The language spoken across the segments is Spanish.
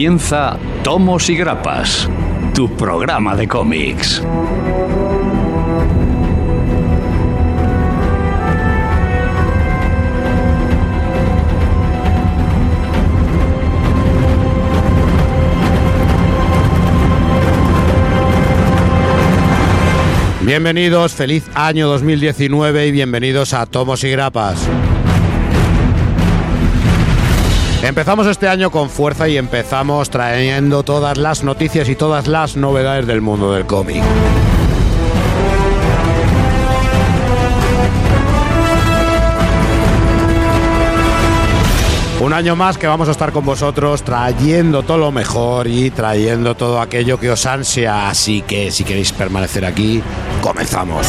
Comienza Tomos y Grapas, tu programa de cómics. Bienvenidos, feliz año 2019 y bienvenidos a Tomos y Grapas. Empezamos este año con fuerza y empezamos trayendo todas las noticias y todas las novedades del mundo del cómic. Un año más que vamos a estar con vosotros trayendo todo lo mejor y trayendo todo aquello que os ansia. Así que si queréis permanecer aquí, comenzamos.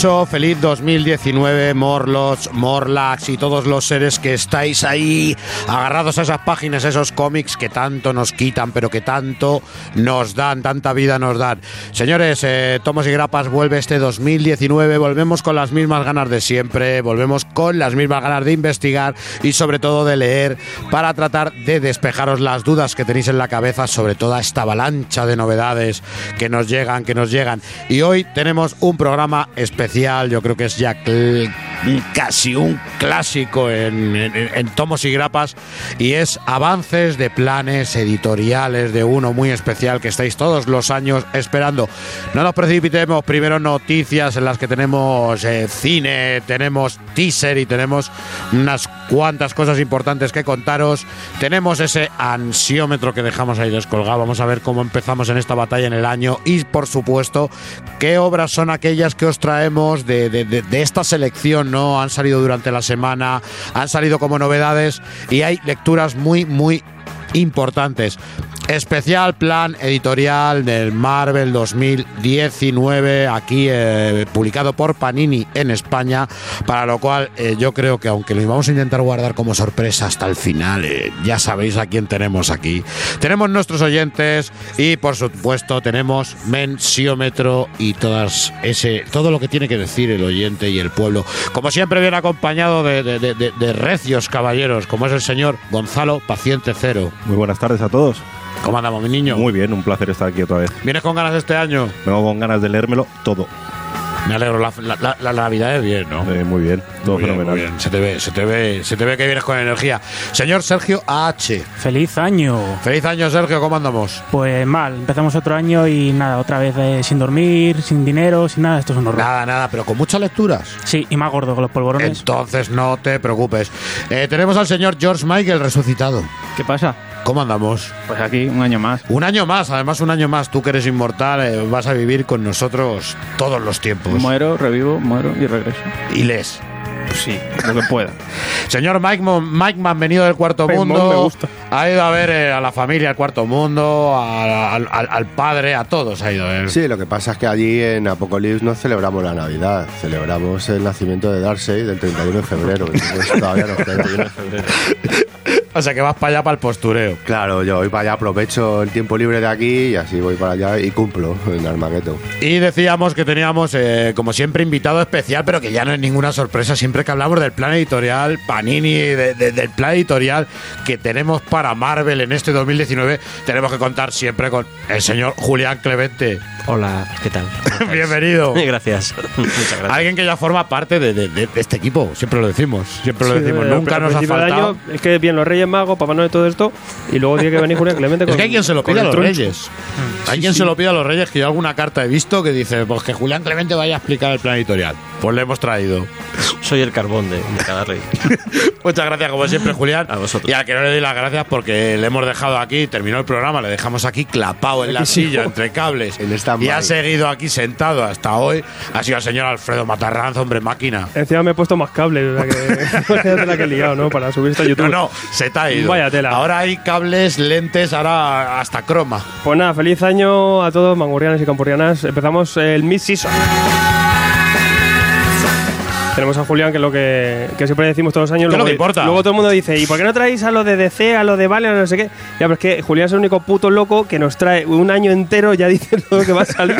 Dicho, feliz 2019, Morlos, Morlax y todos los seres que estáis ahí agarrados a esas páginas, a esos cómics que tanto nos quitan, pero que tanto nos dan, tanta vida nos dan. Señores, eh, Tomos y Grapas vuelve este 2019, volvemos con las mismas ganas de siempre, volvemos con las mismas ganas de investigar y sobre todo de leer para tratar de despejaros las dudas que tenéis en la cabeza sobre toda esta avalancha de novedades que nos llegan, que nos llegan. Y hoy tenemos un programa especial, yo creo que es ya casi un clásico en, en- en tomos y grapas, y es avances de planes editoriales de uno muy especial que estáis todos los años esperando. No nos precipitemos, primero noticias en las que tenemos eh, cine, tenemos teaser y tenemos unas cuantas cosas importantes que contaros. Tenemos ese ansiómetro que dejamos ahí descolgado. Vamos a ver cómo empezamos en esta batalla en el año y, por supuesto, qué obras son aquellas que os traemos de, de- de- de esta selección, ¿no? Han salido durante la semana, han salido como novedades y hay lecturas muy, muy importantes. Especial plan editorial del Marvel 2019, aquí eh, publicado por Panini en España, para lo cual eh, yo creo que aunque lo vamos a intentar guardar como sorpresa hasta el final, eh, ya sabéis a quién tenemos aquí. Tenemos nuestros oyentes y por supuesto tenemos mensiómetro y todas ese, todo lo que tiene que decir el oyente y el pueblo. Como siempre viene acompañado de, de- de- recios caballeros, como es el señor Gonzalo Paciente Cero. Muy buenas tardes a todos. ¿Cómo andamos, mi niño? Muy bien, un placer estar aquí otra vez. ¿Vienes con ganas este año? Vengo con ganas de leérmelo todo. Me alegro, la, la- la- la Navidad es bien, ¿no? Eh, muy bien, todo Muy bien, fenomenal. muy bien. Se te ve, se te ve, se te ve que vienes con energía. Señor Sergio H. ¡Feliz año! Feliz año, Sergio, ¿cómo andamos? Pues mal, empezamos otro año y nada, otra vez eh, sin dormir, sin dinero, sin nada, esto es un horror. Nada, nada, pero con muchas lecturas. Sí, y más gordo con los polvorones. Entonces no te preocupes. Eh, tenemos al señor George Michael resucitado. ¿Qué pasa? ¿Cómo andamos? Pues aquí un año más. Un año más, además un año más. Tú que eres inmortal, eh, vas a vivir con nosotros todos los tiempos. Muero, revivo, muero y regreso. Y les. Pues sí, lo que pueda. Señor Mike, Mon- Mike Man, venido del cuarto Mon mundo. me gusta. Ha ido a ver eh, a la familia al cuarto mundo, a- al, al- al padre, a todos ha ido a ver. Sí, lo que pasa es que allí en Apocalypse no celebramos la Navidad, celebramos el nacimiento de Darcy del 31 de febrero. todavía no es 31 de febrero. O sea que vas para allá para el postureo. Claro, yo voy para allá, aprovecho el tiempo libre de aquí y así voy para allá y cumplo en Armageddon. Y decíamos que teníamos, eh, como siempre, invitado especial, pero que ya no es ninguna sorpresa. Siempre que hablamos del plan editorial, Panini, de- de- del plan editorial que tenemos para Marvel en este 2019, tenemos que contar siempre con el señor Julián Clemente. Hola, ¿qué tal? Bienvenido. Gracias. Muchas gracias. Alguien que ya forma parte de, de- de- de este equipo, siempre lo decimos, siempre lo decimos. pero- Nunca nos ha faltado. año, es que bien los Reyes Reyes Magos, Papá Noel, todo esto, y luego tiene que venir Julián Clemente con Es que hay quien se lo pide a el los reyes. Hay quien se lo pide a los reyes, que yo alguna carta he visto que dice, pues que Julián Clemente vaya a explicar el plan editorial. Pues le hemos traído. Soy el carbón de, de cada rey. Muchas gracias, como siempre, Julián. A vosotros. Y al que no le doy las gracias porque le hemos dejado aquí, terminó el programa, le dejamos aquí clapado en la silla, entre cables. Stand-by. y ha seguido aquí sentado hasta hoy. Ha sido el señor Alfredo Matarranz, hombre máquina. Encima me he puesto más cables, o sea que la que he liado, ¿no? Para subir esto a YouTube. No, no, se te ha ido. Vaya tela. Ahora hay cables, lentes, ahora hasta croma. Pues nada, feliz año a todos, mangurrianos y campurrianas. Empezamos el mid-season. Tenemos a Julián, que es lo que, que siempre decimos todos los años. ¿Qué es lo luego, que importa? luego todo el mundo dice, ¿y por qué no traéis a lo de DC, a lo de Vale, a no sé qué? Ya, pero es que Julián es el único puto loco que nos trae un año entero ya diciendo lo que va a salir.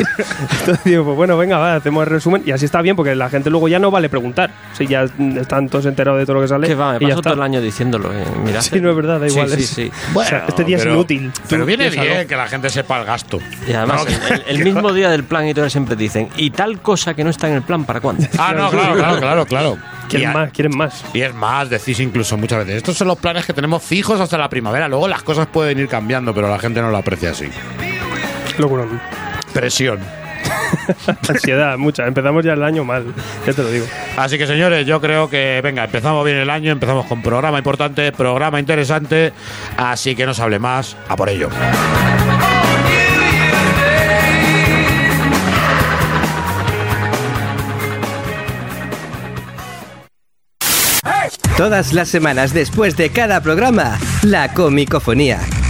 Entonces digo, pues bueno, venga, va, hacemos el resumen. Y así está bien, porque la gente luego ya no vale preguntar. Si ya están todos enterados de todo lo que sale. Que va, me y ya está. todo el año diciéndolo. eh, mira. Sí, no es verdad, da igual. Sí, sí. o sea, este día pero- es inútil. Pero viene bien que la gente sepa el gasto. Y además, No, el, el mismo día del plan editorial siempre dicen, ¿y tal cosa que no está en el plan para cuándo? Ah, no, claro, claro, claro, claro. Quieren más, quieren más. Y es más, decís incluso muchas veces, estos son los planes que tenemos fijos hasta la primavera, luego las cosas pueden ir cambiando, pero la gente no lo aprecia así. Locurón. Presión. Ansiedad, mucha. Empezamos ya el año mal, ya te lo digo. Así que señores, yo creo que, venga, empezamos bien el año, empezamos con programa importante, programa interesante, así que no se hable más, a por ello. Todas las semanas después de cada programa, la comicofonía.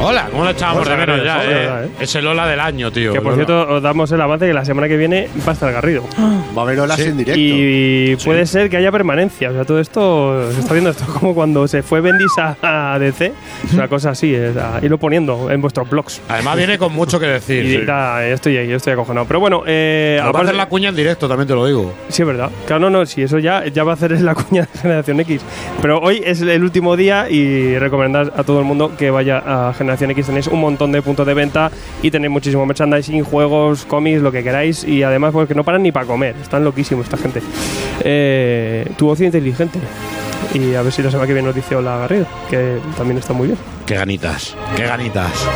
Hola, ¿cómo lo echábamos de menos ya, eh? eh. Es el hola del año, tío. Que por el Ola. cierto, os damos el avance que la semana que viene va a estar Garrido. Va a haber olas Sí. en directo. Y puede ser que haya permanencia. O sea, todo esto se está viendo esto como cuando se fue Bendis a, a DC. Es una cosa así, es a irlo poniendo en vuestros blogs. Además viene con mucho que decir. Y sí. da, estoy ahí, yo estoy acojonado. Pero bueno, eh, Nos va a aparte- hacer la cuña en directo, también te lo digo. Sí, es verdad. Claro, no, no, si eso ya, ya va a hacer la cuña de Generación X. Pero hoy es el último día y recomendad a todo el mundo que vaya a Generación X. Tenéis un montón de puntos de venta y tenéis muchísimo merchandising, juegos, cómics, lo que queráis. Y además, porque no paran ni para comer. Están loquísimos esta gente. Eh, tu ocio inteligente. Y a ver si la semana que viene nos dice Hola Garrido, que también está muy bien. Qué ganitas, qué ganitas.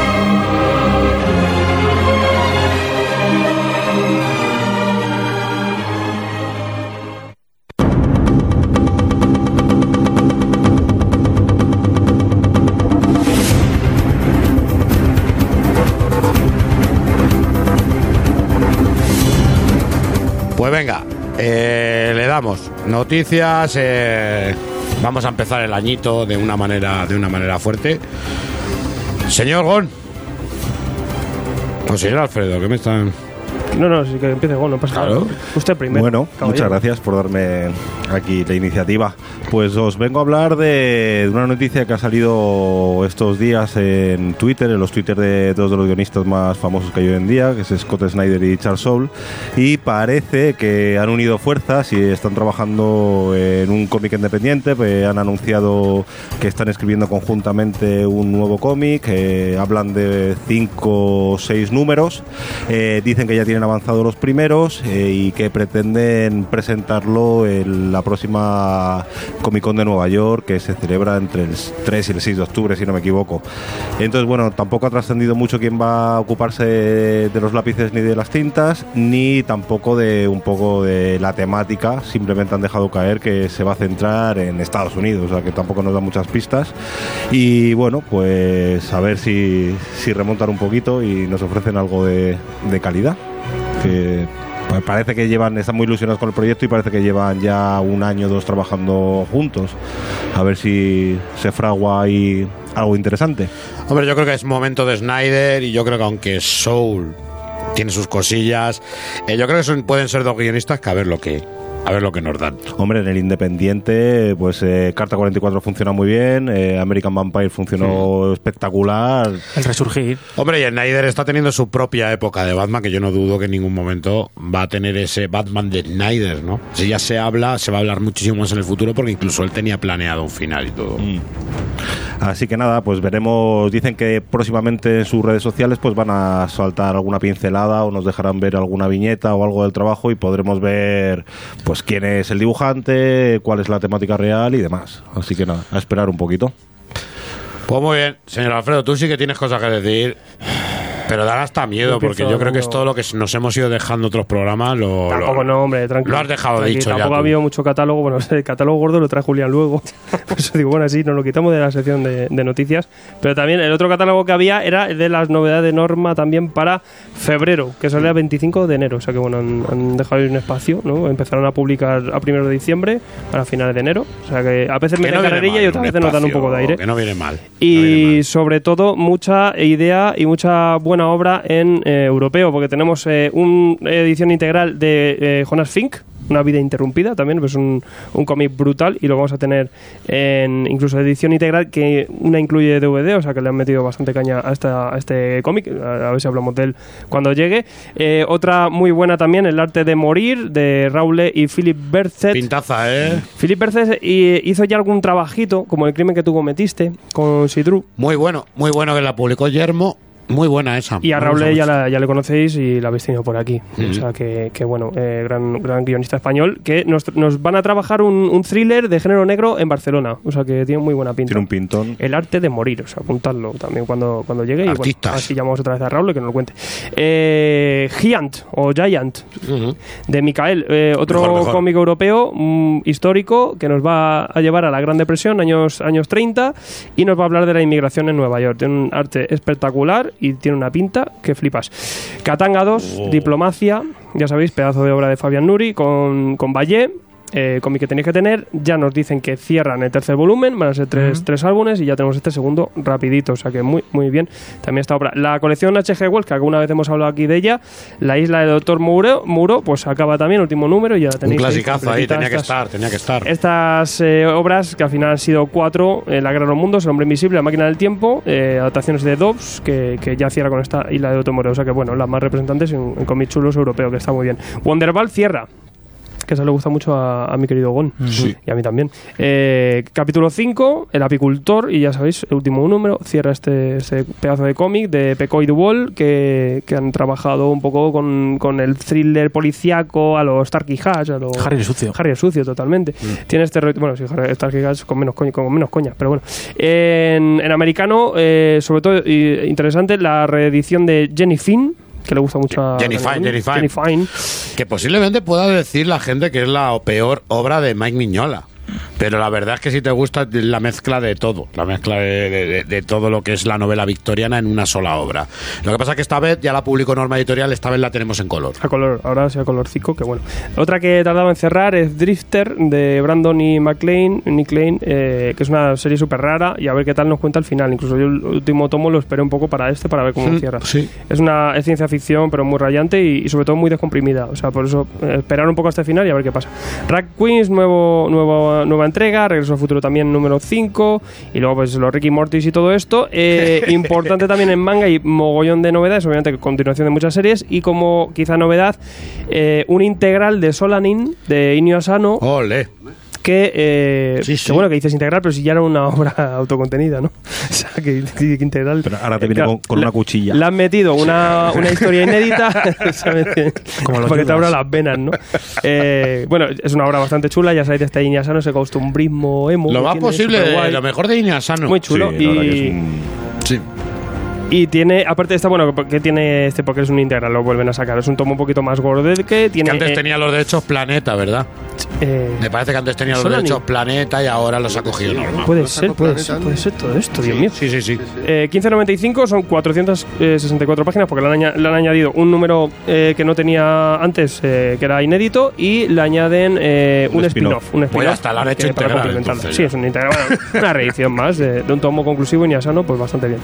Venga, eh, le damos noticias. eh, vamos a empezar el añito de una manera, de una manera fuerte. Señor Gon. O señor Alfredo, que me están. No, no, sí que empiece Gon, no pasa Claro. nada. Usted primero. Bueno, caballero. muchas gracias por darme aquí la iniciativa. Pues os vengo a hablar de, de una noticia que ha salido estos días en Twitter, en los Twitter de dos de los guionistas más famosos que hay hoy en día, que es Scott Snyder y Charles Soule, y parece que han unido fuerzas y están trabajando en un cómic independiente, pues han anunciado que están escribiendo conjuntamente un nuevo cómic, eh, hablan de cinco o seis números, eh, dicen que ya tienen avanzados los primeros eh, y que pretenden presentarlo en la próxima Comic Con de Nueva York que se celebra entre el 3 y el 6 de octubre si no me equivoco. Entonces bueno, tampoco ha trascendido mucho quién va a ocuparse de los lápices ni de las tintas ni tampoco de un poco de la temática, simplemente han dejado caer que se va a centrar en Estados Unidos, o sea que tampoco nos da muchas pistas. Y bueno, pues a ver si, si remontan un poquito y nos ofrecen algo de calidad que parece que llevan, están muy ilusionados con el proyecto y parece que llevan ya un año o dos trabajando juntos. A ver si se fragua ahí algo interesante. Hombre, yo creo que es momento de Snyder y yo creo que aunque Soul tiene sus cosillas, eh, yo creo que pueden ser dos guionistas que a ver lo que a ver lo que nos dan. Hombre, en el Independiente, pues eh, Carta 44 funciona muy bien, eh, American Vampire funcionó espectacular. El resurgir. Hombre, y Snyder está teniendo su propia época de Batman, que yo no dudo que en ningún momento va a tener ese Batman de Snyder, ¿no? Si ya se habla, se va a hablar muchísimo más en el futuro, porque incluso él tenía planeado un final y todo. Así que nada, pues veremos. Dicen que próximamente en sus redes sociales pues van a saltar alguna pincelada o nos dejarán ver alguna viñeta o algo del trabajo y podremos ver pues quién es el dibujante, cuál es la temática real y demás. Así que nada, a esperar un poquito. Pues muy bien, señor Alfredo, tú sí que tienes cosas que decir. Pero da hasta miedo, porque yo creo que es todo lo que nos hemos ido dejando otros programas. Lo, Tampoco lo- no, hombre, tranquilo. Lo has dejado Tranqui, dicho ya. Tampoco ha tú. habido mucho catálogo. Bueno, el catálogo gordo lo trae Julián luego. Por eso digo, bueno, sí, nos lo quitamos de la sección de, de noticias. Pero también el otro catálogo que había era el de las novedades de norma también para febrero, que sale el 25 de enero. O sea que, bueno, han, han dejado un espacio, ¿no? Empezaron a publicar a primero de diciembre para finales de enero. O sea que a veces meten no carrerilla mal, y otras veces nos dan un poco de aire. Que no viene mal. no Y viene mal. sobre todo mucha idea y mucha buena obra en eh, europeo, porque tenemos eh, una edición integral de eh, Jonas Fink, Una vida interrumpida, también pues un, un cómic brutal y lo vamos a tener en incluso edición integral que una incluye DVD, o sea que le han metido bastante caña a, esta, a este cómic, a, a ver si hablamos de él cuando llegue. Eh, otra muy buena también, El arte de morir, de Raule y Philip Bercet. Pintaza, ¿eh? Philip Bercet y- hizo ya algún trabajito, como el crimen que tú cometiste, con Sidru. Muy bueno, muy bueno que la publicó Yermo. Muy buena esa. Y a Raúl ya, la- ya le conocéis y la habéis tenido por aquí. O sea que, que bueno, eh, gran, gran guionista español que nos, nos van a trabajar un, un thriller de género negro en Barcelona. O sea que tiene muy buena pinta. Tiene un pintón. El arte de morir, o sea, apuntadlo también cuando, cuando llegue. Y bueno, Artistas. así llamamos otra vez a Raúl que nos lo cuente. Eh, Giant o Giant de Micael, eh, otro Mejor, mejor. cómic europeo mm, histórico que nos va a llevar a la Gran Depresión, años, años 30, y nos va a hablar de la inmigración en Nueva York. Tiene un arte espectacular y tiene una pinta que flipas. Katanga 2, Oh. Diplomacia, ya sabéis, pedazo de obra de Fabián Nuri con, con Valle. Eh, cómic que tenéis que tener, ya nos dicen que cierran el tercer volumen, van a ser tres, tres álbumes y ya tenemos este segundo rapidito, o sea que muy muy bien también esta obra. La colección H.G. Wells, que alguna vez hemos hablado aquí de ella, La isla del Doctor Muro, Muro pues acaba también, último número, y ya la Un tenéis. clasicazo ahí, tenía que Estas- estar, tenía que estar. Estas eh, obras, que al final han sido cuatro, eh, La Guerra de los Mundos, El Hombre Invisible, La Máquina del Tiempo, eh, adaptaciones de Dobbs, que, que ya cierra con esta Isla del Doctor Muro, o sea que bueno, las más representantes en, en cómics chulos europeos, que está muy bien. Wonderball cierra. Que eso le gusta mucho a, a mi querido Gon. Sí. Y a mí también. Eh, capítulo 5, El apicultor, y ya sabéis, el último número, cierra este, este pedazo de cómic de Peco y Duval, que, que han trabajado un poco con, con el thriller policíaco a los Starkey Hatch, a los... Harry el sucio. Harry es sucio totalmente. Tiene este bueno, sí, Harry Starkey Hatch con menos coña, con menos coñas, pero bueno. En, en americano, eh, sobre todo y interesante, la reedición de Jenny Finn, que le gusta mucho a Jenny Fine, Jenny Fine. Jenny Fine. Que posiblemente pueda decir la gente que es la peor obra de Mike Miñola. Pero la verdad es que si te gusta la mezcla de todo, la mezcla de, de- de- todo lo que es la novela victoriana en una sola obra. Lo que pasa es que esta vez ya la publicó Norma Editorial, esta vez la tenemos en color. A color, ahora sí a colorcico, que bueno. Otra que tardaba en cerrar es Drifter de Brandon y McLean, Nick Lane, eh, que es una serie súper rara y a ver qué tal nos cuenta al final. Incluso yo el último tomo lo esperé un poco para este, para ver cómo Mm, cierra. sí. Es una es ciencia ficción, pero muy rayante y, y sobre todo muy descomprimida. O sea, por eso eh, esperar un poco hasta el final y a ver qué pasa. Rack Queens, nuevo, nuevo, nueva entrega, Regreso al Futuro también número 5 y luego pues los Ricky Mortis y todo esto. Eh, importante también en manga y mogollón de novedades, obviamente continuación de muchas series y como quizá novedad, eh, un integral de Solanin de Inio Asano Ole. Que, eh, Sí, que sí. bueno, que dices integral, pero si ya era una obra autocontenida, ¿no? O sea, que, que- que integral. Pero ahora te Eh, viene claro, con, una cuchilla. Le han metido una, una historia inédita, ¿sabes? Como los Para que te abra las venas, ¿no? Eh, bueno, es una obra bastante chula, ya sabéis de este Iñasano, ese costumbrismo emo. Lo más posible, lo mejor de Iñasano. Muy chulo. Sí, y, un- Sí. y tiene, aparte de esta, bueno, que tiene este porque es un integral, lo vuelven a sacar. Es un tomo un poquito más gordo que tiene. Que antes eh, tenía los derechos Planeta, ¿verdad? Eh, Me parece que antes tenía los derechos Planeta y ahora los ha cogido normal. puede ¿no ser, puede ser, puede ser todo esto, Dios mío. Sí, sí, sí. Eh, 15.95 son 464 páginas porque le han, le han añadido un número eh, que no tenía antes, eh, que era inédito, y le añaden eh, un, Un spin-off. un Pues está, lo han hecho integral, entonces, Sí, es un integral, una reedición más de, de un tomo conclusivo y niasano, pues bastante bien.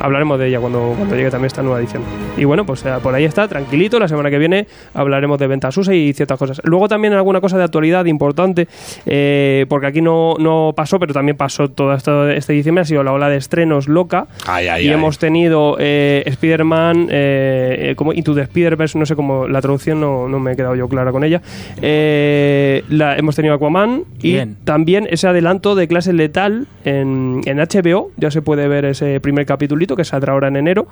Hablaremos de ella cuando, cuando llegue también esta nueva edición. Y bueno, pues eh, por ahí está, tranquilito. La semana que viene hablaremos de ventas USA y ciertas cosas. Luego también alguna cosa de actualidad importante, eh, porque aquí no, no pasó, pero también pasó todo esto este diciembre, ha sido la ola de estrenos loca. Ay, ay, y ay. hemos tenido eh, Spider-Man, eh, eh, como Into the Spider-Verse, no sé cómo la traducción, no, no me he quedado yo clara con ella. Eh, la, hemos tenido Aquaman y Bien. también ese adelanto de clase letal en, en HBO. Ya se puede ver ese primer capitulito que saldrá ahora en enero.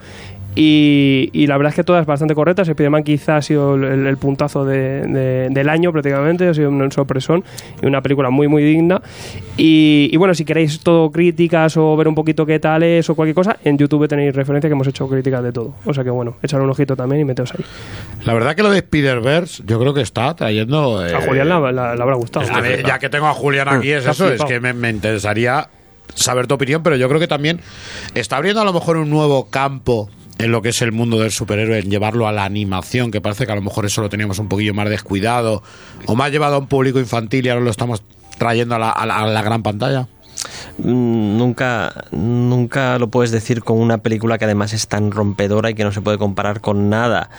Y, y la verdad es que todas bastante correctas. Spider-Man quizá ha sido el, el puntazo de- de- del año prácticamente, ha sido un sorpresón y una película muy muy digna. Y, y bueno, si queréis todo críticas o ver un poquito qué tal es o cualquier cosa, en YouTube tenéis referencia que hemos hecho críticas de todo. O sea que bueno, echar un ojito también y meteos ahí. La verdad que lo de Spider-Verse yo creo que está trayendo... eh, A Julián la, habrá gustado. A ver, ya que tengo a Julián aquí, es eso, es que me, me interesaría saber tu opinión, pero yo creo que también está abriendo a lo mejor un nuevo campo en lo que es el mundo del superhéroe, en llevarlo a la animación, que parece que a lo mejor eso lo teníamos un poquillo más descuidado, o más llevado a un público infantil y ahora lo estamos trayendo a la, a la- a la gran pantalla. Mm, Nunca, nunca lo puedes decir con una película que además es tan rompedora y que no se puede comparar con nada.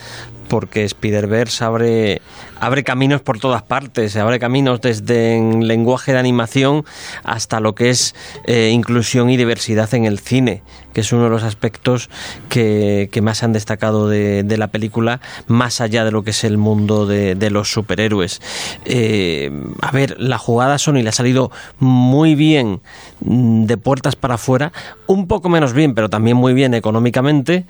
Porque Spider-Verse abre, abre caminos por todas partes, abre caminos desde en lenguaje de animación hasta lo que es eh, inclusión y diversidad en el cine, que es uno de los aspectos que, que más han destacado de, la película, más allá de lo que es el mundo de, de los superhéroes. Eh, a ver, la jugada Sony le ha salido muy bien mm, de puertas para afuera, un poco menos bien, pero también muy bien económicamente.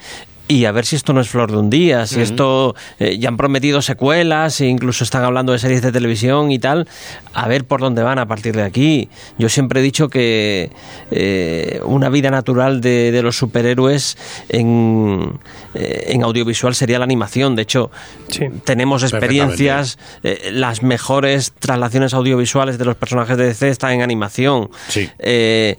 Y a ver si esto no es flor de un día, si esto eh, ya han prometido secuelas, e incluso están hablando de series de televisión y tal, a ver por dónde van a partir de aquí. Yo siempre he dicho que eh, una vida natural de, de los superhéroes en, eh, en audiovisual sería la animación. De hecho, Sí. tenemos experiencias, eh, las mejores traslaciones audiovisuales de los personajes de DC están en animación. Sí. Eh,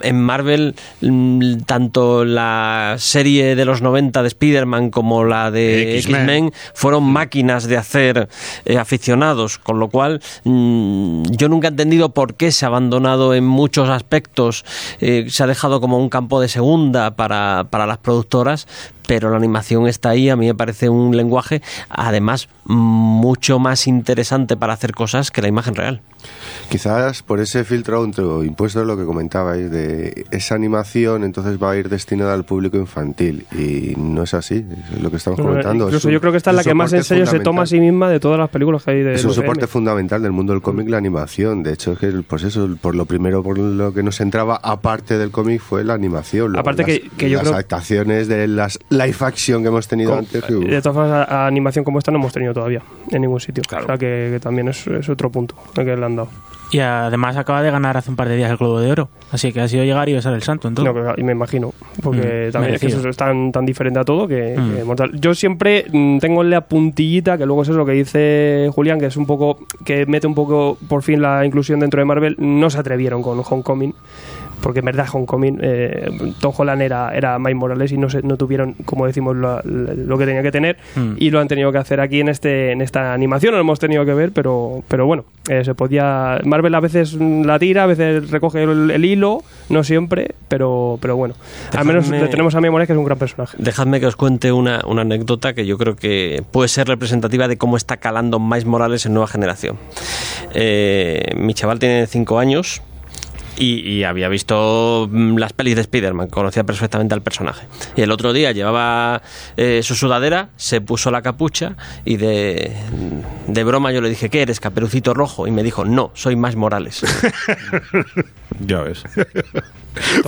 en Marvel, mm, tanto la serie de los 90 de Spider-Man como la de X-Men. Fueron máquinas de hacer eh, aficionados, con lo cual mm, yo nunca he entendido por qué se ha abandonado en muchos aspectos, eh, se ha dejado como un campo de segunda para, para las productoras, pero la animación está ahí, a mí me parece un lenguaje además mucho más interesante para hacer cosas que la imagen real. Quizás por ese filtro impuesto lo que comentabais de esa animación, entonces va a ir destinada al público infantil y no es así, es lo que estamos Bueno, comentando. Es incluso un- yo creo que esta es la que más en serio se toma a sí misma de todas las películas que hay de Es un soporte fundamental del mundo del cómic, la animación. De hecho, es que, pues eso, por lo primero por lo que nos entraba, aparte del cómic, fue la animación. Luego Aparte las, que- que yo las creo- adaptaciones de las live action que hemos tenido Con- antes. que, uf. de todas formas, a- a animación como esta no hemos tenido todavía en ningún sitio. O sea que, que también es, es otro punto al que le han dado. Y además acaba de ganar hace un par de días el Globo de Oro. Así que ha sido llegar y besar el santo. Entonces. No, me imagino, porque Mm, también es que eso es tan, tan diferente a todo que, Mm. que mortal. Yo siempre mm, tengo la puntillita, que luego es eso lo que dice Julián, que es un poco, que mete un poco por fin la inclusión dentro de Marvel. No se atrevieron con Homecoming. Porque en verdad Homecoming, eh, Tom Holland era, era Miles Morales y no, se, no tuvieron, como decimos, lo, lo que tenía que tener Mm. y lo han tenido que hacer aquí en este en esta animación. Lo hemos tenido que ver, pero, pero bueno, eh, se podía. Marvel a veces la tira, a veces recoge el, el hilo, no siempre, pero, pero bueno. Al menos Dejadme- le tenemos a Miles Morales, que es un gran personaje. Dejadme que os cuente una, una anécdota que yo creo que puede ser representativa de cómo está calando Miles Morales en nueva generación. Eh, mi chaval tiene 5 años y, y había visto mm, las pelis de Spider-Man, conocía perfectamente al personaje. Y el otro día llevaba eh, su sudadera, se puso la capucha y de, de broma yo le dije, ¿qué eres, caperucito rojo? Y me dijo, no, soy Miles Morales. Ya ves.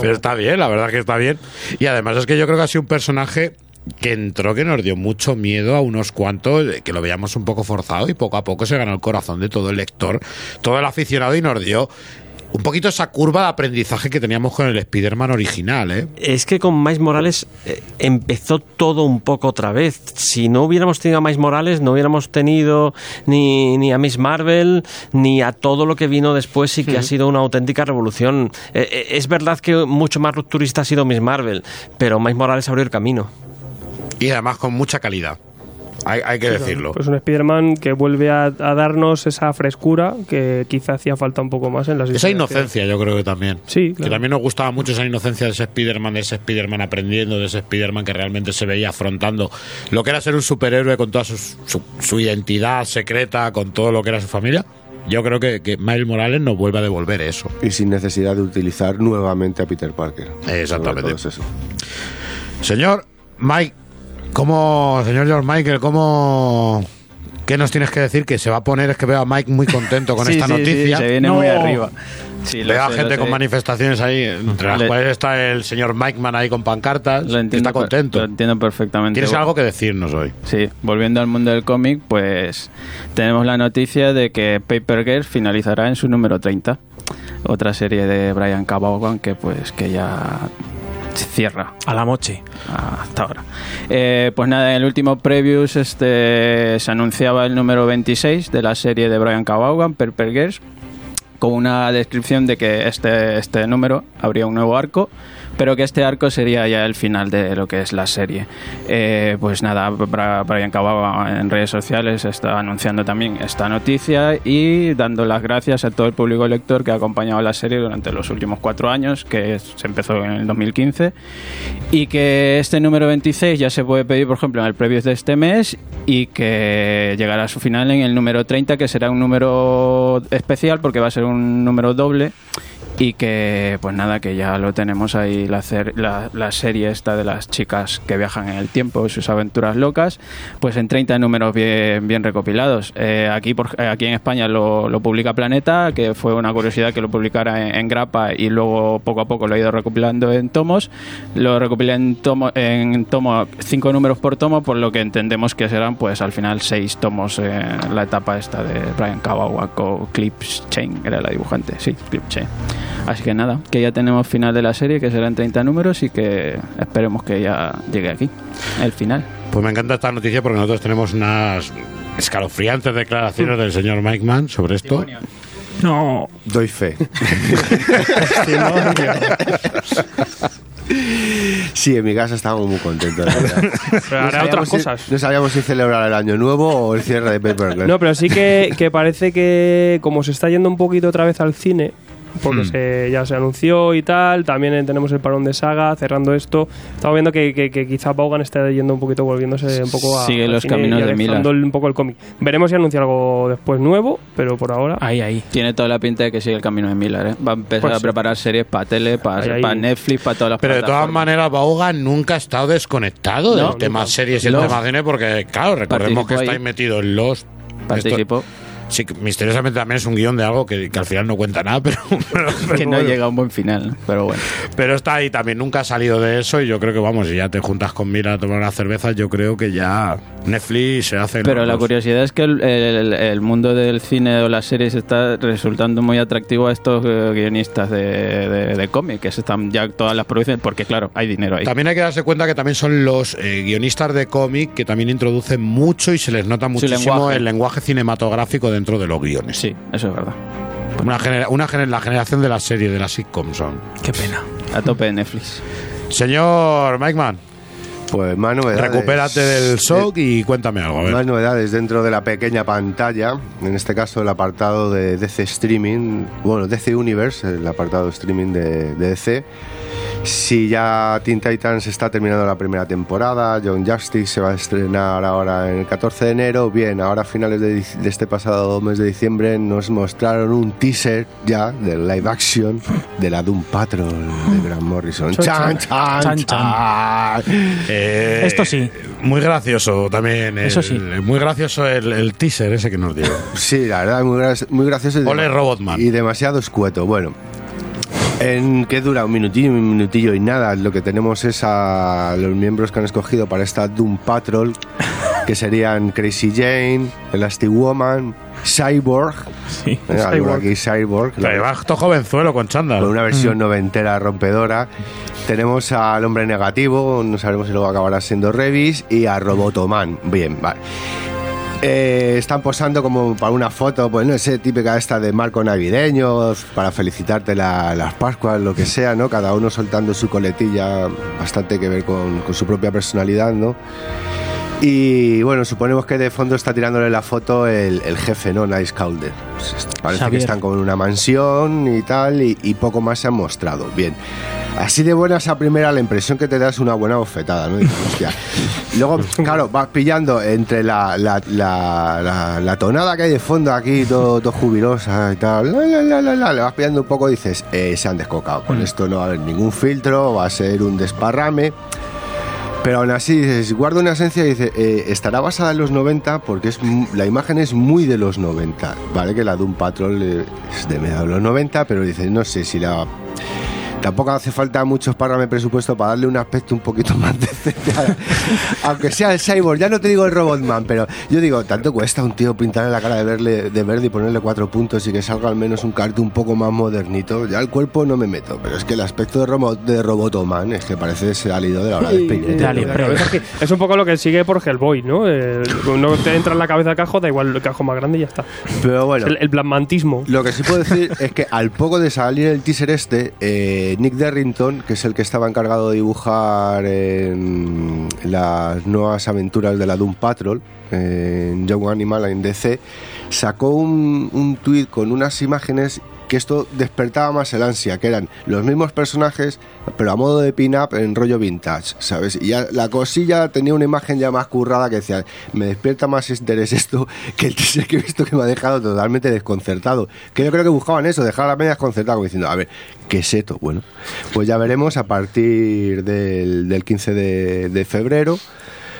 Pero está bien, la verdad que está bien. Y además es que yo creo que ha sido un personaje que entró que nos dio mucho miedo a unos cuantos, eh, que lo veíamos un poco forzado y poco a poco se ganó el corazón de todo el lector, todo el aficionado y nos dio un poquito esa curva de aprendizaje que teníamos con el Spider-Man original, ¿eh? Es que con Miles Morales eh, empezó todo un poco otra vez. Si no hubiéramos tenido a Miles Morales, no hubiéramos tenido ni, ni a Miss Marvel, ni a todo lo que vino después y que ha sido una auténtica revolución. Eh, eh, es verdad que mucho más rupturista ha sido Miss Marvel, pero Miles Morales abrió el camino. Y además con mucha calidad. Hay, hay que decirlo. Pues un Spider-Man que vuelve a, a darnos esa frescura que quizá hacía falta un poco más en las Esa inocencia, yo creo que también. Sí, Que claro. también nos gustaba mucho esa inocencia de ese Spider-Man, de ese Spider-Man aprendiendo, de ese Spider-Man que realmente se veía afrontando lo que era ser un superhéroe con toda su, su- su identidad secreta, con todo lo que era su familia. Yo creo que, que Miles Morales nos vuelve a devolver eso. Y sin necesidad de utilizar nuevamente a Peter Parker. Exactamente. Sobre todo es eso. Señor Mike, ¿cómo, señor George Michael, cómo... ¿Qué nos tienes que decir? Que se va a poner, es que veo a Mike muy contento con Sí, esta sí, sí, noticia. se viene No. muy arriba. Sí, lo Veo a gente lo con sé. manifestaciones ahí, entre las Le- cuales está el señor Mikeman ahí con pancartas, Lo que entiendo, está contento. Lo entiendo perfectamente. ¿Tienes algo que decirnos hoy? Sí, volviendo al mundo del cómic, pues tenemos la noticia de que Paper Girls finalizará en su número 30. Otra serie de Brian K. Vaughan que pues que ya cierra A la moche. hasta ahora. Eh, pues nada, en el último previews este, se anunciaba el número 26 de la serie de Brian. Vaughan, Paper Girls, con una descripción de que este, este número habría un nuevo arco, pero que este arco sería ya el final de lo que es la serie. Eh, pues nada, Bra- Brian. Vaughan en redes sociales está anunciando también esta noticia y dando las gracias a todo el público lector que ha acompañado la serie durante los últimos cuatro años, que se empezó en el 2015, y que este número 26 ya se puede pedir, por ejemplo, en el preview de este mes y que llegará a su final en el número 30, que será un número especial porque va a ser un número doble y que pues nada que ya lo tenemos ahí la, la, la serie esta de las chicas que viajan en el tiempo sus aventuras locas pues en 30 números bien, bien recopilados. Eh, aquí por, eh, aquí en España lo, lo publica Planeta que fue una curiosidad que lo publicara en, en grapa y luego poco a poco lo ha ido recopilando en tomos. Lo recopila en tomo en tomo cinco números por tomo por lo que entendemos que serán pues al final seis tomos en la etapa esta de Brian Kawawa con Clips Chain era la dibujante sí Clip Chain Así que nada, que ya tenemos final de la serie, que serán 30 números y que esperemos que ya llegue aquí, el final. Pues me encanta esta noticia porque nosotros tenemos unas escalofriantes declaraciones del señor Mike Mann sobre esto. No. Doy fe. Sí, en mi casa estábamos muy contentos. la verdad. Pero No otras si- cosas. no sabíamos si celebrar el año nuevo o el cierre de Paper Girls. No, pero sí que, que parece que como se está yendo un poquito otra vez al cine, porque Hmm. se, ya se anunció y tal, también eh, tenemos el parón de saga, cerrando esto, estamos viendo que, que, que quizá Vaughan está yendo un poquito, volviéndose un poco a... Sigue los cine caminos y de Miller. un poco el cómic. Veremos si anuncia algo después nuevo, pero por ahora... Ahí, ahí. Tiene toda la pinta de que sigue el camino de Miller, ¿eh? Va a empezar Pues a sí. preparar series para tele, para, Netflix, para todas las Pero de todas maneras, Vaughan nunca ha estado desconectado No, del tema nunca. series y el tema cine porque, claro, recordemos que Participó está ahí. ahí metido en los... Participó. Sí, misteriosamente también es un guion de algo que, que al final no cuenta nada, pero, pero- pero que no bueno. llega a un buen final, pero bueno. Pero está ahí también, nunca ha salido de eso y yo creo que, vamos, si ya te juntas con Mira a tomar una cerveza, yo creo que ya Netflix se hace... Pero la dos. curiosidad es que el, el- el mundo del cine o las series está resultando muy atractivo a estos eh, guionistas de, de, de cómic, que se están ya todas las producciones, porque claro, hay dinero ahí. También hay que darse cuenta que también son los eh, guionistas de cómic que también introducen mucho y se les nota muchísimo lenguaje. el lenguaje cinematográfico dentro de los guiones. Sí, eso es verdad. Una genera- una gener- la generación de la serie, de la sitcom son. Qué pena. A tope de Netflix. Señor Mike Mann, Pues más novedades. recupérate del shock y cuéntame algo. a ver. Más novedades dentro de la pequeña pantalla, en este caso el apartado de DC Streaming, bueno, DC Universe, el apartado streaming de, de DC. Si ya Teen Titans está terminando la primera temporada, John Justice se va a estrenar ahora en el 14 de enero, bien, ahora a finales de, este pasado mes de diciembre nos mostraron un teaser ya del live action de la Doom Patrol de Grant Morrison. Chan, Chan, chan, chan, chan. Eh, Esto sí. Muy gracioso también. el- Eso sí. Muy gracioso el, el teaser ese que nos dio. Sí, la verdad, muy, muy gracioso. Y Ole, Robotman. Y demasiado escueto. Bueno, en que dura un minutillo, un minutillo y nada. Lo que tenemos es a los miembros que han escogido para esta Doom Patrol, que serían Crazy Jane, Elastic Woman, Cyborg Sí, Eh, Cyborg. va esto jovenzuelo con chándal. con una versión noventera rompedora. Tenemos al hombre negativo, no sabemos si luego acabará siendo Revis, y a Robotoman. Bien, vale. Eh, están posando como para una foto, pues no sé, típica esta de marco navideño, para felicitarte la- las Pascuas, lo que sea, ¿no? Cada uno soltando su coletilla, bastante que ver con, con su propia personalidad, ¿no? Y bueno, suponemos que de fondo está tirándole la foto el, el jefe, ¿no? Nice Calder. Pues, parece que Xavier. están como en una mansión y tal, y, y poco más se han mostrado. Bien. Así de buena esa primera, la impresión que te da es una buena bofetada, ¿no? Dices, hostia. Luego, claro, vas pillando entre la, la, la, la- tonada que hay de fondo aquí, todo, todo jubilosa y tal, la, la, la, la, la, le vas pillando un poco y dices, eh, se han descocado. Con esto no va a haber ningún filtro, va a ser un desparrame. Pero aún así, guarda una esencia y dice, eh, estará basada en los 90 porque es la imagen es muy de los 90, ¿vale? Que la de un Patrol eh, es de mediados de los 90, pero dices, no sé si la... Tampoco hace falta muchos párrafos de presupuesto para darle un aspecto un poquito más decente. a- Aunque sea el Cyborg, ya no te digo el Robotman, pero yo digo, tanto cuesta un tío pintarle la cara de, verle, de verde y ponerle cuatro puntos y que salga al menos un cartón un poco más modernito. Ya el cuerpo no me meto, pero es que el aspecto de, Robo- de Robotoman es que parece salido de la hora de que- Es un poco lo que sigue por Hellboy, ¿no? Eh, no te entra en la cabeza el cajo, da igual el cajo más grande y ya está. Pero bueno. El, el blasmantismo. Lo que sí puedo decir es que al poco de salir el teaser este, eh, Nick Derrington, que es el que estaba encargado de dibujar en las nuevas aventuras de la Doom Patrol, eh, en Young Animal en DC, sacó un, un tuit con unas imágenes que esto despertaba más el ansia, que eran los mismos personajes, pero a modo de pin-up en rollo vintage, ¿sabes? Y ya la cosilla tenía una imagen ya más currada que decía, me despierta más interés esto que el teaser que he visto que me ha dejado totalmente desconcertado. Que yo creo que buscaban eso, dejar a la media desconcertado, como diciendo, a ver, ¿qué es esto? Bueno, pues ya veremos a partir del, del 15 de, de febrero,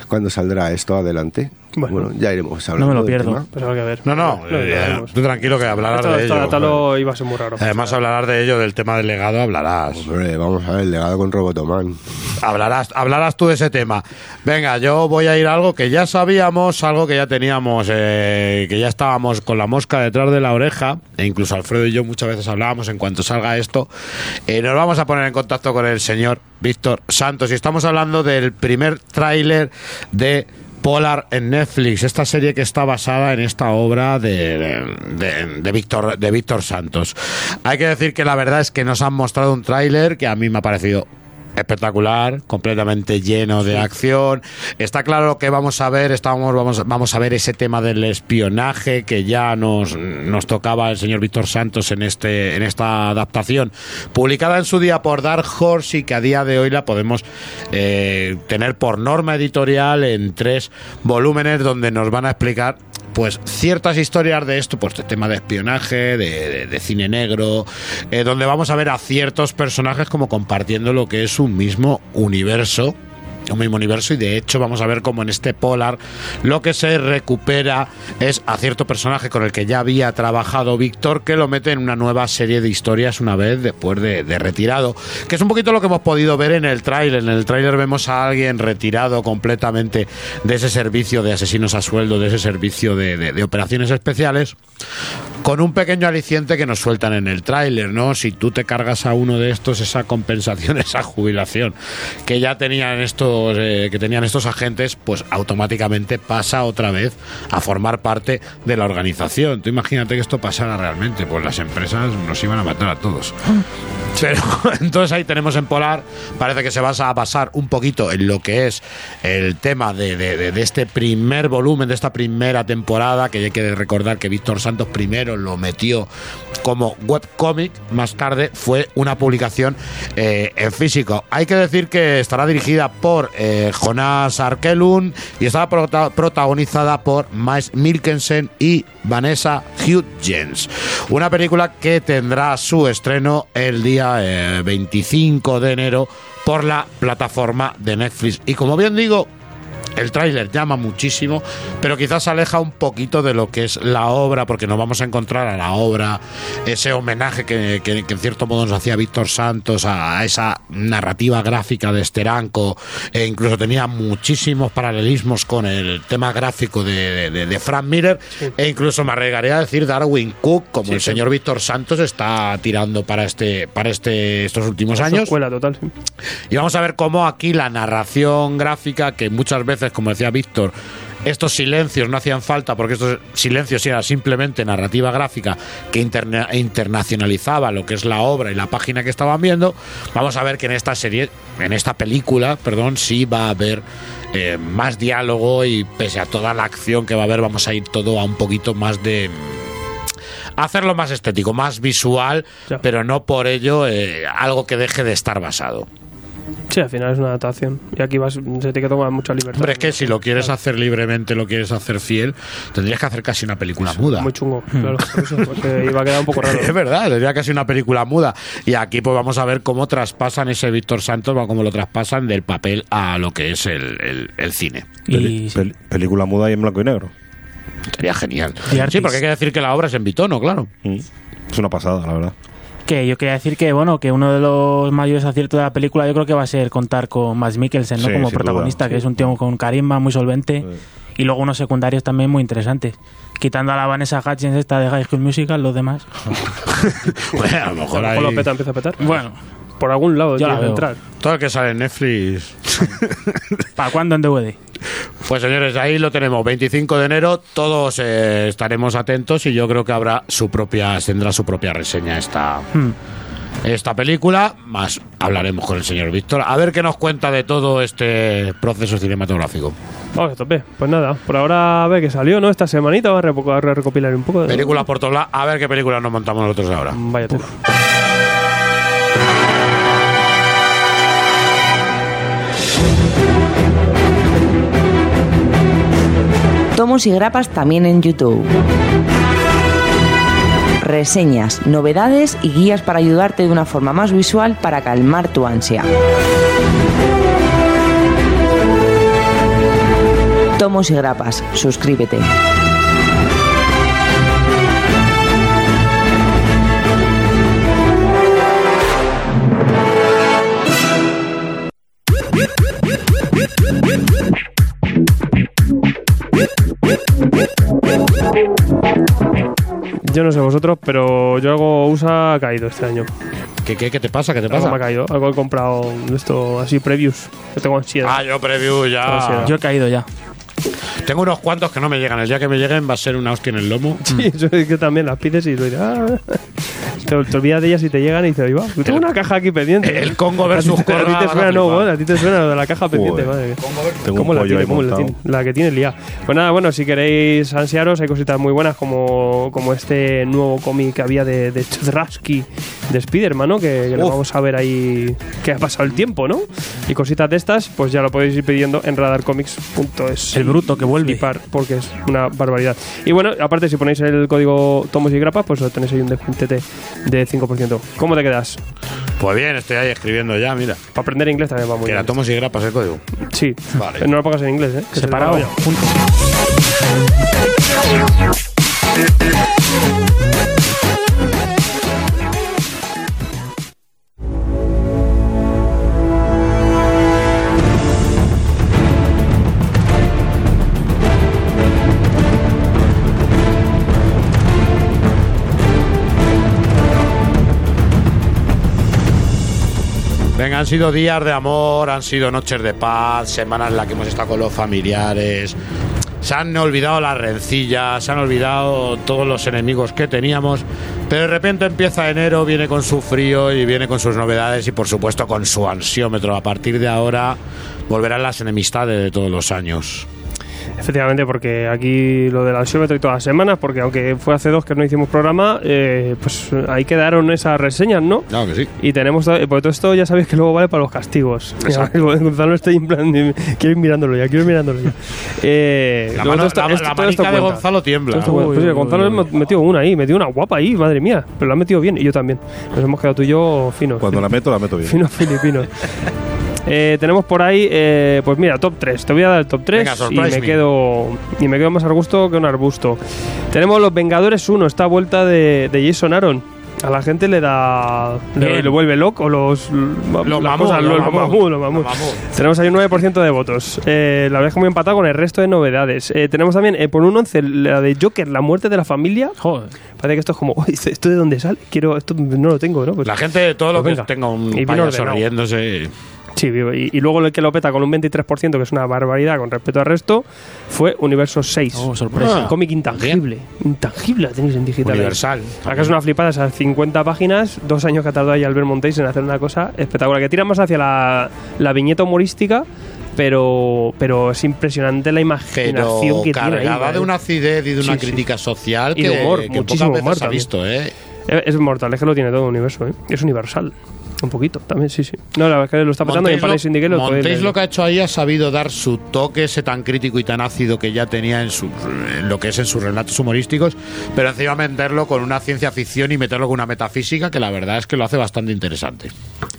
cuando saldrá esto adelante. Bueno. Bueno, ya iremos hablando No me lo pierdo. Pero hay que ver. No, no, Lo eh, tú tranquilo que hablarás Esto- de esto- ello. esto lo iba a ser muy raro. Además hablarás de ello, del tema del legado, hablarás. Hombre, vamos a ver, el legado con Robotoman. Hablarás, hablarás tú de ese tema. Venga, yo voy a ir a algo que ya sabíamos, algo que ya teníamos, eh, que ya estábamos con la mosca detrás de la oreja, e incluso Alfredo y yo muchas veces hablábamos en cuanto salga esto. Eh, nos vamos a poner en contacto con el señor Víctor Santos y estamos hablando del primer tráiler de Polar en Netflix, esta serie que está basada en esta obra de, de, Víctor de Víctor Santos. Hay que decir que la verdad es que nos han mostrado un tráiler que a mí me ha parecido espectacular, completamente lleno de acción. Está claro lo que vamos a ver, estamos, vamos, vamos a ver ese tema del espionaje que ya nos, nos tocaba el señor Víctor Santos en, este, en esta adaptación, publicada en su día por Dark Horse y que a día de hoy la podemos eh, tener por norma editorial en tres volúmenes donde nos van a explicar pues ciertas historias de esto, pues de tema de espionaje, de, de- cine negro, eh, donde vamos a ver a ciertos personajes como compartiendo lo que es un mismo universo. Un mismo universo y de hecho vamos a ver como en este Polar lo que se recupera es a cierto personaje con el que ya había trabajado Víctor que lo mete en una nueva serie de historias una vez después de, retirado que es un poquito lo que hemos podido ver en el tráiler. En el tráiler vemos a alguien retirado completamente de ese servicio de asesinos a sueldo de ese servicio de- de operaciones especiales con un pequeño aliciente que nos sueltan en el tráiler, ¿no? Si tú te cargas a uno de estos, esa compensación, esa jubilación que ya tenían estos, eh, que tenían estos agentes, pues automáticamente pasa otra vez a formar parte de la organización. Tú imagínate que esto pasara realmente, pues las empresas nos iban a matar a todos. Pero entonces ahí tenemos en Polar, parece que se va a basar un poquito en lo que es el tema de, de- de- este primer volumen, de esta primera temporada, que hay que recordar que Víctor Santos primero lo metió como webcomic, más tarde fue una publicación eh, en físico. Hay que decir que estará dirigida por eh, Jonas Arkelun y estará prota- protagonizada por Miles Milkensen y Vanessa Hudgens. Una película que tendrá su estreno el día eh, 25 de enero por la plataforma de Netflix. Y como bien digo, el tráiler llama muchísimo, pero quizás se aleja un poquito de lo que es la obra, porque nos vamos a encontrar a la obra ese homenaje que, que- que en cierto modo nos hacía Víctor Santos a, a esa narrativa gráfica de Steranko, e incluso tenía muchísimos paralelismos con el tema gráfico de, de- de Frank Miller, e incluso me arriesgaría a decir Darwin Cook, como el señor Víctor Santos está tirando para este para este estos últimos años. Escuela total. Y vamos a ver cómo aquí la narración gráfica, que muchas veces, como decía Víctor, estos silencios no hacían falta porque estos silencios eran simplemente narrativa gráfica que interna- internacionalizaba lo que es la obra y la página que estaban viendo. Vamos a ver que en esta serie, en esta película, perdón, sí va a haber eh, más diálogo y pese a toda la acción que va a haber, vamos a ir todo a un poquito más de hacerlo más estético, más visual, pero no por ello eh, algo que deje de estar basado. Sí, al final es una adaptación. Y aquí vas, se tiene que tomar mucha libertad. Hombre, es que si lo quieres hacer libremente, lo quieres hacer fiel, tendrías que hacer casi una película muda. Muy chungo, claro. por eso, porque iba a quedar un poco raro. Es verdad, tendría casi una película muda. Y aquí pues vamos a ver cómo traspasan ese Víctor Santos, o cómo lo traspasan del papel a lo que es el, el- el cine. Peli- Y, pel- película muda y en blanco y negro. Sería genial. Sí, porque hay que decir que la obra es en bitono, claro. Mm. Es una pasada, la verdad. Que yo quería decir que bueno que uno de los mayores aciertos de la película yo creo que va a ser contar con Max Mikkelsen ¿no? Sí, como protagonista duda, que es un tío con carisma muy solvente y luego unos secundarios también muy interesantes quitando a la Vanessa Hudgens esta de High School Musical los demás Bueno, a lo mejor A lo lo peta, empieza a petar. bueno Por algún lado tiene que entrar. Todo el que sale en Netflix. ¿para cuándo en DVD? Pues señores, ahí lo tenemos, 25 de enero, todos eh, estaremos atentos y yo creo que habrá su propia, tendrá su propia reseña esta, Hmm. esta película, más hablaremos con el señor Víctor, a ver qué nos cuenta de todo este proceso cinematográfico. Vamos a tope. Pues nada, por ahora a ver qué salió, ¿no? Esta semanita va a, recopilar un poco de. Película por todos lados, a ver qué película nos montamos nosotros ahora. Vaya Tomos y grapas también en YouTube. Reseñas, novedades y guías para ayudarte de una forma más visual para calmar tu ansia. Tomos y grapas, suscríbete. Yo no sé vosotros, pero yo algo USA ha caído este año. ¿Qué, qué, qué te pasa? ¿Qué te Algo pasa? me ha caído. Algo he comprado de esto así, previews. Yo tengo ansiedad. Ah, yo preview ya. Ansiedad. yo he caído ya Tengo unos cuantos que no me llegan. El día que me lleguen va a ser una hostia en el lomo. Sí, eso es que también las pides y lo dirás. Te, te olvidas de ellas y te llegan y dices, "Ahí va, tengo una caja aquí pendiente. el Congo versus te- A ti Corra, te suena, no, a ti te suena lo de la caja pendiente, madre mía. Tengo ¿Cómo un la pollo tiene? ahí ¿Cómo la tiene? La que tiene lía. Pues nada, bueno, si queréis ansiaros, hay cositas muy buenas como, como este nuevo cómic que había de, de Chdrasky de Spider-Man, ¿no? Que, que lo vamos a ver ahí que ha pasado el tiempo, ¿no? Y cositas de estas, pues ya lo podéis ir pidiendo en radarcomics.es. El bruto que vuelve. Flipar, porque es una barbaridad. Y bueno, aparte, si ponéis el código Tomos y Grapas, pues tenéis ahí un descuentete de 5%. ¿Cómo te quedas? Pues bien, estoy ahí escribiendo ya, mira. Para aprender inglés también va muy que bien. la tomos y grapas el código. Sí, Vale. no lo pongas en inglés, ¿eh? Que se separado te va ya. juntos. Han sido días de amor, han sido noches de paz, semanas en las que hemos estado con los familiares. Se han olvidado las rencillas, se han olvidado todos los enemigos que teníamos, pero de repente empieza enero, viene con su frío y viene con sus novedades y por supuesto con su ansiómetro. A partir de ahora volverán las enemistades de todos los años. Efectivamente, porque aquí lo del ansiómetro y todas las semanas, porque aunque fue hace dos que no hicimos programa, eh, pues ahí quedaron esas reseñas, ¿no? Claro que sí. Y tenemos, todo- porque todo esto ya sabéis que luego vale para los castigos. Gonzalo está en plan, quiero ir mirándolo ya, quiero ir mirándolo ya. Eh, La, mano- esto- la- esto- la todo esto manita de cuenta. Gonzalo tiembla. Todo esto. Uy, Pues sí, uy, Gonzalo uy, me metió una ahí, metió una guapa ahí, madre mía. Pero la ha metido bien y yo también. Nos hemos quedado tú y yo finos. Cuando la meto, la meto bien. Finos filipinos. Eh, tenemos por ahí, eh, pues mira, top 3. Te voy a dar el top 3 Venga, y me me. quedo y me quedo más arbusto que un arbusto. Tenemos Los Vengadores 1, esta vuelta de, de Jason Aaron. A la gente le da. Le, le vuelve loco los. Mamut, los mamut. los mamut. Tenemos ahí un 9% de votos. Eh, la verdad es que muy empatado con el resto de novedades. Eh, tenemos también eh, por un 11 la de Joker, la muerte de la familia. Joder. Parece que esto es como, "Uy, ¿esto de dónde sale? Quiero, esto no lo tengo, ¿no? Pues- La gente, todo lo Pues que venga. tenga un Y payaso riéndose. Sí, y, y luego el que lo peta con un 23%, que es una barbaridad con respecto al resto, fue Universo 6. Oh, sorpresa. Un cómic intangible. Intangible la tenéis en digital. Universal. Que es una flipada, esas 50 páginas, dos años que ha tardado ahí Albert Montéis en hacer una cosa espectacular, que tira más hacia la, la viñeta humorística, pero, pero es impresionante la imaginación Pero que tiene. ahí, cargada de una acidez y de una Sí, sí. crítica social Y que, humor, que pocas muchísimo veces humor ha visto, ¿eh? Es, es mortal, es que lo tiene todo el universo, ¿eh? Es universal. Un poquito, también, sí, sí. No, la verdad es que lo está en Montéis, Palace Syndicate lo, lo que ha hecho ahí ha sabido dar su toque ese tan crítico y tan ácido que ya tenía en, su, en lo que es en sus relatos humorísticos, pero encima meterlo con una ciencia ficción y meterlo con una metafísica que la verdad es que lo hace bastante interesante.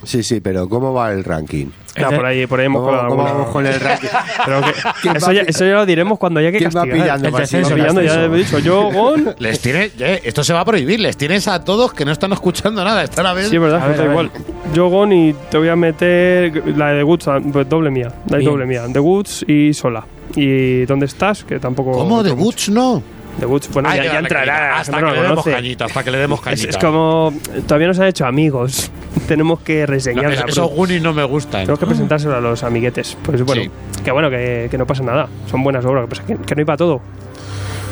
Sí, sí, pero ¿cómo va el ranking? No, por ahí, por ahí hemos ¿Cómo, colado cómo alguna- vamos con el ranking? Pero que- ¿Quién eso, ya, pi- eso ya lo diremos cuando haya que ¿Quién va castigar. pillando El descenso, ya descenso? he dicho yo, Gon. Les tiene, eh, esto se va a prohibir, les tienes a todos que no están escuchando nada, están a ver. Sí, es verdad, A que ver, da a ver. igual. Yo, Gon, y te voy a meter la de The Woods, ah, pues doble mía. La Bien. doble mía. The Woods y sola. ¿Y dónde estás? Que tampoco. ¿Cómo? ¿De mucho. Woods no? The Woods, bueno, ya, entrará. hasta que no le lo demos conoce. cañita, hasta que le demos Es, cañita. es como. Todavía no se han hecho amigos. Tenemos que No, reseñarla. es- esos Goonies no me gustan. Tenemos que presentárselo a los amiguetes. Pues bueno, Sí. que bueno, que, que no pasa nada. Son buenas obras. Que, pasa que, que no hay para todo.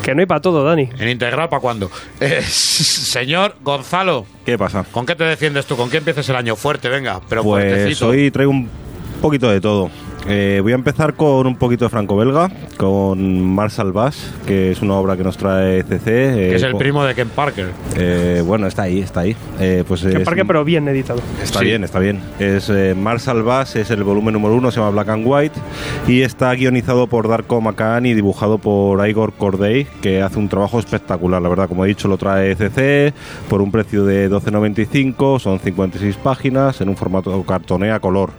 Que no hay para todo, Dani. ¿En integral para cuándo? Eh, señor Gonzalo, ¿Qué pasa? ¿con qué te defiendes tú? ¿Con qué empieces el año? Fuerte, venga, pero Pues fuertecito. hoy traigo un poquito de todo. Eh, voy a empezar con un poquito de franco-belga, con Marshall Bass, que es una obra que nos trae CC. Que eh, es el primo de Ken Parker. eh, bueno, está ahí, está ahí. Eh, pues Que es- parque, pero bien editado. Está Sí. bien, está bien. Es eh, Marshall Bass, es el volumen número uno, se llama Black and White y está guionizado por Darko McCann y dibujado por Igor Corday, que hace un trabajo espectacular. La verdad, como he dicho, lo trae CC por un precio de 12.95, son 56 páginas en un formato cartonea color.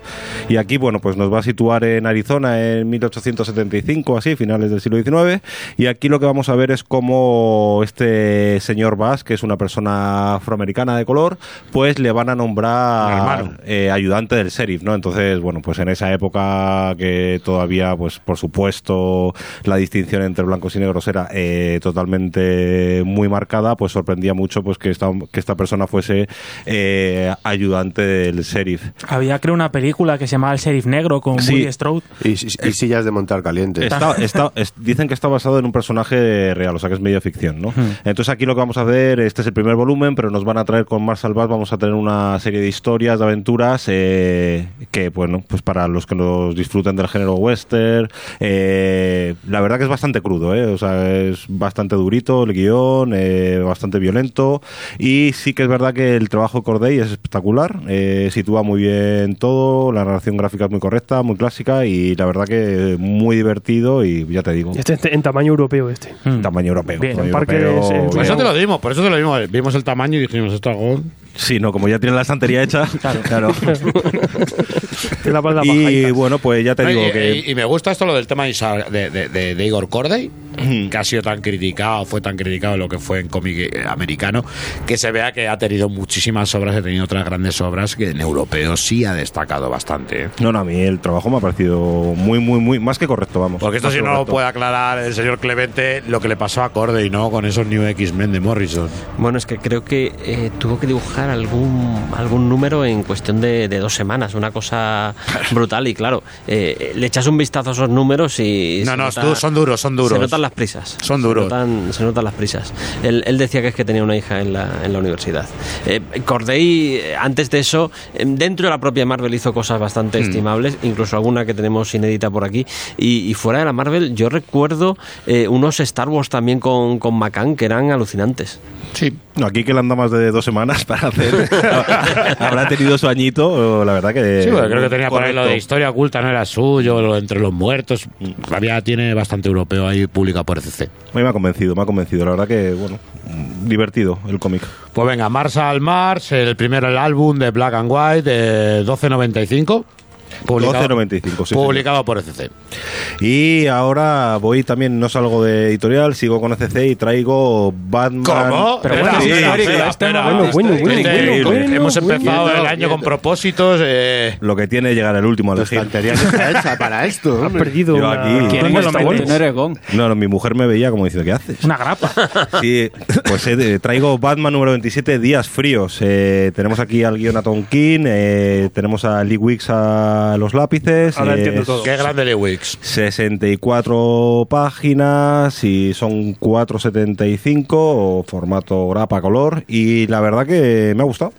Y aquí, bueno, pues nos va a situar en Arizona en 1875, así, finales del siglo XIX. Y aquí lo que vamos a ver es cómo este señor Bass, que es una persona afroamericana de color, pues le van a nombrar eh, ayudante del sheriff, ¿no? Entonces, bueno, pues en esa época que todavía, pues por supuesto, la distinción entre blancos y negros era eh, totalmente muy marcada, pues sorprendía mucho pues que esta, que esta persona fuese eh, ayudante del sheriff. Había, creo, una película que se llamaba El Sheriff Negro con Sí. Woody Strode. Y, y- y sillas de montar caliente. Está- está- es- dicen que está basado en un personaje real, o sea que es medio ficción, ¿no? Entonces aquí lo que vamos a hacer, este es el primer volumen, pero nos van a traer con Marshall Bass, vamos a tener una serie de historias, de aventuras, eh, que bueno, pues para los que nos disfruten del género western, eh, la verdad que es bastante crudo, ¿eh? O sea, es bastante durito el guion, eh, bastante violento, y sí que es verdad que el trabajo de Corday es espectacular, eh, sitúa muy bien todo, la narración gráfica es muy correcta, muy clásica, y la verdad que muy divertido, y ya te digo, Este, este en tamaño europeo, este. Mm. tamaño europeo. Bien, tamaño parque europeo, es- es- Por eso te lo dimos, por eso te lo dimos. Vimos el tamaño y dijimos, esto algo... Sí, no, como ya tiene la estantería hecha. Claro. Palabra y bueno, pues ya te digo y, que. y- y me gusta esto lo del tema de, de- de- de Igor Corday, que ha sido tan criticado, fue tan criticado lo que fue en cómic americano, que se vea que ha tenido muchísimas obras, ha tenido otras grandes obras que en europeo sí ha destacado bastante. ¿eh? No, no, a mí el trabajo me ha parecido muy, muy, muy. Más que correcto, vamos. Porque esto si no lo puede aclarar el señor Clemente lo que le pasó a Corday, ¿no? Con esos New X-Men de Morrison. Bueno, es que creo que eh, tuvo que dibujar algún, algún número en cuestión de, de dos semanas, una cosa brutal. Y claro, eh, le echas un vistazo a esos números y. No, no, nota- son duros, son duros. Se las prisas. Son duros. Se notan, se notan las prisas. Él, él decía que es que tenía una hija en la, en la universidad. Eh, Corday, eh, antes de eso, eh, dentro de la propia Marvel hizo cosas bastante Hmm. estimables, incluso alguna que tenemos inédita por aquí. Y, y fuera de la Marvel, yo recuerdo eh, unos Star Wars también con, con McCann que eran alucinantes. Sí. No, aquí que le anda más de dos semanas para hacer. Habrá tenido su añito, la verdad que. Sí, bueno, creo que tenía por ahí lo de historia oculta, no era suyo, lo entre los muertos. Todavía tiene bastante europeo ahí por CC. A mí me ha convencido, me ha convencido. La verdad que, bueno, divertido el cómic. Pues venga, Mars al Mars, el primero el álbum de Black and White, de 12.95. Publicado, 12.95, sí, publicado por ECC. Y ahora voy también, no salgo de editorial, sigo con ECC y traigo Batman. ¿Cómo? Pero bueno, sí. Bueno, bueno, bueno, Hemos empezado el año con propósitos. eh, Lo que tiene llegar el último a La estantería que está hecha para esto. Ha hombre. perdido Yo aquí-. No. No, mi mujer me veía como diciendo, ¿qué haces? Una grapa. Sí, pues eh, traigo Batman número 27, Días Fríos. Eh, tenemos aquí al guion a Tom King, eh, tenemos a Lee Wicks a los lápices. Ahora eh, entiendo todo. Qué grande Lewix. 64 páginas y son 475, formato grapa color. Y la verdad que me ha gustado.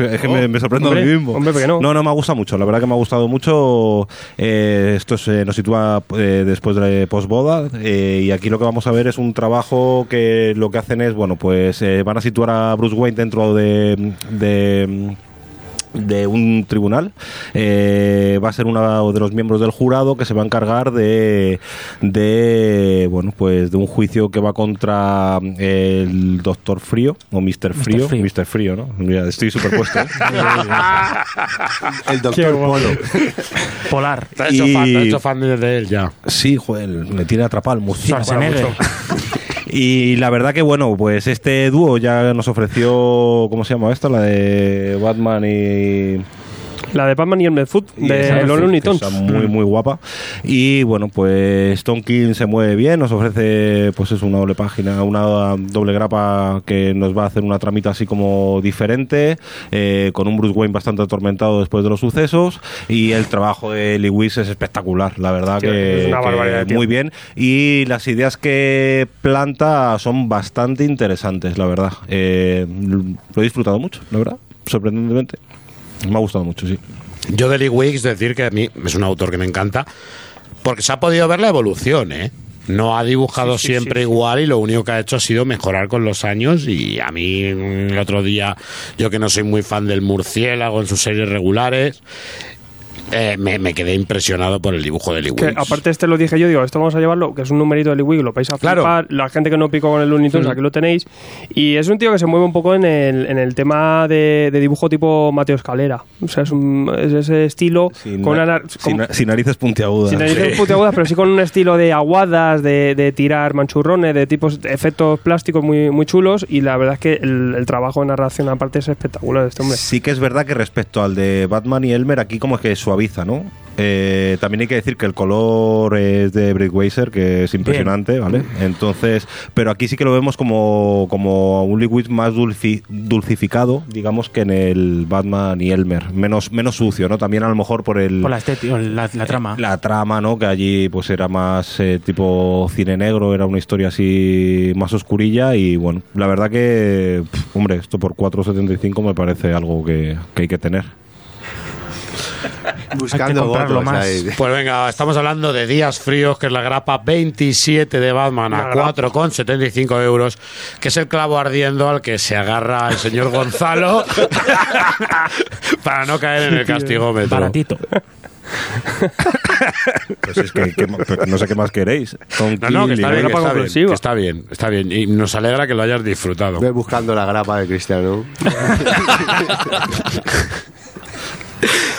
Es que me, me sorprende a mí mismo. hombre, ¿por qué no? No, no, me ha gustado mucho. La verdad que me ha gustado mucho. Eh, esto se nos sitúa eh, después de posboda. Eh, y aquí lo que vamos a ver es un trabajo que lo que hacen es, bueno, pues eh, van a situar a Bruce Wayne dentro de. de de un tribunal eh, va a ser uno de los miembros del jurado que se va a encargar de de bueno pues de un juicio que va contra el doctor Frío o Mr. Frío Frío. Mr. Frío no Mira, estoy superpuesto ¿eh? El doctor. Polo. Polar. Te has hecho fan, te has hecho fan de él ya. Sí, joder, me tiene atrapado el murciélago. Y la verdad que bueno, pues este dúo ya nos ofreció, ¿cómo se llama esto? La de Batman y... La de Batman y el Medfoot de los Looney Tunes. está muy muy guapa. Y bueno pues Tonkin se mueve bien nos ofrece pues es una doble página una doble grapa que nos va a hacer una tramita así como diferente eh, con un Bruce Wayne bastante atormentado después de los sucesos. Y el trabajo de Lewis es espectacuar la verdad Tío, que, es una barbaridad, muy bien. Y las ideas que planta son bastante interesantes la verdad. Eh, lo he disfrutado mucho la verdad sorprendentemente me ha gustado mucho sí Yo de Lee Wicks decir que a mí es un autor que me encanta porque se ha podido ver la evolución, ¿eh? No ha dibujado Sí, sí, siempre sí, sí. igual y lo único que ha hecho ha sido mejorar con los años y a mí mm, el otro día, yo que no soy muy fan del murciélago en sus series regulares, eh, me, me quedé impresionado por el dibujo de Lee Que Wicks. aparte este lo dije yo, digo, esto vamos a llevarlo, que es un numerito de Lee Wig, lo vais a Claro. flipar. La gente que no picó con el Looney Tunes, aquí lo tenéis. Y es un tío que se mueve un poco en el, en el tema de, de dibujo tipo Mateo Escalera. O sea, es, un, es ese estilo Sin, con na- sin con- sin narices puntiagudas. sin narices puntiagudas, pero sí con un estilo de aguadas, de, de tirar manchurrones, de tipos de efectos plásticos muy, muy chulos. Y la verdad es que el, el trabajo de narración aparte es espectacular de este hombre. Sí que es verdad que respecto al de Batman y Elmer, aquí como que suaviza, ¿no? Eh, también hay que decir que el color es de Breakweiser, que es impresionante, ¿vale? Entonces, pero aquí sí que lo vemos como, como un liquid más dulci- dulcificado, digamos, que en el Batman y Elmer. Menos, menos sucio, ¿no? También a lo mejor por el... Por la estética, la, la trama. La trama, ¿no? Que allí pues era más eh, tipo cine negro, era una historia así más oscurilla y bueno, la verdad que, hombre, esto por 4.75 me parece algo que, que hay que tener. Buscando comprarlo votos más. ahí. Pues venga, estamos hablando de Días Fríos, que es la grapa 27 de Batman a 4,75 euros, que es el clavo ardiendo al que se agarra el señor Gonzalo para no caer en el castigómetro. Baratito. Pues es que, que- pero no sé qué más queréis. Con No, no, que está bien, que está bien, que está bien, está bien. Y nos alegra que lo hayas disfrutado. Ve buscando la grapa de Cristiano.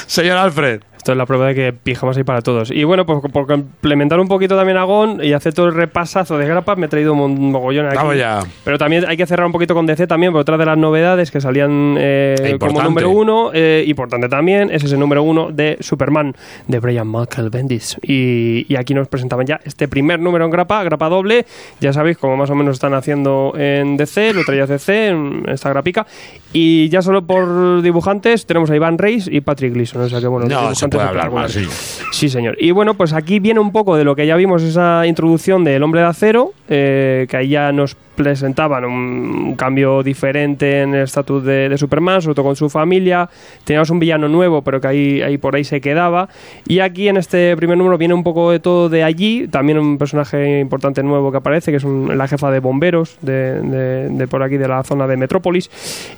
Señor Alfred. Esto es la prueba de que pijamos ahí para todos. Y bueno, pues por complementar un poquito también a Gon y hacer todo el repasazo de grapas, me he traído un mogollón aquí. Vamos ya. Pero también hay que cerrar un poquito con DC también, por otra de las novedades que salían eh, como número uno, eh, importante también, es ese número uno de Superman, de Brian Michael Bendis. Y, y aquí nos presentaban ya este primer número en grapa, grapa doble. Ya sabéis cómo más o menos están haciendo en DC, lo traía DC en esta grapica. Y ya solo por dibujantes tenemos a Iván Reis y Patrick Gleason. O sea que bueno, No, puede hablar más, espectaculares. sí. Sí, señor. Y bueno, pues aquí viene un poco de lo que ya vimos, esa introducción del hombre de acero, eh, que ahí ya nos presentaban un cambio diferente en el estatus de, Superman, sobre todo con su familia. Teníamos un villano nuevo, pero que ahí, ahí por ahí se quedaba. Y aquí en este primer número viene un poco de todo de allí. También un personaje importante nuevo que aparece, que es un- la jefa de bomberos de, de- por aquí, de la zona de Metrópolis.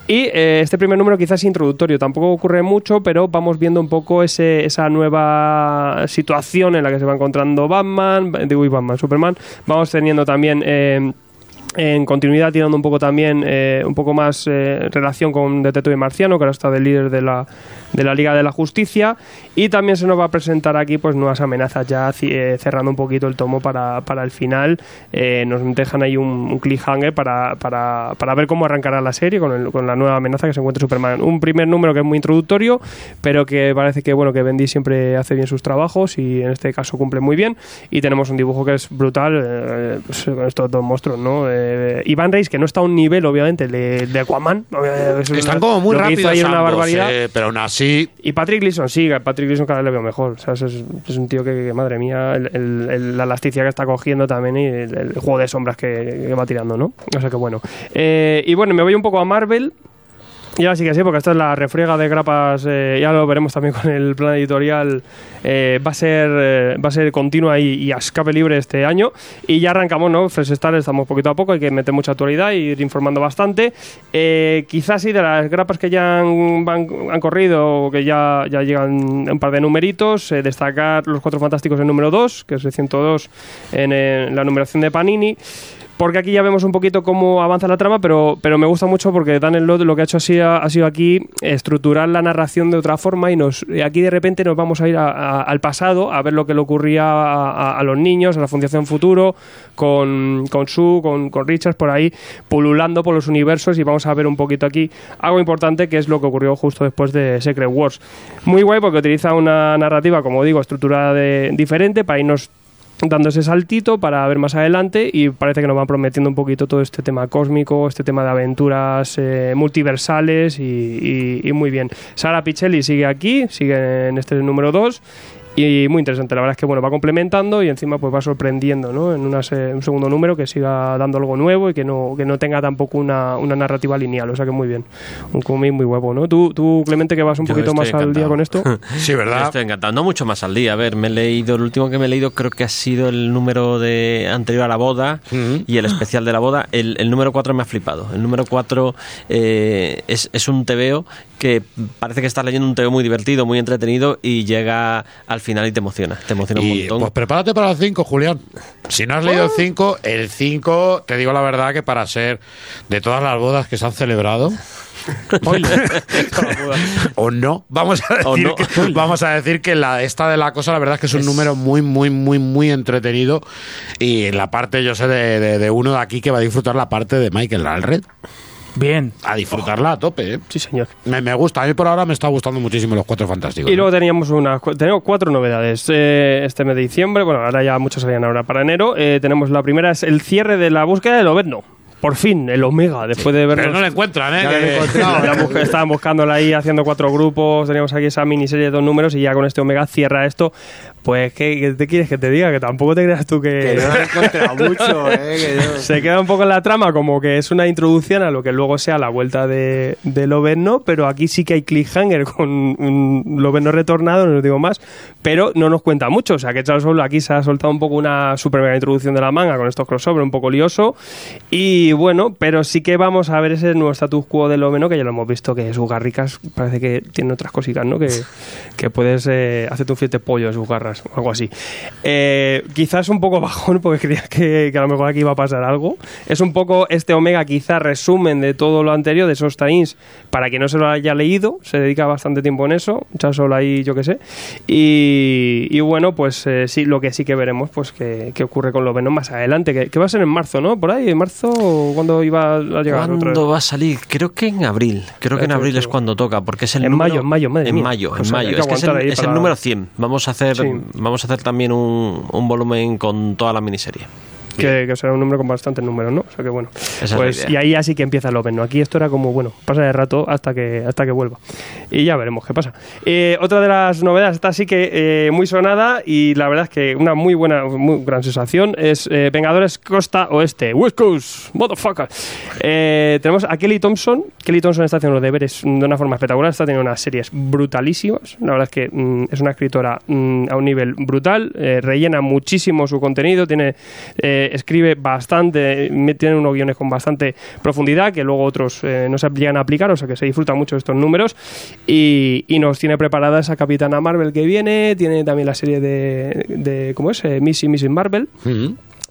Y eh, este primer número quizás es introductorio, tampoco ocurre mucho, pero vamos viendo un poco ese, esa nueva situación en la que se va encontrando Batman, digo, Batman, Superman. Vamos teniendo también... eh, en continuidad tirando un poco también eh, un poco más eh, relación con Detective Marciano que ahora está de líder de la, de la Liga de la Justicia. Y también se nos va a presentar aquí pues nuevas amenazas ya eh, cerrando un poquito el tomo para, para el final. Nos dejan ahí un, un cliffhanger para, para, para, ver cómo arrancará la serie con, el, con la nueva amenaza que se encuentra Superman. Un primer número que es muy introductorio pero que parece que bueno que Bendy siempre hace bien sus trabajos y en este caso cumple muy bien. Y tenemos un dibujo que es brutal pues, con estos dos monstruos ¿no? Eh, Iván Reis, que no está a un nivel, obviamente, de, de Aquaman. Están como muy rápidos. Una barbaridad. Eh, pero aún así. Y Patrick Gleason, sí, Patrick Gleason cada vez le veo mejor. O sea, es, es, un tío que, madre mía, el, la elasticidad que está cogiendo también y el, juego de sombras que, va tirando, ¿no? O sea que bueno. Eh, y bueno, me voy un poco a Marvel. Y ahora sí que sí, porque esta es la refriega de grapas, eh, ya lo veremos también con el plan editorial, eh, va a ser eh, va a ser continua y, a escape libre este año. Y ya arrancamos, ¿no? Fresh Start estamos poquito a poco, hay que meter mucha actualidad y ir informando bastante. quizás sí, de las grapas que ya han, corrido, que ya, ya llegan un par de numeritos, destacar los Cuatro Fantásticos en número 2, que es el 102 en, en la numeración de Panini porque aquí ya vemos un poquito cómo avanza la trama, pero, pero me gusta mucho porque Daniel Lott lo que ha hecho ha, sido aquí estructurar la narración de otra forma y nos aquí de repente nos vamos a ir al pasado a ver lo que le ocurría a, los niños, a la Fundación Futuro, con, con Sue, con, con Richards por ahí, pululando por los universos y vamos a ver un poquito aquí algo importante que es lo que ocurrió justo después de Secret Wars. Muy guay porque utiliza una narrativa, como digo, estructurada diferente para irnos dando ese saltito para ver más adelante y parece que nos van prometiendo un poquito todo este tema cósmico, este tema de aventuras eh, multiversales y, y, muy bien. Sara Pichelli sigue aquí, sigue en este número 2 y muy interesante, la verdad es que bueno, va complementando y encima pues va sorprendiendo, ¿no? En un segundo número que siga dando algo nuevo y que no, que no tenga tampoco una, una narrativa lineal, o sea que muy bien. Un cómic muy guapo, ¿no? Tú, tú Clemente, que vas un poquito más al día con esto. sí, ¿verdad? estoy encantado, no mucho más al día. A ver, me he leído, el último que me he leído creo que ha sido el número de anterior a la boda y el especial de la boda. El, el número 4 me ha flipado. El número 4 eh, es, es un tebeo que parece que estás leyendo un tebeo muy divertido, muy entretenido y llega al final y te emociona, te emociona un montón. Pues prepárate para el 5, Julián. Si no has leído el 5, el 5, te digo la verdad que para ser de todas las bodas que se han celebrado, o no. Vamos a decir, que, vamos a decir que la, esta de la cosa, la verdad es que es un número muy, muy, muy, muy entretenido. Y en la parte, yo sé, de, de uno de aquí que va a disfrutar la parte de Michael Alred. Bien. A disfrutarla a tope, ¿eh? Sí, señor. Me, me, gusta. A mí por ahora me está gustando muchísimo los Cuatro Fantásticos. Y luego teníamos una, tenemos cuatro novedades eh, este mes de diciembre. Bueno, ahora ya muchas salían ahora para enero. Eh, tenemos la primera, es el cierre de la búsqueda del Oberno por fin, el Omega, después de vernos... Pero no la encuentran, ¿eh? Ya estaban buscándola ahí, haciendo cuatro grupos, teníamos aquí esa miniserie de dos números y ya con este Omega cierra esto. Pues, ¿qué, te quieres que te diga? Que tampoco te creas tú que... Que no he encontrado mucho, ¿eh? Se queda un poco en la trama como que es una introducción a lo que luego sea la vuelta de, de Loberno, pero aquí sí que hay cliffhanger con un Loberno retornado, no os digo más, pero no nos cuenta mucho. O sea, que solo aquí se ha soltado un poco una super mega introducción de la manga con estos crossover un poco lioso y bueno, pero sí que vamos a ver ese nuevo status quo de Lomeno, que ya lo hemos visto, que sus garricas parece que tiene otras cositas, ¿no? Que, que puedes eh, hacerte un fiete pollo en sus garras o algo así. Eh, quizás un poco bajón, porque creía que, a lo mejor aquí iba a pasar algo. Es un poco este Omega, quizás resumen de todo lo anterior, de esos tains, para quien no se lo haya leído, se dedica bastante tiempo en eso, ya solo ahí, yo qué sé. Y, bueno, pues eh, sí, lo que sí que veremos, pues que, ocurre con Lomeno más adelante, que, que va a ser en marzo, ¿no? Por ahí, en marzo cuándo iba a llegar? ¿Cuándo va a salir? Creo que en abril. Creo que en abril es cuando toca, porque es el en número, mayo, en mayo, madre en mayo, en mayo. Es, que es el, número 100. Vamos a hacer, vamos a hacer también un, un volumen con toda la miniserie que, será un número con bastante números, ¿no? O sea que bueno. pues, y ahí así que empieza el Open, ¿no? Aquí esto era como, bueno, pasa de rato hasta que, hasta que vuelva. Y ya veremos qué pasa. Eh, otra de las novedades, está así que eh, muy sonada y la verdad es que una muy buena, muy gran sensación es eh, Vengadores Costa Oeste, West Coast, motherfucker. tenemos a Kelly Thompson. Kelly Thompson está haciendo los deberes de una forma espectacular, está teniendo unas series brutalísimas. La verdad es que mm, es una escritora mm, a un nivel brutal, rellena muchísimo su contenido, tiene escribe bastante, tiene unos guiones con bastante profundidad que luego otros eh, no se llegan a aplicar, o sea que se disfrutan mucho estos números. Y, nos tiene preparada esa Capitana Marvel que viene, tiene también la serie de, de ¿cómo es? Eh, Missy Missy Marvel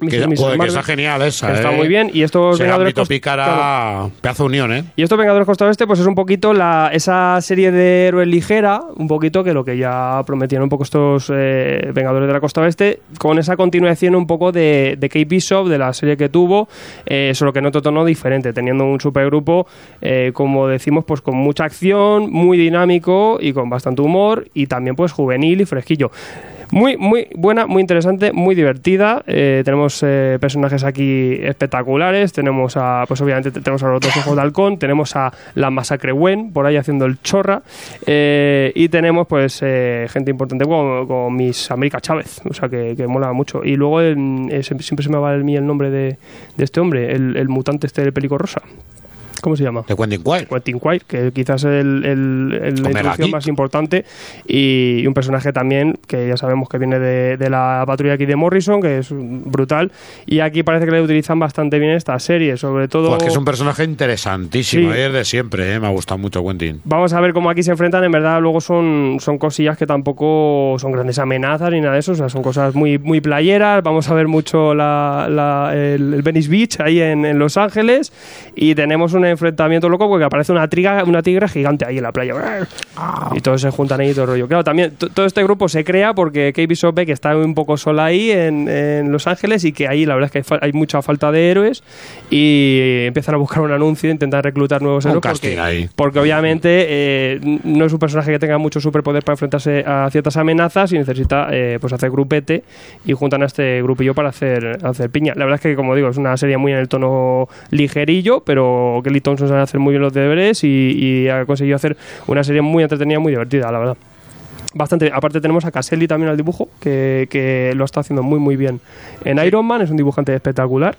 Que, Mrs. joder, que Marvel, está genial esa. que está eh. muy bien. Y estos Vengadores Costa- pícara, pedazo de unión, ¿eh? Y estos Vengadores Costa Oeste, pues es un poquito la, esa serie de héroes ligera, un poquito que lo que ya prometían un poco estos eh, Vengadores de la Costa Oeste, con esa continuación un poco de, de Kate Bishop, de la serie que tuvo, eh, solo que en otro tono diferente, teniendo un supergrupo, eh, como decimos, pues con mucha acción, muy dinámico y con bastante humor, y también pues juvenil y fresquillo. Muy, muy buena, muy interesante, muy divertida. Eh, tenemos eh, personajes aquí espectaculares. Tenemos a, pues obviamente te- tenemos a los dos ojos de halcón. Tenemos a la masacre Wen por ahí haciendo el chorra. Eh, y tenemos pues eh, gente importante como, como Miss América Chávez. O sea que, que mola mucho. Y luego el- eh, siempre se me va a mí el nombre de, de este hombre, el, el mutante este del pelico rosa. ¿Cómo se llama? De Quentin Quire. Quentin Quire, que quizás es el, el- el- la introducción más importante y, y un personaje también que ya sabemos que viene de, de la patrulla aquí de Morrison, que es brutal, y aquí parece que le utilizan bastante bien esta serie, sobre todo... Pues que es un personaje interesantísimo, Sí. es de siempre, ¿eh? Me ha gustado mucho Quentin. Vamos a ver cómo aquí se enfrentan. En verdad, luego son, son cosillas que tampoco son grandes amenazas ni nada de eso. O sea, son cosas muy, muy playeras. Vamos a ver mucho la, la- el, el Venice Beach ahí en, en Los Ángeles. Y tenemos un enfrentamiento loco porque aparece una, triga, una tigre gigante ahí en la playa. Y todos se juntan ahí y todo el rollo. Claro, también todo este grupo se crea porque Kate Bishop ve que está un poco sola ahí en, en Los Ángeles y que ahí la verdad es que hay, fa- hay mucha falta de héroes. Y empiezan a buscar un anuncio, intentan reclutar nuevos Un héroes. porque- ahí. porque obviamente eh, no es un personaje que tenga mucho superpoder para enfrentarse a ciertas amenazas y necesita eh, pues hacer grupete y juntan a este grupillo para hacer, hacer piña. La verdad es que, como digo, es una serie muy en el tono ligerillo, pero Kelly Thompson sabe hacer muy bien los deberes y, y ha conseguido hacer una serie muy entretenida, muy divertida, la verdad. Bastante. Aparte tenemos a Caselli también al dibujo, que, que lo está haciendo muy muy bien en Iron Man, es un dibujante espectacular.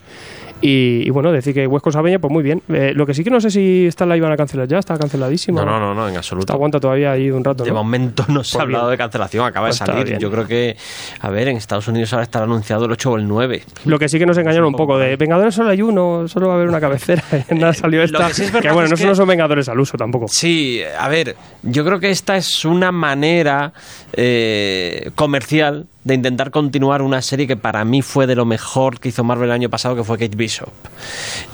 Y, y bueno, decir que Huesco Sabeña, pues muy bien. Eh, lo que sí que no sé si esta la iban a cancelar ya, está canceladísima. No, no, no, no, en absoluto. aguanta todavía ahí un rato. De ¿no? momento no se ha Pues hablado bien. de cancelación, acaba Pues de está salir. Yo creo que, a ver, en Estados Unidos ahora estará anunciado el 8 o el 9. Lo que sí que nos engañaron un poco de. Vengadores solo hay uno, solo va a haber una cabecera. Nada salió lo esta. que sí es que bueno, es no, que- no son Vengadores al uso tampoco. Sí, a ver, yo creo que esta es una manera eh, comercial de intentar continuar una serie que para mí fue de lo mejor que hizo Marvel el año pasado, que fue Kate Bishop.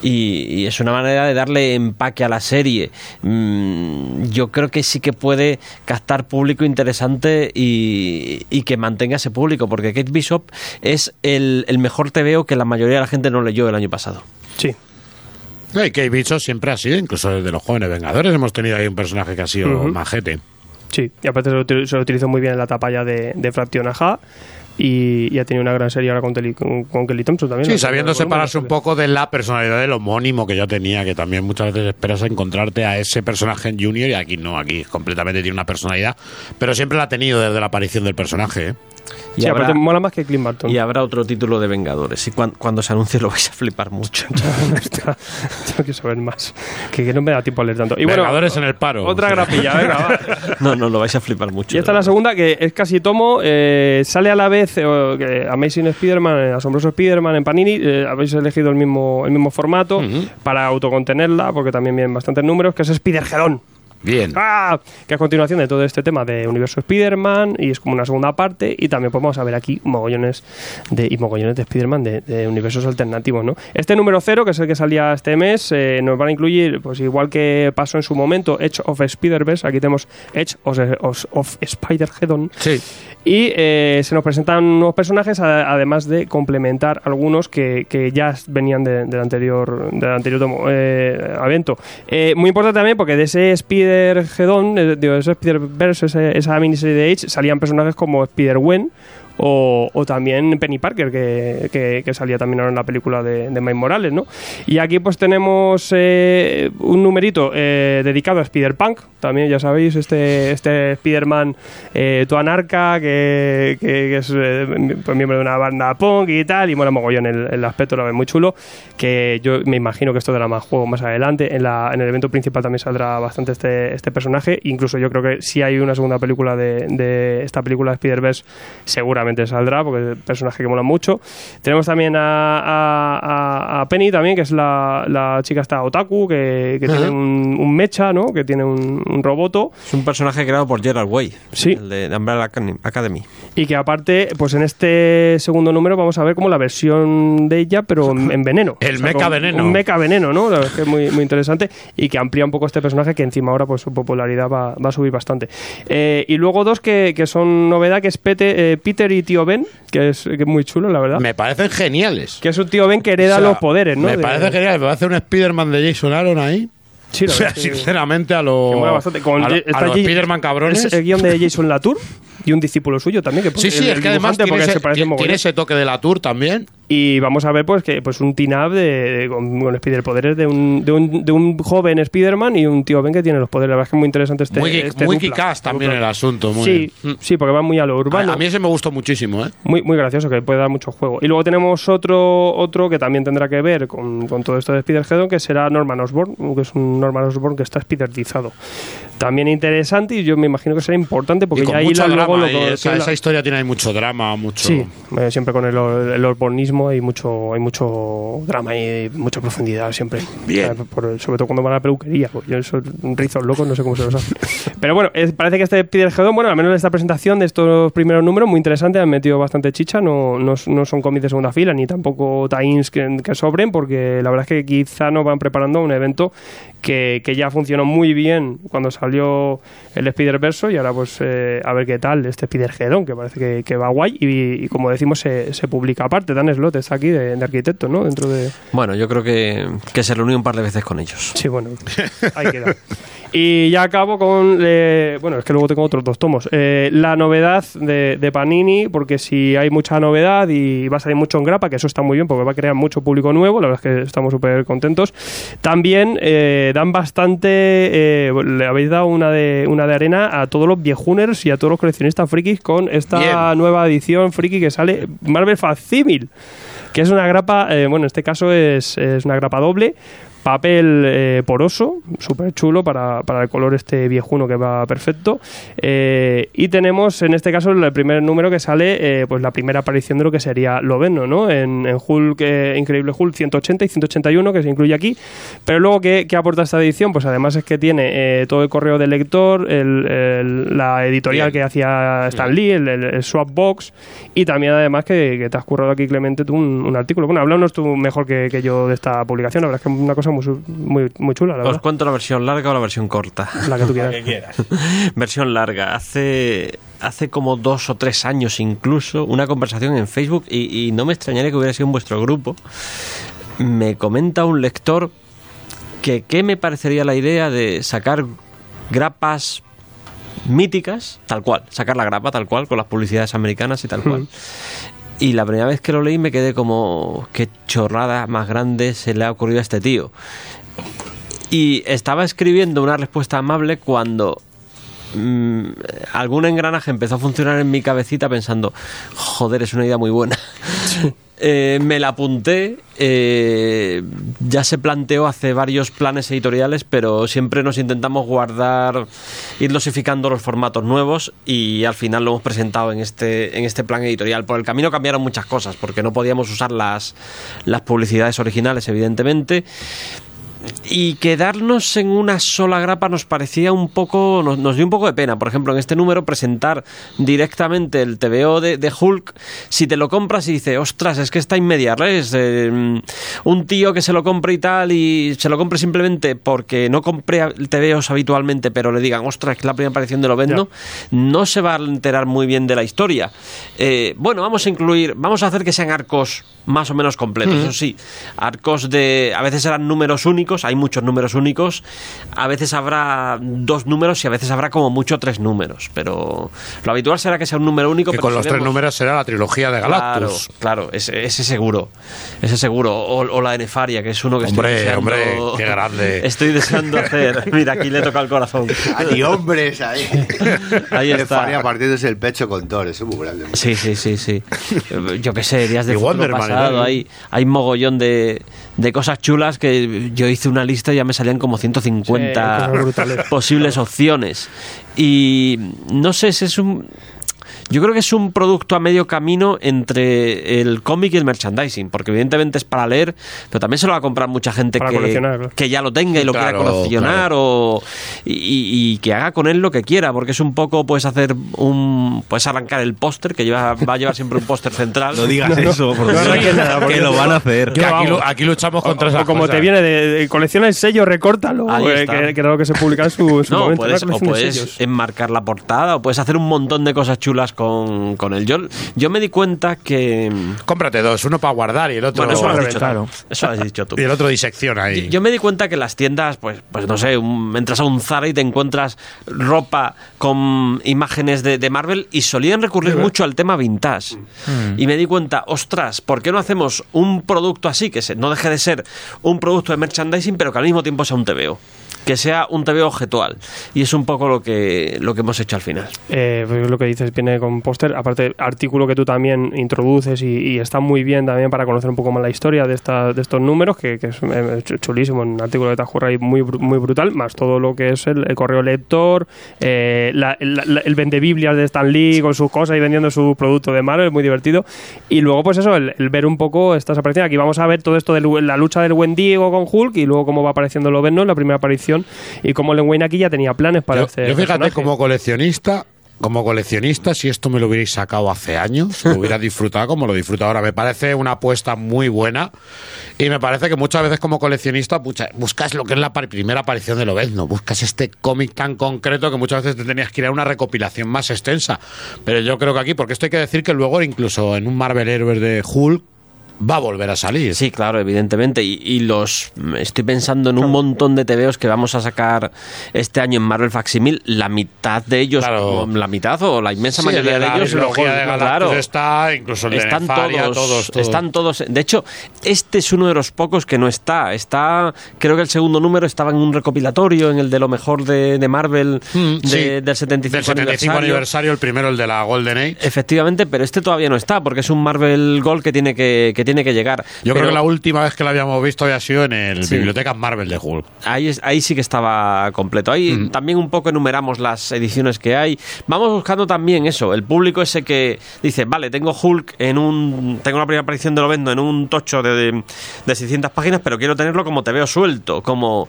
Y, y es una manera de darle empaque a la serie. Mm, yo creo que sí que puede captar público interesante y, y que mantenga ese público, porque Kate Bishop es el, el mejor TVO que la mayoría de la gente no leyó el año pasado. Sí. No, y Kate Bishop siempre ha sido, incluso desde los jóvenes Vengadores hemos tenido ahí un personaje que ha sido majete. Sí, y aparte se lo, utilizó muy bien en la tapa ya de, de Fraction Aja. Y, y ha tenido una gran serie ahora con, Teli- con, con Kelly Thompson también. Sí, ¿no? sabiendo separarse un poco de la personalidad del homónimo que ya tenía, que también muchas veces esperas encontrarte a ese personaje en Junior y aquí no, aquí completamente tiene una personalidad, pero siempre la ha tenido desde la aparición del personaje. ¿eh? Y Sí, habrá- aparte mola más que Clint Barton. Y habrá otro título de Vengadores. Y cuan- cuando se anuncie lo vais a flipar mucho. Está- Tengo que saber más. Que, que no me da tiempo a leer tanto. Y bueno, Vengadores en el paro. otra grapilla, venga, va. No, no, lo vais a flipar mucho. Y esta es la segunda, que es casi tomo. eh, sale a la vez eh, que Amazing Spider-Man, eh, Asombroso Spider-Man en Panini. eh, habéis elegido el mismo, el mismo formato para autocontenerla, porque también vienen bastantes números, que es Spider-Gedón. Bien. ¡Ah! Que es continuación de todo este tema de universo Spider-Man y es como una segunda parte y también podemos a ver aquí mogollones de, y mogollones de Spider-Man de, de universos alternativos, ¿no? Este número cero, que es el que salía este mes, eh, nos van a incluir, pues igual que pasó en su momento, Edge of Spider-Verse, aquí tenemos Edge of, of, of Spider-Geddon, Sí. y eh, se nos presentan nuevos personajes, a- además de complementar algunos que, que ya venían de- del anterior, del anterior tomo- eh, evento. Muy importante también porque de ese Spider-Gedon, eh, digo, ese Spider-Verse, esa miniserie de Age, salían personajes como Spider-Gwen o, también Penny Parker, que, que- salía también ahora en la película de, de Miles Morales, ¿no? Y aquí pues tenemos eh, un numerito eh, dedicado a Spider-Punk, también ya sabéis, este, este Spider-Man eh, tu anarca, que, que- que es eh, pues, miembro de una banda punk y tal, y mola mogollón el, el aspecto, lo ve muy chulo, que yo me imagino que esto dará más juego más adelante, en, la, en el evento principal también saldrá bastante este, este personaje, incluso yo creo que si hay una segunda película de, de esta película de Spider-Verse, seguramente seguramente saldrá porque es un personaje que mola mucho. Tenemos también a, a- a- a Penny también, que es la, la chica esta otaku, que, que tiene un, un mecha, ¿no? Que tiene un, un roboto. Es un personaje creado por Gerard Way, Sí. el de Umbrella Academy- Academy. Y que aparte, pues en este segundo número vamos a ver como la versión de ella, pero en, en veneno. El mecha con- veneno. Un mecha veneno, ¿no? La verdad es que es muy, muy interesante y que amplía un poco este personaje que encima ahora pues su popularidad va, va a subir bastante. Eh, y luego dos que, que son novedad, que es Pete- eh, Peter y Tío Ben, que es, que es muy chulo, la verdad. Me parecen geniales. Que es un Tío Ben que hereda O sea, los poderes, ¿no? Me De- parece genial. Me parece un Spider-Man de Jason Aaron ahí. Sí, o sea, sinceramente, a los. Con a, a los Spider-Man cabrones. Es el guion de Jason Latour y un discípulo suyo también. Que Sí, sí, el es que además tiene porque ese, se parece tiene- ese toque de la Tour también. Y vamos a ver pues que pues un team-up de, de- con, con Spider poderes de un, de, un, de un joven Spider-Man y un tío Ben que tiene los poderes. La verdad es que es muy interesante este muy este muy Kick-Ass también el asunto. Muy sí, bien. sí, porque va muy a lo urbano. A, a mí ese me gustó muchísimo, ¿eh? Muy, muy gracioso, que puede dar mucho juego. Y luego tenemos otro otro que también tendrá que ver con, con todo esto de Spider-Geddon, que será Norman Osborn, que es un Norman Osborn que está spiderizado. También interesante y yo me imagino que será importante porque ya drama. luego lo y que- esa, historia tiene ahí mucho drama, mucho. Sí, eh, siempre con el, el orbonismo hay mucho, hay mucho drama y mucha profundidad siempre. Bien. Eh, por- sobre todo cuando van a la peluquería, porque yo soy un rizos locos, no sé cómo se los hace. Pero bueno, es- parece que este Spider-Geddon, bueno, al menos esta presentación de estos primeros números, muy interesante, han metido bastante chicha, no, no, no son cómics de segunda fila, ni tampoco tie-ins que, que sobren, porque la verdad es que quizá nos van preparando un evento que, que ya funcionó muy bien cuando salió el Spider-Verso y ahora pues eh, a ver qué tal este Spider-Geddon, que parece que, que va guay y, y como decimos se, se publica aparte. Dan Slot está aquí de, de arquitecto, ¿no? Dentro de... Bueno, yo creo que, que se reunió un par de veces con ellos. Sí, bueno, ahí queda. Y ya acabo con. eh, bueno, es que luego tengo otros dos tomos. Eh, la novedad de, de Panini, porque si hay mucha novedad y va a salir mucho en grapa, que eso está muy bien porque va a crear mucho público nuevo, la verdad es que estamos súper contentos. También eh, dan bastante. eh, le habéis dado una de, una de arena a todos los viejuners y a todos los coleccionistas frikis con esta Bien. nueva edición friki que sale Marvel Facsimil que es una grapa, eh, bueno, en este caso es, es una grapa doble, papel eh, poroso, súper chulo para, para el color este viejuno que va perfecto. Eh, y tenemos en este caso el primer número que sale, eh, pues la primera aparición de lo que sería Loveno, ¿no? En, en Hulk, eh, Increíble Hulk 180 y 181, que se incluye aquí. Pero luego, ¿qué, qué aporta esta edición? Pues además es que tiene eh, todo el correo del lector, el- el- la editorial Bien. que hacía Stan Lee, el, el, el Swapbox, y también además que, que te has currado aquí, Clemente, tú un, un artículo. Bueno, háblanos tú mejor que, que yo de esta publicación, la verdad es que es una cosa muy, muy, muy chula, la ¿Os verdad. cuento la versión larga o la versión corta? La que tú quieras. versión larga. Hace, hace como dos o tres años incluso una conversación en Facebook y, y no me extrañaría que hubiera sido en vuestro grupo. Me comenta un lector que qué me parecería la idea de sacar grapas míticas, tal cual, sacar la grapa tal cual, con las publicidades americanas y tal cual. Y la primera vez que lo leí me quedé como, qué chorrada más grande se le ha ocurrido a este tío. Y estaba escribiendo una respuesta amable cuando mm, algún engranaje empezó a funcionar en mi cabecita pensando, joder, es una idea muy buena. Eh, me la apunté, eh, ya se planteó hace varios planes editoriales, pero siempre nos intentamos guardar, ir dosificando los formatos nuevos y al final lo hemos presentado en este, en este plan editorial. Por el camino cambiaron muchas cosas, porque no podíamos usar las, las publicidades originales, evidentemente. Y quedarnos en una sola grapa nos parecía un poco, nos, nos dio un poco de pena. Por ejemplo, en este número presentar directamente el TVO de, de Hulk, si te lo compras y dices, ostras, es que está en media res, eh, un tío que se lo compre y tal, y se lo compre simplemente porque no compré TVOs habitualmente, pero le digan, ostras, que es la primera aparición de lo vendo, no se va a enterar muy bien de la historia. Eh, bueno, vamos a incluir, vamos a hacer que sean arcos más o menos completos, eso sí, arcos de, a veces eran números únicos, hay muchos números únicos, a veces habrá dos números y a veces habrá como mucho tres números, pero lo habitual será que sea un número único. Que pero con si los tres números será la trilogía de Galactus. Claro, claro, ese, ese seguro, ese seguro, o, o la de Nefaria, que es uno que Hombre, estoy deseando, hombre, qué grande. Estoy deseando hacer, mira, aquí le toca el corazón. Ani hombres ahí. Ahí está. faría partiéndose el pecho con Thor, eso es muy grande. Sí, sí, sí, sí. Yo qué sé, días de Y futuro Wonder Man, pasado, ¿no? hay, hay mogollón de, de cosas chulas que yo hice una lista y ya me salían como Sí, 150 cosas brutales. posibles opciones. Y no sé si es un... Yo creo que es un producto a medio camino entre el cómic y el merchandising, porque evidentemente es para leer, pero también se lo va a comprar mucha gente que, claro. que ya lo tenga y lo Claro, quiera coleccionar o, y, y- que haga con él lo que quiera, porque es un poco, puedes hacer un, puedes arrancar el póster, que lleva, va a llevar siempre un póster central. No digas eso, porque no arranques nada, porque que lo van a hacer. Que aquí, lu- aquí luchamos contra O esas como cosas. te viene de, de colecciona el sello, recórtalo, Ahí eh, está. que, que era lo que se publicaba en su, en su No, momento. puedes, o puedes sellos. enmarcar la portada, o puedes hacer un montón de cosas chulas con, con él. Yo, yo me di cuenta que... Cómprate dos, uno para guardar y el otro Bueno, eso lo has dicho. Eso has dicho tú. y el otro disecciona ahí. Yo, yo me di cuenta que las tiendas, pues, pues no sé, un- entras a un Zara y te encuentras ropa con imágenes de, de Marvel y solían recurrir mucho al tema vintage. Y me di cuenta, ostras, ¿por qué no hacemos un producto así que se- no deje de ser un producto de merchandising, pero que al mismo tiempo sea un TVO? Que sea un TVO objetual. Y es un poco lo que, lo que hemos hecho al final. Eh, pues lo que dices viene con póster, aparte artículo que tú también introduces y, y está muy bien también para conocer un poco más la historia de, esta, de estos números, que, que es eh, ch- chulísimo, un artículo de Tajurra ahí muy, muy brutal, más todo lo que es el, el correo lector, eh, la- la- la- el vende Biblias de Stan Lee con sus cosas y vendiendo su producto de Marvel, muy divertido. Y luego pues eso, el, el ver un poco estas apariciones, aquí vamos a ver todo esto de la lucha del buen Diego con Hulk y luego cómo va apareciendo Lovenno en la primera aparición y cómo Len Wayne aquí ya tenía planes para yo, este yo fíjate, como coleccionista, como coleccionista, si esto me lo hubierais sacado hace años, lo hubiera disfrutado como lo disfruto ahora. Me parece una apuesta muy buena y me parece que muchas veces como coleccionista pucha, buscas lo que es la primera aparición de Lobezno, buscas este cómic tan concreto que muchas veces te tenías que ir a una recopilación más extensa. Pero yo creo que aquí, porque esto hay que decir que luego incluso en un Marvel Heroes de Hulk va a volver a salir. Sí, claro, evidentemente. Y, y los estoy pensando en un montón de TVOs que vamos a sacar este año en Marvel Facsimil. La mitad de ellos, Claro. o la mitad o la inmensa Sí, mayoría la de ellos, trilogía de Galactus claro, está, incluso el de están Nefaria, todos, todos, todos. están todos. De hecho, este es uno de los pocos que no está. Está, creo que el segundo número estaba en un recopilatorio, en el de lo mejor de, de Marvel Mm, de- sí. del 75, Del 75 aniversario. el primero, el de la Golden Age. Efectivamente, pero este todavía no está, porque es un Marvel Gold que tiene que, que tiene que llegar. Yo Pero- creo que la última vez que la habíamos visto había sido en el Sí. Biblioteca Marvel de Hulk. Ahí, es- ahí sí que estaba completo. Ahí también un poco enumeramos las ediciones que hay. Vamos buscando también eso, el público ese que dice, vale, tengo Hulk en un... Tengo la primera aparición de lo vendo en un tocho de, de, de 600 páginas, pero quiero tenerlo como te veo suelto, como...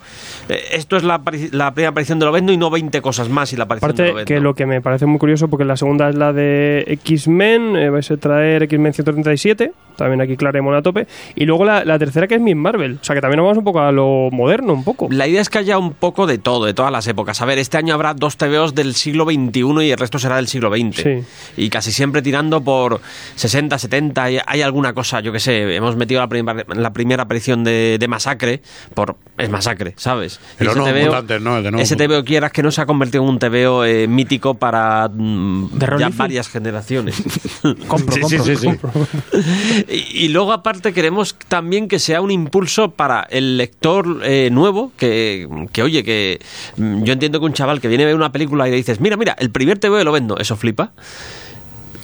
eh, esto es la, primera aparición de lo vendo y no 20 cosas más y la aparición de Lobezno. que lo que me parece muy curioso, porque la segunda es la de X-Men, eh, vais a traer X-Men 137, también aquí Claremont a tope, y luego la, la tercera que es Miss Marvel, o sea que también nos vamos un poco a lo moderno, un poco. La idea es que haya un poco de todo, de todas las épocas. A ver, este año habrá dos TVOs del siglo XXI y el resto será del siglo XX. Sí. Y casi siempre tirando por 60, 70. Hay, hay alguna cosa, yo que sé, hemos metido la, primera la primera aparición de, de Masacre, por es Masacre, ¿sabes? Pero ese no, TVO Mutantes, no, el de no. Ese TVO quieras que no se ha convertido en un TVO eh, mítico para mm, ¿De ya varias generaciones. Compro, Sí, sí, compro. sí, sí. Y, y luego aparte queremos también que sea un impulso para el lector eh, nuevo, que, que, oye, que mm, yo entiendo que un chaval que viene a ver una película y le dices, mira, mira, el primer TV lo vendo, eso flipa,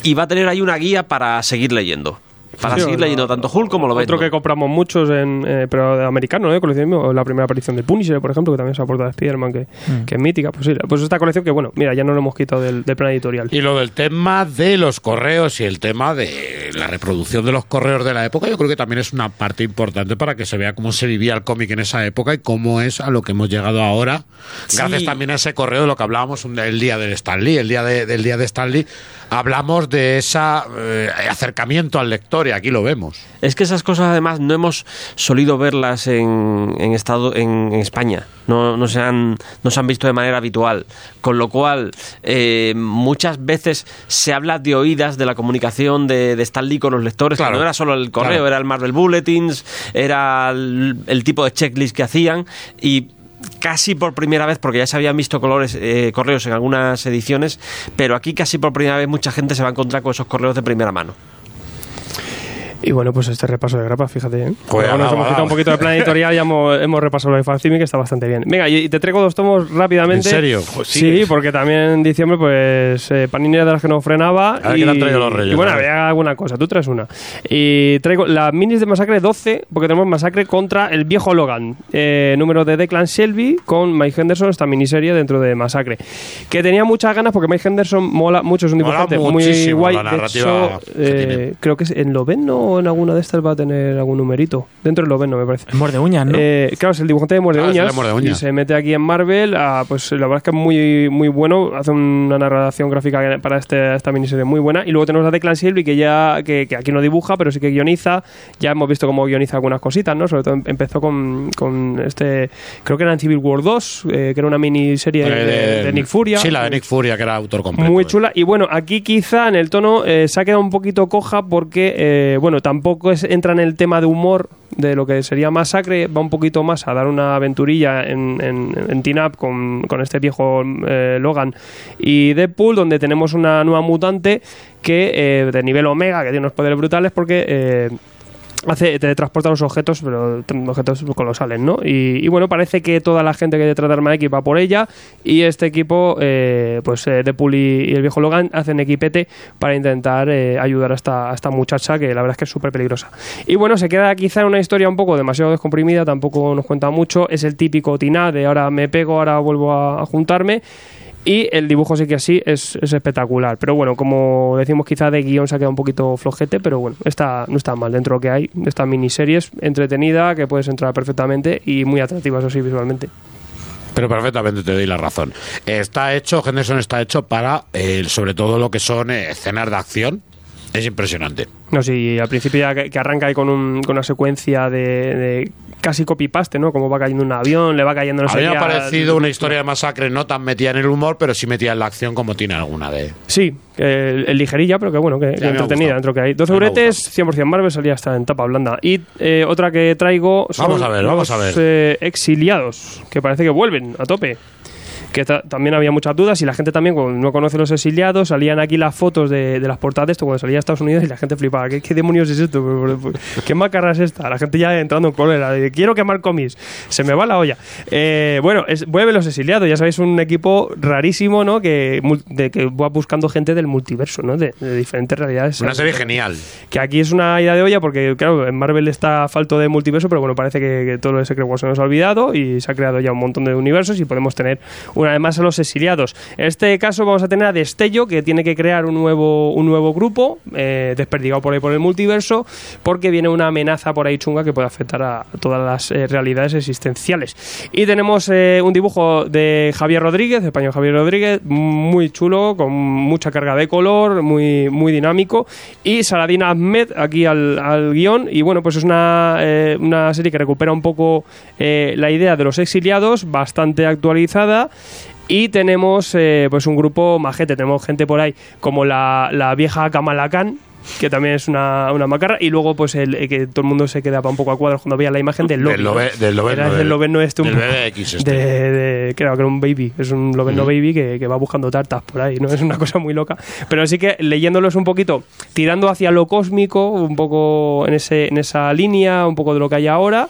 y va a tener ahí una guía para seguir leyendo. Para Sí, seguir leyendo tanto Hulk como lo vendo. Otro que compramos muchos, en, eh, pero de americano, ¿eh? coleccionismo, la primera aparición de Punisher, por ejemplo, que también se aporta de Spider-Man, que, Mm. que es mítica. Pues sí, pues esta colección que, bueno, mira, ya no lo hemos quitado del, del plan editorial. Y lo del tema de los correos y el tema de la reproducción de los correos de la época, yo creo que también es una parte importante para que se vea cómo se vivía el cómic en esa época y cómo es a lo que hemos llegado ahora. Gracias también a ese correo de lo que hablábamos el día del Stan Lee, el día de- del día de Stan Lee, hablamos de ese acercamiento al lector y aquí lo vemos. Es que esas cosas además no hemos solido verlas en, en estado en, en España. No, no, se han, no se han visto de manera habitual. Con lo cual, eh, muchas veces se habla de oídas de la comunicación de, de Stan Lee con los lectores. que Claro. no era solo el correo, Claro. era el Marvel Bulletins, era el, el tipo de checklist que hacían. Y casi por primera vez, porque ya se habían visto colores, eh, correos en algunas ediciones, pero aquí casi por primera vez mucha gente se va a encontrar con esos correos de primera mano. Y bueno, pues este repaso de grapa, fíjate. ¿eh? Joder, Bueno, nos va, hemos quitado un poquito de plan editorial y hemos, hemos repasado lo de que está bastante bien. Venga, y, y te traigo dos tomos rápidamente. ¿En serio? Pues sí. sí. porque también en diciembre, pues, eh, Panini era de las que no frenaba. A ver y, qué le han traído los Reyes, y bueno, había alguna cosa. Tú traes una. Y traigo las minis de Masacre 12, porque tenemos Masacre contra el viejo Logan. Eh, número de Declan Shelby con Mike Henderson, esta miniserie dentro de Masacre. Que tenía muchas ganas porque Mike Henderson mola mucho, es un Mola dibujante muy guay. la De narrativa hecho, que eh, creo que es en Loveno o en alguna de estas va a tener algún numerito. Dentro del Loveno, me parece. Muerde uñas, ¿no? Eh, claro, es el dibujante de Muerde Ah, Uñas. de Muerde Uñas. Y se mete aquí en Marvel. ah, pues la verdad es que es muy, muy bueno. Hace una narración gráfica para este, esta miniserie muy buena. Y luego tenemos a Declan Shelby, que ya que, que aquí no dibuja, pero sí que guioniza. Ya hemos visto cómo guioniza algunas cositas, ¿no? Sobre todo em- empezó con, con este. Creo que era en Civil War 2, eh, que era una miniserie de, Eh, de Nick Furia. Sí, la de Nick Furia, que era autor completo. Muy chula. Y bueno, aquí quizá en el tono eh, se ha quedado un poquito coja porque, eh, tampoco es, entra en el tema de humor de lo que sería Masacre, va un poquito más a dar una aventurilla en, en, en Teen Up con, con este viejo eh, Logan y Deadpool, donde tenemos una nueva mutante que eh, de nivel Omega, que tiene unos poderes brutales porque... eh, hace teletransporta los objetos, pero objetos colosales, ¿no? Y, y bueno, parece que toda la gente que detrás de Arma X va por ella y este equipo, eh, pues eh, Deadpool y, y el viejo Logan hacen equipete para intentar eh, ayudar a esta, muchacha que la verdad es que es súper peligrosa. Y bueno, se queda quizá en una historia un poco demasiado descomprimida, tampoco nos cuenta mucho, es el típico Tina de ahora me pego, ahora vuelvo a juntarme. Y el dibujo sí que así es, es espectacular. Pero bueno, como decimos, quizá de guion se ha quedado un poquito flojete, pero bueno, está, no está mal dentro de lo que hay. Esta miniseries entretenida, que puedes entrar perfectamente y muy atractiva, eso sí, visualmente. Pero perfectamente te doy la razón. Está hecho, Henderson está hecho para, eh, sobre todo lo que son eh, escenas de acción. Es impresionante. No, sí, al principio ya que, que arranca ahí con, un- con una secuencia de, de casi copy-paste, ¿no? Como va cayendo un avión, le va cayendo no sé mí me qué ha parecido una historia de masacre no tan metida en el humor, pero sí metida en la acción como tiene alguna de. Sí, eh, el ligerilla, pero que bueno, que, que me ha entretenida dentro que hay. 12 A mí me ha euretes, 100% Marvel, salía hasta en tapa blanda. Y eh, otra que traigo son Vamos a ver, vamos los, a ver. eh, exiliados, que parece que vuelven a tope. Que ta- también había muchas dudas y la gente también, cuando no conoce los exiliados, salían aquí las fotos de, de las portadas de esto cuando salía a Estados Unidos y la gente flipaba. ¿Qué, qué demonios es esto? ¿Qué macarra es esta? La gente ya entrando en cólera. de, Quiero quemar cómics. Se me va la olla. Eh, bueno, es, vuelven los exiliados. Ya sabéis, un equipo rarísimo, ¿no? Que, de, que va buscando gente del multiverso, ¿no? De, de diferentes realidades. Una serie genial. Que aquí es una idea de olla porque, claro, en Marvel está falto de multiverso, pero bueno, parece que, que todo lo de Secret Wars se nos ha olvidado y se ha creado ya un montón de universos y podemos tener una vez más a los exiliados. En este caso vamos a tener a Destello, que tiene que crear un nuevo, un nuevo grupo, eh, desperdigado por ahí por el multiverso, porque viene una amenaza por ahí chunga que puede afectar a todas las eh, realidades existenciales. Y tenemos eh, un dibujo de Javier Rodríguez, español Javier Rodríguez, muy chulo, con mucha carga de color, muy, muy dinámico. Y Saladin Ahmed aquí al, al guion. Y bueno, pues es una, una serie que recupera un poco la idea de los exiliados, bastante actualizada. Y tenemos eh, pues un grupo majete, tenemos gente por ahí como la, la vieja Kamala Khan, que también es una, una macarra, y luego pues el, el que todo el mundo se quedaba un poco a cuadros cuando veía la imagen del Loven. Del Lobe- del Loven, Era no, el del- Loveno este un del poco- BBX este. de, de- creo que era un baby, es un Loveno baby que, que va buscando tartas por ahí, ¿no? Es una cosa muy loca. Pero sí que leyéndolos un poquito, tirando hacia lo cósmico, un poco en, ese, en esa línea, un poco de lo que hay ahora,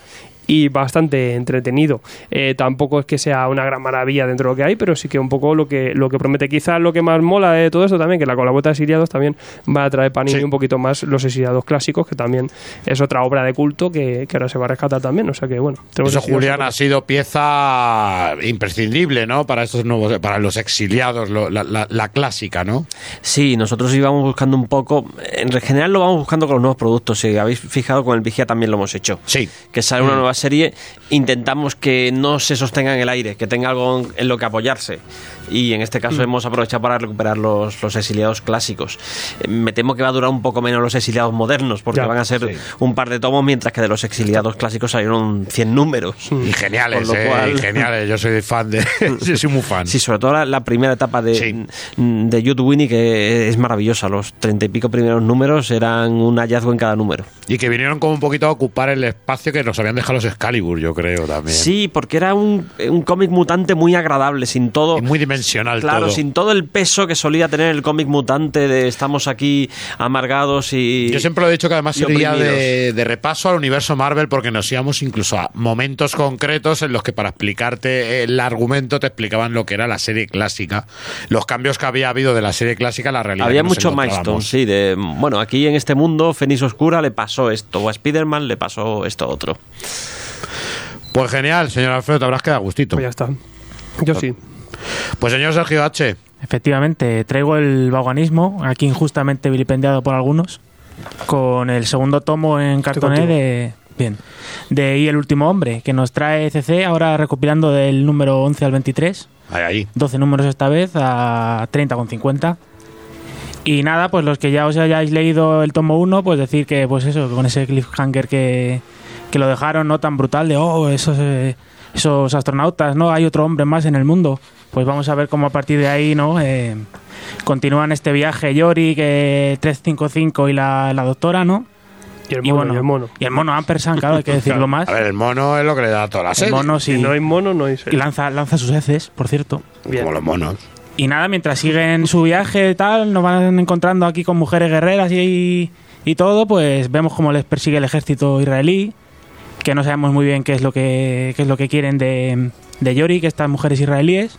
y bastante entretenido. Eh, tampoco es que sea una gran maravilla dentro de lo que hay, pero sí que un poco lo que, lo que promete. Quizás lo que más mola de todo esto también, que la con la vuelta de exiliados también va a traer Panini Sí. un poquito más los exiliados clásicos, que también es otra obra de culto que, que ahora se va a rescatar también. O sea que bueno, Eso, Julián, ha sido pieza imprescindible, ¿no? Para estos nuevos, para los exiliados, lo- la, la- la clásica, ¿no? Sí, nosotros íbamos buscando un poco, en general lo vamos buscando con los nuevos productos, si habéis fijado con el Vigia también lo hemos hecho. Sí. Que sale una nueva serie, intentamos que no se sostenga en el aire, que tenga algo en lo que apoyarse. Y en este caso hemos aprovechado para recuperar los, los exiliados clásicos. Eh, Me temo que va a durar un poco menos los exiliados modernos, porque Ya, van a ser un par de tomos, mientras que de los exiliados clásicos salieron 100 números. Y geniales, lo eh, cual- y geniales. Yo soy fan de. yo soy muy fan. Sí, sobre todo la, la primera etapa de, Sí. de Jude Winnie, que es maravillosa. Los treinta y pico primeros números eran un hallazgo en cada número. Y que vinieron como un poquito a ocupar el espacio que nos habían dejado los Excalibur, yo creo también. Sí, porque era un, un cómic mutante muy agradable, sin todo. Y muy dimensional Claro, todo. sin todo el peso que solía tener el cómic mutante de estamos aquí amargados y. Yo siempre lo he dicho que además sería de, de repaso al universo Marvel porque nos íbamos incluso a momentos concretos en los que para explicarte el argumento te explicaban lo que era la serie clásica, los cambios que había habido de la serie clásica a la realidad. Había mucho milestone, sí. De, bueno, aquí en este mundo, Fénix Oscura le pasó esto, o a Spider-Man le pasó esto otro. Pues genial, señor Alfredo, te habrás quedado a gustito. Pues ya está. Yo sí. Pues señor Sergio H. Efectivamente, traigo el vagonismo, aquí injustamente vilipendiado por algunos, con el segundo tomo en cartoné de... Bien. De Y el último hombre, que nos trae CC, ahora recopilando del número 11 al 23. Ahí, ahí. 12 números esta vez a 30,50. Y nada, pues los que ya os hayáis leído el tomo 1, pues decir que, pues eso, con ese cliffhanger que, que lo dejaron no tan brutal de, oh, esos, eh, esos astronautas, ¿no? Hay otro hombre más en el mundo. Pues vamos a ver cómo a partir de ahí, ¿no? Eh, continúan este viaje Yori, que 355 y la, la doctora, ¿no? Y el mono, y el mono. Y el mono Ampersand, claro, hay que decirlo más. A ver, el mono es lo que le da a toda la El serie. mono sí. Si no hay mono, no hay Y serie. lanza, lanza sus heces, por cierto. Bien. Como los monos. Y nada, mientras siguen su viaje y tal, nos van encontrando aquí con mujeres guerreras y, y todo, pues vemos cómo les persigue el ejército israelí, que no sabemos muy bien qué es lo que, qué es lo que quieren de, de Yori, que estas mujeres israelíes.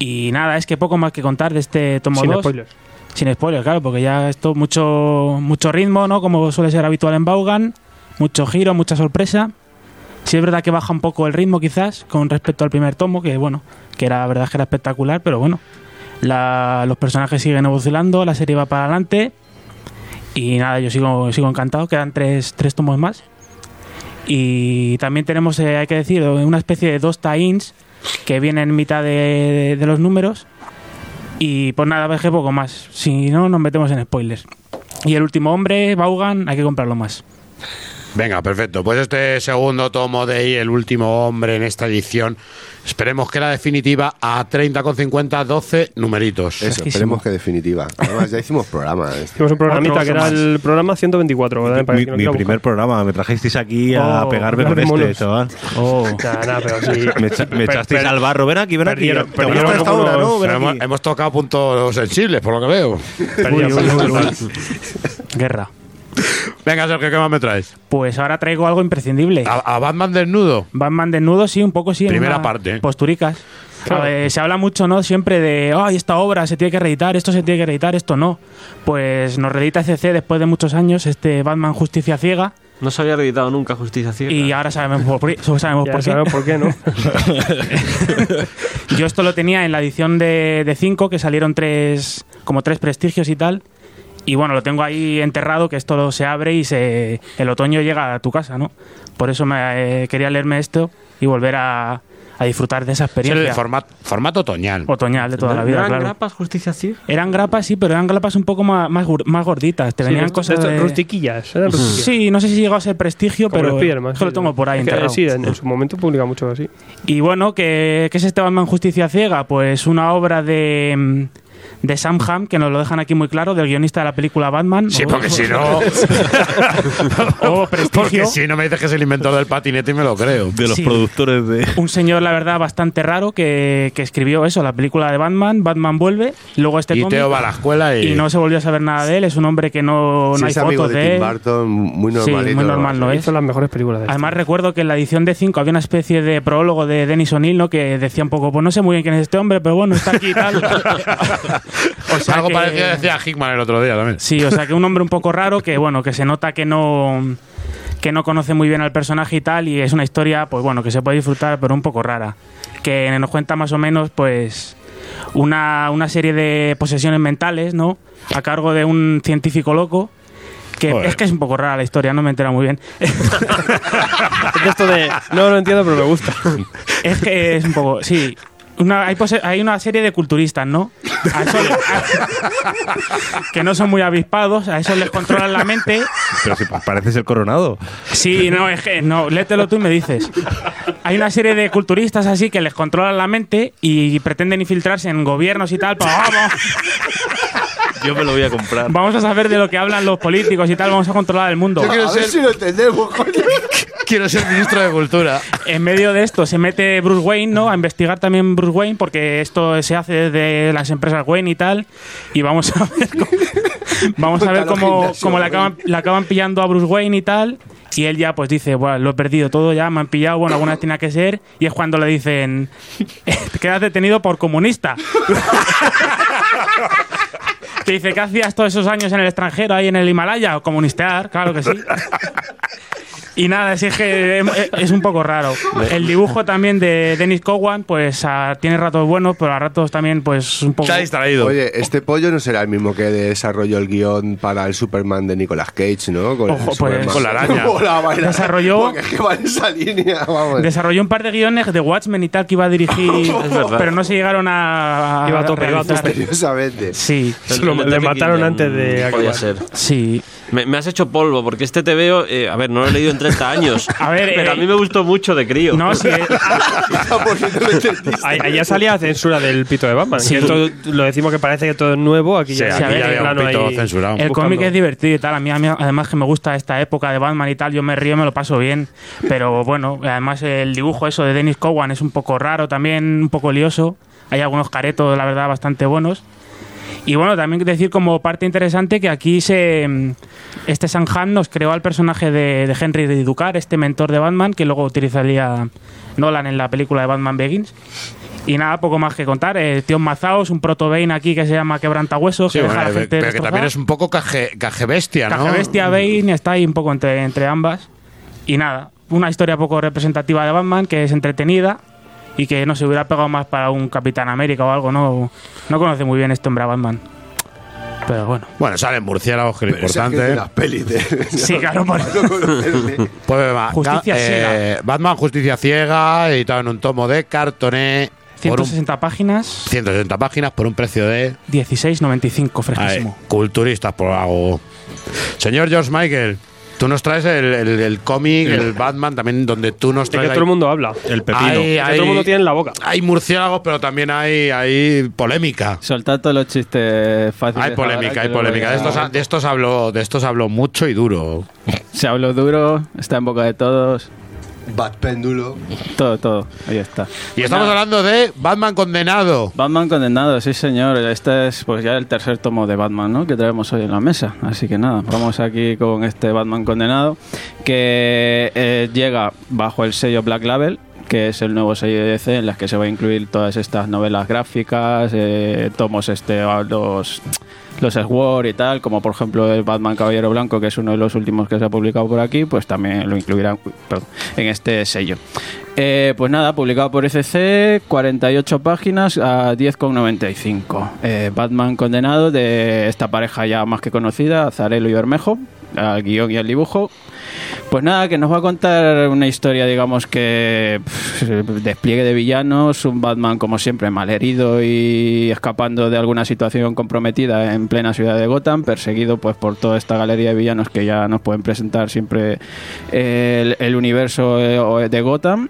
Y nada, es que poco más que contar de este tomo Sin 2. spoilers. Sin spoilers, claro, porque ya esto mucho mucho ritmo, ¿no? Como suele ser habitual en Vaughan, mucho giro, mucha sorpresa. Sí es verdad que baja un poco el ritmo quizás con respecto al primer tomo, que bueno, que era la verdad que era espectacular, pero bueno, la- los personajes siguen evolucionando, la serie va para adelante y nada, yo sigo sigo encantado, quedan tres, tres tomos más. Y también tenemos, eh, hay que decir, una especie de dos tie-ins que vienen en mitad de, de los números. Y pues nada, veje poco más. Si no, nos metemos en spoilers. Y el último hombre, Vaughan, hay que comprarlo más. Venga, perfecto. Pues este segundo tomo de ahí, el último hombre en esta edición, esperemos que la definitiva a 30,50, 12 numeritos. Eso, esperemos que definitiva. Además, ya hicimos programa. este. Hicimos un programita que era más. el programa 124. ¿verdad? Para Mi, no primer programa, me trajisteis aquí a Oh, pegarme con este, chaval. Oh. Pero sí. Me, echa- me Per- echasteis al barro, ven aquí, ven aquí. perdieron- ¿Te perdieron gusta esta como hora, no? unos- Ven hemos, aquí. hemos tocado puntos sensibles, por lo que veo. Perdieron, Uy, uy, perdieron. uy, uy. Guerra. Venga, Sergio, ¿qué más me traes? Pues ahora traigo algo imprescindible. ¿A, a Batman desnudo? Batman desnudo, sí, un poco sí. Primera una- parte. Posturicas. Claro. Ver, se habla mucho, ¿no? Siempre de, ay, esta obra se tiene que reeditar, esto se tiene que reeditar, esto no. Pues nos reedita CC después de muchos años este Batman Justicia Ciega No se había reeditado nunca Justicia Ciega. y ahora sabemos por, por- sabemos Ya por qué. sabemos por qué, ¿no? Yo esto lo tenía en la edición de 5, que salieron tres, como tres prestigios y tal. Y bueno, lo tengo ahí enterrado, que esto se abre y se, el otoño llega a tu casa, ¿no? Por eso me, eh, quería leerme esto y volver a, a disfrutar de esa Es el experiencia formato, formato otoñal. otoñal de toda la ¿No vida, eran claro. grapas Justicia Ciega? Eran grapas, sí, pero eran grapas un poco más, más, gur- más gorditas. Te Sí, venían esto- cosas esto, de... rustiquillas. eran rustiquillas. Sí, no sé si llegó a ser prestigio, Como pero eso lo sí. tengo por ahí Es que. Sí, en, en su momento publica mucho así. Y bueno, ¿qué, qué es este Batman Justicia Ciega? Pues una obra de, mm, de Sam Hamm, que nos lo dejan aquí muy claro, del guionista de la película Batman. Sí, porque si no. o prestigio. porque si no me dices que es el inventor del patinete y me lo creo. De los Sí. productores de. Un señor, la verdad, bastante raro que, que escribió eso, la película de Batman, Batman vuelve, luego este Y cómic, Teo va a la escuela y. y no se volvió a saber nada de él. Es un hombre que no, no hay es amigo fotos de Tim él. Burton, muy Sí, normalito. muy normal, ¿no es? Hizo las mejores películas de este. Además recuerdo que en la edición de 5 había una especie de prólogo de Dennis O'Neill, ¿no? Que decía un poco, pues no sé muy bien quién es este hombre, pero bueno, está aquí y tal. o sea Algo que- parecido decía Hickman el otro día también. Sí, o sea que un hombre un poco raro que, bueno, que se nota que no que no conoce muy bien al personaje y tal, y es una historia, pues bueno, que se puede disfrutar, pero un poco rara. Que nos cuenta más o menos, pues, una, una serie de posesiones mentales, ¿no? A cargo de un científico loco. Que Joder. es que es un poco rara la historia, no me entera muy bien. Esto de. No lo entiendo, pero me gusta. Es que es un poco, sí. Una, hay, pose- hay una serie de culturistas, ¿no? A eso- a- que no son muy avispados, a eso les controlan la mente. Pero si pa- pareces el coronado. Sí, no, es que no, léetelo tú y me dices. Hay una serie de culturistas así que les controlan la mente y pretenden infiltrarse en gobiernos y tal. Pero vamos. Yo me lo voy a comprar. Vamos a saber de lo que hablan los políticos y tal, vamos a controlar el mundo. Yo quiero a ver si lo entendemos, coño. Quiero ser ministro de Cultura. En medio de esto se mete Bruce Wayne, ¿no? A investigar también Bruce Wayne, porque esto se hace desde las empresas Wayne y tal. Y vamos a ver cómo, vamos a ver cómo, cómo le, Wayne. acaban, le acaban pillando a Bruce Wayne y tal. Y él ya pues dice, bueno, lo he perdido todo ya, me han pillado, bueno, alguna vez tenía que ser. Y es cuando le dicen, te quedas detenido por comunista. Te dice, ¿qué hacías todos esos años en el extranjero, ahí en el Himalaya? Comunistear, claro que sí. Y nada, es que es- es un poco raro. El dibujo también de Dennis Cowan, pues ah, tiene ratos buenos, pero a ratos también, pues un poco. Se ha distraído. Oye, este pollo no será el mismo que desarrolló el guion para el Superman de Nicolas Cage, ¿no? Con, el Ojo, pues, Superman. con la araña. Desarrolló- es que va en esa línea, vamos. Desarrolló un par de guiones de Watchmen y tal que iba a dirigir, pero no se llegaron a. a Iba a tope, iba a tope. Misteriosamente. Sí, Se lo- le mataron antes de Podía ser. sí. Me, me has hecho polvo, porque este te veo. eh, a ver, no lo he leído en 30 años. A ver, pero eh, a mí me gustó mucho de crío. No, sí. eh, ya salía censura del pito de Batman. Sí. esto lo decimos que parece que todo es nuevo. Aquí Sí, ya, aquí a ver, ya había un plano pito ahí censurado. El buscando. cómic es divertido y tal. A mí, a mí, además, que me gusta esta época de Batman y tal. Yo me río, me lo paso bien. Pero bueno, además, el dibujo eso de Dennis Cowan es un poco raro, también un poco lioso. Hay algunos caretos, la verdad, bastante buenos. Y bueno, también decir como parte interesante que aquí se mm, este Sanhan nos creó al personaje de, de Henry Ducar, este mentor de Batman, que luego utilizaría Nolan en la película de Batman Begins. Y nada, poco más que contar. El tío Mazaos, un proto Bane aquí que se llama Quebrantahuesos, Sí, que bueno, deja a la gente pero que también es un poco caje, caje bestia, ¿no? Caja Bestia Bane está ahí un poco entre, entre ambas. Y nada, una historia poco representativa de Batman que es entretenida y que no se hubiera pegado más para un Capitán América o algo. No, no conoce muy bien este hombre a Batman. Pero bueno. Bueno, salen murciélagos, que es lo Pero esa es que importante. es de las pelis de- Sí, claro, por-. Pues va, Justicia ga- ciega. Batman Justicia Ciega, editado en un tomo de cartoné. Por un 160 páginas, 160 páginas por un precio de 16.95, Ay, fresquísimo. culturistas por algo. Señor George Michael, tú nos traes el, el- el cómic, el Batman, también donde tú nos De que traes. todo el mundo habla. El pepino. Hay- Que todo el mundo tiene en la boca. Hay murciélagos, pero también hay, hay polémica. Soltad todos los chistes fáciles. Hay polémica, ahora, hay polémica. De estos, de estos hablo, de estos hablo mucho y duro. Se habló duro, está en boca de todos. Bat péndulo. Todo, todo. Ahí está. Y estamos Nada. hablando de Batman condenado. Batman condenado, sí señor. Este es pues ya el tercer tomo de Batman, ¿no? Que traemos hoy en la mesa. Así que nada, vamos aquí con este Batman condenado que eh, llega bajo el sello Black Label que es el nuevo sello de DC en las que se va a incluir todas estas novelas gráficas, eh, tomos este los los Sword y tal, como por ejemplo el Batman Caballero Blanco, que es uno de los últimos que se ha publicado por aquí, pues también lo incluirán en este sello. Eh, pues nada, publicado por ECC, 48 páginas a 10,95. Eh, Batman condenado de esta pareja ya más que conocida, Azarelo y Bermejo, al guion y al dibujo. Pues nada, que nos va a contar una historia, digamos que despliegue de villanos, un Batman como siempre malherido y escapando de alguna situación comprometida en plena ciudad de Gotham, perseguido pues por toda esta galería de villanos que ya nos pueden presentar siempre el, el universo eh, de Gotham.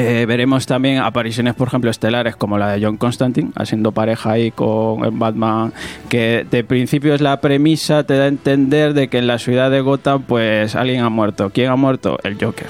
Eh, veremos también apariciones, por ejemplo, estelares como la de John Constantine, haciendo pareja ahí con Batman, que de principio es la premisa, te da a entender de que en la ciudad de Gotham, pues alguien ha muerto. ¿Quién ha muerto? El Joker.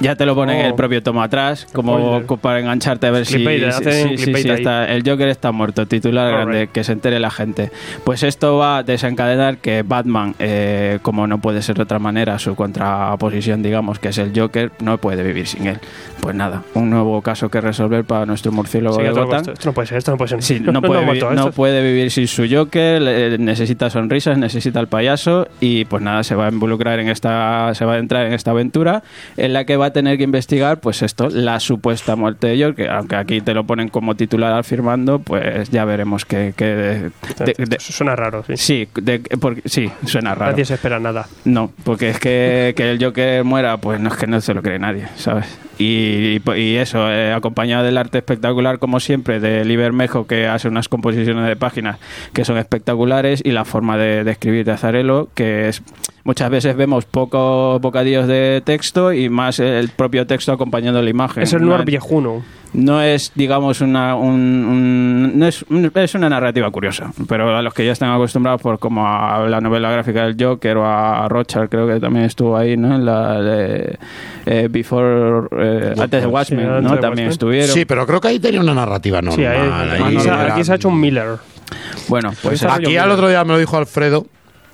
Ya te lo ponen en el Oh. propio tomo atrás, como para engancharte a ver si, Clickbait, si- sí, ahí. está- el Joker está muerto, titular Alright. grande, que se entere la gente. Pues esto va a desencadenar que Batman, eh, como no puede ser de otra manera, su contraposición, digamos, que es el Joker, no puede vivir sin él. Pues nada, un nuevo caso que resolver para nuestro murciélago Sí, de Gotham. esto- esto no puede ser, esto no puede ser. Sí, no, puede, ha vi- no puede vivir sin su Joker, le- necesita sonrisas, necesita el payaso y pues nada, se va a involucrar en esta, se va a entrar en esta aventura en la que va a tener que investigar pues esto, la supuesta muerte de Joker, aunque aquí te lo ponen como titular al firmando, pues ya veremos que... que de- de- de- Eso suena raro, sí. sí, de- porque, sí, suena raro. Nadie se espera nada. No, porque es que, que el Joker muera, pues no es que no se lo cree nadie, ¿sabes? Y, y- y eso, eh, acompañado del arte espectacular, como siempre, de Libermejo, que hace unas composiciones de páginas que son espectaculares, y la forma de, de escribir de Azarelo, que es muchas veces vemos pocos bocadillos de texto y más el propio texto acompañando la imagen. Es el No noir viejuno. no es, digamos, una, un- un- no es, un- es una narrativa curiosa, pero a los que ya están acostumbrados por como a la novela gráfica del Joker o a Rochard, creo que también estuvo ahí, ¿no? En la de eh, Before, eh, antes de Watchmen, ¿no? de También estuvieron. Sí, pero creo que ahí tenía una narrativa normal. Sí, ahí- ahí aquí, se ha, era- aquí se ha hecho un Miller. Bueno, pues Aquí al otro día me lo dijo Alfredo.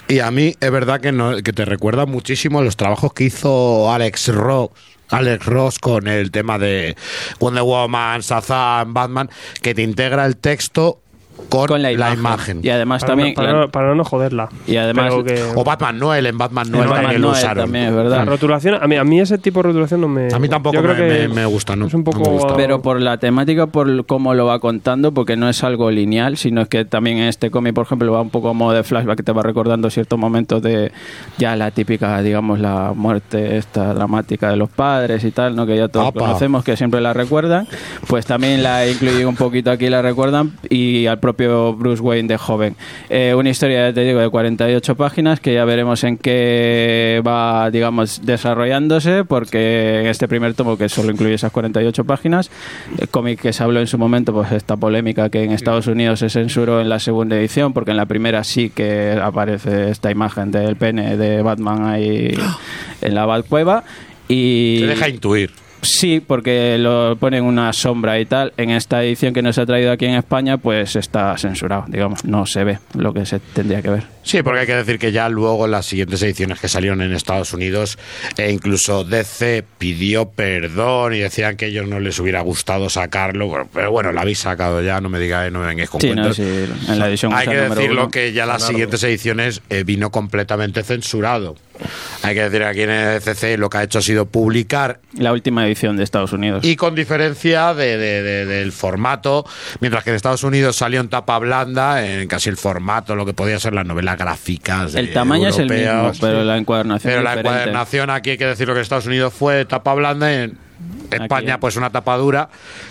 Y a mí es verdad que, no, que te recuerda muchísimo los trabajos que hizo Alex Ross. Alex Ross con el tema de Wonder Woman, Shazam, Batman, que te integra el texto con, con la la imagen. Y además Para, también... no, para, no, para no joderla. y además... Que- O Batman Noel, en Batman Noel en Batman también lo Noel usaron. también, es La verdad. rotulación, a mí, a mí ese tipo de rotulación no me. A mí tampoco yo creo me, que me- me gusta, ¿no? Es un poco. Pero por la temática, por cómo lo va contando, porque no es algo lineal, sino es que también en este cómic, por ejemplo, va un poco a modo de flashback, que te va recordando ciertos momentos de ya la típica, digamos, la muerte esta dramática de los padres y tal, ¿no? que ya todos conocemos, que siempre la recuerdan. Pues también la incluye un poquito aquí, la recuerdan, y al propio Bruce Wayne de joven. Eh, una historia, ya te digo, de 48 páginas, que ya veremos en qué va, digamos, desarrollándose, porque en este primer tomo, que solo incluye esas 48 páginas, el cómic que se habló en su momento, pues esta polémica que en Estados Unidos se censuró en la segunda edición, porque en la primera sí que aparece esta imagen del pene de Batman ahí en la Batcueva. Y Te deja intuir. Sí, porque lo ponen una sombra y tal. En esta edición que nos ha traído aquí en España, pues está censurado, digamos, no se ve lo que se tendría que ver. Sí, porque hay que decir que ya luego en las siguientes ediciones que salieron en Estados Unidos, e incluso DC pidió perdón y decían que a ellos no les hubiera gustado sacarlo. Bueno, Pero bueno, lo habéis sacado ya, no me digáis, no me vengáis con Sí, no, cuentos. sí, en la edición Hay que decirlo uno. que ya las siguientes ediciones eh, vino completamente censurado. Hay que decir aquí en el CC lo que ha hecho ha sido publicar La última edición de Estados Unidos. y con diferencia de- de- de- del formato, mientras que en Estados Unidos salió en tapa blanda, en casi el formato, lo que podía ser las gráficas. el tamaño es el mismo, pero la encuadernación Pero es la diferente. encuadernación aquí hay que decirlo que Estados Unidos fue tapa blanda, en España Aquí. pues una tapa dura,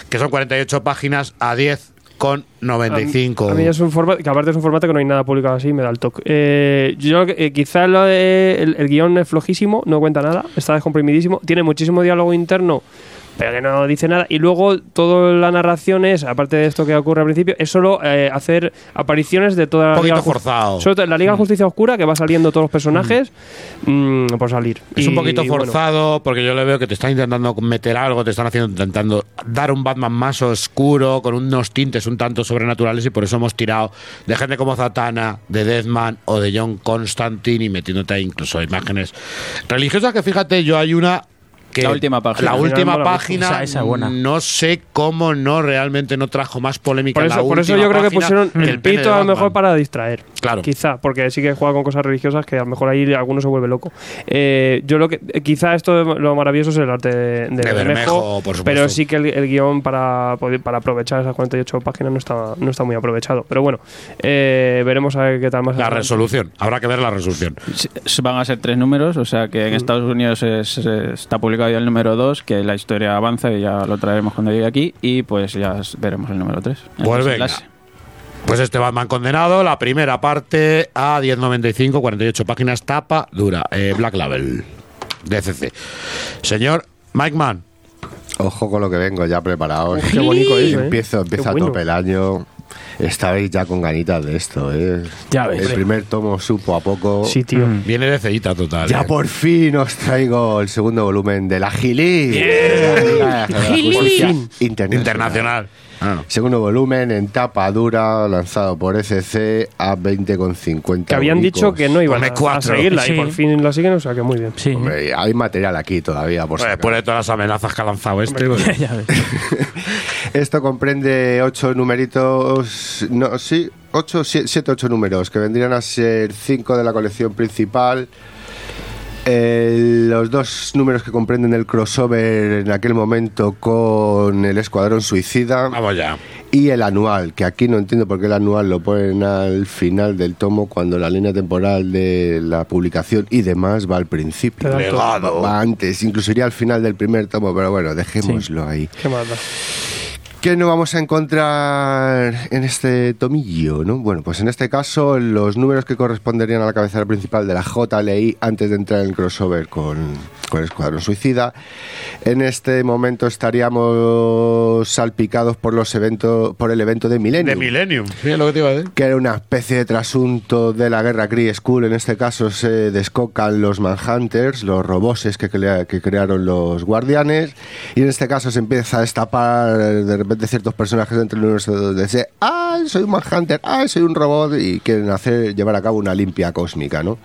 que son 48 páginas a 10 con 95. A mí es un formato, que aparte es un formato que no hay nada publicado así, me da el toque. Eh, yo eh, quizás lo de- el, el guion es flojísimo, no cuenta nada, está descomprimidísimo, tiene muchísimo diálogo interno, pero que no dice nada. Y luego toda la narración es, aparte de esto que ocurre al principio, es solo eh, hacer apariciones de toda la Un poquito Liga forzado. sobre todo en la Liga de Justicia Oscura, que va saliendo todos los personajes mm, por salir. Es un Y- poquito y bueno, forzado porque yo le veo que te están intentando meter algo, te están haciendo intentando dar un Batman más oscuro con unos tintes un tanto sobrenaturales y por eso hemos tirado de gente como Zatanna, de Deathman o de John Constantine y metiéndote ahí incluso imágenes religiosas que fíjate, yo hay una que La última página. la última página Esa- esa buena. no sé cómo no realmente no trajo más polémica Por eso, la por eso yo creo que pusieron el pito a lo mejor para distraer. Claro. Quizá, porque sí que juega con cosas religiosas que a lo mejor ahí alguno se vuelve loco. Eh, yo lo que eh, quizá esto de- lo maravilloso es el arte de, de De Bermejo, Bermejo, por supuesto. pero sí que el, el guion para poder- para aprovechar esas 48 páginas no está no está muy aprovechado. Pero bueno, eh, veremos a ver qué tal más. la adelante. resolución, habrá que ver la resolución. Sí, Van a ser tres números, o sea que en Estados Unidos es- es- está publicado ya el número 2, que la historia avanza y ya lo traeremos cuando llegue aquí, y pues ya veremos el número 3. Pues venga. Pues este Batman condenado, la primera parte a 10.95, 48 páginas, tapa dura, eh, Black Label, DCC. Señor Mike Mann, Ojo con lo que vengo ya preparados. Qué bonito ¿eh? Empiezo, empieza Qué a bueno. tope el año. Estabais ya con ganitas de esto, ¿eh? Ya ves. El primer tomo supo a poco. Sí, tío. viene de cedita total. Ya eh. por fin os traigo el segundo volumen de la la Justicia Internacional. Internacional. Ah. Segundo volumen en tapa dura, lanzado por ECC a 20,50. Que habían dicho que no iban a, seguirla Sí. y por fin la siguen, o sea que muy bien. Sí. Hombre, hay material aquí todavía, por Pues después de todas las amenazas que ha lanzado este. pues- ya ves. Esto comprende ocho numeritos, no, sí, ocho, sie- siete, ocho números, que vendrían a ser cinco de la colección principal. Eh, los dos números que comprenden el crossover en aquel momento con el Escuadrón Suicida Vamos ya. y el anual, que aquí no entiendo por qué el anual lo ponen al final del tomo cuando la línea temporal de la publicación y demás va al principio. Legado. Va antes, incluso iría al final del primer tomo, pero bueno, dejémoslo ahí. Qué da. ¿Qué no vamos a encontrar en este tomillo? ¿no? Bueno, pues en este caso los números que corresponderían a la cabecera principal de la JLI antes de entrar en el crossover con, con el Escuadrón Suicida. En este momento estaríamos salpicados por los eventos, por el evento de Millennium. De Millennium, sí, lo que te iba a decir. que era una especie de trasunto de la guerra Kree School. En este caso se descocan los Manhunters, los roboses que, crea- que crearon los guardianes. Y en este caso se empieza a destapar de repente ciertos personajes dentro del universo donde dice, ¡ay, soy un Manhunter! ¡ay, soy un robot! Y quieren hacer, llevar a cabo una limpia cósmica, ¿no?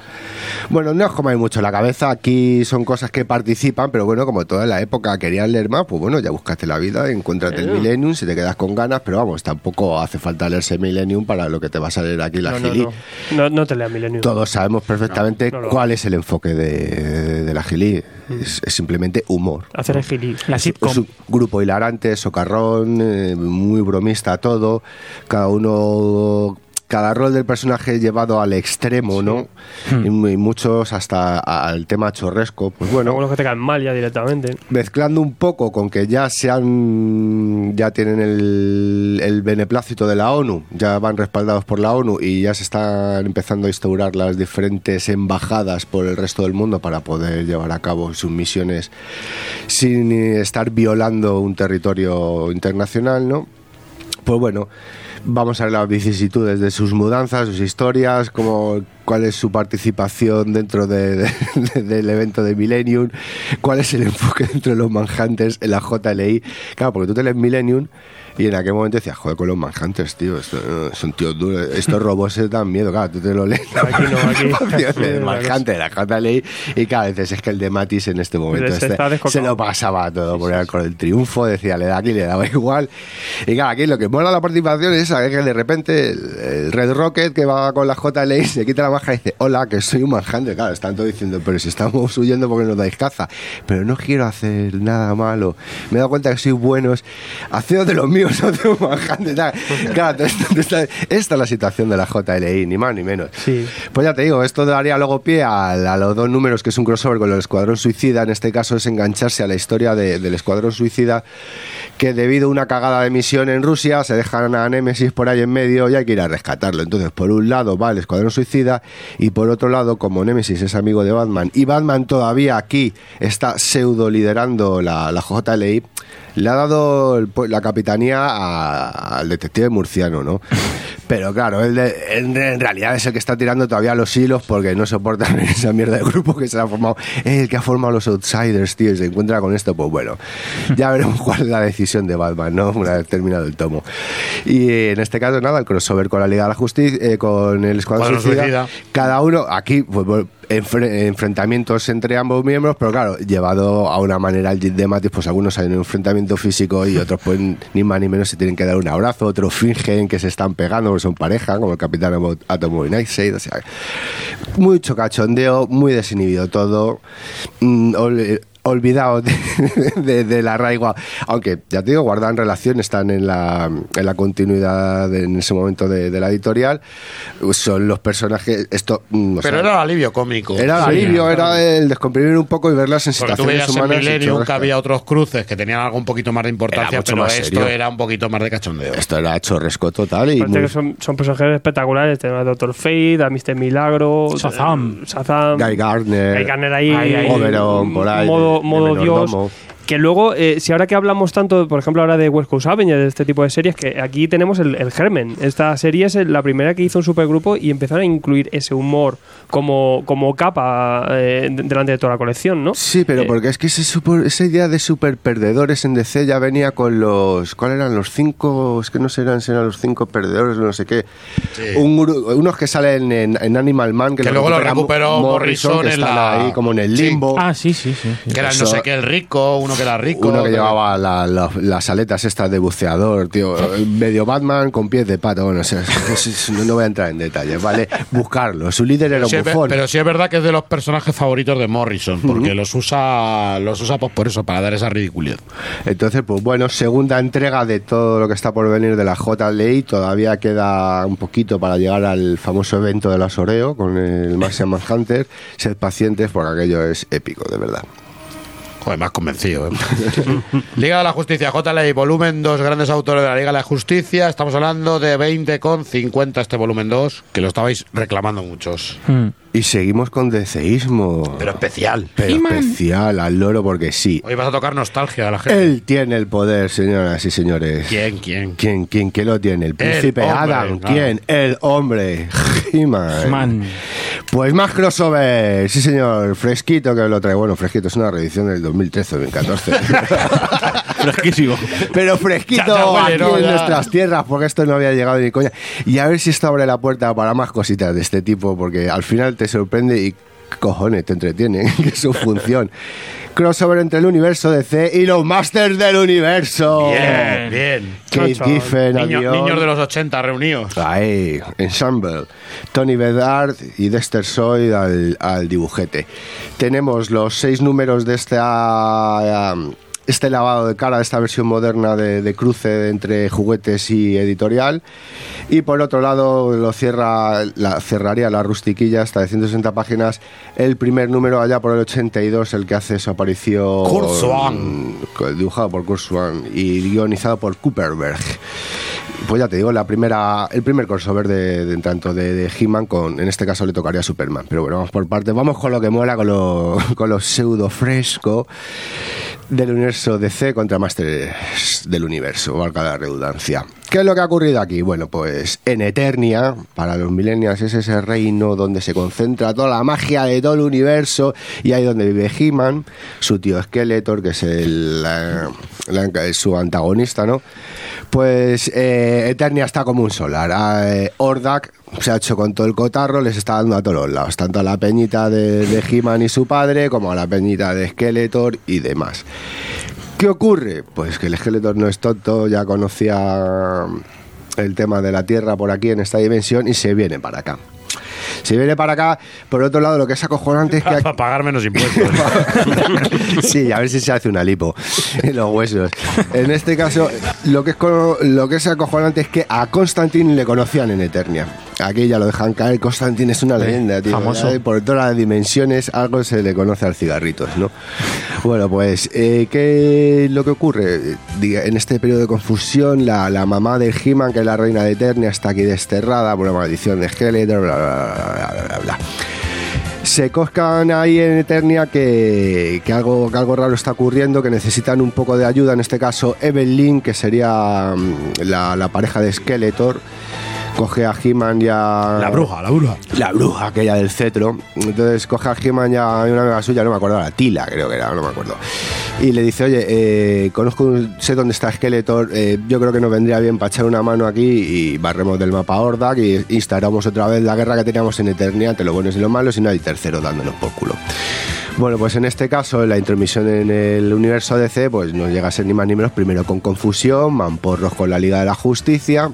Bueno, no os comáis mucho la cabeza. Aquí son cosas que participan, pero bueno, como toda la época querían leer más, pues bueno, ya buscaste la vida, encuéntrate el Millennium, si te quedas con ganas, pero vamos, tampoco hace falta leerse Millennium para lo que te va a salir aquí la No, gili. no. No, no te leas Millennium. Todos sabemos perfectamente cuál es el enfoque de, de la gili. Es, es simplemente humor. Hacer el. La Es sitcom. un grupo hilarante, socarrón, eh, muy bromista todo. Cada uno, cada rol del personaje llevado al extremo, ¿no? Hmm. Y, y muchos hasta al tema chorresco. Pues bueno, Algunos que te caen mal ya directamente. mezclando un poco con que ya se han ya tienen el, el beneplácito de la ONU, ya van respaldados por la ONU y ya se están empezando a instaurar las diferentes embajadas por el resto del mundo para poder llevar a cabo sus misiones sin estar violando un territorio internacional, ¿no? Pues bueno, vamos a ver las vicisitudes de sus mudanzas, sus historias, cómo, cuál es su participación dentro de- de- del evento de Millennium, cuál es el enfoque dentro de los Manhunters en la JLI. Claro, porque tú te lees Millennium y en aquel momento decías, joder, con los Manhunters, tío, esto, eh, son tíos duros, estos robots se dan miedo, claro, tú te lo lees. Aquí no, aquí. Tío, el Manhunter, la JLI, y claro, dices, es que el de Matis en este momento Se este, se lo pasaba todo por el, con el triunfo, decía, le da aquí, le daba igual. Y claro, aquí lo que mola la participación es esa, que de repente el, el Red Rocket que va con la JLI se quita la baja y dice, hola, que soy un Manhunter. Claro, están todos diciendo, pero si estamos huyendo porque nos dais caza. Pero no quiero hacer nada malo. Me he dado cuenta que sois buenos. Haceos de los míos, de un Manhunter. Tal. Claro, entonces, esta, esta es la situación de la JLI, ni más ni menos. Sí. Pues ya te digo, esto daría luego pie a, a los dos números, que es un crossover con el Escuadrón Suicida. En este caso es engancharse a la historia de- del Escuadrón Suicida, que debido a una cagada de misión en Rusia, se dejan a Nemesis por ahí en medio y hay que ir a rescatarlo. Entonces, por un lado va el Escuadrón Suicida y por otro lado, como Nemesis es amigo de Batman y Batman todavía aquí está pseudo liderando la, la JLI, le ha dado el la capitanía a- al detective murciano, ¿no? Pero claro, él de- en, en realidad es el que está tirando todavía los hilos porque no soportan esa mierda de grupo que se ha formado. Es el que ha formado los Outsiders, tío, y se encuentra con esto, pues bueno, ya veremos cuál es la decisión de Batman, ¿no? Una vez terminado el tomo. Y eh, en este caso, nada, el crossover con la Liga de la Justicia, eh, con el Escuadrón Suicida, Suicida. cada uno, aquí, pues, enfrentamientos entre ambos miembros, pero claro, llevado a una manera el de Matis, pues algunos hay un enfrentamiento físico y otros pues ni más ni menos se tienen que dar un abrazo, otros fingen que se están pegando porque son pareja, como el Capitán Atomo y Nightshade, o sea, mucho cachondeo, muy desinhibido todo, mm, ol- olvidado de, de- del arraigo, aunque ya te digo, guardan relación, están en la, en la continuidad de- en ese momento de, de la editorial, son los personajes, esto... mm, o Pero sea, era el alivio cómico. era el Sí. alivio, era el descomprimir un poco y ver las Porque tú sensaciones veías en humanas. que chorrascas. había otros cruces que tenían algo un poquito más de importancia, Era pero más esto serio. era un poquito más de cachondeo. Esto era chorresco total y muy- que son, son personajes espectaculares. Tenemos a Doctor Fate, a Mr. Milagro, Shazam. Shazam, Guy Gardner, Guy Gardner ahí, Ahí, ahí. Oberon, por ahí, modo, de modo Dios. Que luego, eh, si ahora que hablamos tanto, por ejemplo, ahora de West Coast Avengers, de este tipo de series, que aquí tenemos el, el germen. Esta serie es la primera que hizo un supergrupo y empezaron a incluir ese humor como, como capa eh, de- delante de toda la colección, ¿no? Sí, pero Eh, porque es que ese super- esa idea de super perdedores en DC ya venía con los. ¿Cuáles eran los cinco? Es que no serán, serán los cinco perdedores, no sé qué. Un gru- unos que salen en, en Animal Man. Que, Que los luego lo recuperó Mo- Morrison que en están la- ahí como en el Sí. limbo. Ah, sí, sí, sí. sí. Que era Eso- no sé qué el rico, uno que era rico. Uno que llevaba la- la- las aletas estas de buceador, tío. Medio Batman con pies de pato. Bueno, o sea, no, no voy a entrar en detalles, ¿vale? Buscarlo. Su líder era un Sí, bufón. pero sí es verdad que es de los personajes favoritos de Morrison, porque los usa los usa pues por eso, para dar esa ridiculez. Entonces, pues bueno, segunda entrega de todo lo que está por venir de la JLI. Todavía queda un poquito para llegar al famoso evento de la Soreo con el Martian Manhunter. Sed pacientes porque aquello es épico, de verdad. Joder, has convencido. ¿eh? Liga de la Justicia, JLA, volumen 2, grandes autores de la Liga de la Justicia. Estamos hablando de 20,50 este volumen 2, que lo estabais reclamando muchos. Hmm. Y seguimos con deseísmo. Pero especial. Pero especial al loro porque sí. Hoy vas a tocar nostalgia a la gente. Él tiene el poder, señoras y señores. ¿Quién, quién? ¿Quién, quién, quién lo tiene? El príncipe hombre, Adam. claro. ¿Quién? El hombre. He-Man. Man. Pues más crossover. Sí, señor. Fresquito que lo trae. Bueno, fresquito. Es una reedición del 2013-2014. Fresquísimo. Pero fresquito Ya, ya huele, aquí ¿no? en nuestras tierras, porque esto no había llegado ni coña. Y a ver si esto abre la puerta para más cositas de este tipo, porque al final te sorprende y cojones te entretiene, que es su función. Crossover entre el universo DC y los Masters del Universo. Bien, bien. Kate. Giffen, Niño- niños de los 80 reunidos. Ahí, Ensemble. Tony Bedard y Dexter Soyd al, al dibujete. Tenemos los seis números de esta, um, este lavado de cara, esta versión moderna de, de cruce entre juguetes y editorial. Y por otro lado, lo cierra, la, cerraría la rustiquilla hasta de 160 páginas. El primer número, allá por el 82, el que hace su aparición. Kurt Swan. mm, Dibujado por Kurt Swan y guionizado por Cooperberg. Pues ya te digo, la primera, el primer crossover de, de tanto de, de He-Man con, en este caso le tocaría Superman. Pero bueno, vamos por partes. Vamos con lo que mola, con lo, con lo pseudo fresco del universo DC contra Masters del universo, valga la redundancia. ¿Qué es lo que ha ocurrido aquí? Bueno, pues en Eternia, para los millennials, es ese reino donde se concentra toda la magia de todo el universo y ahí donde vive He-Man, su tío Skeletor, que es el, su antagonista, ¿no? Pues eh, Eternia está como un solar. Ah, eh, se ha hecho con todo el cotarro, les está dando a todos los lados, tanto a la peñita de, de He-Man y su padre, como a la peñita de Skeletor y demás. ¿Qué ocurre? Pues que el Skeletor no es tonto, ya conocía el tema de la Tierra por aquí en esta dimensión y se viene para acá. Se viene para acá, por otro lado, lo que es acojonante es que... Para pagar menos impuestos. sí, a ver si se hace una lipo en los huesos. En este caso, lo que es lo que es acojonante es que a Constantine le conocían en Eternia. Aquí ya lo dejan caer. Constantine es una leyenda, tío. famoso. Por todas las dimensiones, algo se le conoce al cigarritos, ¿no? Bueno, pues, eh, ¿qué es lo que ocurre? En este periodo de confusión, la, la mamá de He-Man, que es la reina de Eternia, está aquí desterrada por una maldición de Skeletor, bla, bla, bla, bla, bla, bla se coscan ahí en Eternia que, que algo, que algo raro está ocurriendo, que necesitan un poco de ayuda. En este caso, Evelyn, que sería mm, la, la pareja de Skeletor, coge a He-Man y a. La bruja, la bruja. La bruja, aquella del cetro. Entonces coge a He-Man y a una amiga suya, no me acuerdo, la Tila, creo que era, no me acuerdo. Y le dice, oye, eh, conozco, un- sé dónde está Skeletor, eh, yo creo que nos vendría bien para echar una mano aquí y barremos del mapa Hordak y instauramos otra vez la guerra que teníamos en Eternia entre los buenos y los malos y no hay tercero dándonos por culo. Bueno, pues en este caso, la intromisión en el universo DC, pues no llega a ser ni más ni menos, primero con confusión, mamporros con la Liga de la Justicia.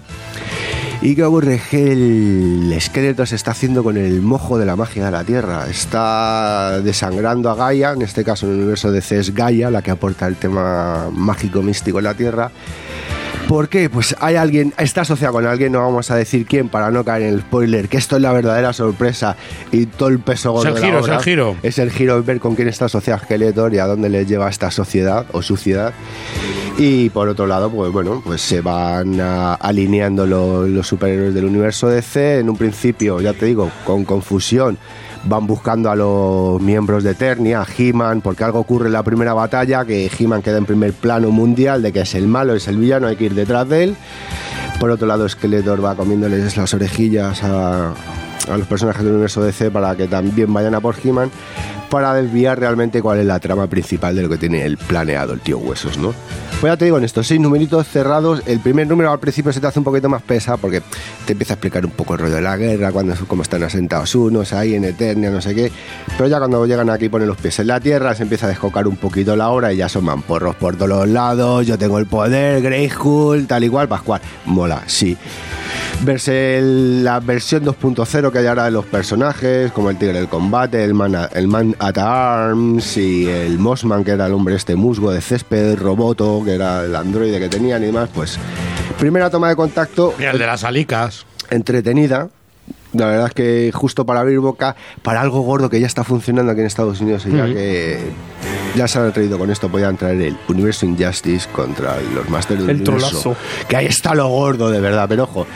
¿Y? Que el esqueleto se está haciendo con el mojo de la magia de la Tierra. Está desangrando a Gaia, en este caso en el universo DC es Gaia, la que aporta el tema mágico místico en la Tierra. ¿Por qué? Pues hay alguien, está asociado con alguien, no vamos a decir quién para no caer en el spoiler, que esto es la verdadera sorpresa y todo el peso gordo el de la giro, es el giro. Es el giro ver con quién está asociado Skeletor y a dónde le lleva esta sociedad o suciedad. Y por otro lado, pues bueno, pues se van ah, alineando lo- los superhéroes del universo DC. En un principio, ya te digo, con confusión, van buscando a los miembros de Eternia, a He-Man, porque algo ocurre en la primera batalla, que He-Man queda en primer plano mundial, de que es el malo, es el villano, hay que ir detrás de él. Por otro lado, Skeletor va comiéndoles las orejillas a, a los personajes del universo DC para que también vayan a por He-Man, para desviar realmente cuál es la trama principal de lo que tiene el planeado el tío Huesos, ¿no? Pues ya te digo, en estos seis numeritos cerrados, el primer número al principio se te hace un poquito más pesa porque te empieza a explicar un poco el rollo de la guerra, cuando, cómo están asentados unos ahí en Eternia, no sé qué. Pero ya cuando llegan aquí y ponen los pies en la tierra, se empieza a descocar un poquito la hora y ya son mamporros por todos los lados. Yo tengo el poder, Greyhood, tal igual, Pascual. Mola, sí. Verse la versión 2.0 que hay ahora de los personajes, como el Tigre del Combate, el Man, el man at Arms y el Mossman, que era el hombre este musgo de césped, Roboto, que era el androide que tenían y demás, pues primera toma de contacto Mira, el de las alicas. entretenida, La verdad es que justo para abrir boca, para algo gordo que ya está funcionando aquí en Estados Unidos, y ya que ya se han traído con esto, podían traer el Universo Injustice contra los Masters del El Universo. trolazo. Que ahí está lo gordo, de verdad, pero ojo,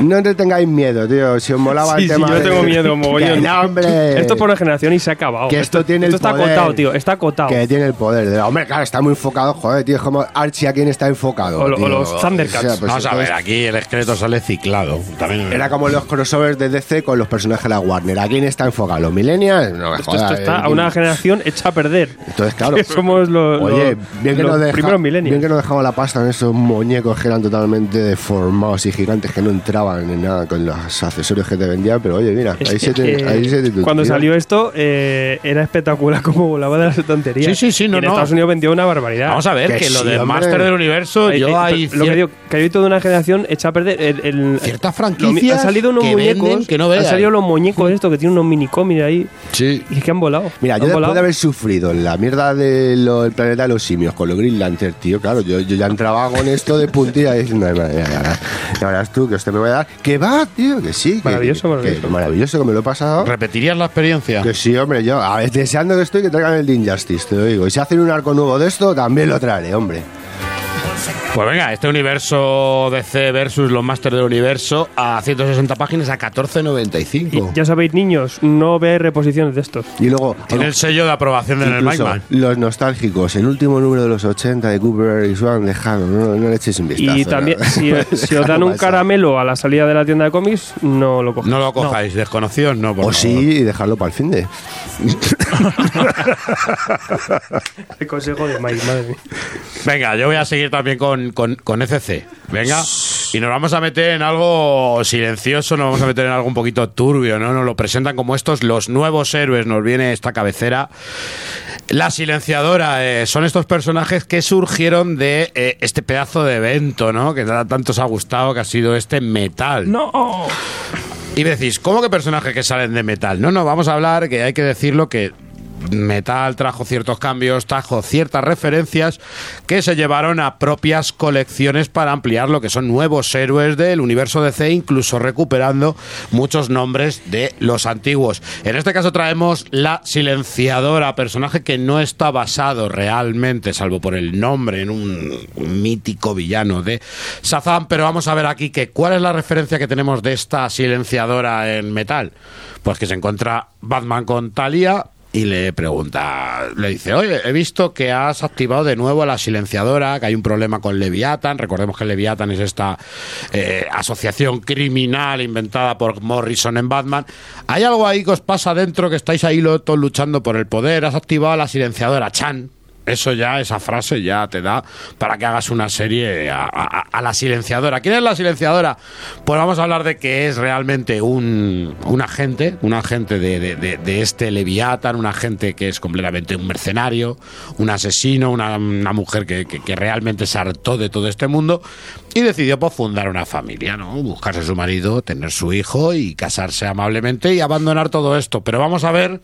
no te tengáis miedo, tío. Si os molaba Sí, el sí, tema. yo de- tengo miedo, mogollón. No, hombre. Esto por una generación y se ha acabado. Que esto tiene el Esto está poder. acotado, tío. Está acotado. Que tiene el poder. De, hombre, claro, está muy enfocado, joder, tío. Es como Archie a quien está enfocado. O lo- o tío. los Thundercats. pues Vamos a entonces, ver, aquí el esqueleto sale ciclado. También Era como los crossovers de DC con los personajes de la Warner. ¿A quién está enfocado? ¿Los Millennials? No, Esto, está eh, a una generación hecha a perder. Entonces, claro. Que somos los, Oye, los- bien que, los nos deja- primeros milenios. bien que nos dejamos la pasta en esos muñecos que eran totalmente deformados y gigantes que no entraban en nada con los accesorios que te vendían, pero oye, mira, Es ahí, que- se te, que ahí se te cuando tira. salió esto eh, era espectacular como volaba de las estanterías. Sí, sí, sí, no, Y en no. Estados Unidos vendió una barbaridad. Vamos a ver Que que, lo sí, del. Máster del Universo, Hay- yo hay- hay lo que digo, que hay toda una generación hecha a perder. El, el- ciertas lo han salido unos que muñecos. Que no han veas. salido los muñecos estos que tienen unos mini cómics ahí. Sí. Y es que han volado. Mira, han yo después volado. de haber sufrido en la mierda del planeta de los simios con los Green Lantern, tío, claro, yo, yo ya entraba con esto de puntilla y diciendo, "Ay, madre mía, ya, ya, ya verás tú que usted me va a dar. Que va, tío, que sí. que- Maravilloso, que- maravilloso. que maravilloso que me lo he pasado. ¿Repetirías la experiencia? Que sí, hombre, yo a ver, deseando que estoy que traigan el de Injustice, te lo digo. Y si hacen un arco nuevo de esto, también lo traeré, hombre. Pues venga, este universo DC versus los Masters del Universo a 160 páginas a 14.95. Y ya sabéis, niños, no veáis reposiciones de estos. Y luego, Tiene el sello de aprobación en el incluso Mikeman. los nostálgicos, el último número de los 80 de Cooper y Swan, dejado, no, no le echéis un vistazo. Y también, ¿no? si, si os dan No un caramelo a la salida de la tienda de cómics, no lo cojáis. No lo cojáis, desconocidos no, por O favor. sí, y dejarlo para el fin de. El consejo de Mike, madre mía. Venga, yo voy a seguir también con, con, con ECC. Venga. Y nos vamos a meter en algo silencioso, nos vamos a meter en algo un poquito turbio, ¿no? Nos lo presentan como estos los nuevos héroes, nos viene esta cabecera. La silenciadora eh, son estos personajes que surgieron de eh, este pedazo de evento, ¿no? Que tanto os ha gustado, que ha sido este metal. No. Y me decís, ¿cómo que personajes que salen de metal? No, no, vamos a hablar que hay que decirlo que Metal trajo ciertos cambios, trajo ciertas referencias que se llevaron a propias colecciones para ampliar lo que son nuevos héroes del universo DC, incluso recuperando muchos nombres de los antiguos. En este caso traemos la silenciadora, personaje que no está basado realmente, salvo por el nombre, en un mítico villano de Shazam, pero vamos a ver aquí que cuál es la referencia que tenemos de esta silenciadora en metal. Pues que se encuentra Batman con Talia y le pregunta, le dice, oye, he visto que has activado de nuevo la silenciadora, que hay un problema con Leviathan. Recordemos que Leviathan es esta eh, asociación criminal inventada por Morrison en Batman. ¿Hay algo ahí que os pasa dentro que estáis ahí todos luchando por el poder? Has activado la silenciadora, Chan. Eso ya, esa frase ya te da para que hagas una serie a, a- a la silenciadora. ¿Quién es la silenciadora? Pues vamos a hablar de que es realmente un, un agente, un agente de, este Leviathan, un agente que es completamente un mercenario, un asesino, una, mujer que, que- realmente se hartó de todo este mundo y decidió pues, fundar una familia, ¿no? Buscarse su marido, tener su hijo y casarse amablemente y abandonar todo esto. Pero vamos a ver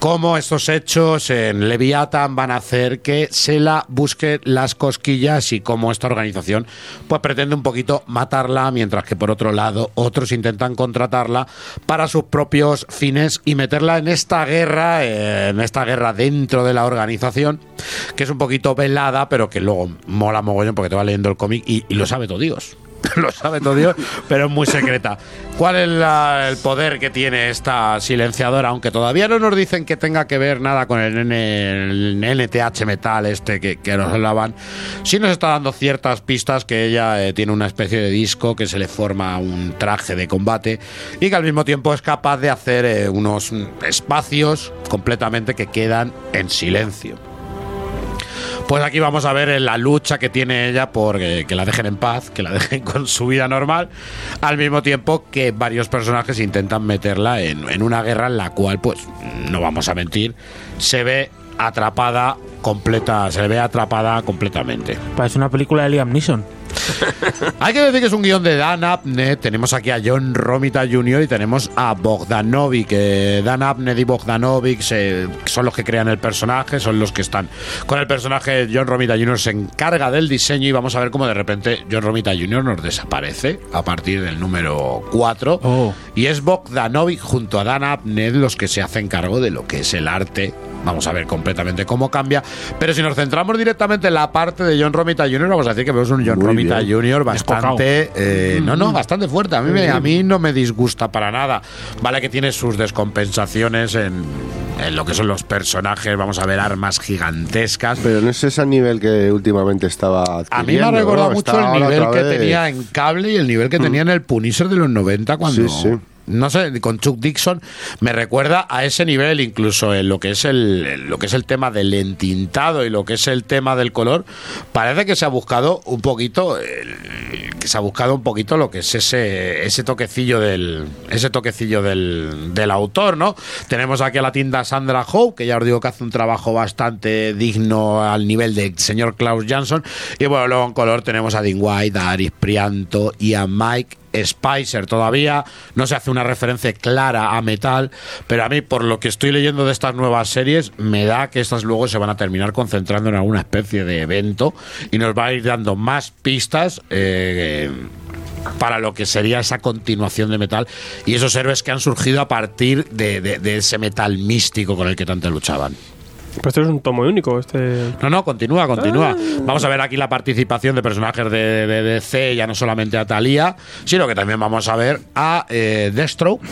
cómo estos hechos en Leviathan van a hacer que se la busque las cosquillas y cómo esta organización pues pretende un poquito matarla mientras que por otro lado otros intentan contratarla para sus propios fines y meterla en esta guerra en esta guerra dentro de la organización que es un poquito velada pero que luego mola mogollón porque te va leyendo el cómic y, y lo sabe todo Dios lo sabe todo Dios, pero es muy secreta. ¿Cuál es el poder que tiene esta silenciadora? Aunque todavía no nos dicen que tenga que ver nada con el, N- el NTH metal este que, que nos hablaban, sí nos está dando ciertas pistas que ella eh, tiene una especie de disco que se le forma un traje de combate y que al mismo tiempo es capaz de hacer eh, unos mm, espacios completamente que quedan en silencio. Pues aquí vamos a ver eh, la lucha que tiene ella por eh, que la dejen en paz, que la dejen con su vida normal, al mismo tiempo que varios personajes intentan meterla en, una guerra en la cual, pues, no vamos a mentir, se ve atrapada completa, se ve atrapada completamente. Parece una película de Liam Neeson. Hay que decir que es un guion de Dan Abnett. Tenemos aquí a John Romita Jr. y tenemos a Bogdanovic. Eh, Dan Abnett y Bogdanovic se- son los que crean el personaje, son los que están con el personaje. John Romita Jr. se encarga del diseño y vamos a ver cómo de repente John Romita Jr. nos desaparece a partir del número 4. Oh. Y es Bogdanovic junto a Dan Abnett los que se hacen cargo de lo que es el arte. Vamos a ver completamente cómo cambia. Pero si nos centramos directamente en la parte de John Romita Jr., vamos a decir que vemos un John Muy Romita bien. Jr. bastante. eh, no, no, bastante fuerte. A mí, me- a mí no me disgusta para nada. Vale que tiene sus descompensaciones en, en lo que son los personajes. Vamos a ver armas gigantescas. Pero no es ese nivel que últimamente estaba A mí me ha recordado ¿no? mucho Está el nivel que vez. tenía en cable y el nivel que tenía en el Punisher de los 90 cuando... Sí, sí. No sé, con Chuck Dixon me recuerda a ese nivel, incluso en lo que es el, lo que es el tema del entintado y lo que es el tema del color. Parece que se ha buscado un poquito, se ha buscado un poquito lo que es ese, ese toquecillo del, ese toquecillo del, del autor, ¿no? Tenemos aquí a la tienda Sandra Hope, que ya os digo que hace un trabajo bastante digno al nivel del señor Klaus Jansson. Y bueno, luego en color tenemos a Dean White, a Aris Prianto y a Mike Spicer todavía no se hace una referencia clara a metal, pero a mí por lo que estoy leyendo de estas nuevas series me da que estas luego se van a terminar concentrando en alguna especie de evento y nos va a ir dando más pistas eh, para lo que sería esa continuación de metal y esos héroes que han surgido a partir de, ese metal místico con el que tanto luchaban. Pues esto es un tomo único. Este... No, no, continúa, continúa. Vamos a ver aquí la participación de personajes de, de DC, ya no solamente a Thalía, sino que también vamos a ver a eh, Deathstroke.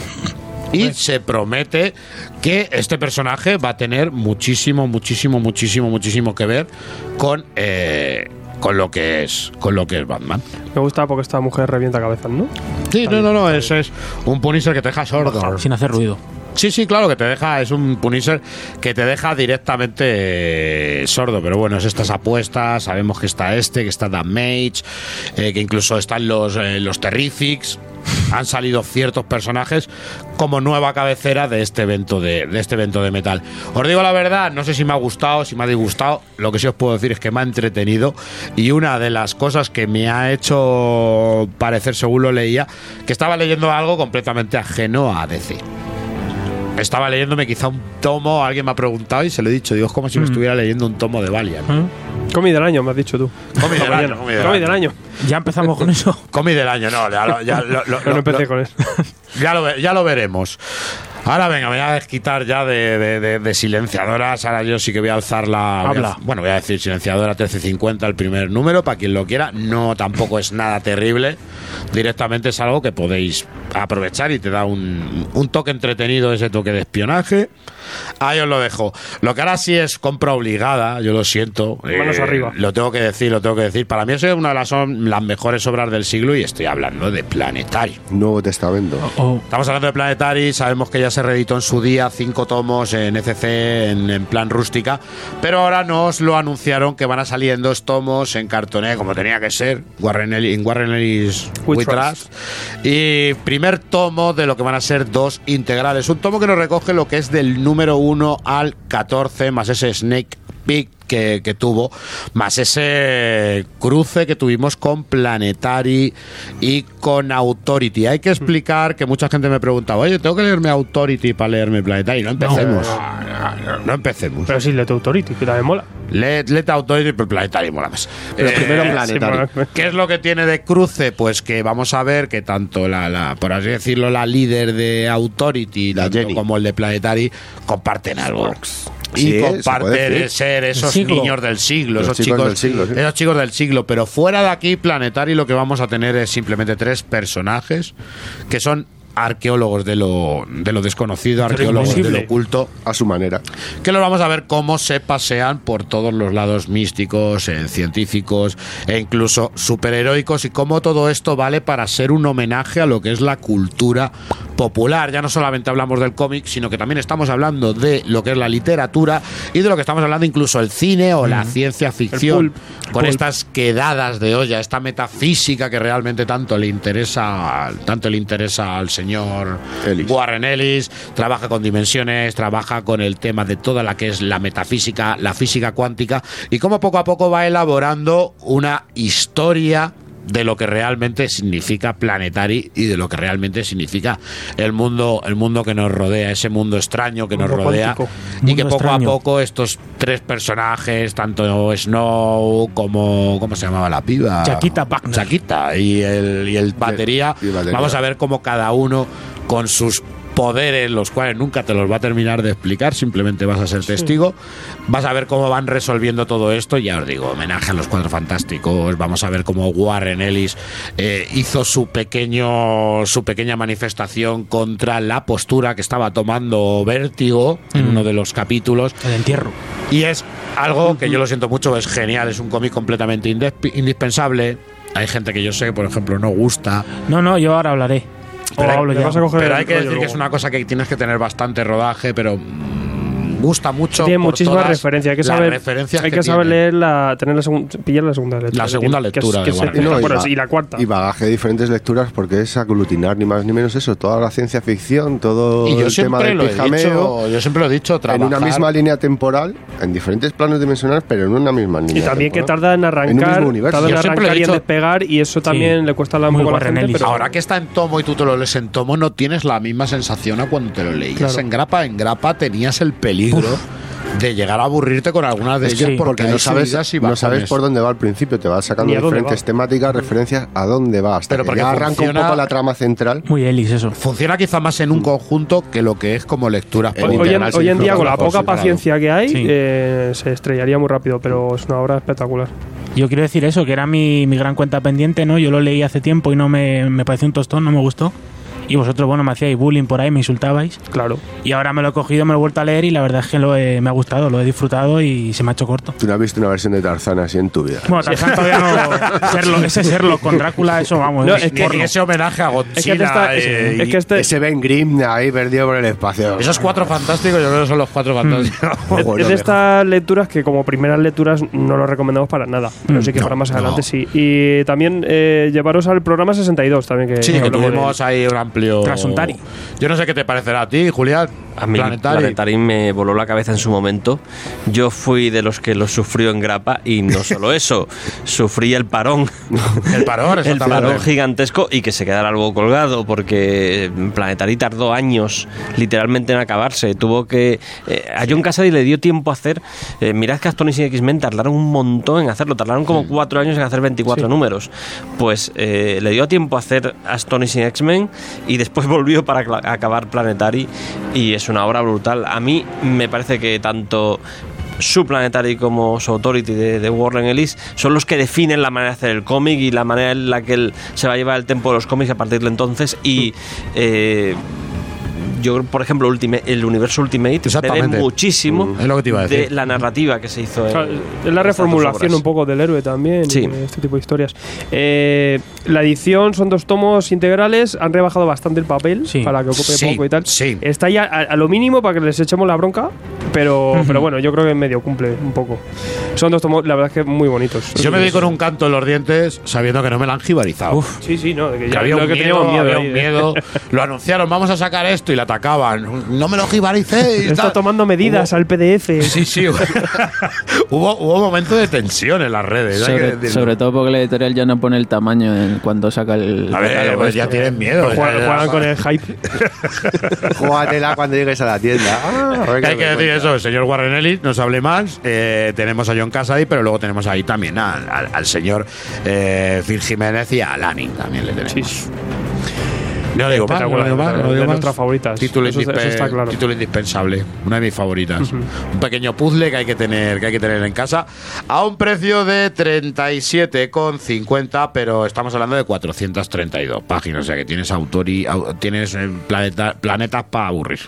Y se promete que este personaje va a tener muchísimo, muchísimo, muchísimo, muchísimo que ver con, eh, con lo que es con lo que es Batman. Me gusta porque esta mujer revienta cabezas, ¿no? Sí, no, no, no, eso es un Punisher que te deja sordo. Sin hacer ruido. Sí, sí, claro, que te deja, es un Punisher que te deja directamente eh, sordo, pero bueno, es estas apuestas, sabemos que está este, que está Damage, eh, que incluso están los, eh, los Terrifics, han salido ciertos personajes como nueva cabecera de este evento de, este evento de metal. Os digo la verdad, no sé si me ha gustado, si me ha disgustado, lo que sí os puedo decir es que me ha entretenido y una de las cosas que me ha hecho parecer, según lo leía, que estaba leyendo algo completamente ajeno a DC estaba leyéndome quizá un tomo, alguien me ha preguntado y se lo he dicho, digo, es como si me estuviera leyendo un tomo de Valiant. Cómic del año, me has dicho tú. Cómic del año, cómic del año. del año. Ya empezamos con eso. Cómic del año, no, ya lo, ya lo- lo- no empecé lo- con eso. ya lo, ve- ya lo veremos. Ahora venga, me voy a desquitar ya de, de- de- de silenciadoras. Ahora yo sí que voy a alzar la. voy a- Habla. bueno, voy a decir silenciadora 1350, el primer número, para quien lo quiera. No tampoco es nada terrible. Directamente es algo que podéis aprovechar y te da un, un toque entretenido, ese toque de espionaje. Ahí os lo dejo. Lo que ahora sí es compra obligada, yo lo siento. eh, arriba. Lo tengo que decir, lo tengo que decir. Para mí es una de las, son las mejores obras del siglo y estoy hablando de Planetary. Nuevo Testamento. Oh, Estamos hablando de Planetary, sabemos que ya se reeditó en su día cinco tomos en ECC en, en plan rústica, pero ahora nos lo anunciaron que van a salir en dos tomos en cartoné, como tenía que ser, Warren Ellis, en Warren Ellis We We Trust. Trust. Y primer tomo de lo que van a ser dos integrales, un tomo que nos recoge lo que es del número 1 al 14, más ese Snake Peak que, que tuvo, más ese cruce que tuvimos con Planetary y con Authority. Hay que explicar que mucha gente me preguntaba, oye, ¿tengo que leerme Authority para leerme Planetary? No empecemos. No, empecemos. Pero sí, Let Authority, que también mola. Let, let Authority, pero Planetary mola más. Pero Eh, primero Sí, Planetary. ¿Qué es lo que tiene de cruce? Pues que vamos a ver que tanto la, la- por así decirlo, la líder de Authority, tanto Jenny. como el de Planetary, comparten algo. Sí, se puede comparten decir. ser esos niños del siglo, Los esos chicos chicos, del siglo, sí. esos chicos del siglo. Pero fuera de aquí, Planetary, lo que vamos a tener es simplemente tres personajes que son arqueólogos de lo, de lo desconocido, arqueólogos de lo oculto, A su manera. que los vamos a ver cómo se pasean por todos los lados místicos, eh, científicos e incluso superheroicos y cómo todo esto vale para ser un homenaje a lo que es la cultura popular. Ya no solamente hablamos del cómic, sino que también estamos hablando de lo que es la literatura y de lo que estamos hablando incluso el cine o la ciencia ficción, pulp. con Pulp. estas quedadas de olla, esta metafísica que realmente tanto le interesa, tanto le interesa al señor Ellis. Warren Ellis, trabaja con dimensiones, trabaja con el tema de toda la que es la metafísica, la física cuántica y cómo poco a poco va elaborando una historia de lo que realmente significa Planetary y de lo que realmente significa el mundo, el mundo que nos rodea, ese mundo extraño que nos rodea cuántico. y Mundo que poco extraño. a poco estos tres personajes, tanto Snow como ¿cómo se llamaba la piba? Chaquita Wagner. Chaquita y el, y el batería, y batería. vamos a ver cómo cada uno con sus poderes, los cuales nunca te los va a terminar de explicar, simplemente vas a ser testigo. Vas a ver cómo van resolviendo todo esto. Ya os digo, homenaje a los cuatro fantásticos. Vamos a ver cómo Warren Ellis eh, hizo su pequeño, su pequeña manifestación contra la postura que estaba tomando Vértigo en Mm. uno de los capítulos. El entierro. Y es algo que yo lo siento mucho, es genial, es un cómic completamente indispensable. Hay gente que yo sé, por ejemplo, no gusta. No, no, yo ahora hablaré. Pero hay- Pero que decir que es una cosa que tienes que tener bastante rodaje, pero mm, gusta mucho. Tiene muchísimas referencias. Hay que saber, referencias hay que que saber tiene. leer la, tener la segunda, pillar la segunda lectura. La segunda que lectura que no, y bueno, va- y la cuarta. Y bagaje de diferentes lecturas porque es aglutinar ni más ni menos eso, toda la ciencia ficción, todo Y yo el tema siempre del lo he pijameo. dicho, yo siempre lo he dicho, en trabajar. una misma línea temporal, en diferentes planos dimensionales, pero en una misma línea Y también que tarda en un arrancar, mismo universo. tarda en arrancar y en despegar y eso también le cuesta la Muy a la gente, pero Ahora que está en tomo y tú te lo lees en tomo, no tienes la misma sensación a cuando te lo leías Claro. en grapa. En grapa tenías el peligro de llegar a aburrirte con algunas de Es ellas que porque, no sabes, y no sabes por dónde va al principio, te vas sacando diferentes va. temáticas, referencias a dónde va, hasta Pero que porque ya arranca funciona- un poco la trama central. Muy Ellis, eso. Funciona quizá más en un conjunto que lo que es como lectura. El hoy, en, hoy en día con la poca sí, paciencia que hay Sí. eh, se estrellaría muy rápido, pero es una obra espectacular. Yo quiero decir eso, que era mi, mi gran cuenta pendiente, ¿no? Yo lo leí hace tiempo y no me, me pareció un tostón, no me gustó. Y vosotros, bueno, me hacíais bullying por ahí, me insultabais. Claro. Y ahora me lo he cogido, me lo he vuelto a leer y la verdad es que lo he- me ha gustado, lo he disfrutado y se me ha hecho corto. Tú no has visto una versión de Tarzán así en tu vida. Bueno, Tarzán todavía no. Serlo, ese serlo con Drácula, eso vamos. No, es es que- ese homenaje a Godzilla. Es que, te está- es- eh, es y- que este, Ese Ben Grimm ahí perdido por el espacio. Esos cuatro fantásticos, yo creo que son los cuatro fantásticos. es- de estas lecturas que como primeras lecturas no lo recomendamos para nada, pero sí que no, para más no. adelante sí. Y también eh, llevaros al programa 62 también que, Sí, que tuvimos ahí un amplio. Trasuntari. Yo no sé qué te parecerá a ti, Julián. A mí Planetary. Planetary me voló la cabeza en su momento. Yo fui de los que lo sufrió en grapa y no solo eso, sufrí el parón. El parón, el parón gigantesco y que se quedara algo colgado porque Planetary tardó años literalmente en acabarse. Tuvo que... eh, a John Cassaday le dio tiempo a hacer... eh, mirad que Astonishing X-Men tardaron un montón en hacerlo. Tardaron como cuatro años en hacer 24 números. Pues eh, le dio tiempo a hacer Astonishing X-Men y después volvió para acabar Planetary y es una obra brutal. A mí me parece que tanto su Planetary como su Authority de, de Warren Ellis son los que definen la manera de hacer el cómic y la manera en la que él se va a llevar el tempo de los cómics a partir de entonces y eh, yo por ejemplo Ultimate- el universo Ultimate bebe Exactamente. muchísimo Mm, es lo que te iba a decir. de la narrativa que se hizo en, Claro, es la reformulación un poco del héroe también, Sí. este tipo de historias. Eh, la edición son dos tomos integrales, han rebajado bastante el papel Sí. para que ocupe Sí, poco y tal. sí. Está ya a, a lo mínimo para que les echemos la bronca, pero, pero bueno, yo creo que en medio cumple un poco. Son dos tomos, la verdad es que muy bonitos. Yo me vi con un canto en los dientes sabiendo que no me la han jibarizado. Sí, sí, no, de que Que ya había lo un que miedo, teníamos miedo. había un ¿eh? miedo. Lo anunciaron, vamos a sacar esto y la atacaban. No me lo jibaricéis. Está tomando medidas Hubo- al PDF. Sí, sí. hubo, hubo un momento de tensión en las redes. Sobre, todo porque la editorial ya no pone el tamaño en cuando saca el. A ver, pues ya este. tienen miedo. Juegan, Ya- juegan con el hype. Júgatela cuando llegues a la tienda. Ah, a Hay que decir eso, el señor Warren Ellis, no se hable más. eh, tenemos a John Casady, pero luego tenemos ahí también al, al- al señor eh, Phil Jiménez y a Lanin también le tenemos. No digo más, no digo más, no de digo más. nuestras favoritas. Título, Eso- eso indispe- está claro. título indispensable, una de mis favoritas. Un pequeño puzzle que hay que tener, que hay que tener en casa a un precio de 37,50, pero estamos hablando de 432 páginas, o sea que tienes autor y au- tienes eh, planeta- planetas para aburrir.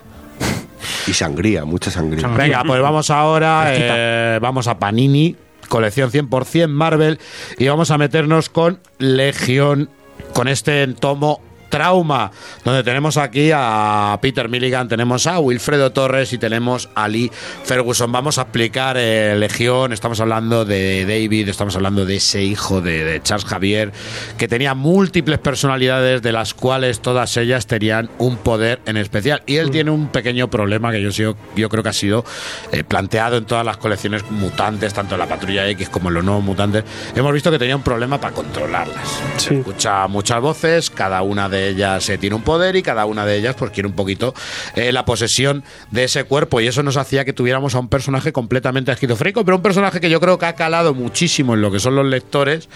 Y sangría, mucha sangría. Venga, pues vamos ahora, eh, vamos a Panini, colección 100% Marvel, y vamos a meternos con Legión, con este tomo Trauma, donde tenemos aquí a Peter Milligan, tenemos a Wilfredo Torres y tenemos a Lee Ferguson. Vamos a explicar eh, Legión, estamos hablando de David, estamos hablando de ese hijo de, de Charles Javier, que tenía múltiples personalidades, de las cuales todas ellas tenían un poder en especial. Y él tiene un pequeño problema que yo, sigo- yo creo que ha sido eh, planteado en todas las colecciones mutantes, tanto en la Patrulla X como en los nuevos mutantes. Hemos visto que tenía un problema para controlarlas. Sí. Escucha muchas voces, cada una de ellas eh, tiene un poder y cada una de ellas pues quiere un poquito eh, la posesión de ese cuerpo y eso nos hacía que tuviéramos a un personaje completamente esquizofrénico, pero un personaje que yo creo que ha calado muchísimo en lo que son los lectores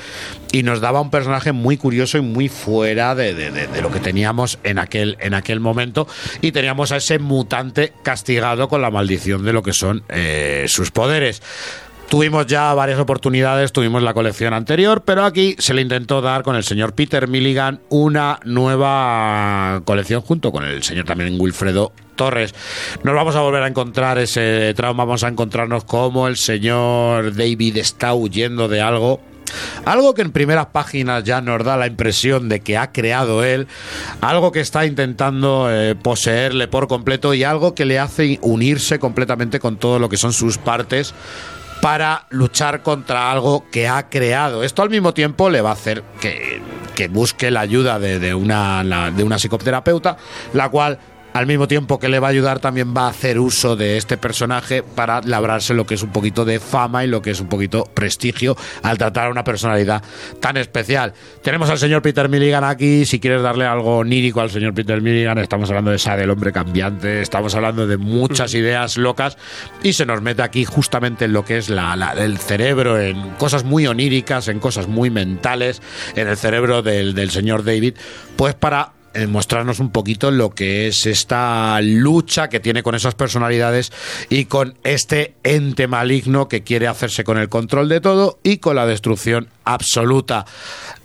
y nos daba un personaje muy curioso y muy fuera de, de- de- lo que teníamos en aquel, en aquel momento y teníamos a ese mutante castigado con la maldición de lo que son eh, sus poderes. Tuvimos ya varias oportunidades, tuvimos la colección anterior, pero aquí se le intentó dar con el señor Peter Milligan una nueva colección junto con el señor también Wilfredo Torres. Nos vamos a volver a encontrar ese trauma, vamos a encontrarnos como el señor David está huyendo de algo algo que en primeras páginas ya nos da la impresión de que ha creado él, algo que está intentando eh, poseerle por completo y algo que le hace unirse completamente con todo lo que son sus partes para luchar contra algo que ha creado. Esto al mismo tiempo le va a hacer que, que busque la ayuda de, una, de una psicoterapeuta, la cual al mismo tiempo que le va a ayudar también va a hacer uso de este personaje para labrarse lo que es un poquito de fama y lo que es un poquito prestigio al tratar a una personalidad tan especial. Tenemos al señor Peter Milligan aquí, si quieres darle algo onírico al señor Peter Milligan, estamos hablando de esa del hombre cambiante, estamos hablando de muchas ideas locas y se nos mete aquí justamente en lo que es la, la- el cerebro, en cosas muy oníricas, en cosas muy mentales, en el cerebro del, del señor David, pues para mostrarnos un poquito lo que es esta lucha que tiene con esas personalidades y con este ente maligno que quiere hacerse con el control de todo y con la destrucción absoluta.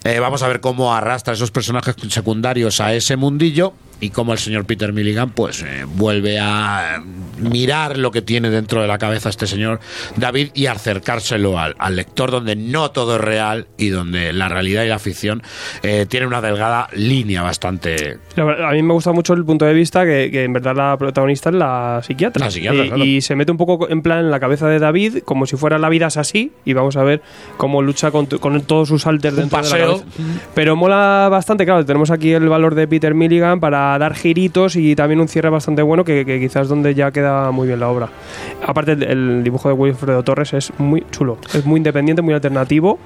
Eh, vamos a ver cómo arrastra esos personajes secundarios a ese mundillo y cómo el señor Peter Milligan pues eh, vuelve a mirar lo que tiene dentro de la cabeza este señor David y acercárselo al, al lector donde no todo es real y donde la realidad y la ficción eh, tienen una delgada línea bastante A mí me gusta mucho el punto de vista que, que en verdad la protagonista es la psiquiatra. La psiquiatra, y, claro. y se mete un poco en plan en la cabeza de David, como si fuera la vida es así, y vamos a ver cómo lucha con, con todos sus alters dentro de la paseo. cabeza. Pero mola bastante, claro, tenemos aquí el valor de Peter Milligan para dar giritos y también un cierre bastante bueno que, que quizás donde ya queda muy bien la obra. Aparte el, el dibujo de Wilfredo Torres es muy chulo, es muy independiente, muy alternativo.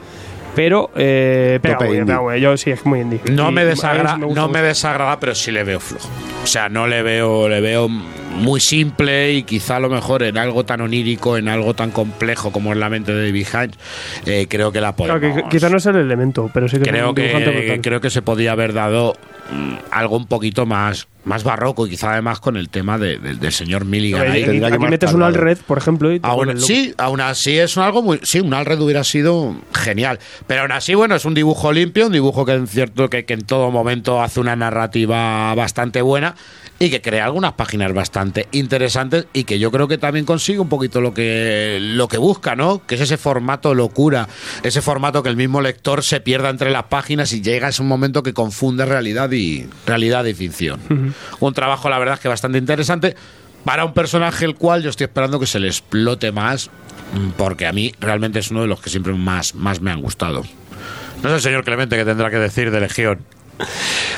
Pero, eh, pega Tope indie. pega yo sí, es muy indie. No Y me a mí desagrada, sí me gusta no me mucho. desagrada, pero sí le veo flojo. O sea, no le veo, le veo muy simple y quizá a lo mejor en algo tan onírico, en algo tan complejo como es la mente de David Hines, eh, creo que la podemos. Claro, que quizá no es el elemento, pero sí que es creo un dibujante que brutal. creo que se podía haber dado mm, algo un poquito más más barroco y quizá además con el tema de- de- del señor Milligan. Ahí. que aquí metes un. Alred, por ejemplo, y Aún, sí, aún así es algo muy. Sí, un Alred hubiera sido genial. Pero aún así, bueno, es un dibujo limpio, un dibujo que en cierto que, que en todo momento hace una narrativa bastante buena y que crea algunas páginas bastante interesantes y que yo creo que también consigue un poquito lo que lo que busca, ¿no? Que es ese formato locura, ese formato que el mismo lector se pierda entre las páginas y llega a ese momento que confunde realidad y realidad y ficción. Un trabajo, la verdad, que bastante interesante para un personaje el cual yo estoy esperando que se le explote más, mm, porque a mí realmente es uno de los que siempre más, más me han gustado. No sé el señor Clemente que tendrá que decir de Legión.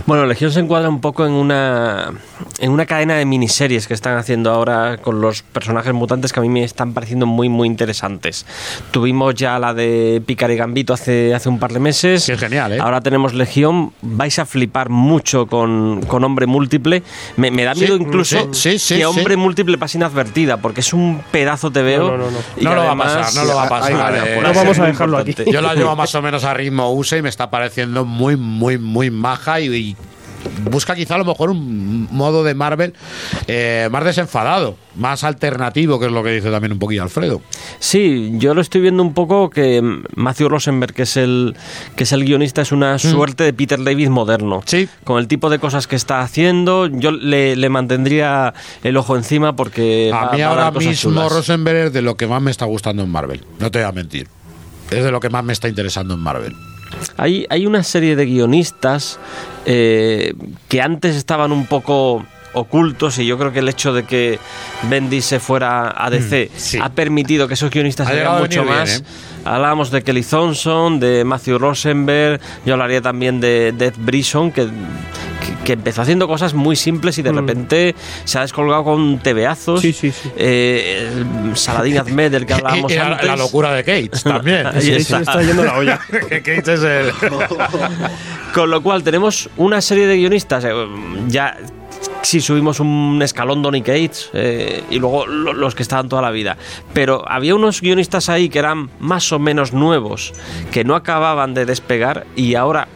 Bueno, Legión se encuadra un poco en una, en una cadena de miniseries que están haciendo ahora con los personajes mutantes que a mí me están pareciendo muy, muy interesantes. Tuvimos ya la de Picard y Gambito hace, hace un par de meses. Que es genial, ¿eh? Ahora tenemos Legión. Vais a flipar mucho con, con Hombre Múltiple. Me, me da Sí, miedo incluso sí, sí, sí, que sí. Hombre Múltiple pase inadvertida, porque es un pedazo te veo. No, no, no, no. y No lo va a pasar, no lo va a pasar. Eh. por No vamos a dejarlo aquí. Yo la llevo más o menos a ritmo USA y me está pareciendo muy, muy, muy maja y, y busca quizá a lo mejor un modo de Marvel eh, más desenfadado, más alternativo, que es lo que dice también un poquillo Alfredo. Sí, yo lo estoy viendo un poco que Matthew Rosenberg, que es el que es el guionista, es una suerte de Peter David moderno. Mm. Sí. Con el tipo de cosas que está haciendo, yo le, le mantendría el ojo encima porque va- A mí va ahora mismo chulas. Rosenberg es de lo que más me está gustando en Marvel. No te voy a mentir. Es de lo que más me está interesando en Marvel. Hay, hay una serie de guionistas eh, que antes estaban un poco ocultos y yo creo que el hecho de que Bendis se fuera a DC Mm, sí. ha permitido que esos guionistas Ha se llegado vean a venir mucho bien, más. ¿eh? Hablábamos de Kelly Thompson, de Matthew Rosenberg, yo hablaría también de Death Brisson, que, que, empezó haciendo cosas muy simples y de Mm. repente se ha descolgado con tebeazos. Sí, sí, sí. Eh, Saladin Ahmed, del que hablábamos Y la, antes. la locura de Gates también. Ahí Sí, está. se está yendo la olla. que Gates es el. Con lo cual tenemos una serie de guionistas, eh, ya si subimos un escalón Donny Cates eh, y luego lo- los que estaban toda la vida. Pero había unos guionistas ahí que eran más o menos nuevos, que no acababan de despegar y ahora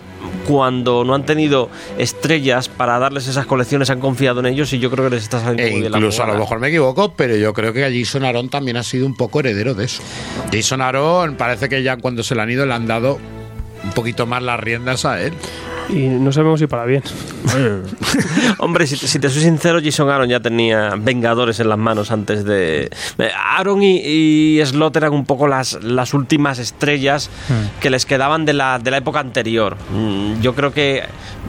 cuando no han tenido estrellas para darles esas colecciones han confiado en ellos y yo creo que les está saliendo E muy bien la incluso a lo mejor me equivoco, pero yo creo que Jason Aaron también ha sido un poco heredero de eso. Jason Aaron parece que ya cuando se le han ido le han dado un poquito más las riendas a él. Y no sabemos si para bien. Hombre, si, si te soy sincero, Jason Aaron ya tenía Vengadores en las manos antes de. Eh, Aaron y, y Slot eran un poco las, las últimas estrellas que les quedaban de la, de la época anterior. Mm, Yo creo que.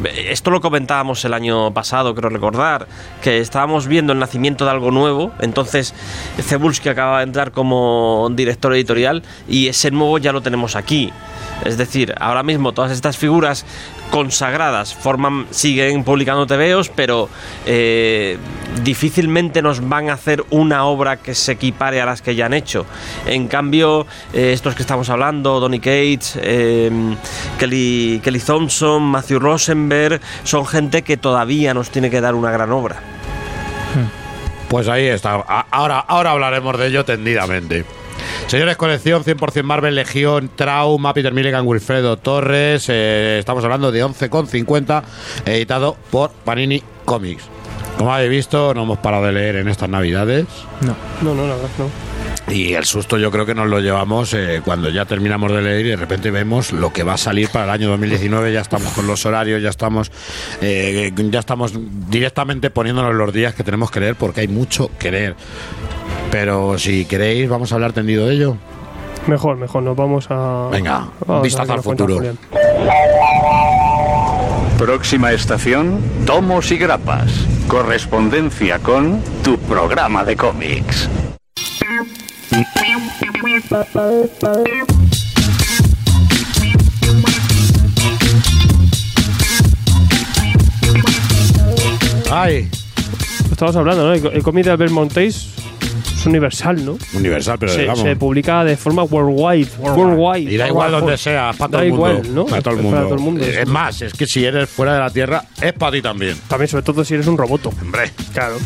eh, Esto lo comentábamos el año pasado, creo recordar, que estábamos viendo el nacimiento de algo nuevo. Entonces, Cebulski acaba de entrar como director editorial y ese nuevo ya lo tenemos aquí. Es decir, ahora mismo todas estas figuras consagradas forman, siguen publicando TVOs, pero eh, difícilmente nos van a hacer una obra que se equipare a las que ya han hecho. En cambio, eh, estos que estamos hablando, Donny Cates, eh, Kelly, Kelly Thompson, Matthew Rosenberg, son gente que todavía nos tiene que dar una gran obra. Pues ahí está. Ahora, ahora hablaremos de ello tendidamente. Señores, colección 100% Marvel, Legión, Trauma, Peter Milligan, Wilfredo Torres. eh, estamos hablando de 11,50, editado por Panini Comics. Como habéis visto, no hemos parado de leer en estas navidades. No, no, la verdad no. Y el susto yo creo que nos lo llevamos eh, cuando ya terminamos de leer y de repente vemos lo que va a salir para el año 2019. Ya estamos con los horarios, ya estamos, eh, ya estamos directamente poniéndonos los días que tenemos que leer porque hay mucho que leer. Pero si queréis, vamos a hablar tendido de ello. Mejor, mejor, nos vamos a. Venga, vamos a vistazo al futuro. Próxima estación, Tomos y Grapas. Correspondencia con tu programa de cómics. Ay, Estamos hablando, ¿no? El, el cómic de Albert Montes es universal, ¿no? universal, pero Se, digamos. se publica de forma worldwide. Worldwide. Y da igual donde sea, es para todo Da el mundo. igual, ¿no? Para todo el Es mundo. para todo el mundo, Es más, es que si eres fuera de la Tierra, es para ti también. También, sobre todo si eres un roboto. Hombre. Claro.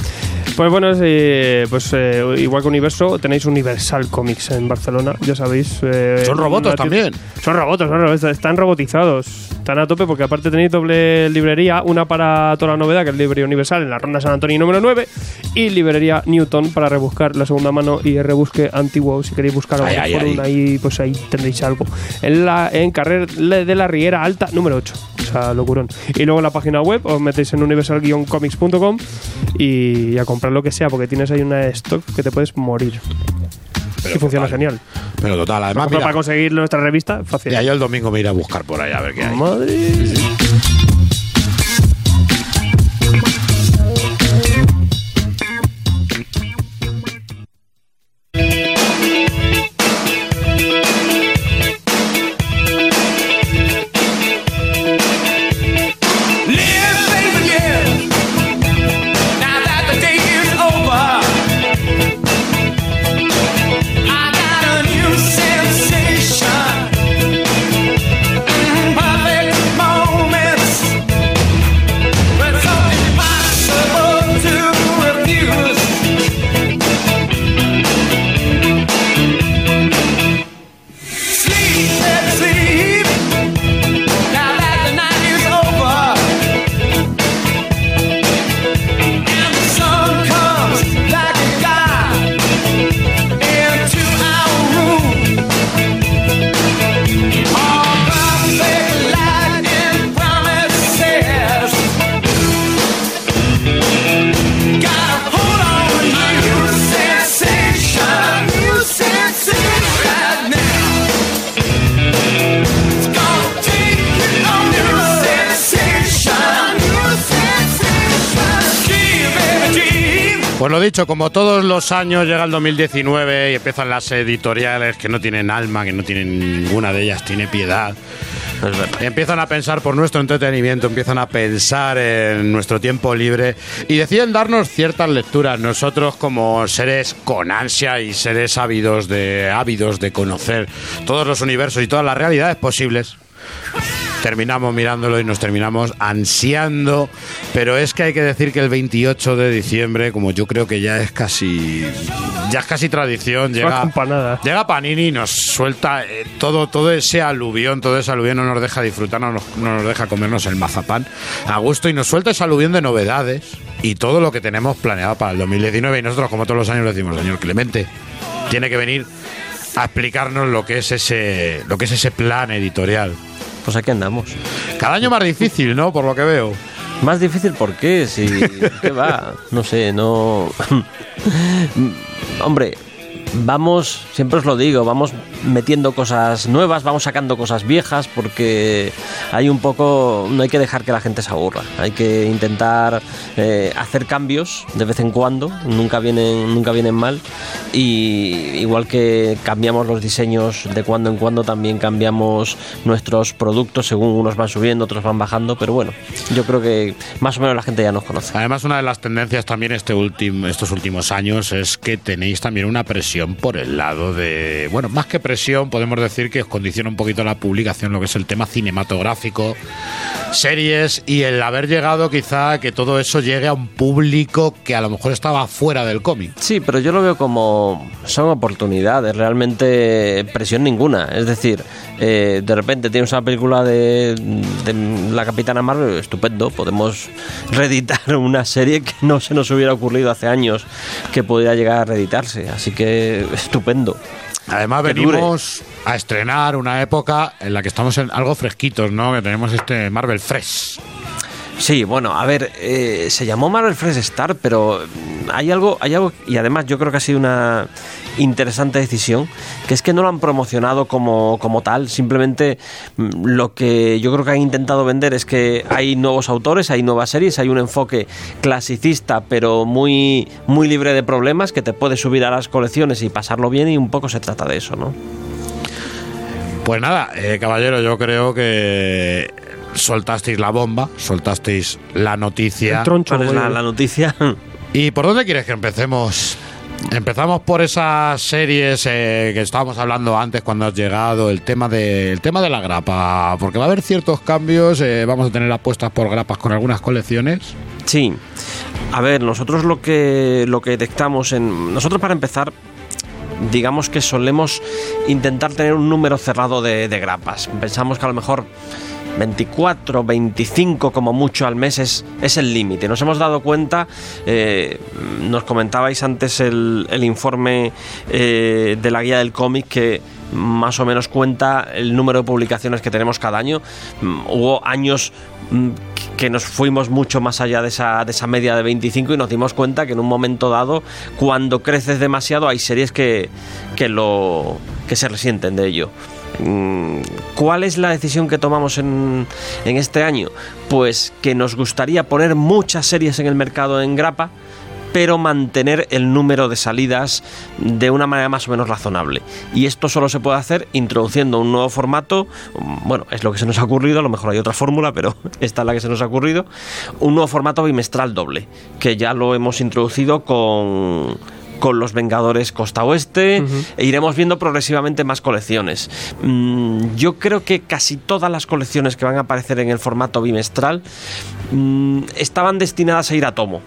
Pues bueno, eh, pues eh, igual que Universo, tenéis Universal Comics en Barcelona, ya sabéis. eh, Son tienda- también. Son robotos, son robotos, están robotizados. Están a tope porque aparte tenéis doble librería, una para toda la novedad, que es Librería Universal en la Ronda San Antonio número 9, y Librería Newton para rebuscar la segunda mano y el rebusque antiguo. Si queréis buscar Ay, ay. ahí, pues ahí tendréis algo. En la en Carrer de la Riera Alta número 8. Sea, locurón. Y luego en la página web os metéis en universal-comics.com y a comprar lo que sea, porque tienes ahí una stock que te puedes morir. y funciona genial. Pero total, además, mira, para conseguir nuestra revista, fácil. mira, yo el domingo me iré a buscar por ahí a ver qué hay. Madre. Dicho, como todos los años llega el 2019 y empiezan las editoriales que no tienen alma, que no tienen ninguna de ellas tiene piedad. Empiezan a pensar por nuestro entretenimiento, empiezan a pensar en nuestro tiempo libre y deciden darnos ciertas lecturas. Nosotros como seres con ansia y seres ávidos de ávidos de conocer todos los universos y todas las realidades posibles, terminamos mirándolo y nos terminamos ansiando. Pero es que hay que decir que el 28 de diciembre, como yo creo que ya es casi. Ya es casi tradición, llega. Llega Panini y nos suelta eh, todo, todo ese aluvión, todo ese aluvión no nos deja disfrutar, no nos, no nos deja comernos el mazapán a gusto y nos suelta ese aluvión de novedades y todo lo que tenemos planeado para el 2019. Y nosotros, como todos los años, le decimos, señor Clemente, tiene que venir a explicarnos lo que es ese, lo que es ese plan editorial. Pues aquí andamos. Cada año más difícil, ¿no? Por lo que veo. Más difícil, ¿por qué? Si, ¿Qué va? No sé, no. Hombre, vamos, siempre os lo digo, vamos metiendo cosas nuevas, vamos sacando cosas viejas, porque hay un poco. No hay que dejar que la gente se aburra. Hay que intentar eh, hacer cambios de vez en cuando, nunca vienen, nunca vienen mal. Y igual que cambiamos los diseños de cuando en cuando, también cambiamos nuestros productos según unos van subiendo, otros van bajando. Pero bueno, yo creo que más o menos la gente ya nos conoce. Además, una de las tendencias también este estos últimos años es que tenéis también una presión por el lado de. Bueno, más que presión, podemos decir que os condiciona un poquito la publicación, lo que es el tema cinematográfico, series y el haber llegado quizá que todo eso llegue a un público que a lo mejor estaba fuera del cómic. Sí, pero yo lo veo como son oportunidades, realmente presión ninguna. Es decir, eh, de repente tienes una película de, de la Capitana Marvel, estupendo, podemos reeditar una serie que no se nos hubiera ocurrido hace años que pudiera llegar a reeditarse. Así que estupendo. Además Que dure. venimos a estrenar una época en la que estamos en algo fresquitos, ¿no? Que tenemos este Marvel Fresh. Sí, bueno, a ver, eh, se llamó Marvel Fresh Star, pero hay algo, hay algo, y además yo creo que ha sido una interesante decisión, que es que no lo han promocionado como, como tal, simplemente mm, lo que yo creo que han intentado vender es que hay nuevos autores, hay nuevas series, hay un enfoque clasicista, pero muy, muy libre de problemas, que te puedes subir a las colecciones y pasarlo bien, y un poco se trata de eso, ¿no? Pues nada, eh, caballero, yo creo que soltasteis la bomba, soltasteis la noticia. ¿Cuál es la, la noticia? ¿Y por dónde quieres que empecemos? Empezamos por esas series eh, que estábamos hablando antes cuando has llegado, el tema de, el tema de la grapa, porque va a haber ciertos cambios, eh, vamos a tener apuestas por grapas con algunas colecciones. Sí. A ver, nosotros lo que lo que detectamos en nosotros para empezar digamos que solemos intentar tener un número cerrado de, de grapas. Pensamos que a lo mejor 24, 25 como mucho al mes es, es el límite. Nos hemos dado cuenta, eh, nos comentabais antes el, el informe eh, de la guía del cómic que más o menos cuenta el número de publicaciones que tenemos cada año. Mm, Hubo años mm, que nos fuimos mucho más allá de esa, de esa media de 25 y nos dimos cuenta que en un momento dado, cuando creces demasiado, hay series que, que, lo, que se resienten de ello. Mm, ¿Cuál es la decisión que tomamos en, en este año? Pues que nos gustaría poner muchas series en el mercado en grapa, pero mantener el número de salidas de una manera más o menos razonable. Y esto solo se puede hacer introduciendo un nuevo formato, mm, bueno, es lo que se nos ha ocurrido, a lo mejor hay otra fórmula, pero esta es la que se nos ha ocurrido, un nuevo formato bimestral doble, que ya lo hemos introducido con con los Vengadores Costa Oeste e iremos viendo progresivamente más colecciones. Mm, yo creo que casi todas las colecciones que van a aparecer en el formato bimestral mm, estaban destinadas a ir a tomo.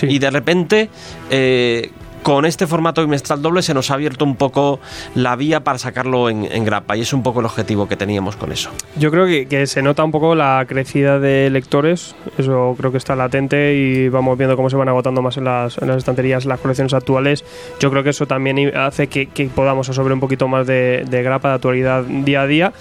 Y de repente, eh, con este formato bimestral doble se nos ha abierto un poco la vía para sacarlo en, en grapa y es un poco el objetivo que teníamos con eso. Yo creo que, se nota un poco la crecida de lectores, eso creo que está latente y vamos viendo cómo se van agotando más en las, en las estanterías las colecciones actuales. Yo creo que eso también hace que, podamos absorber un poquito más de grapa de actualidad día a día.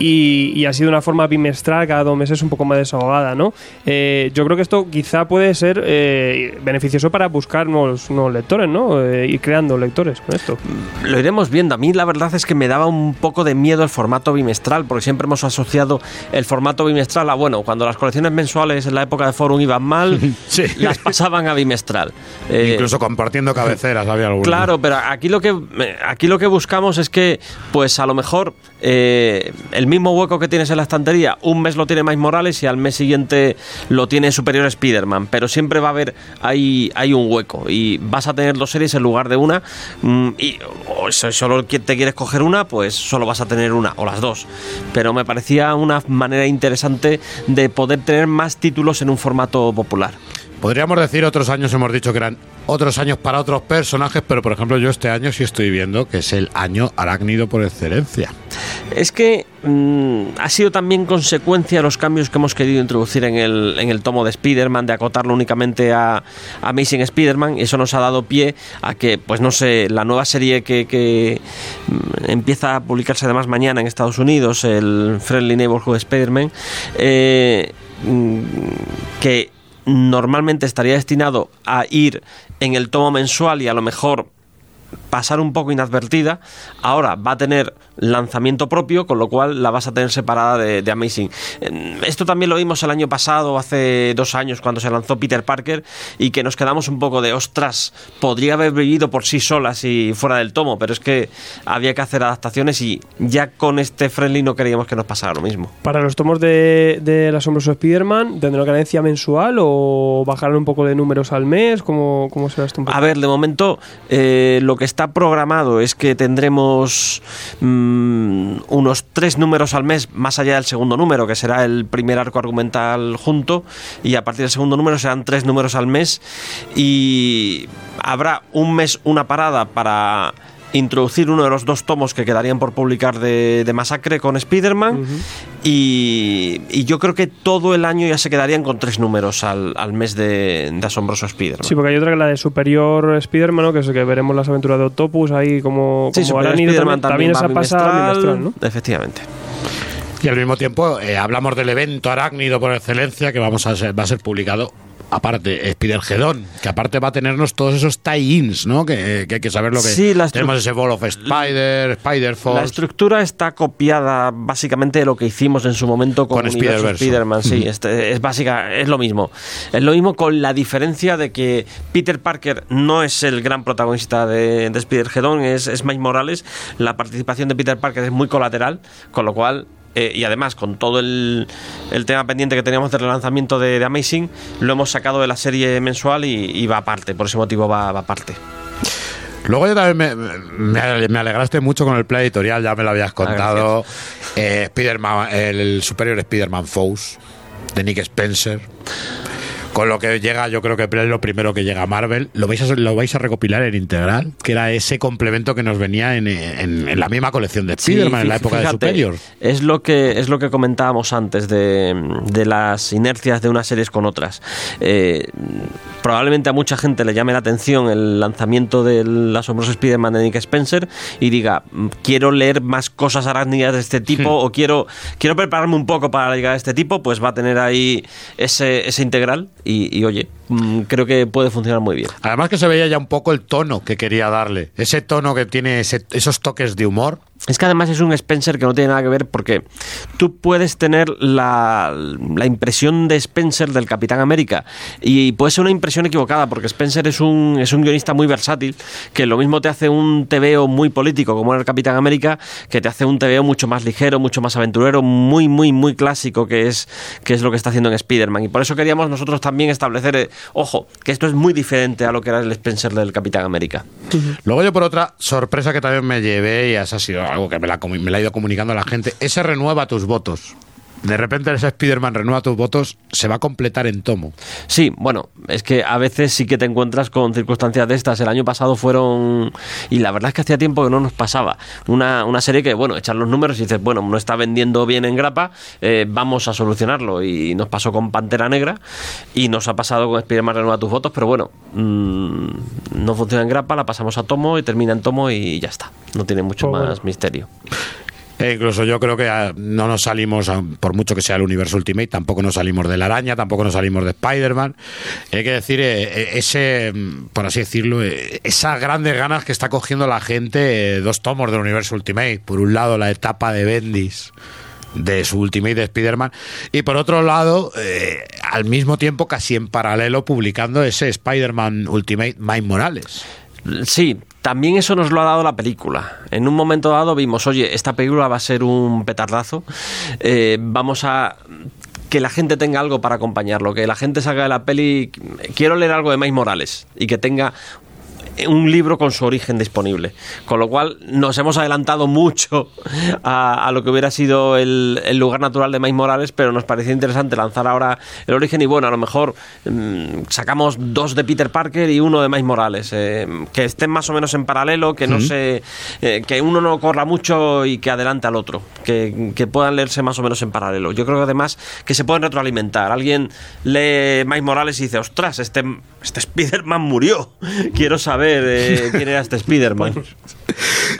Y, y así de una forma bimestral, cada dos meses un poco más desahogada, ¿no? Eh, yo creo que esto quizá puede ser eh, beneficioso para buscar nuevos, nuevos lectores, ¿no? Eh, ir creando lectores con esto. Lo iremos viendo. A mí la verdad es que me daba un poco de miedo el formato bimestral, porque siempre hemos asociado el formato bimestral a, bueno, cuando las colecciones mensuales en la época de Forum iban mal, Sí. las pasaban a bimestral. Eh, Incluso compartiendo cabeceras había algunos. Claro, pero aquí lo que aquí lo que buscamos es que, pues a lo mejor eh, el mismo hueco que tienes en la estantería, un mes lo tiene Miles Morales y al mes siguiente lo tiene Superior Spider-Man, pero siempre va a haber hay, hay un hueco y vas a tener dos series en lugar de una mm, y o si solo te quieres coger una, pues solo vas a tener una o las dos. Pero me parecía una manera interesante de poder tener más títulos en un formato popular. Podríamos decir otros años hemos dicho que eran otros años para otros personajes, pero por ejemplo yo este año sí estoy viendo que es el año arácnido por excelencia. Es que mm, ha sido también consecuencia de los cambios que hemos querido introducir en el, en el tomo de Spider-Man, de acotarlo únicamente a, Amazing Spider-Man, y eso nos ha dado pie a que, pues no sé, la nueva serie que, que, mm, empieza a publicarse además mañana en Estados Unidos, el Friendly Neighborhood Spider-Man, eh, mm, que normalmente estaría destinado a ir en el tomo mensual y a lo mejor pasar un poco inadvertida, ahora va a tener lanzamiento propio, con lo cual la vas a tener separada de, de Amazing. Esto también lo vimos el año pasado, hace dos años, cuando se lanzó Peter Parker, y que nos quedamos un poco de, ostras, podría haber vivido por sí sola si fuera del tomo, pero es que había que hacer adaptaciones y ya con este Friendly no queríamos que nos pasara lo mismo. Para los tomos de, de El asombroso Spider-Man, ¿tendrá una cadencia mensual o bajarán un poco de números al mes? ¿Cómo, cómo será esto un poco? A ver, de momento eh, lo que está programado es que tendremos mm, unos tres números al mes más allá del segundo número, que será el primer arco argumental junto, y a partir del segundo número serán tres números al mes y habrá un mes una parada para introducir uno de los dos tomos que quedarían por publicar de, de Masacre con Spider-Man y, y yo creo que todo el año ya se quedarían con tres números al, al mes de, de Asombroso Spider-Man. Sí, porque hay otra que la de Superior Spider-Man, ¿no? que es que veremos las aventuras de Octopus ahí como, Sí, como Superior Spider-Man también, también esa pasa. Efectivamente. Y al mismo tiempo eh, hablamos del evento arácnido por excelencia que vamos a ser, va a ser publicado aparte Spider-Gedón, que aparte va a tenernos todos esos tie-ins, ¿no? Que, que hay que saber lo que Sí, la tenemos ese Ball of Spider, La Spider-Force. estructura está copiada básicamente de lo que hicimos en su momento con, Con. Spider-Man. Sí, este, es básica, es lo mismo. Es lo mismo con la diferencia de que Peter Parker no es el gran protagonista de, de Spider-Geddon, es, es Miles Morales. La participación de Peter Parker es muy colateral, con lo cual. Eh, y además, con todo el, el tema pendiente que teníamos del lanzamiento de, de Amazing, lo hemos sacado de la serie mensual y, y va aparte. Por ese motivo va, va aparte. Luego yo también me, me- me alegraste mucho con el play editorial, ya me lo habías contado. Eh, Spider-Man, el, el superior Spider-Man Foes, de Nick Spencer. Con lo que llega, yo creo que es lo primero que llega a Marvel. Lo vais a, lo vais a recopilar en integral, que era ese complemento que nos venía en, en- en la misma colección de Sí, Spider-Man, en la época de Superior. Es lo que es lo que comentábamos antes de, de las inercias de unas series con otras. Eh, probablemente a mucha gente le llame la atención el lanzamiento del asombroso Spider-Man de Nick Spencer y diga, "Mm, quiero leer más cosas arácnidas de este tipo o quiero, quiero prepararme un poco para llegar a este tipo, pues va a tener ahí ese, ese integral y, oye, mm, creo que puede funcionar muy bien. Además que se veía ya un poco el tono que quería darle. Ese tono que tiene esos toques de humor. Es que además es un Spencer que no tiene nada que ver porque tú puedes tener la, la impresión de Spencer del Capitán América y puede ser una impresión equivocada porque Spencer es un, es un guionista muy versátil que lo mismo te hace un TVO muy político como era el Capitán América que te hace un TVO mucho más ligero, mucho más aventurero, muy, muy, muy clásico que es, que es lo que está haciendo en Spider-Man y por eso queríamos nosotros también establecer, eh, ojo, que esto es muy diferente a lo que era el Spencer del Capitán América. Luego yo por otra sorpresa que también me llevé y esa ha sido algo que me la, me la ha ido comunicando a la gente, ese renueva tus votos. De repente ese Spider-Man renueva tus votos, se va a completar en tomo. Sí, bueno, es que a veces sí que te encuentras con circunstancias de estas. El año pasado fueron. Y la verdad es que hacía tiempo que no nos pasaba. Una, una serie que, bueno, echar los números y dices, bueno, no está vendiendo bien en grapa, eh, vamos a solucionarlo. Y nos pasó con Pantera Negra y nos ha pasado con Spider-Man Renueva tus votos, pero bueno, mm, no funciona en grapa, la pasamos a tomo y termina en tomo y ya está. No tiene mucho Pues bueno. más misterio. E incluso yo creo que ah, no nos salimos, ah, por mucho que sea el universo Ultimate, tampoco nos salimos de la araña, tampoco nos salimos de Spider-Man. Hay que decir, eh, eh, ese, mm, por así decirlo, eh, esas grandes ganas que está cogiendo la gente, eh, dos tomos del universo Ultimate. Por un lado, la etapa de Bendis de su Ultimate de Spider-Man y por otro lado eh, al mismo tiempo casi en paralelo publicando ese Spider-Man Ultimate Miles Morales Sí, también eso nos lo ha dado la película. En un momento dado vimos, oye, esta película va a ser un petardazo, eh, vamos a que la gente tenga algo para acompañarlo, que la gente salga de la peli, quiero leer algo de Miles Morales y que tenga un libro con su origen disponible. Con lo cual nos hemos adelantado mucho a, a lo que hubiera sido el, el lugar natural de Miles Morales, pero nos parecía interesante lanzar ahora el origen y bueno, a lo mejor mm, sacamos dos de Peter Parker y uno de Miles Morales, eh, que estén más o menos en paralelo, que no se, eh, que uno no corra mucho y que adelante al otro, que, que puedan leerse más o menos en paralelo. Yo creo que además que se pueden retroalimentar. Alguien lee Miles Morales y dice, ostras, este, este Spider-Man murió. Quiero saber eh, quién era este Spider-Man.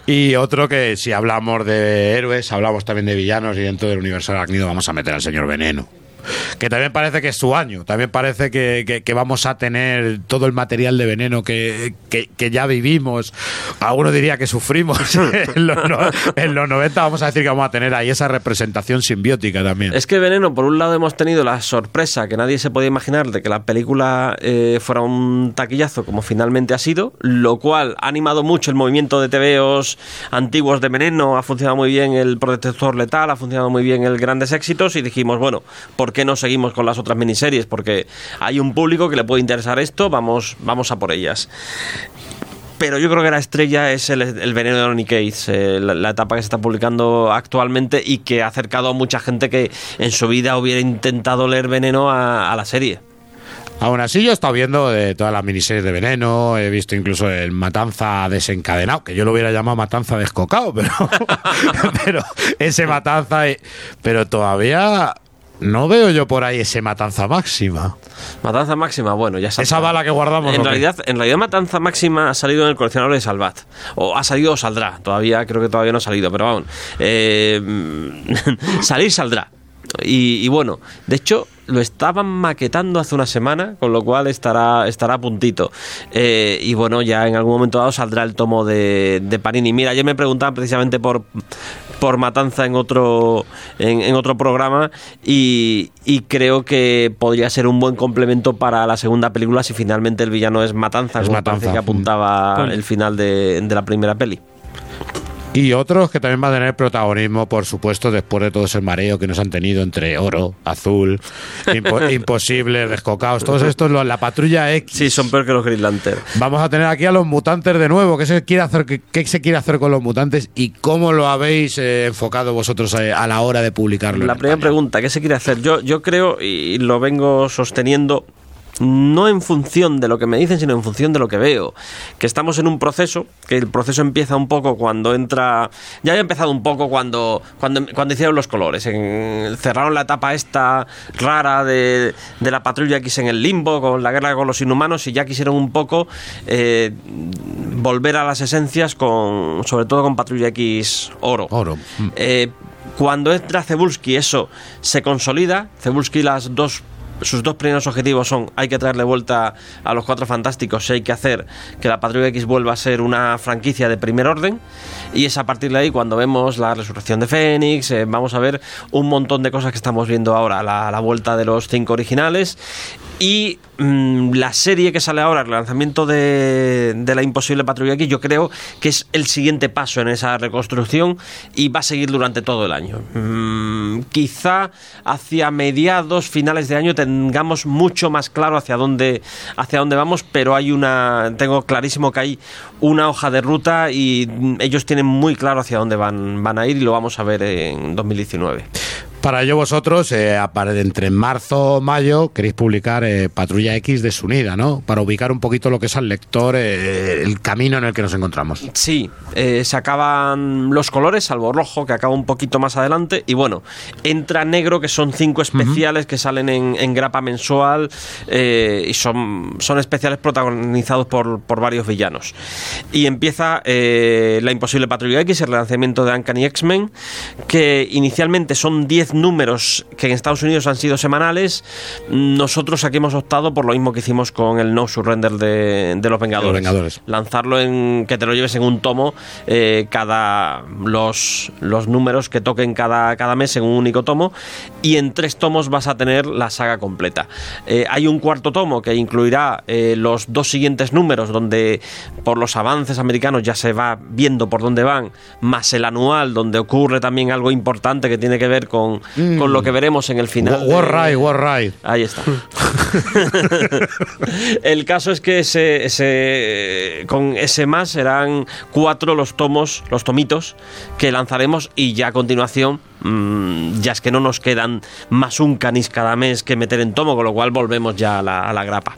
y otro que si hablamos de héroes hablamos también de villanos y dentro del universo arácnido vamos a meter al señor Veneno que también parece que es su año, también parece que, que- que vamos a tener todo el material de veneno que, que- ya vivimos. Alguno diría que sufrimos en, los, en los 90, vamos a decir que vamos a tener ahí esa representación simbiótica también. Es que Veneno, por un lado hemos tenido la sorpresa que nadie se podía imaginar de que la película eh, fuera un taquillazo como finalmente ha sido, lo cual ha animado mucho el movimiento de TVOs antiguos de Veneno, ha funcionado muy bien el Protector Letal, ha funcionado muy bien el Grandes Éxitos y dijimos, bueno, ¿por qué no seguimos con las otras miniseries? Porque hay un público que le puede interesar esto, vamos, vamos a por ellas. Pero yo creo que la estrella es el, veneno de Ronnie Cates, eh, la, etapa que se está publicando actualmente y que ha acercado a mucha gente que en su vida hubiera intentado leer veneno a, la serie. Aún así, yo he estado viendo de todas las miniseries de Veneno, he visto incluso el Matanza desencadenado, que yo lo hubiera llamado Matanza descocado, pero, pero ese Matanza. eh, Pero todavía no veo yo por ahí ese Matanza máxima. Matanza máxima, bueno, ya sabes. Esa bala que guardamos. En realidad, en realidad Matanza Máxima ha salido en el coleccionador de Salvat. O ha salido o saldrá. Todavía, creo que todavía no ha salido, pero vamos. Eh, salir saldrá. Y, y bueno, de hecho, lo estaban maquetando hace una semana, con lo cual estará, estará a puntito. Eh, y bueno, ya en algún momento dado saldrá el tomo de, de Panini. Mira, ayer me preguntaban precisamente por, por Matanza en otro, en, en otro programa y, y creo que podría ser un buen complemento para la segunda película si finalmente el villano es Matanza, Es como Matanza. parece que apuntaba el final de, de la primera peli. Y otros que también van a tener protagonismo, por supuesto, después de todo ese mareo que nos han tenido entre oro, azul, impo- imposibles, descocados, todos estos, los- la patrulla X. Sí, son peor que los Green Lantern. Vamos a tener aquí a los mutantes de nuevo. ¿Qué se quiere hacer, qué, qué se quiere hacer con los mutantes y cómo lo habéis eh, enfocado vosotros eh, a la hora de publicarlo? La primera España? pregunta, ¿qué se quiere hacer? Yo, yo creo, y lo vengo sosteniendo, no en función de lo que me dicen, sino en función de lo que veo. Que estamos en un proceso, que el proceso empieza un poco cuando entra. Ya había empezado un poco cuando, cuando, cuando hicieron los colores. En- cerraron la etapa esta rara de, de la patrulla X en el limbo, con la guerra con los inhumanos, y ya quisieron un poco eh, volver a las esencias, con sobre todo con patrulla X oro. Oro. Eh, cuando entra Cebulski eso se consolida. Cebulski las dos sus dos primeros objetivos son hay que traerle vuelta a los cuatro fantásticos y hay que hacer que la Patrulla X vuelva a ser una franquicia de primer orden y es a partir de ahí cuando vemos la resurrección de Fénix eh, vamos a ver un montón de cosas que estamos viendo ahora la, la vuelta de los cinco originales y mm, la serie que sale ahora, el lanzamiento de, la imposible Patrulla X, yo creo que es el siguiente paso en esa reconstrucción y va a seguir durante todo el año. Mm, quizá hacia mediados, finales de año tengamos mucho más claro hacia dónde, hacia dónde vamos, pero hay una, tengo clarísimo que hay una hoja de ruta y mm, ellos tienen muy claro hacia dónde van, van a ir y lo vamos a ver en 2019. Para ello vosotros, eh, entre marzo o mayo, queréis publicar eh, Patrulla X desunida, ¿no? Para ubicar un poquito lo que es al lector eh, el camino en el que nos encontramos. Sí, eh, se acaban los colores, salvo rojo, que acaba un poquito más adelante. Y bueno, entra negro, que son cinco especiales que salen en, en grapa mensual y son, son especiales protagonizados por, por varios villanos. Y empieza La Imposible Patrulla X, el lanzamiento de Uncanny X-Men, que inicialmente son 10 números que en Estados Unidos han sido semanales. Nosotros aquí hemos optado por lo mismo que hicimos con el No Surrender de, de los Vengadores. Vengadores. Lanzarlo en que te lo lleves en un tomo eh, cada los, los números que toquen cada, cada mes en un único tomo y en tres tomos vas a tener la saga completa. Eh, hay un cuarto tomo que incluirá eh, los dos siguientes números donde por los avances americanos ya se va viendo por dónde van, más el anual donde ocurre también algo importante que tiene que ver con, Mm. con lo que veremos en el final. War de- Ride, War Ride. Ahí está. el caso es que ese, ese- con ese más serán cuatro los tomos, los tomitos que lanzaremos y ya a continuación mm, ya es que no nos quedan más un canis cada mes que meter en tomo, con lo cual volvemos ya a la, a la grapa.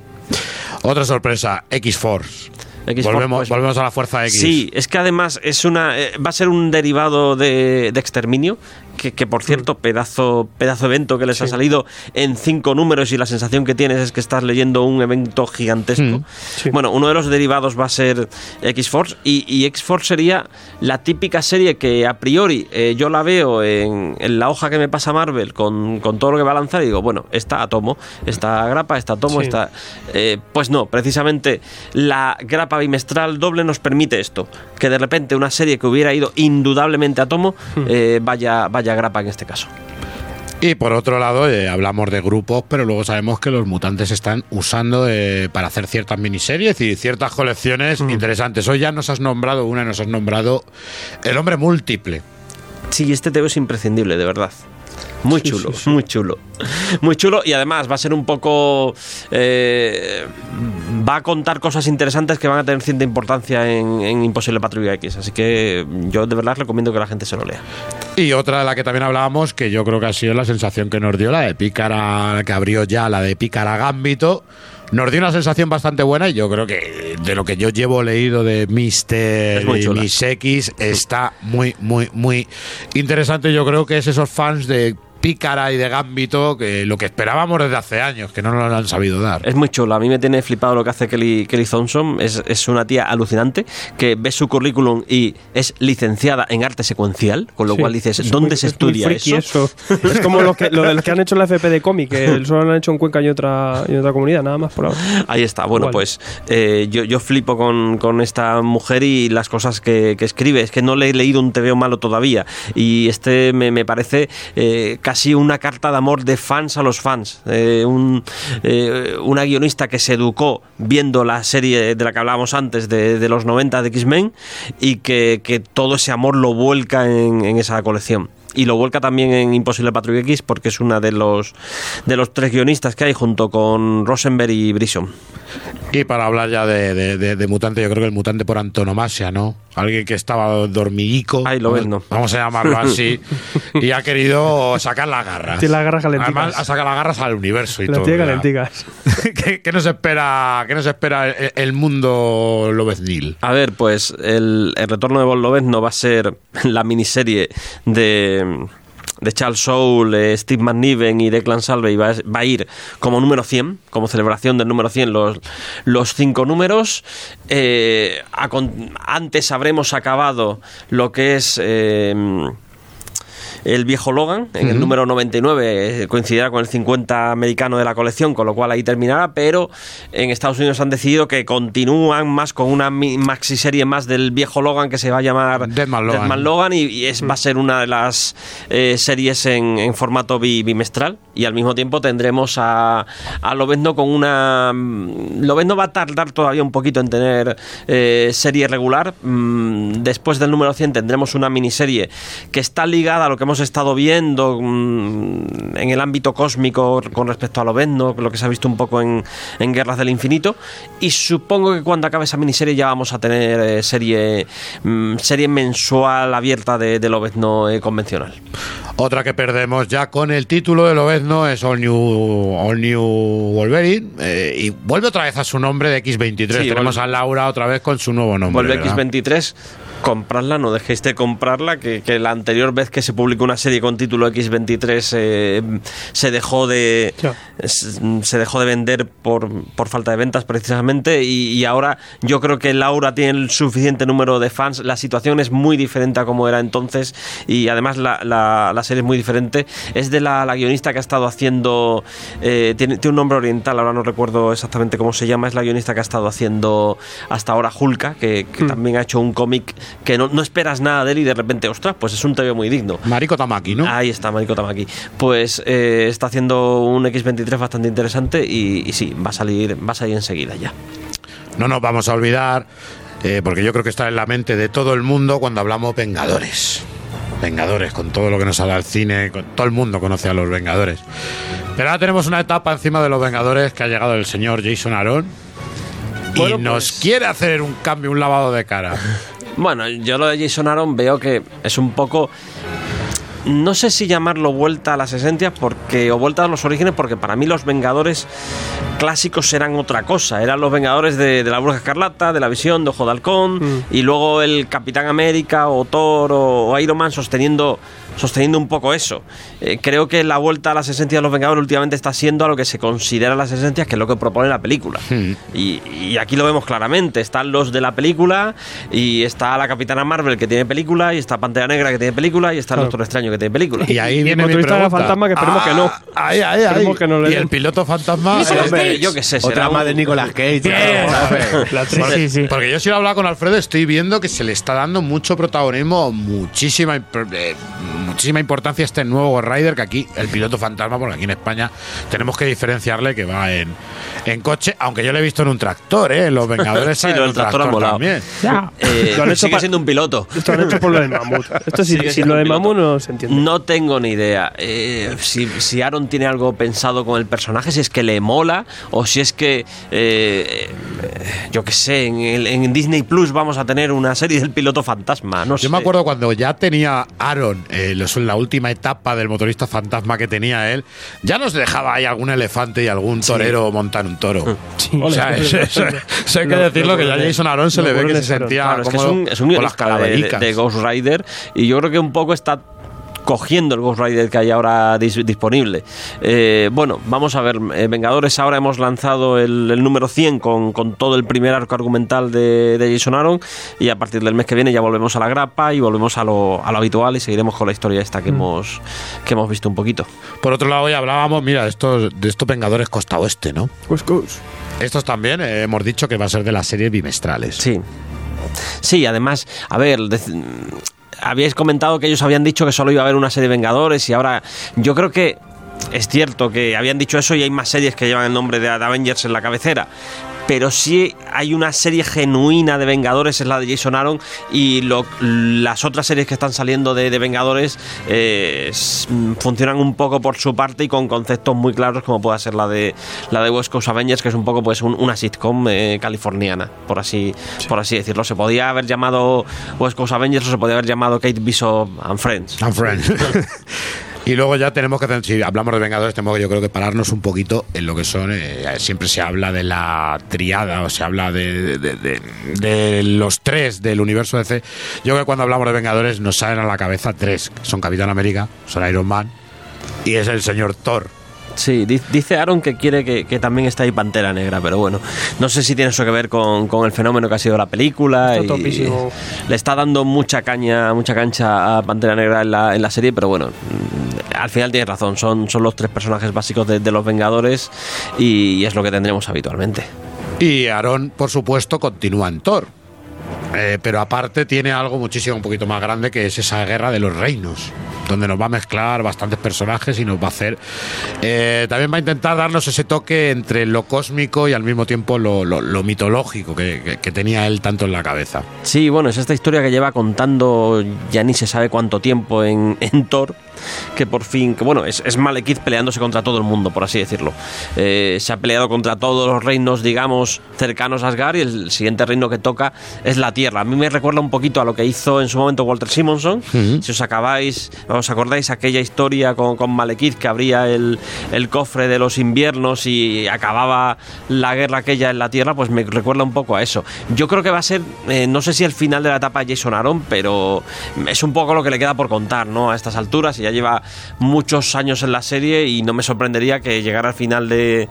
Otra sorpresa, X-Force. X-Force, Volvemos, pues- volvemos a la fuerza X. Sí, es que además es una eh, va a ser un derivado de, de exterminio. Que, que, por cierto, pedazo, pedazo evento que les ha salido en cinco números y la sensación que tienes es que estás leyendo un evento gigantesco. Bueno, uno de los derivados va a ser X-Force y, y X-Force sería la típica serie que a priori eh, yo la veo en, en la hoja que me pasa Marvel con, con todo lo que va a lanzar y digo, bueno, está a tomo, está a grapa, está a tomo, Sí. está... eh, pues no, precisamente la grapa bimestral doble nos permite esto, que de repente una serie que hubiera ido indudablemente a tomo eh, vaya, vaya a grapa en este caso. Y por otro lado, eh, hablamos de grupos, pero luego sabemos que los mutantes están usando eh, para hacer ciertas miniseries y ciertas colecciones interesantes. Hoy ya nos has nombrado una, nos has nombrado El Hombre Múltiple. Sí, este TV es imprescindible, de verdad. Muy chulo, muy chulo. Muy chulo y además va a ser un poco... eh, va a contar cosas interesantes que van a tener cierta importancia en, en Imposible Patrulla X. Así que yo de verdad recomiendo que la gente se lo lea. Y otra de la que también hablábamos, que yo creo que ha sido la sensación que nos dio, la de Pícara, que abrió ya, la de Pícara Gambito. Nos dio una sensación bastante buena y yo creo que de lo que yo llevo leído de Mister y. Miss X está muy, muy, muy interesante. Yo creo que es esos fans de Pícara y de Gambito que lo que esperábamos desde hace años, que no nos lo han sabido dar. Es muy chulo. A mí me tiene flipado lo que hace Kelly, Kelly Thompson. Es, es una tía alucinante que ves su currículum y es licenciada en arte secuencial, con lo Sí, cual dices, es ¿dónde muy- se es estudia friki eso? Es como lo, que, lo de los que han hecho la FP de cómic, que solo lo han hecho en Cuenca y otra, y otra comunidad, nada más por ahora. Ahí está. Bueno, Igual. pues eh, yo, yo flipo con, con esta mujer y las cosas que, que escribe. Es que no le he leído un TVO malo todavía. Y este me, me parece eh, casi una carta de amor de fans a los fans. Eh, eh, una guionista que se educó viendo la serie de la que hablábamos antes de, los 90 de X-Men y que, todo ese amor lo vuelca en, en esa colección. Y lo vuelca también en Imposible Patrulla X porque es una de los de los tres guionistas que hay junto con Rosenberg y Brisson. Y para hablar ya de, de- de- de mutante, yo creo que el mutante por antonomasia, ¿no? Alguien que estaba dormiguico. Ahí lo ves, ¿no? Vamos a llamarlo así. y ha querido sacar las garras. Tiene las garras calenticas. Además, ha sacado las garras al universo y Las todo. tiene calenticas. ¿Qué, qué nos espera, qué nos espera el, el mundo lobeznil? A ver, pues el, el retorno de Bon Lovett no va a ser la miniserie de, de Charles Soule, eh, Steve McNiven y Declan Salvey. Va, a- ir como número 100, como celebración del número 100, los, los cinco números. Eh, antes habremos acabado lo que es... eh, el viejo Logan, en el número 99, eh, coincidirá con el 50 americano de la colección, con lo cual ahí terminará, pero en Estados Unidos han decidido que continúan más con una maxi serie más del viejo Logan que se va a llamar Deadman Logan. Logan y, y es, va a ser una de las eh, series en, en formato bi- bimestral y al mismo tiempo tendremos a, a Lobezno con una... mm, Lobezno va a tardar todavía un poquito en tener eh, serie regular. Mm, Después del número 100 tendremos una miniserie que está ligada a lo que hemos hemos estado viendo mm, en el ámbito cósmico con respecto a Lobezno, lo que se ha visto un poco en, en Guerras del Infinito. Y supongo que cuando acabe esa miniserie ya vamos a tener eh, serie, mm, serie mensual abierta de, de Lobezno eh, convencional. Otra que perdemos ya con el título de Lobezno es All New, All New Wolverine. eh, y vuelve otra vez a su nombre de X23. Sí, Tenemos a Laura otra vez con su nuevo nombre. Vuelve ¿verdad? X23, comprarla, no dejéis de comprarla, que, que la anterior vez que se publicó una serie con título X23 eh, se dejó de se dejó de vender por, por falta de ventas precisamente y, y ahora yo creo que Laura tiene el suficiente número de fans, la situación es muy diferente a como era entonces y además la, la- la serie es muy diferente, es de la, la guionista que ha estado haciendo, eh, tiene, tiene un nombre oriental, ahora no recuerdo exactamente cómo se llama, es la guionista que ha estado haciendo hasta ahora Hulka, que, que también ha hecho un cómic que no, no esperas nada de él y de repente, ostras, pues es un TV muy digno. Mariko Tamaki, ¿no? Ahí está, Mariko Tamaki. Pues eh, está haciendo un X23 bastante interesante y, y sí, va a salir, va a salir enseguida ya. No nos vamos a olvidar, eh, porque yo creo que está en la mente de todo el mundo cuando hablamos Vengadores. Vengadores, con todo lo que nos ha dado el cine, con- todo el mundo conoce a los Vengadores. Pero ahora tenemos una etapa encima de los Vengadores que ha llegado el señor Jason Aaron y nos quiere hacer un cambio, un lavado de cara. Bueno, yo lo de Jason Aaron veo que es un poco. No sé si llamarlo vuelta a las esencias porque, o vuelta a los orígenes, porque para mí los Vengadores clásicos eran otra cosa. Eran los Vengadores de, de la Bruja Escarlata, de la Visión, de Ojo de Halcón, y luego el Capitán América o Thor o, o Iron Man sosteniendo, sosteniendo un poco eso. Eh, creo que la vuelta a las esencias de los Vengadores últimamente está siendo a lo que se considera las esencias, que es lo que propone la película. Y, y aquí lo vemos claramente. Están los de la película, y está la Capitana Marvel que tiene película, y está Pantera Negra que tiene película, y está el Claro. Doctor Extraño que tiene película. Y ahí el viene mi motorista fantasma que esperemos que no. Ah, Ahí, ahí, ahí. Esperemos que no le y den. el piloto fantasma. Sí, eh, hombre, yo qué sé, será Otra un- de Nicolas Cage. Bien. La Sí, tres. sí, sí. Porque yo si lo hablaba con Alfredo estoy viendo que se le está dando mucho protagonismo, muchísima, eh, muchísima importancia este nuevo Ghost Rider que aquí, el piloto fantasma, porque aquí en España tenemos que diferenciarle que va en, en coche, aunque yo lo he visto en un tractor, ¿eh? Los Vengadores Sí, salen lo en del un tractor molado. también. Ya. Eh, Lo han hecho sigue pa- siendo un piloto. Esto lo han hecho por lo del mamut. Esto sí, lo de mamut no se entiende. No tengo ni idea eh, si, si Aaron tiene algo pensado con el personaje, si es que le mola o si es que, eh, yo qué sé, en, el- en Disney Plus vamos a tener una serie del piloto fantasma. No sé. Yo me acuerdo cuando ya tenía Aaron, eh, los- la última etapa del motorista fantasma que tenía él, ya nos dejaba ahí algún elefante y algún torero montar un toro. O sea, eso, eso- eso hay que Lo- decirlo lo que ya Jason Aaron se le ve que se sentía Claro, es que es un, es un con las de, de Ghost Rider y yo creo que un poco está cogiendo el Ghost Rider que hay ahora dis- disponible. Eh, bueno, vamos a ver, eh, Vengadores ahora hemos lanzado el, el número 100 con, con todo el primer arco argumental de, de Jason Aaron y a partir del mes que viene ya volvemos a la grapa y volvemos a lo, a lo habitual y seguiremos con la historia esta que, hemos, que hemos visto un poquito. Por otro lado, hoy hablábamos, mira, de estos, de estos Vengadores Costa Oeste, ¿no? West Coast. Estos también eh, hemos dicho que va a ser de las series bimestrales. Sí. Sí, además, a ver, habíais comentado que ellos habían dicho que solo iba a haber una serie de Vengadores y ahora yo creo que es cierto que habían dicho eso y hay más series que llevan el nombre de Avengers en la cabecera. Pero sí hay una serie genuina de Vengadores, es la de Jason Aaron, y lo- las otras series que están saliendo de, de Vengadores eh, funcionan un poco por su parte y con conceptos muy claros, como puede ser la de la de West Coast Avengers, que es un poco pues un- una sitcom eh, californiana, por así, por así decirlo. Se podía haber llamado West Coast Avengers o se podía haber llamado Kate Bishop and Friends. And Friends. y luego ya tenemos que, si hablamos de Vengadores, tenemos que yo creo que pararnos un poquito en lo que son, eh, siempre se habla de la triada, o se habla de, los tres del universo DC. Yo creo que cuando hablamos de Vengadores nos salen a la cabeza tres, son Capitán América, son Iron Man y es el señor Thor. Sí, di- dice Aaron que quiere que, que también está ahí Pantera Negra, pero bueno, no sé si tiene eso que ver con, con el fenómeno que ha sido la película. Está y le está dando mucha caña, mucha cancha a Pantera Negra en la, en la serie, pero bueno, mm, al final tienes razón, son, son los tres personajes básicos de, de los Vengadores y, es lo que tendremos habitualmente. Y Aaron, por supuesto, continúa en Thor. Eh, pero aparte tiene algo muchísimo un poquito más grande que es esa guerra de los reinos. donde nos va a mezclar bastantes personajes y nos va a hacer. eh, también va a intentar darnos ese toque entre lo cósmico y al mismo tiempo lo, lo- lo mitológico que, que- que tenía él tanto en la cabeza. Sí, bueno, es esta historia que lleva contando ya ni se sabe cuánto tiempo en, en Thor, que por fin, que bueno, es, es Malekith peleándose contra todo el mundo, por así decirlo. Eh, se ha peleado contra todos los reinos, digamos, cercanos a Asgard y el siguiente reino que toca es la Tierra. A mí me recuerda un poquito a lo que hizo en su momento Walter Simonson. Si os acabáis, os acordáis aquella historia con, con Malekith que abría el, el cofre de los inviernos y acababa la guerra aquella en la Tierra, pues me recuerda un poco a eso. Yo creo que va a ser, eh, no sé si el final de la etapa de Jason Aaron, pero es un poco lo que le queda por contar, ¿no? A estas alturas, y ya lleva muchos años en la serie y no me sorprendería que llegara al final de,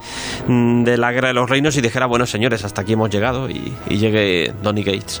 mm, de la Guerra de los Reinos y dijera, bueno, señores, hasta aquí hemos llegado y, y llegue Donny Gates.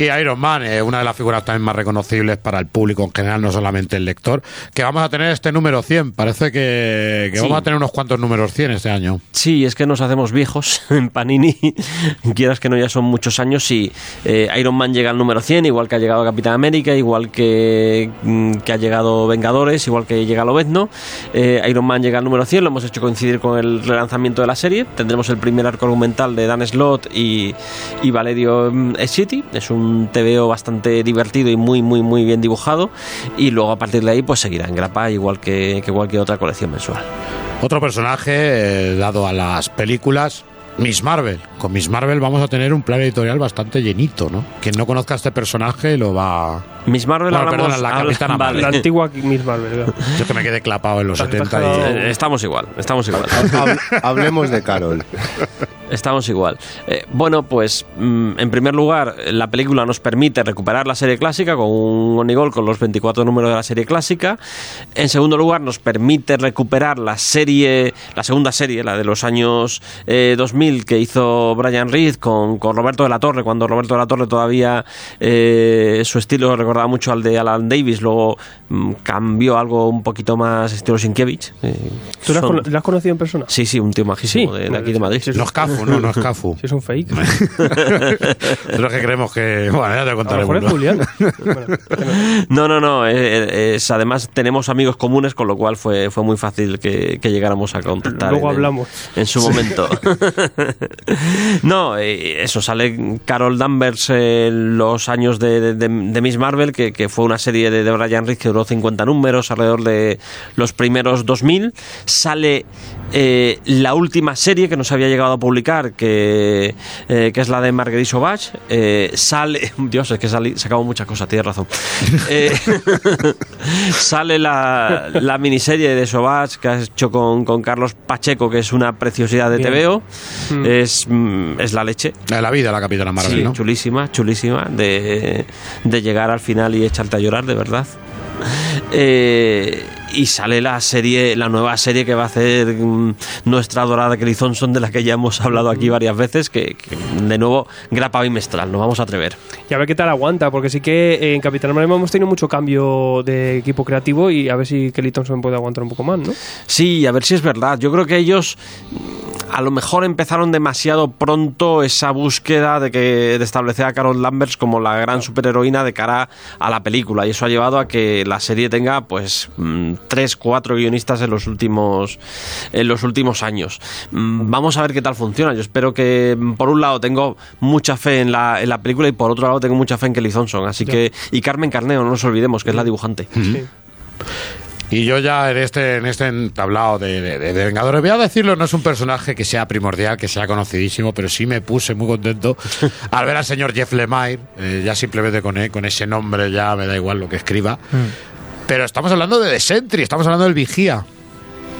Y Iron Man, eh, una de las figuras también más reconocibles para el público en general, no solamente el lector, que vamos a tener este número 100. Parece que, que Sí. vamos a tener unos cuantos números 100 este año. Sí, es que nos hacemos viejos en Panini. Quieras que no, ya son muchos años y eh, Iron Man llega al número 100, igual que ha llegado Capitán América, igual que, mm, que ha llegado Vengadores, igual que llega Lobezno. Eh, Iron Man llega al número 100, lo hemos hecho coincidir con el relanzamiento de la serie. Tendremos el primer arco argumental de Dan Slott y, y Valerio mm, City. Es un TVO bastante divertido y muy, muy, muy bien dibujado. Y luego a partir de ahí, pues seguirá en grapa, igual que, que cualquier otra colección mensual. Otro personaje eh, dado a las películas. Miss Marvel. Con Miss Marvel vamos a tener un plan editorial bastante llenito, ¿no? Quien no conozca este personaje lo va. Miss Marvel Bueno, hablamos- perdona, la Capitana antigua Miss Marvel. claro. Yo que me quedé clapado en los Te has 70 dejado- y. Eh, Estamos igual, estamos igual. Hab- hablemos de Carol. Estamos igual. Eh, bueno, pues mm, en primer lugar, la película nos permite recuperar la serie clásica con un Onigol con los 24 números de la serie clásica. En segundo lugar, nos permite recuperar la serie, la segunda serie, la de los años eh, 2000 que hizo Brian Reed con, con Roberto de la Torre, cuando Roberto de la Torre todavía eh, su estilo recordaba mucho al de Alan Davis, luego mm, cambió algo un poquito más estilo Sienkiewicz. Eh, ¿Tú la has, has conocido en persona? Sí, sí, un tío majísimo de, de aquí de Madrid. No es Cafu, no, no es Cafu. Si es un fake. Pero es que creemos que. Bueno, ya te A lo contaremos. mejor es ¿no? Julián. Bueno, No, no, no. eh, eh, es- además tenemos amigos comunes, con lo cual fue, fue muy fácil que, que llegáramos a contactar. Luego en- hablamos. En su momento. no, eh, eso sale Carol Danvers en los años de, de- de- de Miss Marvel, que, que fue una serie de, de Brian Reed que duró 50 números alrededor de los primeros 2000. Sale eh, la última serie que nos había llegado a publicar, que, eh, que es la de Marguerite Sauvage. Eh, sale. Dios, es que sali- sacamos muchas cosas, tienes razón. Eh, sale la, la miniserie de Sauvage que has hecho con, con Carlos Pacheco, que es una preciosidad de Bien. TVO. Mm. Es, mm, es la leche. La vida, la Capitana Marvel, Sí, ¿no? chulísima, chulísima. De, de llegar al final y echarte a llorar, de verdad. Eh, y sale la serie, la nueva serie que va a hacer mm, nuestra adorada Kelly Thompson, de la que ya hemos hablado aquí varias veces, que, que, de nuevo grapa bimestral, nos vamos a atrever. Y a ver qué tal aguanta, porque sí que en Capitán Marvel hemos tenido mucho cambio de equipo creativo y a ver si Kelly Thompson puede aguantar un poco más, ¿no? Sí, a ver si es verdad. Yo creo que ellos mm, a lo mejor empezaron demasiado pronto esa búsqueda de que de establecer a Carol Danvers como la gran superheroína de cara a la película y eso ha llevado a que la serie tenga pues mm, tres, cuatro guionistas en los últimos en los últimos años. Mm, Vamos a ver qué tal funciona. Yo espero que mm, por un lado tengo mucha fe en la, en la película y por otro lado tengo mucha fe en Kelly Thompson. Así que y Carmen Carneo, no nos olvidemos que es la dibujante. Y yo ya en este, en este tablado de, de- Vengadores, voy a decirlo, no es un personaje que sea primordial, que sea conocidísimo, pero sí me puse muy contento al ver al señor Jeff Lemire, eh, ya simplemente con, e- con ese nombre ya me da igual lo que escriba. Pero estamos hablando de The Sentry, estamos hablando del Vigía.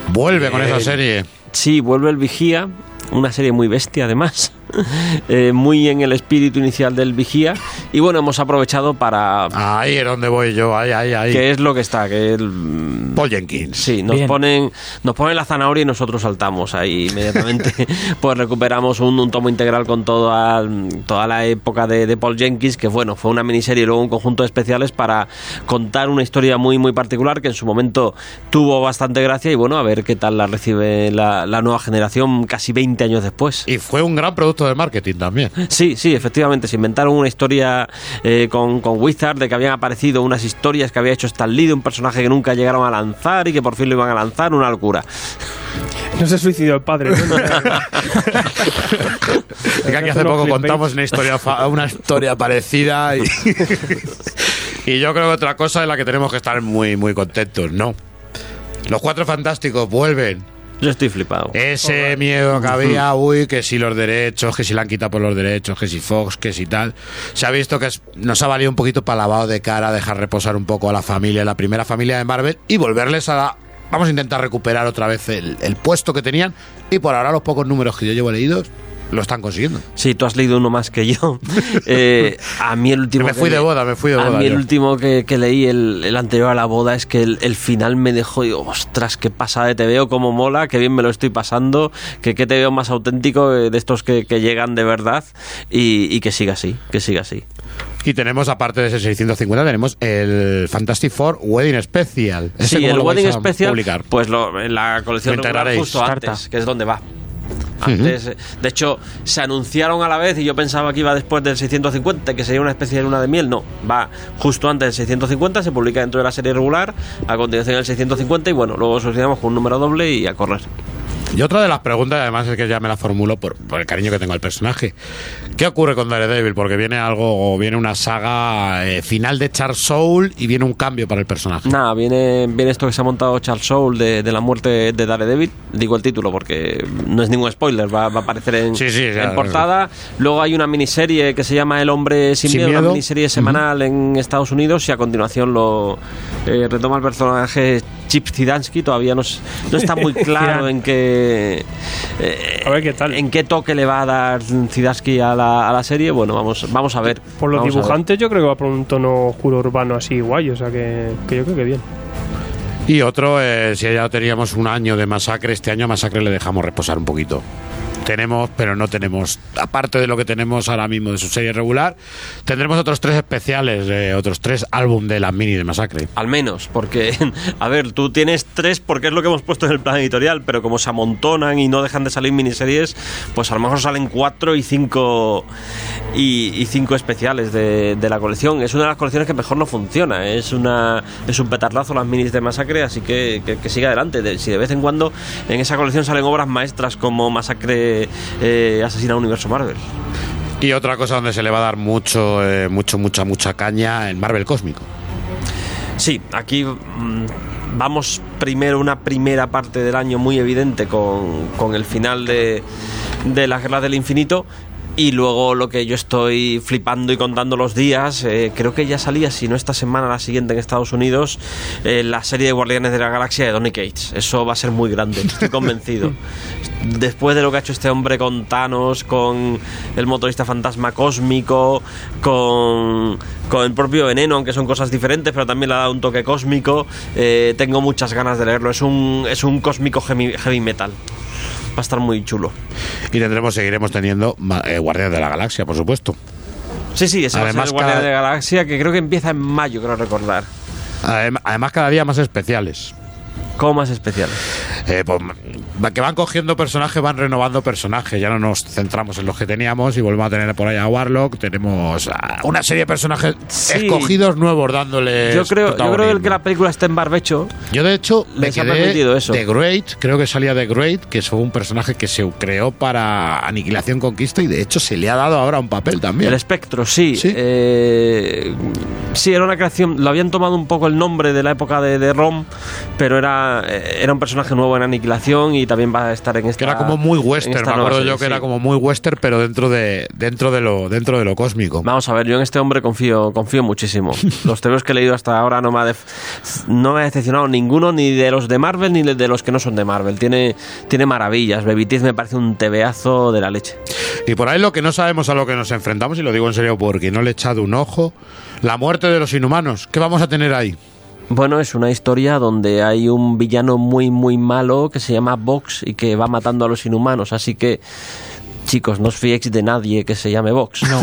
Vuelve con esa serie. Sí, vuelve el Vigía, una serie muy bestia además, eh, muy en el espíritu inicial del Vigía. Y bueno, hemos aprovechado para... Ahí es donde voy yo, ahí, ahí, ahí. Que es lo que está, que el... Paul Jenkins. Sí, nos Bien. ponen, nos ponen la zanahoria y nosotros saltamos ahí inmediatamente. pues recuperamos un, un tomo integral con toda, toda la época de, de Paul Jenkins, que bueno, fue una miniserie y luego un conjunto de especiales para contar una historia muy, muy particular que en su momento tuvo bastante gracia y bueno, a ver qué tal la recibe la, la nueva generación casi 20 años después. Y fue un gran producto de marketing también. Sí, sí, efectivamente. Se inventaron una historia eh, con, con Wizard de que habían aparecido unas historias que había hecho Stan Lee de un personaje que nunca llegaron a lanzar y que por fin lo iban a lanzar. Una locura. No se suicidó el padre. ¿no? Es que aquí hace poco contamos una historia, una historia parecida y, y yo creo que otra cosa en la que tenemos que estar muy, muy contentos, ¿no? Los cuatro fantásticos vuelven. Yo estoy flipado. Ese miedo que había, uy, que si los derechos, que si la han quitado por los derechos, que si Fox, que si tal. Se ha visto que es- nos ha valido un poquito para lavado de cara, dejar reposar un poco a la familia, la primera familia de Marvel, y volverles a la- Vamos a intentar recuperar otra vez el, el puesto que tenían, y por ahora los pocos números que yo llevo leídos lo están consiguiendo. Sí, tú has leído uno más que yo. Eh, a mí el último. Me fui que de le- boda, me fui de A boda mí el último que, que leí, el, el anterior a la boda, es que el, el final me dejó. Digo, ostras, qué pasada de te veo, cómo mola, qué bien me lo estoy pasando, que qué te veo más auténtico eh, de estos que, que llegan de verdad y, y que siga así, que siga así. Y tenemos, aparte de ese 650, tenemos el Fantastic Four Wedding Special. ¿Ese Sí, el Wedding a Special, publicar? pues lo, en la colección justo antes, que es donde va. Antes, eh, de hecho, se anunciaron a la vez y yo pensaba que iba después del 650, que sería una especie de luna de miel. No, va justo antes del 650, se publica dentro de la serie regular, a continuación el 650 y bueno, luego solucionamos con un número doble y a correr. Y otra de las preguntas, además, es que ya me la formulo por, por el cariño que tengo al personaje. ¿Qué ocurre con Daredevil? Porque viene algo, o viene una saga eh, final de Charles Soul y viene un cambio para el personaje. Nada, viene, viene esto que se ha montado Charles Soule de, de la muerte de Daredevil. Digo el título porque no es ningún spoiler, va, va a aparecer en, Sí, sí, ya, en portada. Luego hay una miniserie que se llama El hombre sin, Sin miedo, una miedo. miniserie semanal en Estados Unidos y a continuación lo eh, retoma el personaje Chip Zdarsky. Todavía no, es- no está muy claro en qué, eh, A ver qué tal. en qué toque le va a dar Zdarsky a la, a la serie. Bueno, vamos, vamos a ver. Por los dibujantes yo creo que va por un tono oscuro urbano así guay, o sea que, que yo creo que bien. Y otro, eh, si ya teníamos un año de masacre, este año masacre le dejamos reposar un poquito. Tenemos, pero no tenemos, aparte de lo que tenemos ahora mismo de su serie regular, tendremos otros tres especiales, eh, otros tres álbum de la mini de masacre. Al menos, porque, a ver, tú tienes tres porque es lo que hemos puesto en el plan editorial, pero como se amontonan y no dejan de salir miniseries, pues a lo mejor salen cuatro y cinco y, cinco especiales de, la colección. Es una de las colecciones que mejor no funciona, es una es un petardazo las minis de Masacre, así que, que, siga adelante. De- si de vez en cuando en esa colección salen obras maestras como Masacre eh, Asesina Universo Marvel. Y otra cosa donde se le va a dar mucho, eh, mucho, mucha, mucha caña, el Marvel Cósmico. Sí, aquí mm, vamos primero una primera parte del año muy evidente con, con el final de, de la Guerra del Infinito. Y luego lo que yo estoy flipando y contando los días, eh, creo que ya salía, si no esta semana, la siguiente en Estados Unidos, eh, la serie de Guardianes de la Galaxia de Donny Cates. Eso va a ser muy grande, estoy convencido. Después de lo que ha hecho este hombre con Thanos, con el motorista fantasma cósmico, con, con el propio veneno, aunque son cosas diferentes, pero también le ha dado un toque cósmico, eh, tengo muchas ganas de leerlo. Es un, es un cósmico heavy, heavy metal. Va a estar muy chulo. Y tendremos, seguiremos teniendo eh, Guardianes de la Galaxia, por supuesto. Sí, sí, ese va a Además, ser el cada- de la Galaxia, que creo que empieza en mayo, creo recordar. Adem- Además, cada día más especiales. ¿Cómo más especial? Eh, pues, que van cogiendo personajes, van renovando personajes. Ya no nos centramos en los que teníamos y volvemos a tener por ahí a Warlock. Tenemos a una serie de personajes Sí. escogidos nuevos dándoles. Yo creo, yo creo que la película esté en barbecho. Yo, de hecho, me ha quedé permitido eso. The Great, creo que salía The Great, que fue un personaje que se creó para Aniquilación Conquista y de hecho se le ha dado ahora un papel también. El espectro, sí. Sí. Eh, sí, era una creación. Lo habían tomado un poco el nombre de la época de, de Rom, pero era, eh, era un personaje nuevo en Aniquilación y también va a estar en esta. que era como muy western, me acuerdo serie, yo que sí. era como muy western, pero dentro de dentro de lo dentro de lo cósmico. Vamos a ver, yo en este hombre confío, confío muchísimo. Los tebeos que he leído hasta ahora no me ha, def- no me ha decepcionado ninguno, ni de los de Marvel ni de los que no son de Marvel. Tiene, tiene maravillas. Baby Teeth me parece un tebeazo de la leche. Y por ahí lo que no sabemos a lo que nos enfrentamos, y lo digo en serio porque no le he echado un ojo, la muerte de los inhumanos. ¿Qué vamos a tener ahí? Bueno, es una historia donde hay un villano muy, muy malo que se llama Vox y que va matando a los inhumanos. Así que, chicos, no os fiéis de nadie que se llame Vox. No.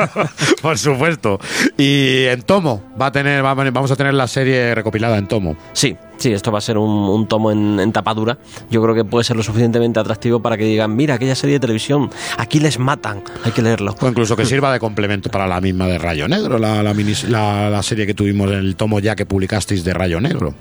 Por supuesto. Y en tomo va a tener, va a venir- vamos a tener la serie recopilada en tomo. Sí, Sí, esto va a ser un, un tomo en, en tapadura. Yo creo que puede ser lo suficientemente atractivo para que digan, mira, aquella serie de televisión, aquí les matan, hay que leerlo. O incluso que sirva de complemento para la misma de Rayo Negro, la, la, minis- la- la serie que tuvimos en el tomo ya que publicasteis de Rayo Negro.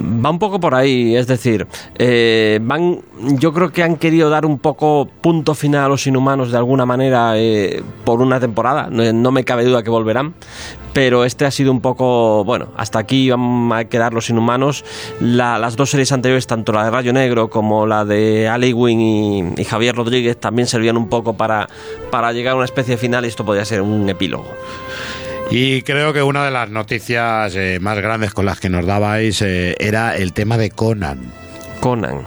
Va un poco por ahí, es decir, eh, van, yo creo que han querido dar un poco punto final a los inhumanos de alguna manera eh, por una temporada. No, no me cabe duda que volverán, pero este ha sido un poco, bueno, hasta aquí van a quedar los inhumanos. La- las dos series anteriores, tanto la de Rayo Negro como la de Ali Wing y, y Javier Rodríguez, también servían un poco para, para llegar a una especie final y esto podría ser un epílogo. Y creo que una de las noticias eh, más grandes con las que nos dabais eh, era el tema de Conan. Conan.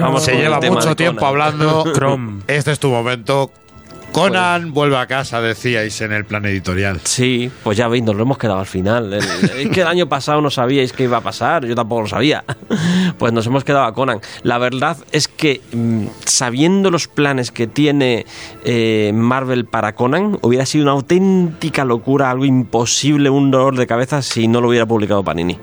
Vamos, se lleva mucho tiempo Conan. hablando. Chrome. Este es tu momento. Conan vuelve a casa, decíais en el plan editorial. Sí, pues ya veis, nos lo hemos quedado al final. El- es que el año pasado no sabíais qué iba a pasar, yo tampoco lo sabía. Pues nos hemos quedado a Conan. La verdad es que mm, sabiendo los planes que tiene eh, Marvel para Conan, hubiera sido una auténtica locura, algo imposible, un dolor de cabeza si no lo hubiera publicado Panini.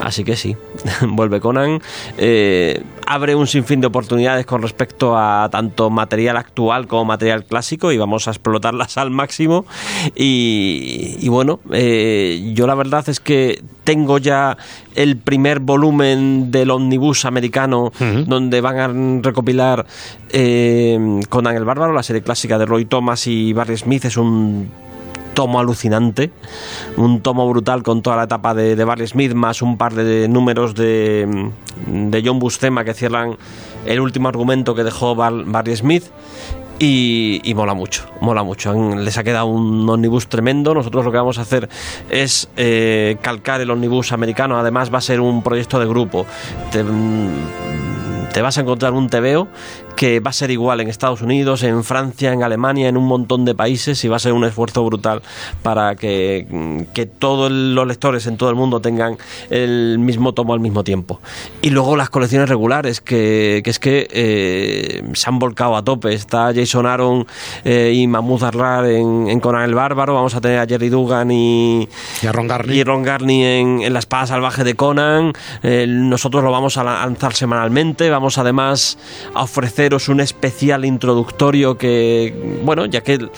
Así que sí, vuelve Conan, eh, abre un sinfín de oportunidades con respecto a tanto material actual como material clásico y vamos a explotarlas al máximo. Y, y bueno, eh, yo la verdad es que tengo ya el primer volumen del omnibus americano donde van a recopilar eh, Conan el Bárbaro, la serie clásica de Roy Thomas y Barry Smith, es un tomo alucinante, un tomo brutal con toda la etapa de, de Barry Smith, más un par de números de, de John Buscema que cierran el último argumento que dejó Bar- Barry Smith. Y, mola mucho, mola mucho. Les ha quedado un omnibus tremendo. Nosotros lo que vamos a hacer es eh, calcar el omnibus americano. Además, va a ser un proyecto de grupo. Te, mm, te vas a encontrar un TVO que va a ser igual en Estados Unidos, en Francia, en Alemania, en un montón de países y va a ser un esfuerzo brutal para que, mm, que todos los lectores en todo el mundo tengan el mismo tomo al mismo tiempo. Y luego las colecciones regulares, que, que es que eh, se han volcado a tope. Está Jason Aaron eh, y Mahmoud Arrar en, en Conan el Bárbaro, vamos a tener a Jerry Dugan y, Y a Ron Garney. y Ron Garney en, en La Espada Salvaje de Conan. Eh, nosotros lo vamos a lanzar semanalmente. Vamos además a ofreceros un especial introductorio que, bueno, ya que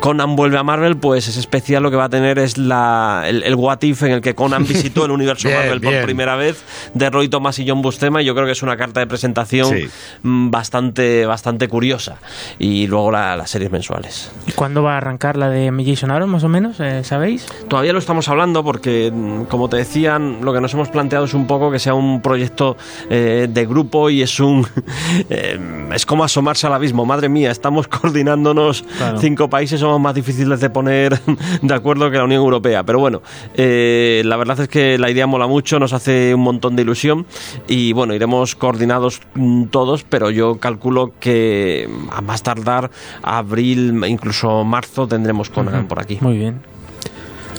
Conan vuelve a Marvel, pues ese especial lo que va a tener es la, el, el What If en el que Conan visitó el universo Bien, Marvel por bien. primera vez de Roy Thomas y John Buscema. Y yo creo que es una carta de presentación Sí. mm, bastante, bastante curiosa. Y luego la- las series mensuales. ¿Y cuándo va a arrancar la de Jason Aaron, más o menos? Eh, ¿Sabéis? Todavía lo estamos hablando porque, mm, como te decían, lo que nos hemos planteado es un poco que sea un proyecto eh, de grupo y es un eh, es como asomarse al abismo. Madre mía, estamos coordinándonos Claro. cinco países, somos más difíciles de poner de acuerdo que la Unión Europea. Pero bueno, eh, la verdad es que la idea mola mucho, nos hace un montón de ilusión y bueno, iremos coordinados mm, todos, pero yo calculo que a más tardar abril, incluso marzo, tendremos Conan por aquí. Muy bien.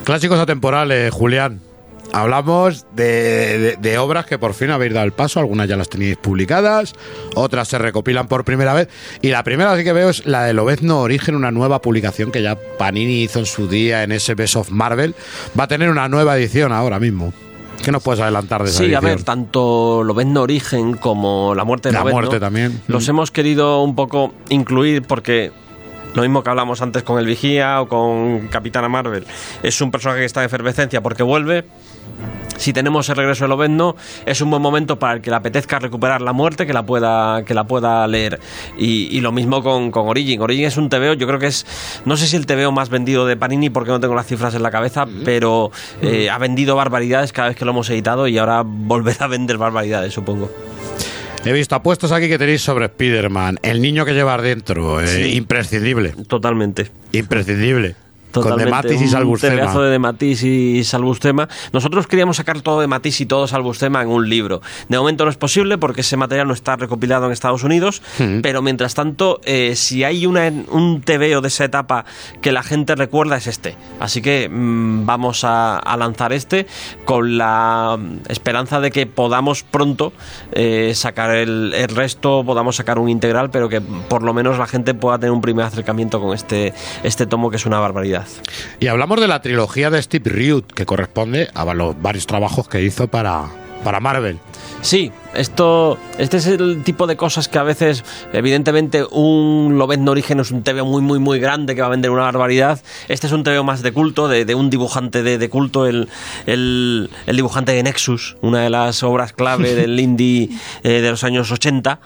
Clásicos atemporales, Julián. Hablamos de, de- de obras que por fin habéis dado el paso, algunas ya las teníais publicadas, otras se recopilan por primera vez. Y la primera que veo es la de Lobezno Origen, una nueva publicación que ya Panini hizo en su día en ese Best of Marvel. Va a tener una nueva edición ahora mismo. ¿Qué nos puedes adelantar de esa Sí, a ver, tanto Lobezno Origen como La Muerte de La Lobezno Muerte también. Los Mm. hemos querido un poco incluir porque lo mismo que hablamos antes con el Vigía o con Capitana Marvel, es un personaje que está en efervescencia porque vuelve. Si tenemos el regreso de Lobezno, es un buen momento para el que le apetezca recuperar la muerte, que la pueda, que la pueda leer. Y, y lo mismo con, con Origin. Origin es un TVO, yo creo que es, no sé si el TVO más vendido de Panini, porque no tengo las cifras en la cabeza, pero eh, ha vendido barbaridades cada vez que lo hemos editado y ahora volverá a vender barbaridades, supongo. He visto apuestos aquí que tenéis sobre Spider-Man, el niño que llevas dentro, eh, imprescindible, Totalmente. imprescindible. Con Totalmente, Dematis y un Salbustema. tebeazo de Dematis y Salbustema. Nosotros queríamos sacar todo de Matis y todo Salbustema en un libro. De momento no es posible porque ese material no está recopilado en Estados Unidos, pero mientras tanto, eh, si hay una, un TVO de esa etapa que la gente recuerda es este. Así que mm, vamos a, a lanzar este con la esperanza de que podamos pronto eh, sacar el, el resto, podamos sacar un integral, pero que por lo menos la gente pueda tener un primer acercamiento con este, este tomo que es una barbaridad. Y hablamos de la trilogía de Steve Rude, que corresponde a los varios trabajos que hizo para, para Marvel. Sí, esto, este es el tipo de cosas que a veces, evidentemente, un Lobezno Origen es un TVO muy, muy, muy grande que va a vender una barbaridad. Este es un TVO más de culto, de, de un dibujante de, de culto, el, el, el dibujante de Nexus, una de las obras clave del indie eh, de los años 80.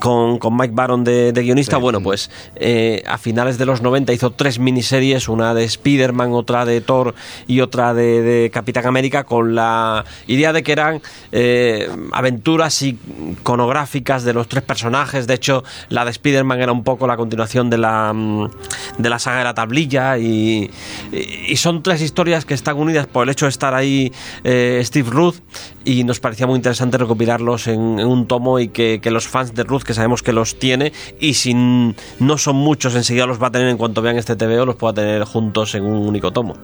Con, con Mike Baron de, de guionista, bueno, pues eh, a finales de los 90 hizo tres miniseries, una de Spider-Man, otra de Thor y otra de, de Capitán América, con la idea de que eran eh, aventuras iconográficas de los tres personajes. De hecho, la de Spider-Man era un poco la continuación de la, mm, de la saga de la tablilla y, y- y son tres historias que están unidas por el hecho de estar ahí eh, Steve Ruth y nos parecía muy interesante recopilarlos en, en un tomo y que, que los fans de Ruth, que sabemos que los tiene, y si no son muchos, enseguida los va a tener en cuanto vean este TVO, los pueda tener juntos en un único tomo.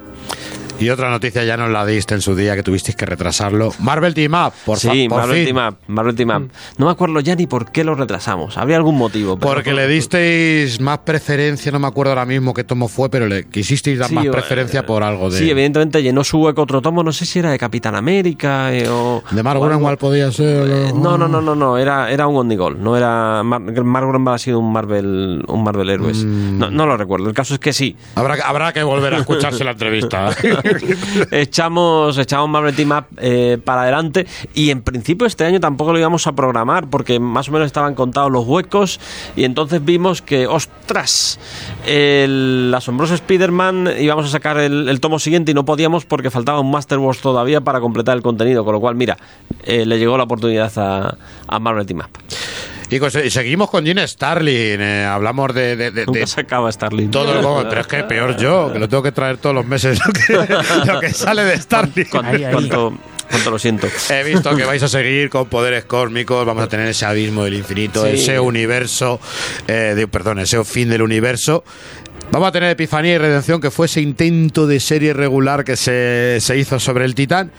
Y otra noticia ya nos la diste en su día que tuvisteis que retrasarlo. Marvel Team Up, por, fa- sí, por Marvel fin. Team Up, Marvel Team Up. No me acuerdo ya ni por qué lo retrasamos. Habría algún motivo. pero- Porque le disteis más preferencia, no me acuerdo ahora mismo qué tomo fue, pero le quisisteis dar Sí, más eh, preferencia por algo de. Sí, evidentemente llenó su hueco otro tomo, no sé si era de Capitán América eh, o... de algo. Gruenwald podía ser. Eh, No, no, no, no, no, era, era un Onigol, no era Mar Mark Gruenwald ha sido un Marvel, un Marvel Heroes. Mm. No, no lo recuerdo. El caso es que sí. Habrá, que- habrá que volver a escucharse la entrevista. echamos, echamos Marvel Team Up eh, para adelante y en principio este año tampoco lo íbamos a programar porque más o menos estaban contados los huecos y entonces vimos que, ostras, el asombroso Spider-Man íbamos a sacar el, el tomo siguiente y no podíamos porque faltaba un Master Wars todavía para completar el contenido, con lo cual, mira, eh, le llegó la oportunidad a, a Marvel Team Up. Y, seguimos con Gene Starlin. eh, hablamos de. de, de- Nunca de se acaba Starling. todo el juego, pero es que peor yo, que lo tengo que traer todos los meses lo que, lo que sale de Starlin. ¿Cuánto, Ahí, ahí. cuánto- cuánto lo siento? He visto que vais a seguir con poderes cósmicos, vamos a tener ese abismo del infinito, Sí. ese universo, eh, de- perdón, ese fin del universo. Vamos a tener Epifanía y Redención, que fue ese intento de serie regular que se, se hizo sobre el Titán.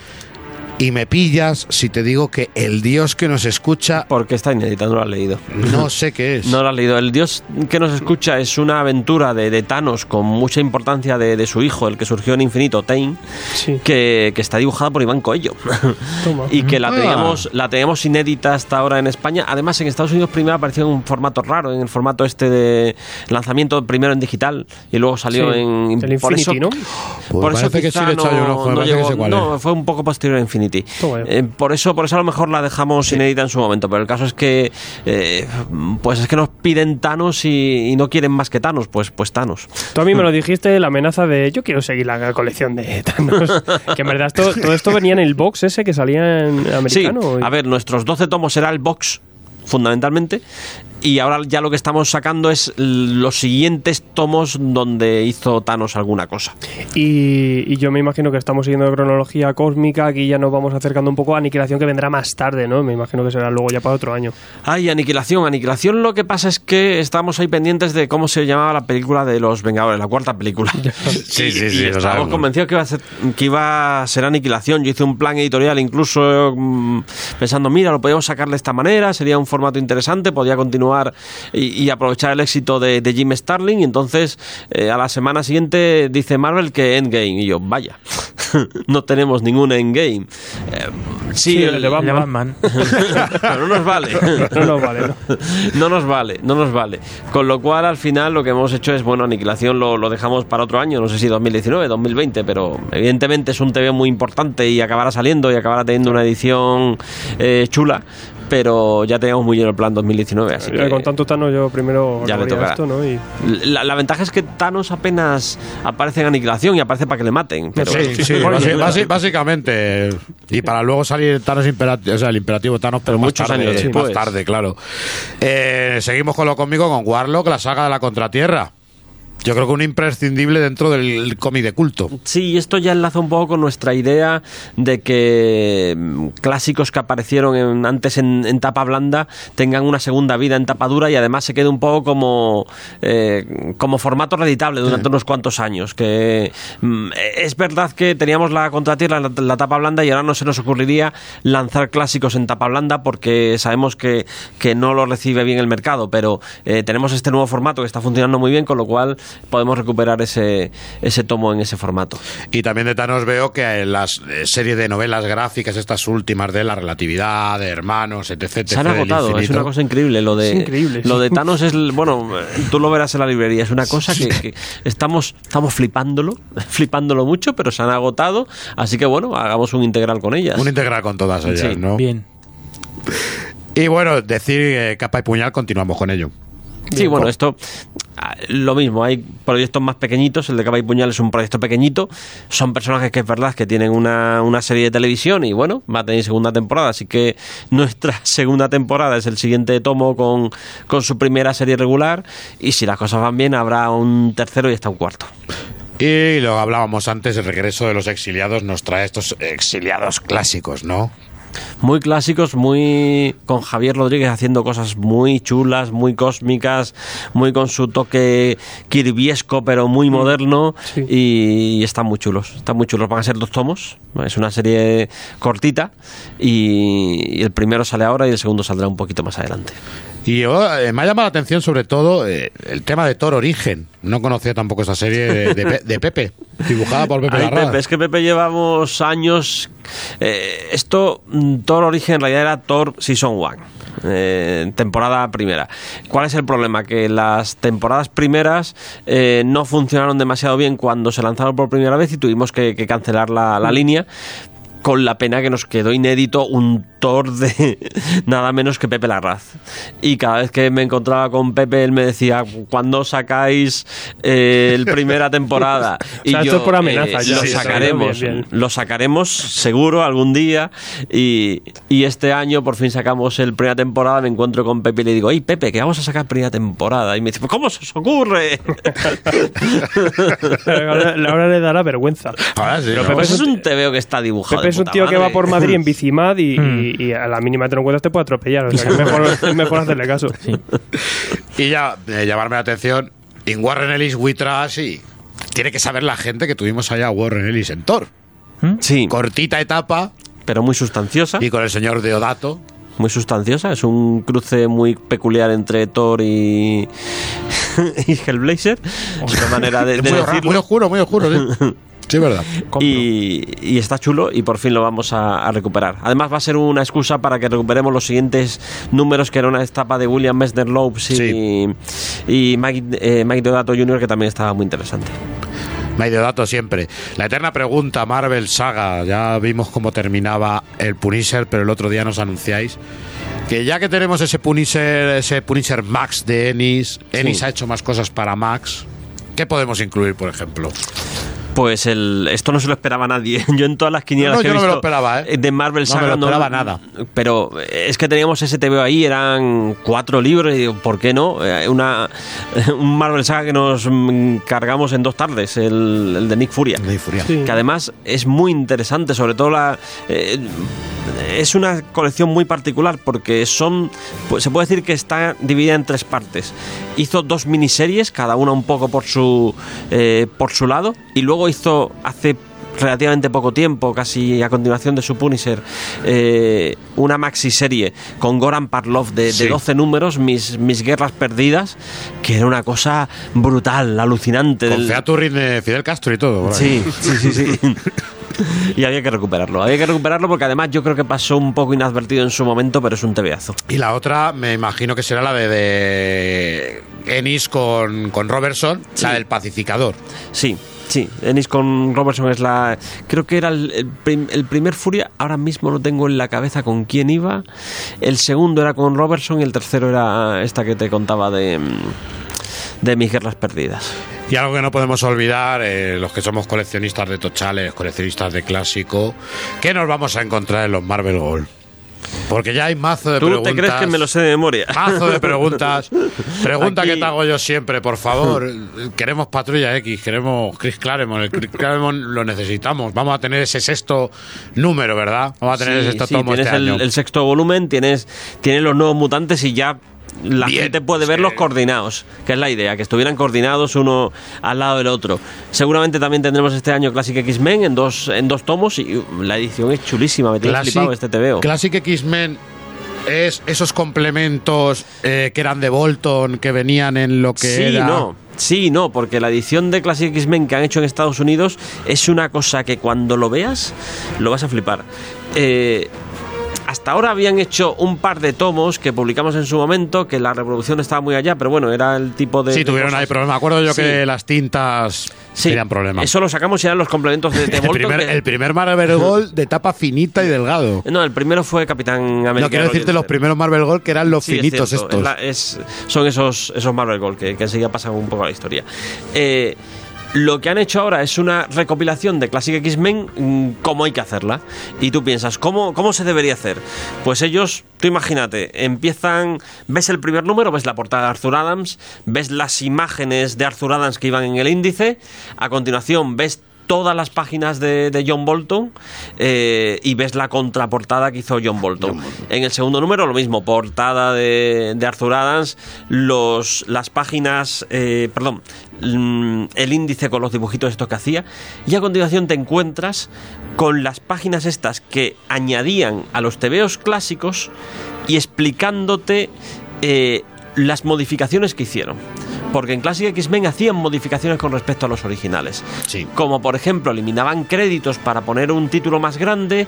Y me pillas si te digo que el dios que nos escucha, Porque está inédita, no lo has leído. no sé qué es. No lo has leído. El dios que nos escucha es una aventura de, de Thanos con mucha importancia de, de su hijo, el que surgió en Infinito, Tain, Sí. que, que está dibujada por Iván Coello. Toma. y que la Ah. teníamos, la teníamos inédita hasta ahora en España. Además, en Estados Unidos primero apareció en un formato raro, en el formato este de lanzamiento primero en digital y luego salió Sí. en. El por Infinity, eso- ¿no? Pues por eso que sí le he echado yo un ojo, me no que llegó- no, fue un poco posterior a Infinity. Eh, por eso, por eso a lo mejor la dejamos inédita en su momento. Pero el caso es que, eh, pues es que nos piden Thanos y, y no quieren más que Thanos, pues, pues Thanos. Tú a mí me lo dijiste, la amenaza de yo quiero seguir la colección de Thanos. que en verdad esto- todo esto venía en el box ese que salía en americano. Sí, a ver, nuestros 12 tomos era el box, fundamentalmente. Y ahora ya lo que estamos sacando es los siguientes tomos donde hizo Thanos alguna cosa. Y, y yo me imagino que estamos siguiendo cronología cósmica, aquí ya nos vamos acercando un poco a Aniquilación que vendrá más tarde, ¿no? Me imagino que será luego ya para otro año. Ay, Aniquilación. Aniquilación lo que pasa es que estamos ahí pendientes de cómo se llamaba la película de los Vengadores, la cuarta película. Sí, sí, sí, lo estábamos convencidos que iba, a ser, que iba a ser Aniquilación. Yo hice un plan editorial incluso mm, pensando, mira, lo podíamos sacar de esta manera, sería un formato interesante, podía continuar y, y aprovechar el éxito de, de Jim Starling. Y entonces, eh, a la semana siguiente dice Marvel que Endgame. Y yo, vaya, no tenemos ningún Endgame. Eh, sí, Sí, el- de El de Batman. Batman. pero no nos vale. No nos vale, ¿no? No nos vale, no nos vale. Con lo cual, al final, lo que hemos hecho es, bueno, Aniquilación lo, lo dejamos para otro año, no sé si 2019, 2020, pero evidentemente es un TV muy importante y acabará saliendo y acabará teniendo una edición eh, chula, pero ya teníamos muy lleno el plan 2019, así que... Con tanto Thanos yo primero ya le tocará. esto, ¿no? Y La, la ventaja es que Thanos apenas aparece en Aniquilación y aparece para que le maten, pero... Sí, sí, basi- basi- básicamente. Y para luego salir Thanos imperativo, o sea, el imperativo Thanos, pero más muchos tarde, años más después. tarde, claro. Eh, seguimos con lo conmigo con Warlock, la saga de la Contratierra. Yo creo que un imprescindible dentro del cómic de culto. Sí, esto ya enlaza un poco con nuestra idea de que mm, clásicos que aparecieron en- antes en, en tapa blanda tengan una segunda vida en tapa dura y además se quede un poco como, eh, como formato reeditable durante unos cuantos años. Que mm, es verdad que teníamos la contratierra, la, la tapa blanda y ahora no se nos ocurriría lanzar clásicos en tapa blanda porque sabemos que, que no lo recibe bien el mercado, pero eh, tenemos este nuevo formato que está funcionando muy bien, con lo cual podemos recuperar ese, ese tomo en ese formato. Y también de Thanos veo que en las eh, series de novelas gráficas, estas últimas de la relatividad, de hermanos, etc. Se han etc., agotado, es una cosa increíble. Lo de, increíble, lo sí. de Thanos es, bueno, tú lo verás en la librería, es una cosa que, que estamos, estamos flipándolo, flipándolo mucho, pero se han agotado, así que bueno, hagamos un integral con ellas. Un integral con todas ellas, Sí, ¿no? Bien. Y bueno, decir eh, capa y puñal, continuamos con ello. Sí, bueno, esto lo mismo, hay proyectos más pequeñitos, el de Capa y Puñal es un proyecto pequeñito, son personajes que es verdad que tienen una, una serie de televisión y bueno, va a tener segunda temporada, así que nuestra segunda temporada es el siguiente tomo con, con su primera serie regular y si las cosas van bien habrá un tercero y hasta un cuarto. Y lo hablábamos antes, el regreso de los exiliados nos trae estos exiliados clásicos, ¿no? Muy clásicos, muy con Javier Rodríguez haciendo cosas muy chulas, muy cósmicas, muy con su toque kirbiesco, pero muy moderno sí. y, y están muy chulos. Están muy chulos. Van a ser dos tomos. Es una serie cortita y, y el primero sale ahora y el segundo saldrá un poquito más adelante. Y yo, eh, me ha llamado la atención sobre todo eh, el tema de Thor Origen. No conocía tampoco esa serie de, de Pe- de Pepe, dibujada por Pepe Ay. Pepe, es que Pepe llevamos años. eh, esto, mm, Thor Origen en realidad era Thor Season 1. eh, temporada primera. ¿Cuál es el problema? Que las temporadas primeras eh, no funcionaron demasiado bien cuando se lanzaron por primera vez y tuvimos que, que cancelar la, la línea. Con la pena que nos quedó inédito un Thor de nada menos que Pepe Larraz. Y cada vez que me encontraba con Pepe, él me decía: ¿Cuándo sacáis eh, el primera temporada? O sea, esto es por amenaza, eh, ya. lo Sí, sacaremos, bien, bien. lo sacaremos seguro algún día. Y, y este año por fin sacamos el primera temporada. Me encuentro con Pepe y le digo: ¡Ey, Pepe, que vamos a sacar primera temporada! Y me dice: "¿Pues ¿Cómo se os ocurre? Ahora, ahora le dará vergüenza. Ahora sí, Pero ¿no? Pepe Pues es un- un TVO que está dibujado. Pepe es un tío que va por Madrid en bicimad y, y- y a la mínima te lo encuentras te puede atropellar. O sea, que es mejor, es mejor hacerle caso. Y ya, eh, llamarme la atención, en Warren Ellis y tiene que saber la gente que tuvimos allá a Warren Ellis en Thor. Sí, Cortita etapa pero muy sustanciosa. y con el señor Deodato. muy sustanciosa. Es un cruce muy peculiar entre Thor y, y Hellblazer. Es una manera de, de muy, decirlo. muy oscuro, muy oscuro, sí. Sí, verdad. Y, y está chulo y por fin lo vamos a, a recuperar. Además va a ser una excusa para que recuperemos los siguientes números que era una etapa de William Messner Lopes y, Sí. y Mike, eh, Mike Deodato Jr. que también estaba muy interesante. Me dato siempre. La eterna pregunta, Marvel Saga. Ya vimos cómo terminaba el Punisher, pero el otro día nos anunciáis que ya que tenemos ese Punisher, ese Punisher Max de Ennis, Ennis ha hecho más cosas para Max. ¿Qué podemos incluir, por ejemplo? Pues el, esto no se lo esperaba nadie. Yo en todas las quinielas No, que yo he no me lo visto esperaba, ¿eh? de Marvel No Saga me lo esperaba nada. Pero es que teníamos ese TVO ahí, eran cuatro libros y digo, ¿por qué no? Eh, Una, un Marvel Saga que nos mm, cargamos en dos tardes, el, el de Nick Furia. Sí. Que además es muy interesante, sobre todo la... eh, es una colección muy particular porque son, pues se puede decir que está dividida en tres partes. Hizo dos miniseries, cada una un poco por su, eh, por su lado, y luego hizo hace relativamente poco tiempo, casi a continuación de su Punisher, eh, una maxi serie con Goran Parlov de, de Sí. 12 números, mis, mis guerras perdidas, que era una cosa brutal, alucinante. Con del- Fidel Castro y todo. Sí, sí, sí, sí. Y había que recuperarlo. Había que recuperarlo porque además yo creo que pasó un poco inadvertido en su momento, pero es un tebeazo. Y la otra, me imagino que será la de, de Ennis con, con Robertson, la del pacificador. Sí, sí. Ennis con Robertson es la. Creo que era el, el prim- el primer Furia. Ahora mismo lo tengo en la cabeza con quién iba. El segundo era con Robertson y el tercero era esta que te contaba de. De mis guerras perdidas. Y algo que no podemos olvidar, eh, los que somos coleccionistas de tochales, coleccionistas de clásico, ¿qué nos vamos a encontrar en los Marvel Gold? Porque ya hay mazo de ¿Tú preguntas. te crees que me lo sé de memoria? Mazo de preguntas. Pregunta Aquí- que te hago yo siempre, por favor. Queremos Patrulla X, queremos Chris Claremont. El Chris Claremont lo necesitamos. Vamos a tener ese sexto número, ¿verdad? Vamos a tener Sí, ese sexto sí, tomo tienes este el, año. el sexto volumen, tienes, tienes los nuevos mutantes y ya la Bien, gente puede sí. verlos coordinados, que es la idea, que estuvieran coordinados uno al lado del otro. Seguramente también tendremos este año Classic X-Men en dos, en dos tomos y uh, la edición es chulísima, me tiene flipado este TVO. Classic X-Men es esos complementos eh, que eran de Bolton, que venían en lo que Sí, era. no. Sí, no, porque la edición de Classic X-Men que han hecho en Estados Unidos es una cosa que cuando lo veas lo vas a flipar. Eh, hasta ahora habían hecho un par de tomos que publicamos en su momento, que la reproducción estaba muy allá, pero bueno, era el tipo de... Sí, de tuvieron cosas- ahí problemas. Me acuerdo yo Sí. que las tintas Sí, tenían problemas. Eso lo sacamos y eran los complementos de, de el, primer, que- el primer Marvel Gold de tapa finita y delgado. No, el primero fue Capitán América. No quiero decirte los primeros Marvel Gold que eran los Sí, finitos estos. es la- es- son esos, esos Marvel Gold que, que enseguida pasan un poco a la historia. Eh, lo que han hecho ahora es una recopilación de Classic X-Men, mm, cómo hay que hacerla. Y tú piensas, ¿cómo, ¿cómo se debería hacer? Pues ellos, tú imagínate, empiezan, ves el primer número, ves la portada de Arthur Adams, ves las imágenes de Arthur Adams que iban en el índice, a continuación ves todas las páginas de, de John Bolton eh, y ves la contraportada que hizo John Bolton. En el segundo número lo mismo, portada de, de Arthur Adams, los, las páginas, eh, perdón, mm, el índice con los dibujitos estos que hacía y a continuación te encuentras con las páginas estas que añadían a los tebeos clásicos y explicándote eh, las modificaciones que hicieron. Porque en Classic X-Men hacían modificaciones con respecto a los originales. Sí. Como por ejemplo, eliminaban créditos para poner un título más grande.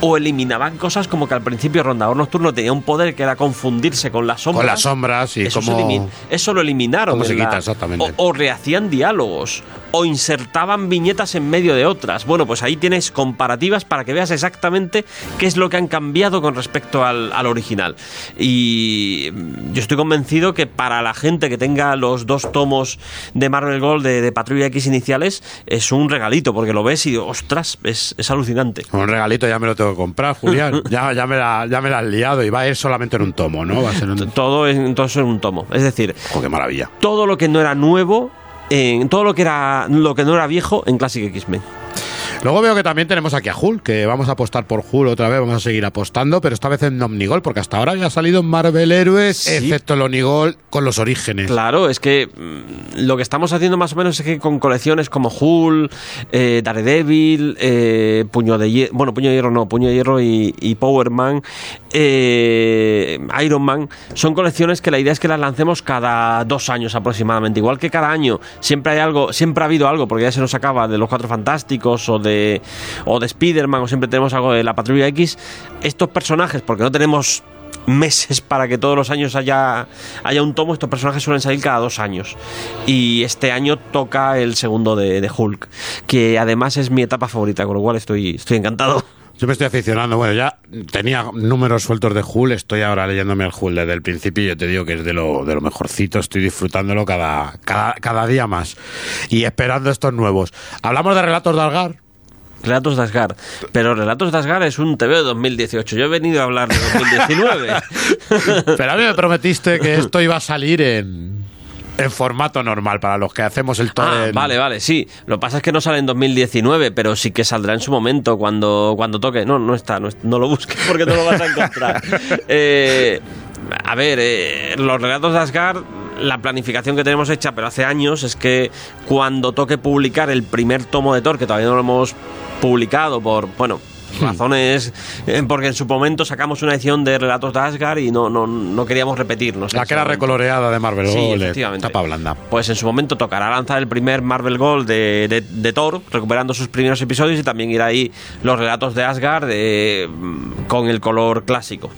O eliminaban cosas como que al principio Rondador Nocturno tenía un poder que era confundirse con las sombras. Con las sombras y eso, elimin- eso lo eliminaron. cómo se en la- quita, exactamente. O, o rehacían diálogos. O insertaban viñetas en medio de otras. Bueno, pues ahí tienes comparativas para que veas exactamente qué es lo que han cambiado con respecto al, al original. Y yo estoy convencido que para la gente que tenga los dos tomos de Marvel Gold de, de Patrulla X iniciales, es un regalito, porque lo ves y ostras, es, es alucinante. Un regalito ya me lo tengo que comprar, Julián. ya, ya, me la, ya me la has liado y va a ir solamente en un tomo, ¿no? Va a ser un... Todo en, todo eso en un tomo. Es decir, Oh, qué maravilla. todo lo que no era nuevo, en todo lo que era lo que no era viejo en Classic X-Men. Luego veo que también tenemos aquí a Hulk, que vamos a apostar por Hulk otra vez, vamos a seguir apostando, pero esta vez en Omnigol, porque hasta ahora había salido en Marvel Héroes, Sí. excepto el Omnigol con los orígenes. Claro, es que mm, lo que estamos haciendo más o menos es que con colecciones como Hulk, eh, Daredevil, eh, Puño de Hierro, bueno, Puño de Hierro no, Puño de Hierro y, y Power Man, eh, Iron Man, son colecciones que la idea es que las lancemos cada dos años aproximadamente, igual que cada año siempre hay algo, siempre ha habido algo, porque ya se nos acaba de los Cuatro Fantásticos o de, o de Spider-Man o siempre tenemos algo de la Patrulla X, estos personajes, porque no tenemos meses para que todos los años haya, haya un tomo. Estos personajes suelen salir cada dos años. Y este año toca el segundo de, Hulk, que además es mi etapa favorita, con lo cual estoy, estoy encantado. Yo me estoy aficionando. Bueno, ya tenía números sueltos de Hulk, estoy ahora leyéndome el Hulk desde el principio y yo te digo que es de lo, de lo mejorcito, estoy disfrutándolo cada, cada, cada día más. Y esperando estos nuevos. Hablamos de relatos de Algar. Relatos de Asgard. Pero Relatos de Asgard es un TV de 2018. Yo he venido a hablar de 2019. Pero a mí me prometiste que esto iba a salir en, en formato normal para los que hacemos el Ah, torrent. vale, vale, sí. Lo que pasa es que no sale en 2019, pero sí que saldrá en su momento cuando, cuando toque. No, no está, no, es- no lo busques porque no lo vas a encontrar. Eh, a ver, eh, los relatos de Asgard, la planificación que tenemos hecha, pero hace años, es que cuando toque publicar el primer tomo de Thor, que todavía no lo hemos publicado por, bueno, razones, eh, porque en su momento sacamos una edición de relatos de Asgard y no, no, no queríamos repetirnos. La que era recoloreada de Marvel Sí, Gold, de efectivamente. tapa blanda. Pues en su momento tocará lanzar el primer Marvel Gold de, de- de Thor, recuperando sus primeros episodios y también irá ahí los relatos de Asgard eh, con el color clásico.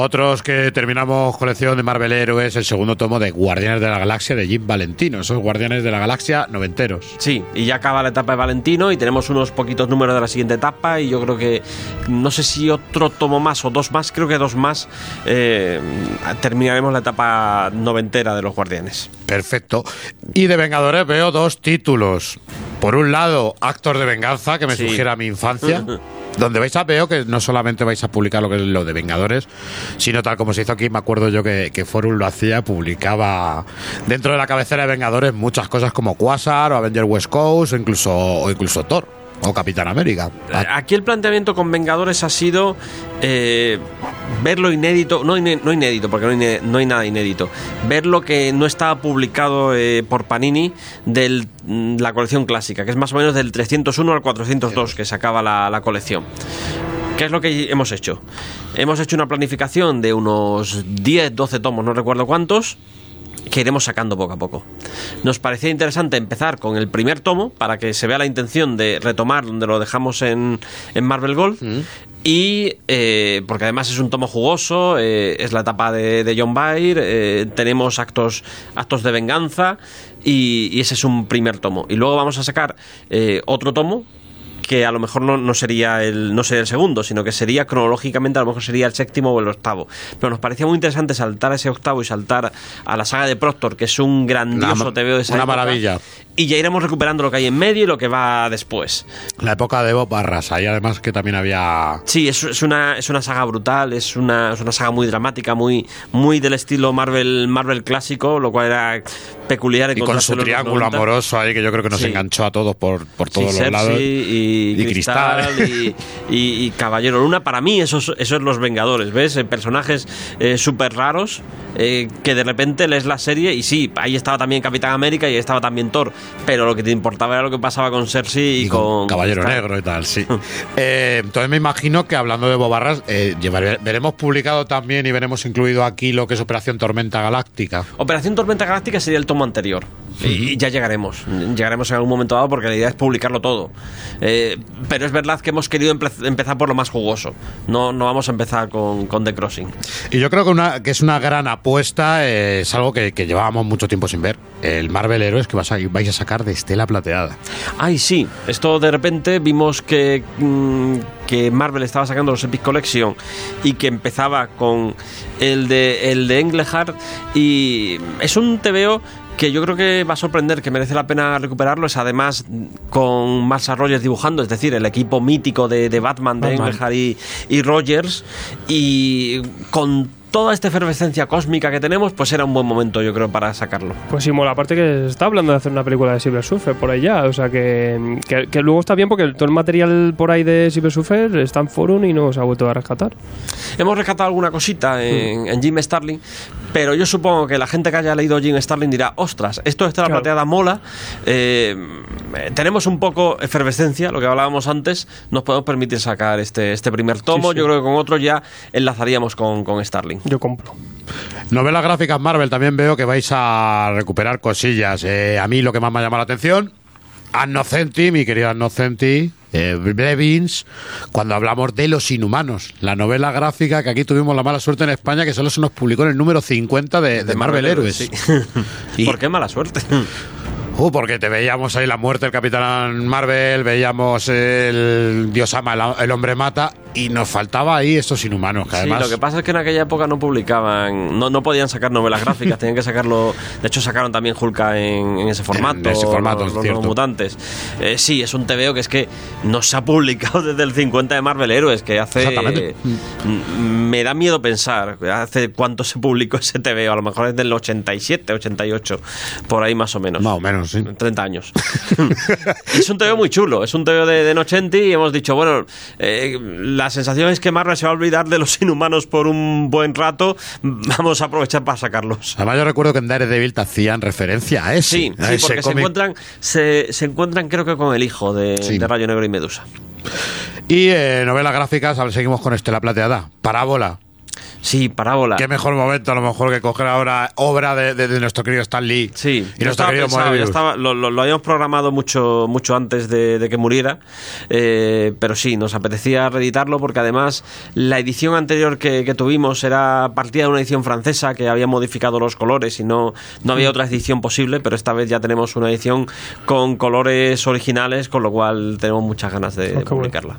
Otros que terminamos colección de Marvel Héroes, el segundo tomo de Guardianes de la Galaxia de Jim Valentino, esos Guardianes de la Galaxia noventeros. Sí, y ya acaba la etapa de Valentino y tenemos unos poquitos números de la siguiente etapa y yo creo que no sé si otro tomo más o dos más, creo que dos más eh, terminaremos la etapa noventera de los Guardianes. Perfecto. Y de Vengadores veo dos títulos. Por un lado, Actor de Venganza, que me Sí. sugiere a mi infancia. Donde vais a veo que no solamente vais a publicar lo que es lo de Vengadores, sino tal como se hizo aquí, me acuerdo yo que, que Forum lo hacía, publicaba dentro de la cabecera de Vengadores muchas cosas como Quasar o Avenger West Coast o incluso, o incluso Thor o Capitán América. Aquí el planteamiento con Vengadores ha sido eh, ver lo inédito, no, no inédito, porque no, no hay nada inédito, ver lo que no estaba publicado eh, por Panini de la colección clásica, que es más o menos del 301 al 402 que sacaba la, la colección. ¿Qué es lo que hemos hecho? Hemos hecho una planificación de unos 10, 12 tomos, no recuerdo cuántos, que iremos sacando poco a poco. Nos parecía interesante empezar con el primer tomo para que se vea la intención de retomar donde lo dejamos en, en Marvel Gold. Y eh, porque además es un tomo jugoso, eh, es la etapa de, de John Byrne, eh, tenemos actos, actos de venganza y, y ese es un primer tomo. Y luego vamos a sacar otro tomo que a lo mejor no, no sería el no sería el segundo, sino que sería cronológicamente a lo mejor sería el séptimo o el octavo. Pero nos parecía muy interesante saltar a ese octavo y saltar a la saga de Proctor, que es un grandioso Una- TVO de esa una época. maravilla. Y ya iremos recuperando lo que hay en medio y lo que va después. La época de Bob Barras, ahí además que también había... Sí, es, es una, es una saga brutal, es una, es una saga muy dramática, muy, muy del estilo Marvel, Marvel clásico, lo cual era peculiar. Y con su triángulo 90. amoroso ahí que yo creo que nos Sí. enganchó a todos por, por todos Sí, los lados. y, Y Cristal, Cristal. y, y- y Caballero Luna. Para mí, esos, esos los Vengadores, ¿ves? Eh, Personajes eh, súper raros eh, que de repente lees la serie y sí, ahí estaba también Capitán América y ahí estaba también Thor, pero lo que te importaba era lo que pasaba con Cersei y, con, Caballero. Negro y tal, sí. Eh, entonces me imagino que hablando de Bobarras, eh, llevar- veremos publicado también y veremos incluido aquí lo que es Operación Tormenta Galáctica. Operación Tormenta Galáctica sería el tomo anterior. Y ya llegaremos. Llegaremos en algún momento dado porque la idea es publicarlo todo. Eh, pero es verdad que hemos querido empe- empezar por lo más jugoso. No, no vamos a empezar con, con The Crossing. Y yo creo que, una, que es una gran apuesta, es algo que, que llevábamos mucho tiempo sin ver. El Marvel Héroes que vas a- vais a sacar de Estela Plateada. Ay, sí. Esto de repente vimos que, mm, que Marvel estaba sacando los Epic Collection y que empezaba con el de, el de Englehart. Y es un TVO que yo creo que va a sorprender, que merece la pena recuperarlo. Es además con Marcia Rogers dibujando, es decir, el equipo mítico de, de Batman, de. Englehart y, y Rogers. Y con toda esta efervescencia cósmica que tenemos, pues era un buen momento, yo creo, para sacarlo. Pues sí, mola. Aparte que se está hablando de hacer una película de Silver Surfer por ahí ya. O sea que, que, que luego está bien porque todo el material por ahí de Silver Surfer está en forum y no se ha vuelto a rescatar. Hemos rescatado alguna cosita en, en Jim Starlin, pero yo supongo que la gente que haya leído Jim Starlin dirá, ostras, esto de Estela Claro. Plateada mola, eh, eh, tenemos un poco efervescencia, lo que hablábamos antes, nos podemos permitir sacar este, este primer tomo, Sí, sí. yo creo que con otro ya enlazaríamos con, con Starling. Yo compro. Novelas gráficas Marvel, también veo que vais a recuperar cosillas. Eh, a mí lo que más me ha llamado la atención, Annocenti, mi querida Annocenti, eh, Blevins, cuando hablamos de Los Inhumanos, la novela gráfica que aquí tuvimos la mala suerte en España, que solo se nos publicó en el número 50 de, de Marvel, Héroes. sí. Y- ¿Por qué mala suerte? Uh, porque te veíamos ahí la muerte del Capitán Marvel, veíamos el Dios ama, el, el hombre mata, y nos faltaba ahí estos inhumanos, que Sí, además... lo que pasa es que en aquella época no publicaban, no, no podían sacar novelas gráficas, tenían que sacarlo. De hecho, sacaron también Hulka en, en ese formato. ese formato, los, es los cierto. Nuevos mutantes. Eh, sí, es un TVO que es que no se ha publicado desde el 50 de Marvel Héroes, que hace. Exactamente. Mm, Me da miedo pensar hace cuánto se publicó ese TVO. A lo mejor es del 87, 88, por ahí más o menos. Más o menos, sí. 30 años. es un TVO muy chulo, es un TVO de, de Nochenti y hemos dicho, bueno, eh, la sensación es que Marvel se va a olvidar de los inhumanos por un buen rato, vamos a aprovechar para sacarlos. Además yo recuerdo que en Daredevil te hacían referencia a ese, Sí, a sí ese porque se encuentran, se, se encuentran creo que con el hijo de, Sí. de Rayo Negro y Medusa. Y eh, novelas gráficas, a ver, seguimos con Estela Plateada. Parábola. Sí, parábola. Qué mejor momento a lo mejor que coger ahora obra de, de- de nuestro querido Stan Lee. Sí, y nuestro estaba querido pensado, estaba- lo, lo- lo habíamos programado mucho, mucho antes de, de que muriera, eh, pero sí, nos apetecía reeditarlo porque además la edición anterior que, que tuvimos era partida de una edición francesa que había modificado los colores y no, no Mm. había otra edición posible, pero esta vez ya tenemos una edición con colores originales, con lo cual tenemos muchas ganas de, Oh, bueno.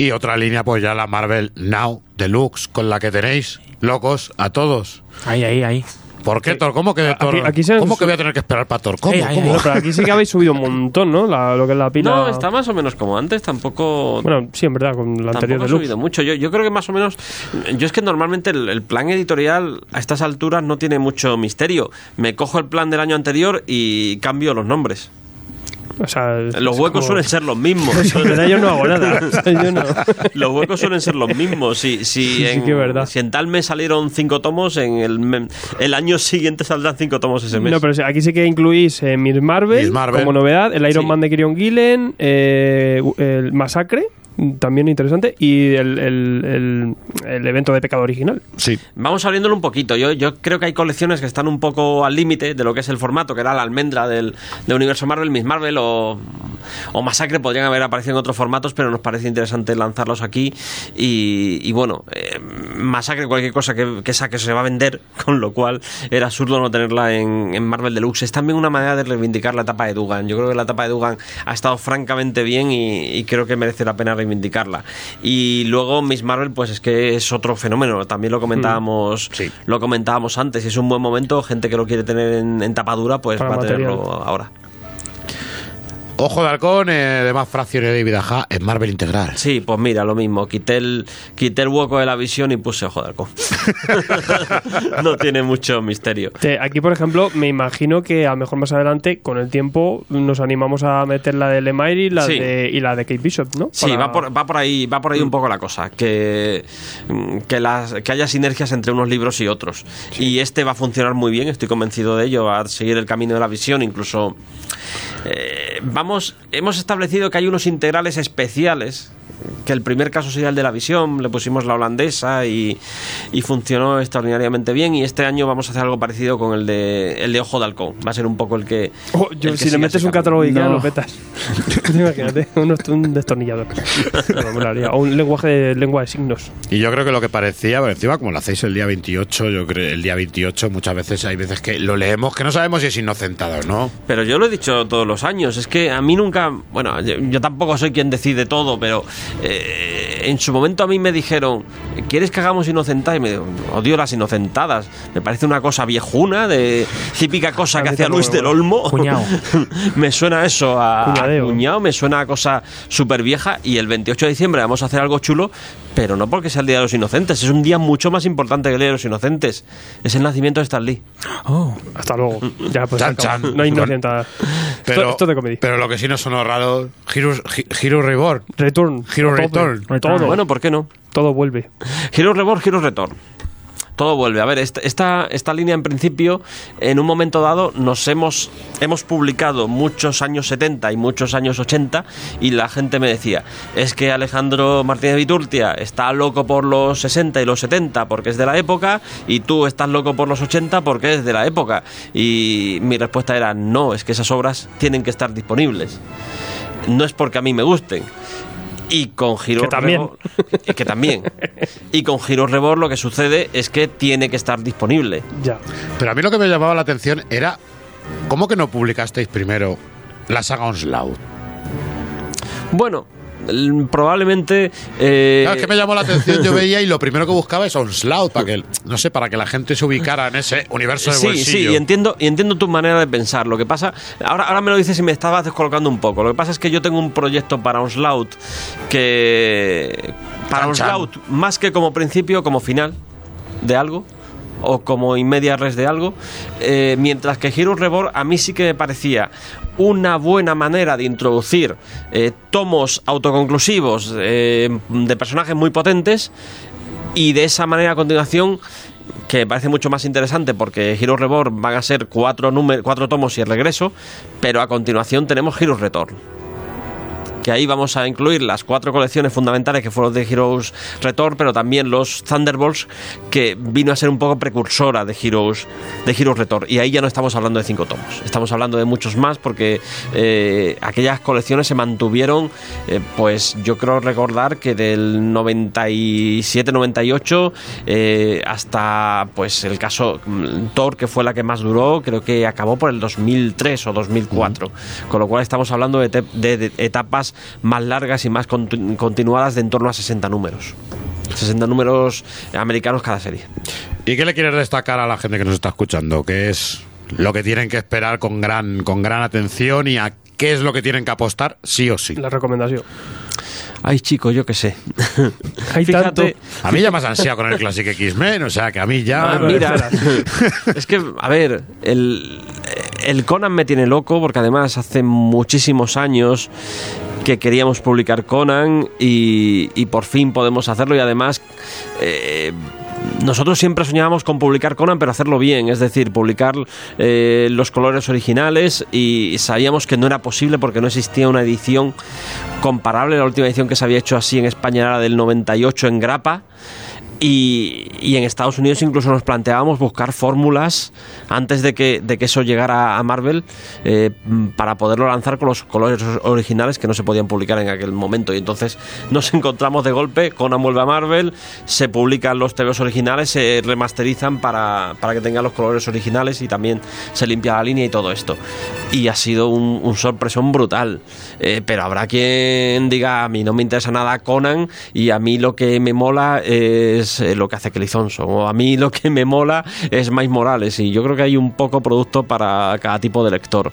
Y otra línea, pues ya la Marvel Now Deluxe, con la que tenéis locos a todos. Ahí, ahí, ahí. ¿Por qué, Thor? ¿Cómo que de Aquí- Thor? aquí se- ¿Cómo que voy a tener que esperar para Thor? ¿Cómo? Ey, ay, ¿Cómo? Bueno, pero aquí sí que habéis subido un montón, ¿no? La- lo que es la pila. No, está más o menos como antes, tampoco... Bueno, sí, en verdad, con la anterior de Lux. subido mucho. Yo, yo creo que más o menos. Yo es que normalmente el, el plan editorial a estas alturas no tiene mucho misterio. Me cojo el plan del año anterior y cambio los nombres. O sea, Los huecos como- suelen ser los mismos. En verdad yo no hago nada. O sea, yo no. Los huecos suelen ser los mismos. Si, si, Sí, sí en, que es verdad. si en tal mes salieron cinco tomos, en el, año siguiente saldrán cinco tomos ese mes. No, pero aquí sí que incluís eh, Miss Marvel, Miss Marvel. como novedad, el Iron Sí. Man de Kieron Gillen, eh, el Masacre, también interesante. Y el, el- el- el evento de pecado original. Sí. Vamos abriéndolo un poquito. Yo, yo creo que hay colecciones que están un poco al límite de lo que es el formato, que era la almendra del, del universo Marvel, Miss Marvel o, o Masacre podrían haber aparecido en otros formatos, pero nos parece interesante lanzarlos aquí. Y, y bueno, eh, Masacre, cualquier cosa que, que saque se va a vender, con lo cual era absurdo no tenerla en, en Marvel Deluxe. Es también una manera de reivindicar la etapa de Dugan. Yo creo que la etapa de Dugan ha estado francamente bien y, y creo que merece la pena reivindicarla. Y luego Miss Marvel, pues es que es otro fenómeno. También lo comentábamos, Sí. lo comentábamos antes. Es un buen momento. Gente que lo quiere tener en, en tapadura, pues Para va a tenerlo ahora. Ojo de halcón, eh, de más fracciones de David Aja en Marvel Integral. Sí, pues mira, lo mismo. Quité el, quité el hueco de la visión y puse ojo de halcón. no tiene mucho misterio. Te- Aquí, por ejemplo, me imagino que a lo mejor más adelante, con el tiempo, nos animamos a meter la de Lemire y la, Sí. de, y la de Kate Bishop, ¿no? Sí, Para- va por, va por ahí, va por ahí un poco la cosa, que, mm, que, las, que haya sinergias entre unos libros y otros. Y este va a funcionar muy bien, estoy convencido de ello, va a seguir el camino de la visión, incluso eh, vamos, hemos establecido que hay unos integrales especiales, que el primer caso sería el de la visión, le pusimos la holandesa y, y funcionó extraordinariamente bien. Y este año vamos a hacer algo parecido con el de, el de Ojo de Halcón. Va a ser un poco el que. Oh, el yo, que si le metes un catálogo Ikea, No. lo petas. Imagínate, un, un destornillador. O un lenguaje de lengua de signos. Y yo creo que lo que parecía, por encima, como lo hacéis el día 28, yo creo el día 28 muchas veces hay veces que lo leemos que no sabemos si es inocentado o no. Pero yo lo he dicho todos los años, es que a mí nunca, bueno, yo, yo tampoco soy quien decide todo, pero eh, en su momento a mí me dijeron, ¿quieres que hagamos inocentadas? Y me digo, odio las inocentadas, me parece una cosa viejuna, de típica cosa que hacía Luis del. Olmo. Cuñao. me suena eso a, a Cuñadeo. cuñao, me suena a cosa súper vieja y el 28 de diciembre vamos a hacer algo chulo, pero no porque sea el Día de los Inocentes, es un día mucho más importante que el Día de los Inocentes, es el nacimiento de Stan Lee. Oh, Hasta luego. Ya, pues Chan, chan. no. Pero, esto, esto de comedia. pero lo que sí nos sonó raro, Heroes, He- Hero Reborn. Return. Hero Todo. Return. Todo. Bueno, ¿por qué no? todo vuelve. Giro Reborn, Giro Retorn. Todo vuelve. A ver, esta, esta, línea en principio, en un momento dado, nos hemos, hemos publicado muchos años 70 y muchos años 80 y la gente me decía, es que Alejandro Martínez Viturtia está loco por los 60 y los 70 porque es de la época y tú estás loco por los 80 porque es de la época. Y mi respuesta era, no, es que esas obras tienen que estar disponibles. No es porque a mí me gusten. Y con Giro Que también. Reborn- eh, que también. Y con Giro Reborn lo que sucede es que tiene que estar disponible. Ya. Pero a mí lo que me llamaba la atención era ¿cómo que no publicasteis primero la saga Onslaught? Bueno, probablemente. eh, Claro, es que me llamó la atención, yo veía y lo primero que buscaba es Onslaught, para que, no sé, para que la gente se ubicara en ese universo de Sí, bolsillo. sí, y entiendo, y entiendo tu manera de pensar. Lo que pasa, ahora, ahora me lo dices y me estabas descolocando un poco. Lo que pasa es que yo tengo un proyecto para Onslaught que. Para. Onslaught, más que como principio, como final de algo. O como inmedia res de algo. eh, mientras que Hero Reborn a mí sí que me parecía una buena manera de introducir eh, tomos autoconclusivos eh, de personajes muy potentes y de esa manera a continuación que me parece mucho más interesante porque Heroes Reborn van a ser cuatro, cuatro tomos y el regreso, pero a continuación tenemos Heroes Return. Que ahí vamos a incluir las cuatro colecciones fundamentales que fueron de Heroes Return, pero también los Thunderbolts, que vino a ser un poco precursora de Heroes, de Heroes Return. Y ahí ya no estamos hablando de cinco tomos, estamos hablando de muchos más porque eh, aquellas colecciones se mantuvieron, eh, pues yo creo recordar que del 97-98 eh, hasta pues el caso mm, Thor, que fue la que más duró, creo que acabó por el 2003 o 2004. Con lo cual estamos hablando de, te- de- de etapas más largas y más continuadas de en torno a 60 números. 60 números americanos cada serie. ¿Y qué le quieres destacar a la gente que nos está escuchando? ¿Qué es lo que tienen que esperar con gran, con gran atención y a qué es lo que tienen que apostar sí o sí? La recomendación. Ay, chico, yo qué sé. Hay tanto. A mí ya me has ansiado con el Classic X-Men, o sea que a mí ya... Ah, mira, es que, a ver, el, el Conan me tiene loco porque además hace muchísimos años que queríamos publicar Conan y, por fin podemos hacerlo y además eh, nosotros siempre soñábamos con publicar Conan, pero hacerlo bien, es decir, publicar eh, los colores originales y sabíamos que no era posible porque no existía una edición comparable. La última edición que se había hecho así en España era del 98 en grapa. Y, y en Estados Unidos incluso nos planteábamos buscar fórmulas antes de que, de que eso llegara a Marvel eh, para poderlo lanzar con los colores originales que no se podían publicar en aquel momento. Y entonces nos encontramos de golpe, Conan vuelve a Marvel, se publican los TVOs originales, se remasterizan para, para que tengan los colores originales y también se limpia la línea y todo esto. Y ha sido un, un brutal. Eh, pero habrá quien diga, a mí no me interesa nada Conan y a mí lo que me mola es eh, lo que hace Kelly. O a mí lo que me mola es Miles Morales. Y yo creo que hay un poco producto para cada tipo de lector.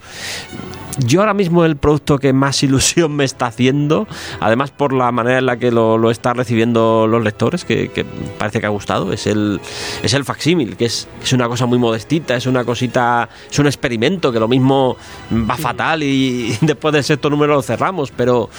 Yo ahora mismo el producto que más ilusión me está haciendo, además por la manera en la que lo, lo están recibiendo los lectores, que, que parece que ha gustado, es el, es el facsímil, que es, es una cosa muy modestita, es una cosita, es un experimento que lo mismo va fatal y después del sexto número lo cerramos, pero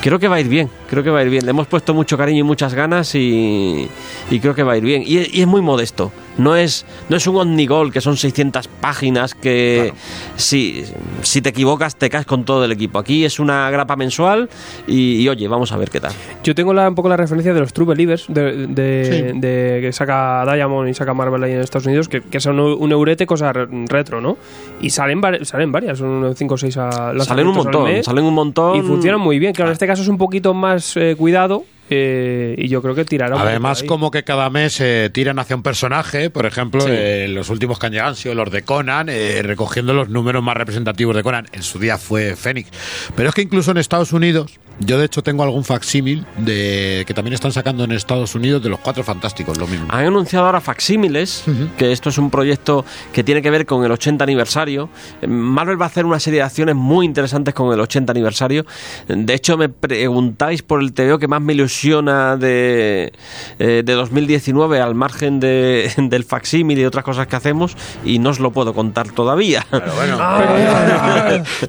creo que va a ir bien, creo que va a ir bien. Le hemos puesto mucho cariño y muchas ganas y, y creo que va a ir bien. Y, y es muy modesto. No es, no es un omnigol que son 600 páginas que si, si te equivocas te caes con todo el equipo. Aquí es una grapa mensual y, y, oye, vamos a ver qué tal. Yo tengo la- un poco la referencia de los True Believers de, de- Sí. de que saca Diamond y saca Marvel ahí en Estados Unidos, que, que son un, eurete cosa re- retro, ¿no? Y salen, salen varias, son 5 o 6 a Salen un montón, mes. salen un montón. Y funcionan muy bien. Claro, en este caso es un poquito más eh, cuidado eh, y yo creo que tirará Además, como que cada mes eh, tiran hacia un personaje, por ejemplo, Sí. eh, los últimos que han llegado han sido los de Conan, eh, recogiendo los números más representativos de Conan. En su día fue Fénix. Pero es que incluso en Estados Unidos, yo de hecho tengo algún facsímil de que también están sacando en Estados Unidos de los Cuatro Fantásticos, lo mismo. Han anunciado ahora Facsímiles, que esto es un proyecto que tiene que ver con el 80 aniversario. Marvel va a hacer una serie de acciones muy interesantes con el 80 aniversario. De hecho, me preguntáis por el TVO que más me ilusiona de, eh, de 2019 al margen de, del facsímil y otras cosas que hacemos y no os lo puedo contar todavía.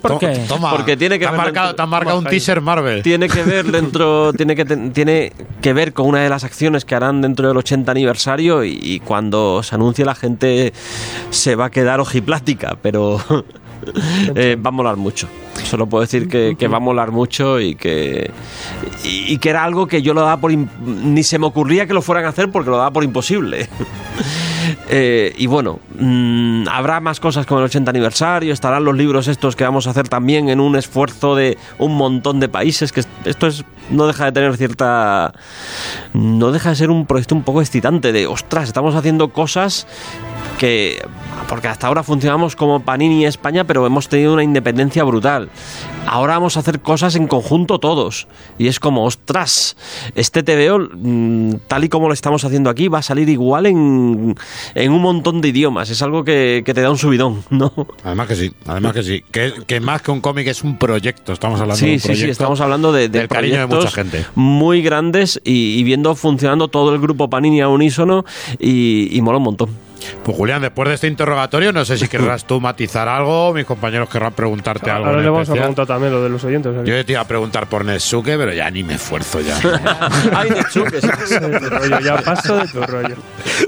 ¿Por qué? Toma, Porque tiene que te marcado, te han marcado un teaser Marvel. Tiene que ver dentro tiene que tiene que ver con una de las acciones que harán dentro del 80 aniversario y, y cuando se anuncie la gente se va a quedar ojiplática pero eh, va a molar mucho. Solo puedo decir que, que va a molar mucho y que y, y que era algo que yo lo daba por ni se me ocurría que lo fueran a hacer porque lo daba por imposible Eh, y bueno, mm, habrá más cosas con el 80 aniversario, estarán los libros estos que vamos a hacer también en un esfuerzo de un montón de países, que esto es no deja de tener cierta... no deja de ser un proyecto un poco excitante de, ostras, estamos haciendo cosas que porque hasta ahora funcionamos como Panini España, pero hemos tenido una independencia brutal. Ahora vamos a hacer cosas en conjunto todos. Y es como, ostras, este TVO, mm, tal y como lo estamos haciendo aquí, va a salir igual en, en un montón de idiomas. Es algo que, que te da un subidón, ¿no? Además que sí, además que sí. Que, que más que un cómic es un proyecto. Estamos hablando de Sí, un sí, proyecto. sí, estamos hablando de, de del cariño de mucha proyectos gente. muy grandes y, y viendo funcionando todo el grupo Panini a unísono y, y mola un montón. Pues Julián, después de este interrogatorio, no sé si querrás tú matizar algo, mis compañeros querrán preguntarte algo. Ahora le vamos a preguntar también lo de los oyentes. ¿sabes? Yo te iba a preguntar por Nesuke, pero ya ni me esfuerzo ya. Ay, Netsuke. Paso ya paso de tu rollo.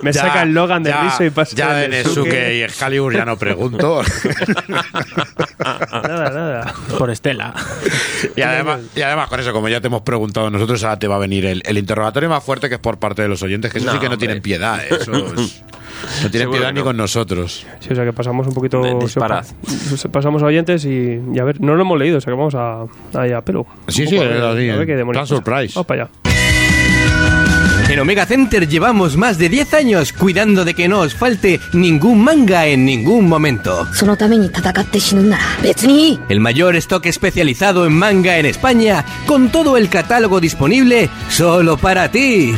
Me Ya, saca el Logan de ya, riso y pasa Ya de Nesuke y Excalibur ya no pregunto. Nada, nada. Por Estela. y, además, y además, con eso, como ya te hemos preguntado nosotros, ahora te va a venir el, el interrogatorio más fuerte que es por parte de los oyentes, que eso No, sí que no hombre. tienen piedad. ¿eh? Eso es- no tienen Seguro piedad ni no. con nosotros. Sí, o sea que pasamos un poquito. Disparad. se- Pasamos a oyentes y, y a ver, no lo hemos leído, o sea que vamos a, ahí a pelo. Sí, sí, a a ver qué plan surprise. Vamos para allá. En Omega Center llevamos más de 10 años cuidando de que no os falte ningún manga en ningún momento. El mayor stock especializado en manga en España, con todo el catálogo disponible solo para ti.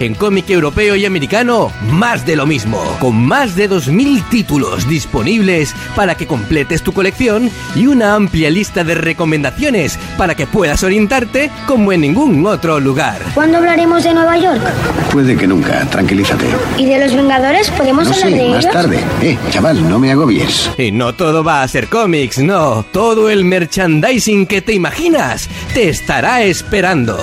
En cómic europeo y americano, más de lo mismo, con más de 2.000 títulos disponibles para que completes tu colección y una amplia lista de recomendaciones para que puedas orientarte como en ningún otro lugar. ¿Cuándo hablaremos de Nueva York? Puede que nunca, tranquilízate. ¿Y de los Vengadores? ¿Podemos No hablar sé, de más ellos? tarde. Eh, chaval, no me agobies. Y no todo va a ser cómics, no. Todo el merchandising que te imaginas te estará esperando.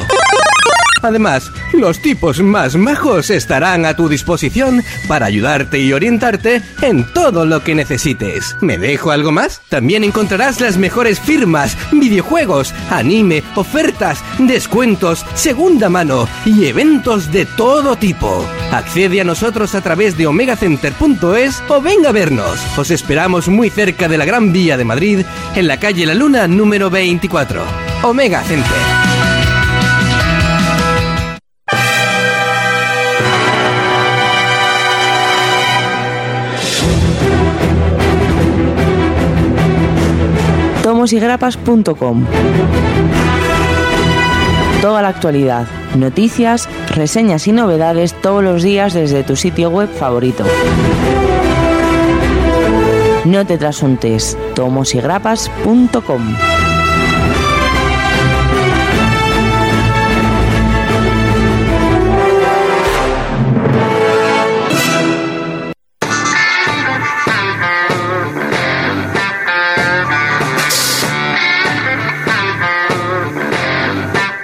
Además, los tipos más majos estarán a tu disposición para ayudarte y orientarte en todo lo que necesites. ¿Me dejo algo más? También encontrarás las mejores firmas, videojuegos, anime, ofertas, descuentos, segunda mano y eventos de todo tipo. Accede a nosotros a través de omegacenter.es o venga a vernos. Os esperamos muy cerca de la Gran Vía de Madrid, en la calle La Luna número 24. Omega Center. tomosygrapas.com Toda la actualidad, noticias, reseñas y novedades todos los días desde tu sitio web favorito. No te trasuntes, tomosygrapas.com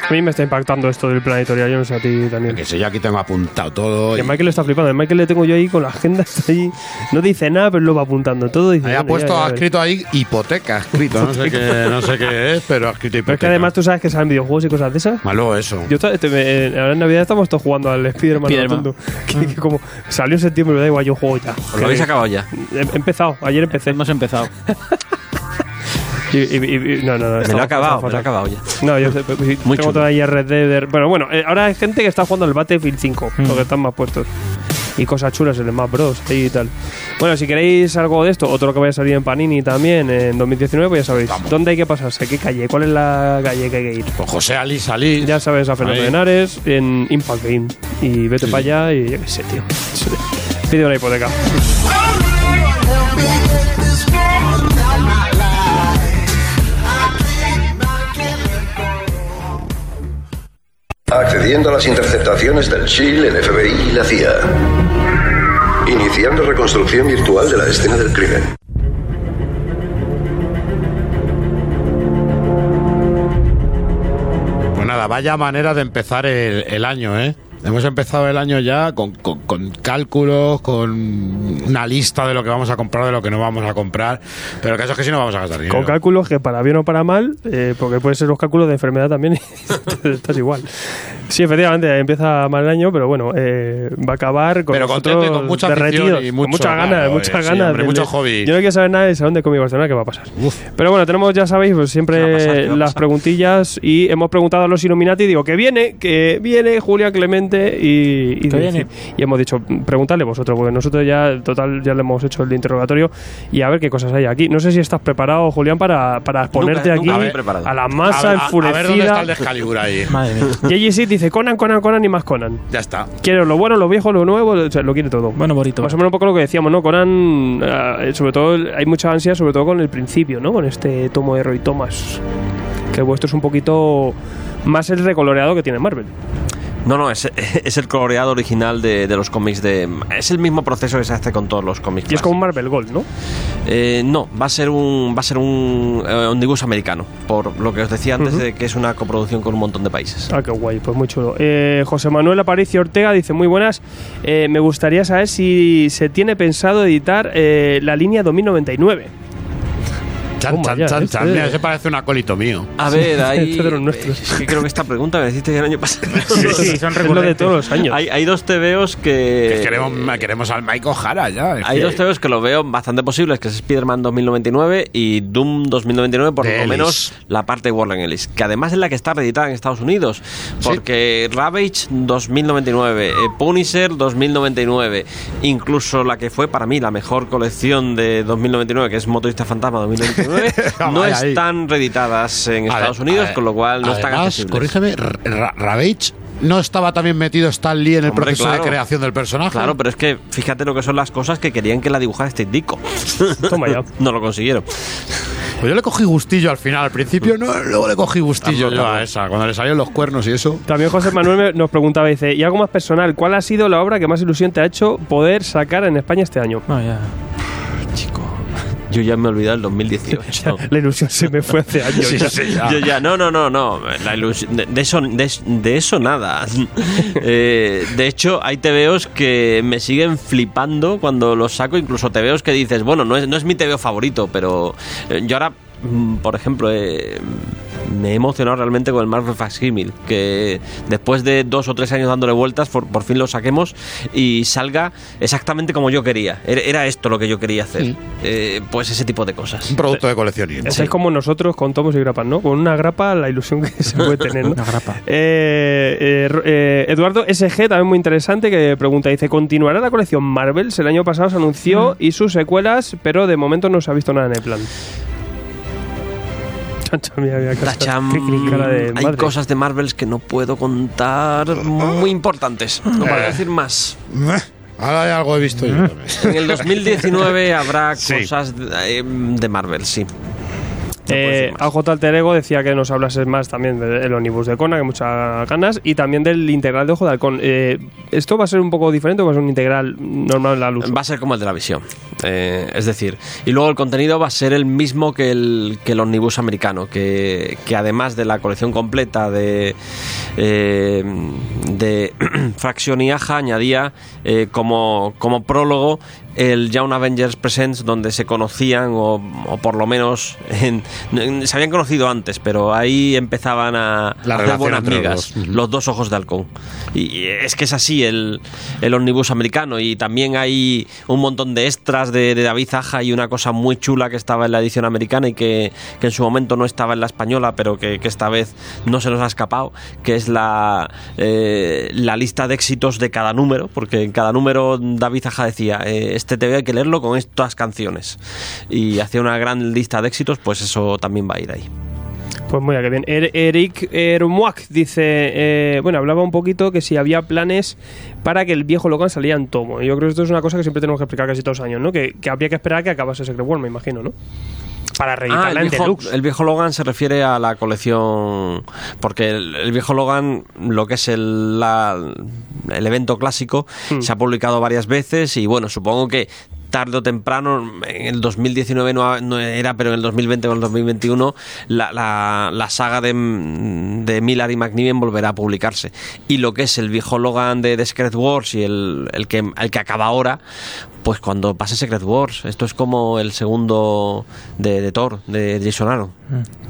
A mí me está impactando esto del plan editorial, yo no sé a ti, Daniel. Que si yo aquí tengo apuntado todo. Que y- Michael está flipando. El Michael le tengo yo ahí con la agenda, está ahí. No dice nada, pero lo va apuntando todo. Dice, Ahí ha "Bueno, puesto, ya, ya ha ves". escrito ahí hipoteca, escrito. No sé qué, no sé qué es, pero ha escrito hipoteca. Pero es que además tú sabes que salen videojuegos y cosas de esas. Malo eso. Yo te- me- ahora en Navidad estamos todos jugando al Spider-Man. Spider-Man. rotundo. Que, que como salió en septiembre, me da igual, yo juego ya. ¿Os lo habéis acabado ya? He, he empezado, ayer empecé. Hemos empezado. Y, y- y- no, no, no. Me lo he acabado, me lo he acabado ya. No, yo pues, sí, Muy tengo chulo. todavía Red Dead. Bueno, bueno, eh, ahora hay gente que está jugando al Battlefield 5, Mm. porque están más puestos. Y cosas chulas en el Smash Bros. y tal. Bueno, si queréis algo de esto, otro que vaya a salir en Panini también en 2019, pues ya sabéis. ¿Dónde hay que pasarse? ¿Qué calle? ¿Cuál es la calle que hay que ir? Con José Ali salí. Ya sabes, a Fernando Ahí. Henares, en Impact Game. Y vete para allá y yo qué sé, tío. Pide una hipoteca. Accediendo a las interceptaciones del SHIELD, el FBI y la CIA. Iniciando reconstrucción virtual de la escena del crimen. Pues nada, vaya manera de empezar el año, ¿eh? Hemos empezado el año ya con, con- con cálculos, con una lista de lo que vamos a comprar, de lo que no vamos a comprar. Pero el caso es que si no vamos a gastar dinero. Con cálculos que para bien o para mal, eh, porque pueden ser los cálculos de enfermedad también, y estás igual. Sí, efectivamente, empieza mal el año, pero bueno, eh, va a acabar con Pero contento y con mucha derretidos, y con mucho- muchas ganas, claro, muchas eh, sí, ganas. hombre, del- mucho hobby. Yo no quiero saber nada del Salón de Cómic Barcelona qué va a pasar. Pero bueno, tenemos, ya sabéis, pues ¿Qué va a siempre pasar? ¿Qué va a las preguntillas y hemos preguntado a los Illuminati, digo, que viene, que viene Julia Clemente y, y, Que viene. y hemos dicho, preguntadle vosotros, porque nosotros ya, total, ya le hemos hecho el interrogatorio y a ver qué cosas hay aquí. No sé si estás preparado, Julián, para, para exponerte nunca aquí a la a, masa ver- a- a ver dónde está enfurecida. el Descalibur ahí. Madre mía. JGC dice Conan, Conan, Conan y más Conan. Ya está. Quiere lo bueno, lo viejo, lo nuevo, o sea, lo quiere todo. Bueno, bonito. Más o menos un poco lo que decíamos, ¿no? Conan, eh, sobre todo, hay mucha ansia, sobre todo con el principio, ¿no? Con este tomo de Roy Thomas. Que el vuestro es un poquito más el recoloreado que tiene Marvel. No, no, es, es el coloreado original de, de los cómics de... Es el mismo proceso que se hace con todos los cómics. Y es como un Marvel Gold, ¿no? Eh, no, va a ser un va a ser un eh, omnibus americano, por lo que os decía antes de que es una coproducción con un montón de países. Ah, qué guay, pues muy chulo. Eh, José Manuel Aparicio Ortega dice, muy buenas, eh, me gustaría saber si se tiene pensado editar eh, la línea 2099. Chan, Toma chan, ya, chan, este. chan. Mira, ese parece un acólito mío. A ver, hay... Este de los nuestros. es que creo que esta pregunta me deciste que el año pasado. Sí, sí, son es lo de recurrentes. todos los años. hay, hay dos TVOs que... Que queremos, queremos al Mike O'Hara ya. Hay que- dos TVOs que lo veo bastante posibles, que es Spider-Man 2099 y Doom 2099, por De lo Ellis. menos la parte de Warren Ellis, que además es la que está reeditada en Estados Unidos, porque Ravage 2099, eh, Punisher 2099, incluso la que fue para mí la mejor colección de 2099, que es Motorista Fantasma 2099, no Vaya ahí. están reeditadas en Estados Unidos, ade- con lo cual no están Además, accesibles. corrígeme, Ra- Ra- Ravage no estaba también metido Stan Lee en el Hombre, proceso claro. de creación del personaje. Claro, pero es que fíjate lo que son las cosas que querían que la dibujara Steve Ditko. Toma ya. no lo consiguieron. Pues yo le cogí gustillo al final, al principio no, luego le cogí gustillo yo a esa, cuando le salieron los cuernos y eso. También José Manuel nos preguntaba, dice, y algo más personal, ¿cuál ha sido la obra que más ilusión te ha hecho poder sacar en España este año? No, ya. Yo ya me he olvidado del 2018. La ilusión se me fue hace años. Sí, ya. sí, Yo ya, no, no, no, no. La ilusión- de, de eso, de, de eso nada. Eh, de hecho, hay TVOs que me siguen flipando cuando los saco. Incluso TVOs que dices, bueno, no es, no es mi TVO favorito, pero eh, yo ahora, mm, por ejemplo, eh, me he emocionado realmente con el Marvel Facsimile. Que después de dos o tres años dándole vueltas, por, por fin lo saquemos y salga exactamente como yo quería. Era, esto lo que yo quería hacer. Eh, pues ese tipo de cosas. Un producto de coleccionismo. Estáis como nosotros con tomos y grapas, ¿no? Con una grapa, la ilusión que se puede tener, ¿no? Eh, eh, Ro- eh, Eduardo SG, también muy interesante, que pregunta, dice, ¿continuará la colección Marvels? El año pasado se anunció y sus secuelas, pero de momento no se ha visto nada en el plan. Chancha, mira, Tacham, de hay madre. cosas de Marvels que no puedo contar muy importantes. No para Eh. decir más. Ahora hay algo he visto yo también. En el 2019 habrá Sí. cosas de, eh, de Marvel, sí. Eh, AJ Alter Ego decía que nos hablases más también del Omnibus de Conan, que muchas ganas, y también del integral de Ojo de Halcón. Eh, ¿Esto va a ser un poco diferente o va a ser un integral normal en la luz? Va a ser como el de la visión. Eh, es decir, y luego el contenido va a ser el mismo que el, que el omnibus americano, que, que además de la colección completa de, eh, de Fraction y Aja, añadía eh, como, como prólogo el Young Avengers Presents, donde se conocían, o, o por lo menos en- en- se habían conocido antes, pero ahí empezaban a La hacer buenas los migas. Los dos ojos de halcón. Y es que es así el, el omnibus americano. Y también hay un montón de extras de, David Zaja y una cosa muy chula que estaba en la edición americana y que, que en su momento no estaba en la española, pero que, esta vez no se nos ha escapado, que es la, eh, la lista de éxitos de cada número, porque en cada número David Zaja decía, eh, este TV hay que leerlo con estas canciones. Y hacía una gran lista de éxitos, pues eso también va a ir ahí. Pues muy bien, qué bien. Er- Eric Ermuac dice, eh, bueno, hablaba un poquito que si había planes para que el viejo Logan saliera en tomo. Y Yo creo que esto es una cosa que siempre tenemos que explicar casi todos los años, ¿no? Que, que habría que esperar a que acabase Secret World, me imagino, ¿no? Para Ah, reeditarla el, en viejo, deluxe. el viejo Logan se refiere a la colección. Porque el, el viejo Logan, lo que es el, la- el evento clásico, Hmm. se ha publicado varias veces y bueno, supongo que tarde o temprano, en el 2019 no, no era, pero en el 2020 o en el 2021, la, la- la saga de, de y McNiven volverá a publicarse. Y lo que es el viejo Logan de, de Secret Wars y el, que, el que acaba ahora, pues cuando pase Secret Wars, esto es como el segundo de, de Thor, de Jason Aaron.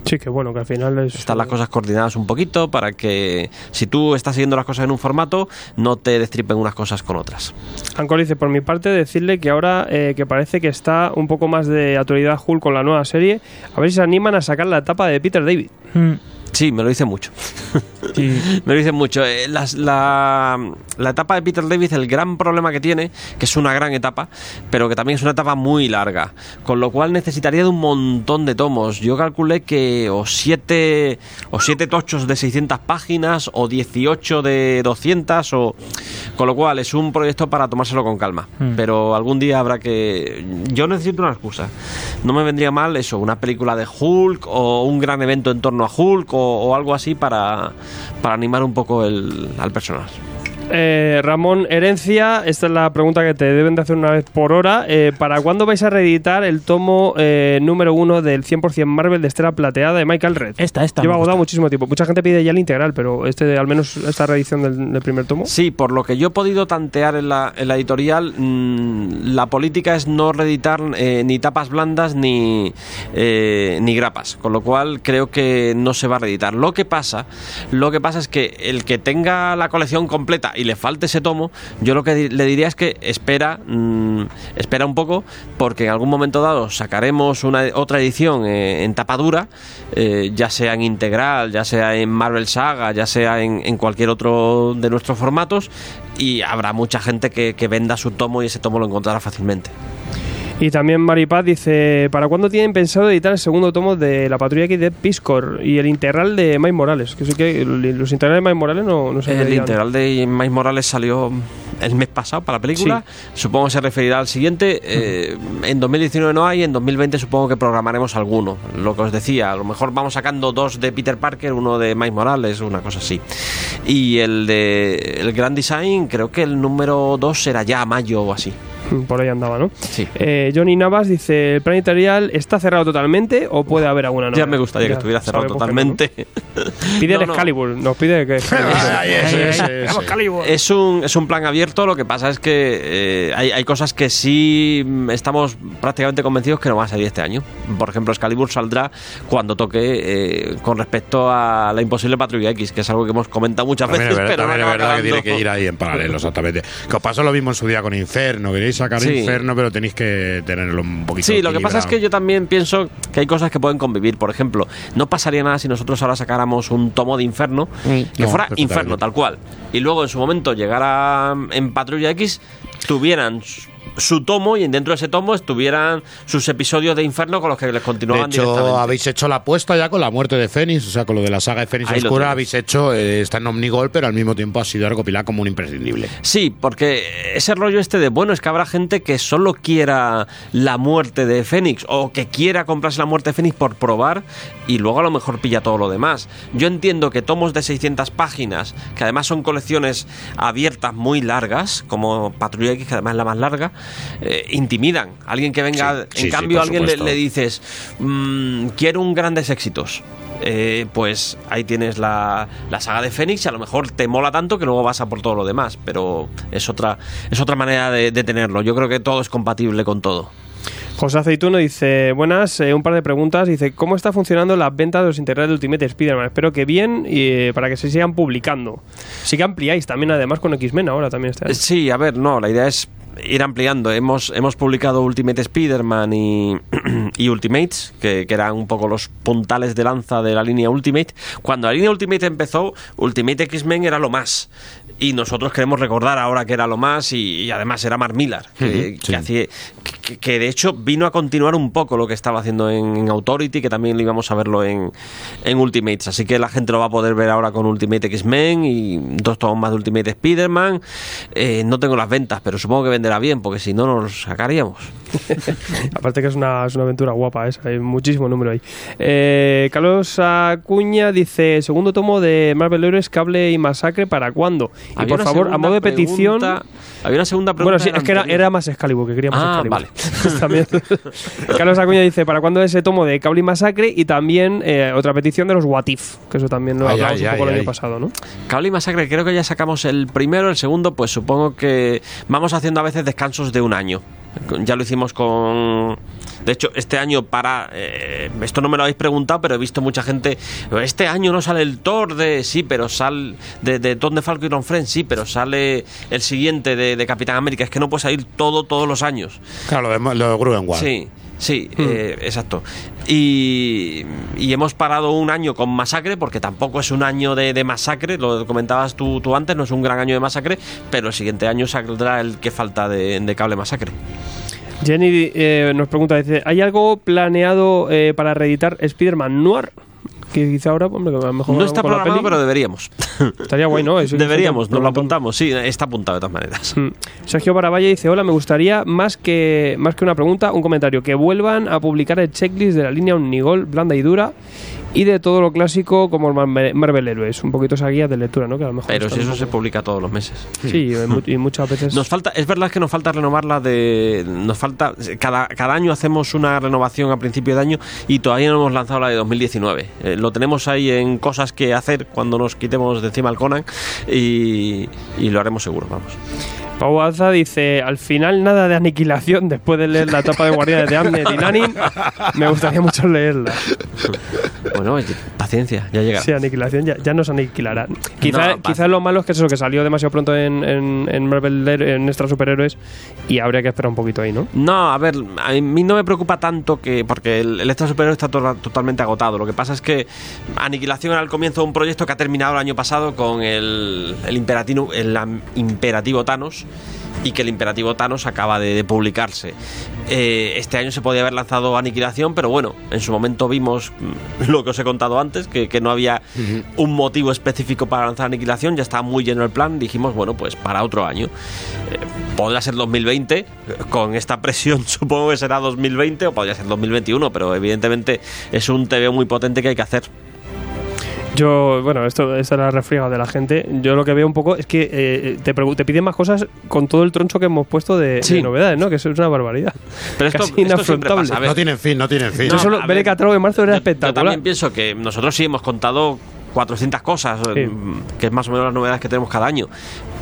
Sí, que bueno, que al final es... Están las cosas coordinadas un poquito para que si tú estás siguiendo las cosas en un formato, no te destripen unas cosas con otras. Ancor dice, por mi parte, decirle que ahora eh, que parece que está un poco más de actualidad Hulk con la nueva serie, a ver si se animan a sacar la etapa de Peter David. Sí, me lo dice mucho. me lo dice mucho. Eh, las- la, la etapa de Peter David, el gran problema que tiene, que es una gran etapa, pero que también es una etapa muy larga, con lo cual necesitaría de un montón de tomos. Yo calculé que o siete, o siete tochos de 600 páginas, o 18 de 200, o... Con lo cual es un proyecto para tomárselo con calma. Hmm. Pero algún día habrá que... Yo necesito una excusa. No me vendría mal eso, una película de Hulk o un gran evento en torno a Hulk o, o algo así para, para animar un poco el, al personaje. Eh, Ramón Herencia, esta es la pregunta que te deben de hacer una vez por hora. Eh, ¿Para cuándo vais a reeditar el tomo eh, número uno del 100% Marvel de Estela Plateada de Michael Red? Esta, esta. Lleva agotado muchísimo tiempo. Mucha gente pide ya el integral, pero este, al menos esta reedición del, del primer tomo. Sí, por lo que yo he podido tantear en la, en la editorial, mm, la política es no reeditar eh, ni tapas blandas ni, eh, ni grapas, con lo cual creo que no se va a reeditar. Lo que pasa, lo que pasa es que el que tenga la colección completa y le falte ese tomo, yo lo que le diría es que espera, mm, espera un poco, porque en algún momento dado sacaremos una otra edición eh, en tapa dura, eh, ya sea en integral, ya sea en Marvel Saga, ya sea en, en cualquier otro de nuestros formatos, y habrá mucha gente que, que venda su tomo y ese tomo lo encontrará fácilmente. Y también Maripaz dice: ¿Para cuándo tienen pensado editar el segundo tomo de la Patrulla X de Piscor y el integral de Mike Morales? Que sí que los integrales de Mike Morales no, no se El integral de Miles Morales salió el mes pasado para la película. Supongo que se referirá al siguiente. Eh, en 2019 no hay, en 2020 supongo que programaremos alguno. Lo que os decía, a lo mejor vamos sacando dos de Peter Parker, uno de Miles Morales, una cosa así. Y el de el Grand Design, creo que el número 2 será ya a mayo o así. Por ahí andaba, ¿no? Sí. Johnny Navas dice: ¿el plan editorial está cerrado totalmente o puede haber alguna novedad? Ya me gustaría que Ya estuviera cerrado que totalmente. no. Pide el No, no. Excalibur, nos pide que. Es un, es un plan abierto, lo que pasa es que eh, hay, hay cosas que sí mm, estamos prácticamente convencidos que no van a salir este año. Por ejemplo, Excalibur saldrá cuando toque eh, con respecto a la imposible Patrulla X, que es algo que hemos comentado muchas También veces, es verdad, pero también es verdad que tiene que ir ahí en paralelo, exactamente. Que os pasó lo mismo en su día con Inferno. Queréis sacar Sí. Inferno, pero tenéis que tenerlo un poquito Sí, lo que pasa es que yo también pienso que hay cosas que pueden convivir. Por ejemplo, no pasaría nada si nosotros ahora sacáramos un tomo de Inferno que no, fuera. Inferno, tal cual. Y luego en su momento llegara mm, en Patrulla X, tuvieran su- tomo y dentro de ese tomo estuvieran sus episodios de Inferno con los que les De continuaban hecho, directamente. habéis hecho la apuesta ya con la muerte de Fénix, o sea, con lo de la saga de Fénix Ahí Oscura, habéis hecho, eh, está en Omnigol, pero al mismo tiempo ha sido recopilada como un imprescindible. Sí, porque ese rollo este de, bueno, es que habrá gente que solo quiera la muerte de Fénix o que quiera comprarse la muerte de Fénix por probar y luego a lo mejor pilla todo lo demás. Yo entiendo que tomos de 600 páginas, que además son colecciones abiertas muy largas, como Patrulla X, que además es la más larga, eh, intimidan. Alguien que venga, Sí, en sí, sí, cambio, a alguien le, dices, "Mm, quiero un grandes éxitos. Eh, pues ahí tienes la, la saga de Fénix y a lo mejor te mola tanto que luego vas a por todo lo demás, pero es otra, es otra manera de, de tenerlo. Yo creo que todo es compatible con todo. José Aceituno dice, buenas, eh, un par de preguntas. Dice, ¿cómo está funcionando la venta de los integrales de Ultimate Spider-Man? Espero que bien y eh, para que se sigan publicando. Sí que ampliáis también además con X-Men ahora también este año. Sí, a ver, no, la idea es ir ampliando. Hemos, hemos publicado Ultimate Spider-Man y, y Ultimates, que, que eran un poco los puntales de lanza de la línea Ultimate. Cuando la línea Ultimate empezó, Ultimate X-Men era lo más. Y nosotros queremos recordar ahora que era lo más y, y además era Mark que, Ujú, que hacía- que- que de hecho vino a continuar un poco lo que estaba haciendo en, en Authority, que también lo íbamos a verlo en, en Ultimates. Así que la gente lo va a poder ver ahora con Ultimate X-Men y dos tomos más de Ultimate Spider-Man. Eh, no tengo las ventas, pero supongo que venderá bien, porque si no, nos sacaríamos. Aparte que es una, es una aventura guapa esa, hay muchísimo número ahí. Eh, Carlos Acuña dice, segundo tomo de Marvel Heroes, Cable y Masacre, ¿para cuándo? Y por favor, a modo de petición... Había una segunda Bueno, pregunta. sí, del es que era, era más Excalibur, que queríamos Ah, Excalibur. vale. También. Carlos Acuña dice, ¿para cuándo ese tomo de Cable y Masacre? Y también eh, otra petición de los What If, que eso también lo Ay, hablamos ay, un poco ay, el año pasado, ¿no? Cable y Masacre, creo que ya sacamos el primero, el segundo, pues supongo que vamos haciendo a veces descansos de un año. Ya lo hicimos con. De hecho, este año para. eh, esto no me lo habéis preguntado, pero he visto mucha gente. Este año no sale el Thor de. Sí, pero sale. De, de Tom de Falco y Iron Friends, sí, pero sale el siguiente de, de Capitán América. Es que no puede salir todo todos los años. Claro, lo de, lo de Gruenwald. Sí, sí, eh, exacto. Y, y hemos parado un año con Masacre, porque tampoco es un año de, de Masacre, lo comentabas tú, tú antes, no es un gran año de Masacre, pero el siguiente año saldrá el que falta de, de Cable Masacre. Jenny eh, nos pregunta, dice, ¿hay algo planeado eh, para reeditar Spider-Man Noir? Que quizá ahora, hombre, a lo mejor No está con la programado, peli- pero deberíamos. Estaría guay, ¿no? Eso- Deberíamos, nos lo apuntamos, sí, está apuntado de todas maneras. Mm. Sergio Baraballa dice, hola, me gustaría más que, más que una pregunta, un comentario, que vuelvan a publicar el checklist de la línea Omnigol, blanda y dura, y de todo lo clásico como el Marvel, Marvel Heroes, un poquito esa guía de lectura, ¿no? Que a lo mejor Pero si eso se publica todos los meses. Sí, y muchas veces... Nos falta, es verdad que nos falta renovarla de. Nos falta. Cada, cada año hacemos una renovación a principio de año y todavía no hemos lanzado la de 2019. Eh, lo tenemos ahí en cosas que hacer cuando nos quitemos de encima el Conan y, y lo haremos seguro, vamos. Pau Alza dice, al final nada de aniquilación después de leer la etapa de Guardianes de Amnet y Nanin. Me gustaría mucho leerla. Bueno, paciencia, ya llegará. Sí, aniquilación ya, ya nos aniquilará. Quizá, No, quizá lo malo es que es eso, que salió demasiado pronto en, en, en Marvel, en Extra Superhéroes y habría que esperar un poquito ahí, ¿no? No, a ver, a mí no me preocupa tanto que. Porque el, el extra superior está to- totalmente agotado. Lo que pasa es que Aniquilación era el comienzo de un proyecto que ha terminado el año pasado con el, el, imperativo, el imperativo Thanos y que el imperativo Thanos acaba de, de publicarse. Eh, este año se podía haber lanzado Aniquilación, pero bueno, en su momento vimos mm, lo que os he contado antes, que, que no había un motivo específico para lanzar Aniquilación, ya estaba muy lleno el plan, dijimos, bueno, pues para otro año. Eh, podría ser 2020, con esta presión supongo que será 2020 o podría ser 2021, pero evidentemente es un TV muy potente que hay que hacer. Yo, bueno, esto, esta es la refriega de la gente. Yo lo que veo un poco es que eh, te, te piden más cosas con todo el troncho que hemos puesto de, Sí. de novedades, ¿no? Que eso es una barbaridad. Pero esto, Casi esto inafrontable. pasa. A ver, No tienen fin, no tienen fin. Yo solo a ver el ver, catálogo de marzo era Yo espectacular. también pienso que nosotros sí hemos contado 400 cosas, eh, que es más o menos las novedades que tenemos cada año.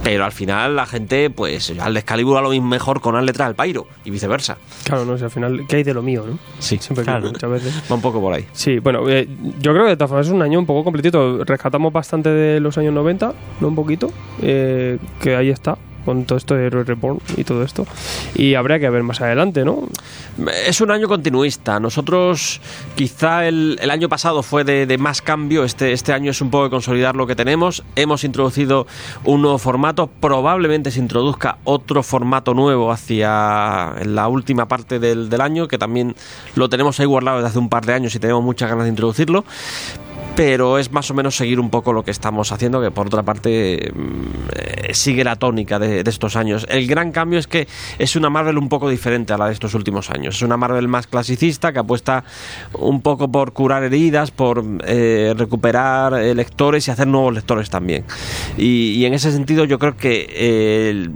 Pero al final la gente, pues al Excalibur a lo mismo mejor con las letras del Pyro y viceversa. Claro, no sé, al final, ¿qué hay de lo mío, no? Sí, Siempre claro. muchas veces. Va un poco por ahí. Sí, bueno, eh, yo creo que de todas formas es un año un poco completito. Rescatamos bastante de los años 90, no un poquito, eh, que ahí está, con todo esto de Hero Reborn y todo esto. Y habría que ver más adelante, ¿no? Es un año continuista. Nosotros, quizá el, año pasado fue de, más cambio. Este, este año es un poco de consolidar lo que tenemos. Hemos introducido un nuevo formato. Probablemente se introduzca otro formato nuevo hacia la última parte del año, que también lo tenemos ahí guardado desde hace un par de años y tenemos muchas ganas de introducirlo. Pero es más o menos seguir un poco lo que estamos haciendo, que por otra parte mm, eh, sigue la tónica de, de estos años. El gran cambio es que es una Marvel un poco diferente a la de estos últimos años. Es una Marvel más clasicista que apuesta un poco por curar heridas, por eh, recuperar eh, lectores y hacer nuevos lectores también. Y, en ese sentido yo creo que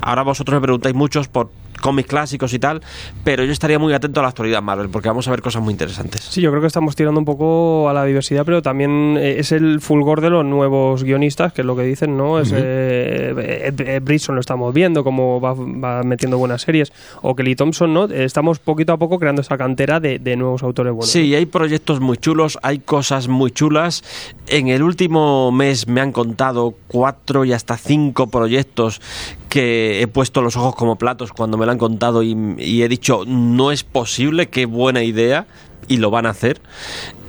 ahora vosotros me preguntáis muchos por cómics clásicos y tal, pero yo estaría muy atento a la actualidad Marvel porque vamos a ver cosas muy interesantes. Sí, yo creo que estamos tirando un poco a la diversidad, pero también eh, es el fulgor de los nuevos guionistas, que es lo que dicen, ¿no? Es, Ujú. eh, Ed- Ed Brisson lo estamos viendo, cómo va, va metiendo buenas series, o Kelly Thompson, ¿no? Estamos poquito a poco creando esa cantera de, de nuevos autores buenos. Sí, hay proyectos muy chulos, hay cosas muy chulas. En el último mes me han contado cuatro y hasta cinco proyectos que he puesto los ojos como platos cuando me lo han contado y, he dicho, no es posible, qué buena idea, y lo van a hacer.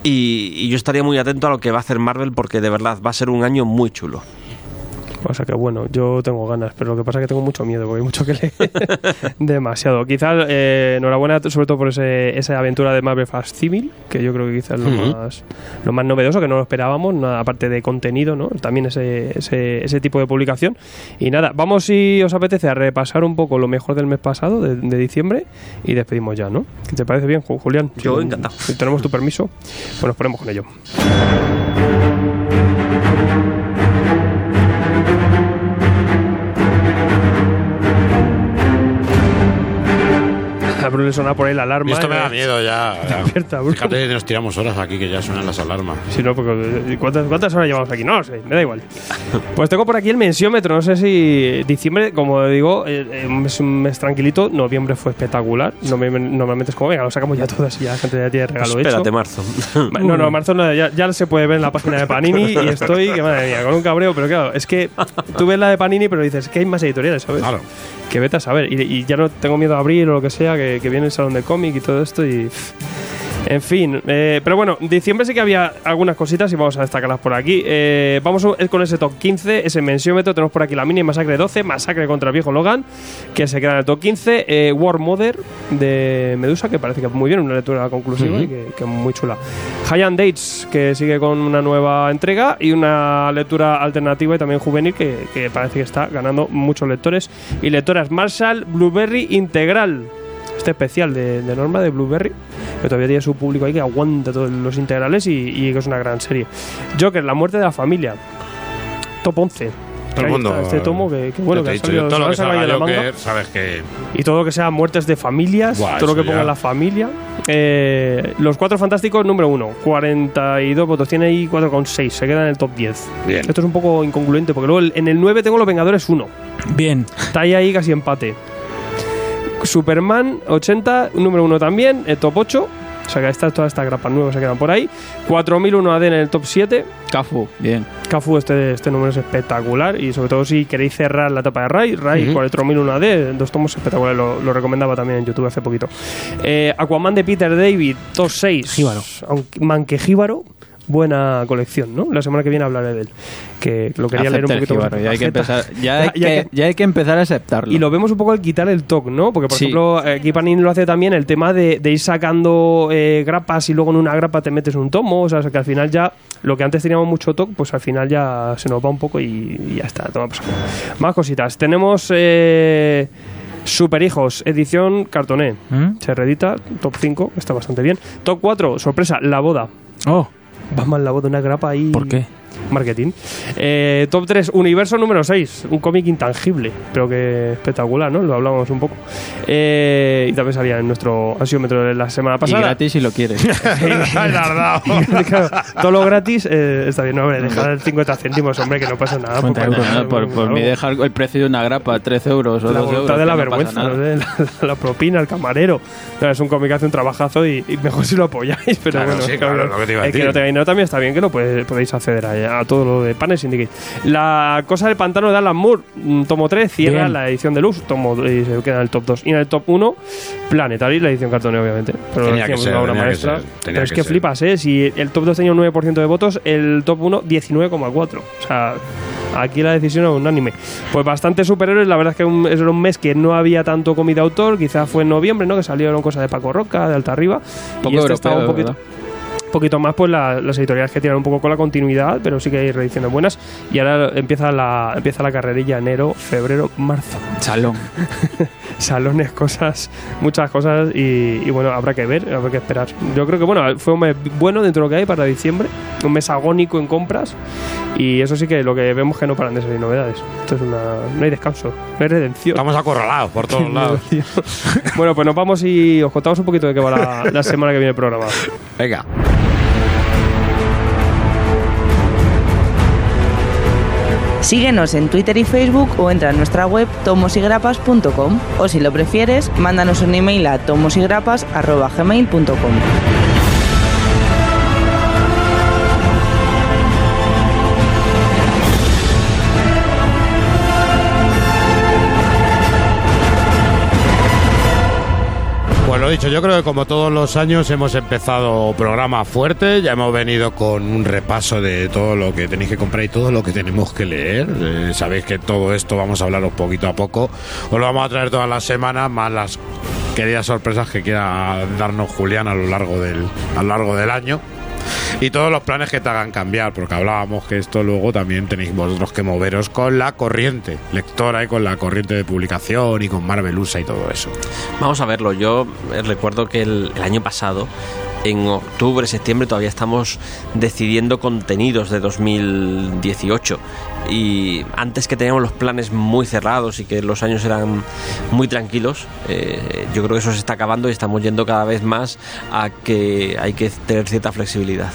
Y yo estaría muy atento a lo que va a hacer Marvel porque de verdad va a ser un año muy chulo. O sea que bueno, yo tengo ganas, pero lo que pasa es que tengo mucho miedo, porque hay mucho que leer. Demasiado. Quizás eh, enhorabuena sobre todo por ese, esa aventura de Marvel Fast Civil, que yo creo que quizás es lo, más, lo más novedoso, que no lo esperábamos, nada, aparte de contenido, ¿no? También ese, ese, ese tipo de publicación. Y nada, vamos si os apetece a repasar un poco lo mejor del mes pasado, de, de diciembre, y despedimos ya, ¿no? ¿Qué te parece bien, Ju- Julián? Yo Si- encantado. Si tenemos tu permiso, pues nos ponemos con ello. A Bruno le suena por ahí la alarma. Y esto me eh. da miedo ya. Despierta, Bruno. Fíjate, nos tiramos horas aquí que ya suenan las alarmas. Sí, no, porque eh, ¿cuántas, ¿cuántas horas llevamos aquí? No lo sé, me da igual. Pues tengo por aquí el mensiómetro. No sé si diciembre, como digo, eh, eh, es un mes tranquilito. Noviembre fue espectacular. Normalmente es como, venga, lo sacamos ya todas y ya la gente ya tiene regalo Espérate, hecho. marzo. Ma- No, no, marzo no, ya, ya se puede ver en la página de Panini y estoy, que madre mía, con un cabreo, pero claro, es que tú ves la de Panini, pero dices que hay más editoriales, ¿sabes? Claro. Que vete a saber. Y, y ya no tengo miedo a abrir o lo que sea, que, que viene el salón de cómic y todo esto y. En fin, eh, pero bueno, diciembre sí que había algunas cositas y vamos a destacarlas por aquí. Eh, vamos con ese top 15, ese mensiómetro. Tenemos por aquí la mini Masacre 12, Masacre contra el viejo Logan, que se queda en el top 15. eh, War Mother de Medusa, que parece que muy bien, una lectura conclusiva y que, que muy chula. Giant Dates, que sigue con una nueva entrega y una lectura alternativa y también juvenil que, que parece que está ganando muchos lectores y lectoras. Marshall Blueberry Integral este especial de, de Norma de Blueberry, que todavía tiene su público ahí que aguanta todos los integrales y, y que es una gran serie. Joker, la muerte de la familia. Top 11. Todo el mundo. está, Este tomo que, que bueno, que dicho, salido, todo lo que salga manga. Joker, sabes que. Y todo lo que sea muertes de familias, Buah, todo lo que ponga ya. la familia. Eh, los cuatro fantásticos, número uno, 42 votos, tiene ahí 4,6, se queda en el top 10. Bien. Esto es un poco incongruente, porque luego el- en el 9 tengo los Vengadores 1. Bien. Está ahí, ahí casi empate. Superman 80, número 1 también, el top 8. O sea que estas, todas estas grapas nuevas se quedan por ahí. 4001 AD en el top 7. Cafu, bien. Cafu, este, este número es espectacular. Y sobre todo si queréis cerrar la etapa de Ray, Ray Ujú. 4001 AD, dos tomos espectaculares. Lo, lo recomendaba también en YouTube hace poquito. Eh, Aquaman de Peter David, top 6. Jíbaro. Aunque, manque Jíbaro. Buena colección, ¿no? La semana que viene hablaré de él. Que lo quería leer un poquito más. ya hay que empezar, ya hay Ya- que, ya hay que empezar a aceptarlo. Y lo vemos un poco al quitar el toque, ¿no? Porque, por Sí. ejemplo, aquí Panini lo hace también el tema de, de ir sacando eh, grapas y luego en una grapa te metes un tomo. O sea, que al final ya lo que antes teníamos mucho toque, pues al final ya se nos va un poco y, y ya está. Toma saco. Más cositas. Tenemos eh, Super Hijos, edición cartoné. ¿Mm? Se reedita, top 5, está bastante bien. Top 4, sorpresa, La Boda. Oh, Batman la voz de una grapa ahí. ¿Por qué? Marketing. Eh, top 3, Universo número 6. Un cómic intangible, pero que espectacular, ¿no? Lo hablábamos un poco. Eh, y también salía en nuestro ansiómetro de la semana Y pasada. gratis si lo quieres. Claro, todo lo gratis eh, está bien, no, hombre, dejar el 50 céntimos, hombre, que no pasa nada. 50 por ¿no? por, por mí dejar el precio de una grapa, 13 euros o la 12 voluntad euros. de la no vergüenza, nada. no sé, la, la propina, el camarero. Claro, es un cómic que hace un trabajazo y, y mejor si lo apoyáis. Pero Claro, bueno, sí, claro, lo que te iba a el que decir. no tenga dinero también está bien que lo puede- podéis acceder a, a todo lo de Panes Syndicate. La cosa del pantano de Alan Moore, mm, tomo 3, cierra Bien. la edición de Luz, tomo y se queda en el top 2. Y en el top 1, Planetary, la edición cartone, obviamente. Pero Tenía que ser, una obra tenía que maestra. ser, tenía Pero es que que, flipas, ¿eh? Si el top 2 tenía un 9% de votos, el top 1, 19,4. O sea. Aquí la decisión es unánime. Pues bastante superhéroes, la verdad es que un, era un mes que no había tanto comida autor, quizás fue en noviembre, ¿no? Que salieron cosas de Paco Roca, de Alta Arriba. Poco y este europeo, estaba un poquito, ¿verdad? Poquito más, pues la- las editoriales que tiran un poco con la continuidad, pero sí que hay reediciones buenas. Y ahora empieza la, empieza la carrerilla enero, febrero, marzo. Salón. Salones, cosas, muchas cosas y, y bueno, habrá que ver, habrá que esperar. Yo creo que bueno, fue un mes bueno dentro de lo que hay para diciembre, un mes agónico en compras y eso sí que lo que vemos que no paran de salir novedades. Esto es una, no hay descanso, no hay redención. Estamos acorralados por todos lados. bueno, pues nos vamos y os contamos un poquito de qué va la, la semana que viene el programa. Venga. Síguenos en Twitter y Facebook o entra en nuestra web tomosigrapas.com o si lo prefieres, mándanos un email a tomosigrapas.gmail.com. Pues lo dicho, yo creo que como todos los años hemos empezado programa fuerte, ya hemos venido con un repaso de todo lo que tenéis que comprar y todo lo que tenemos que leer. Eh, sabéis que todo esto vamos a hablaros poquito a poco. Os lo vamos a traer todas las semanas, más las queridas sorpresas que quiera darnos Julián a lo largo del, a lo largo del año. Y todos los planes que te hagan cambiar, porque hablábamos que esto luego también tenéis vosotros que moveros con la corriente lectora y con la corriente de publicación y con Marvelusa y todo eso. Vamos a verlo. Yo eh, recuerdo que el, el año pasado, en octubre, septiembre, todavía estamos decidiendo contenidos de 2018. Y antes que teníamos los planes muy cerrados y que los años eran muy tranquilos, eh, yo creo que eso se está acabando y estamos yendo cada vez más a que hay que tener cierta flexibilidad.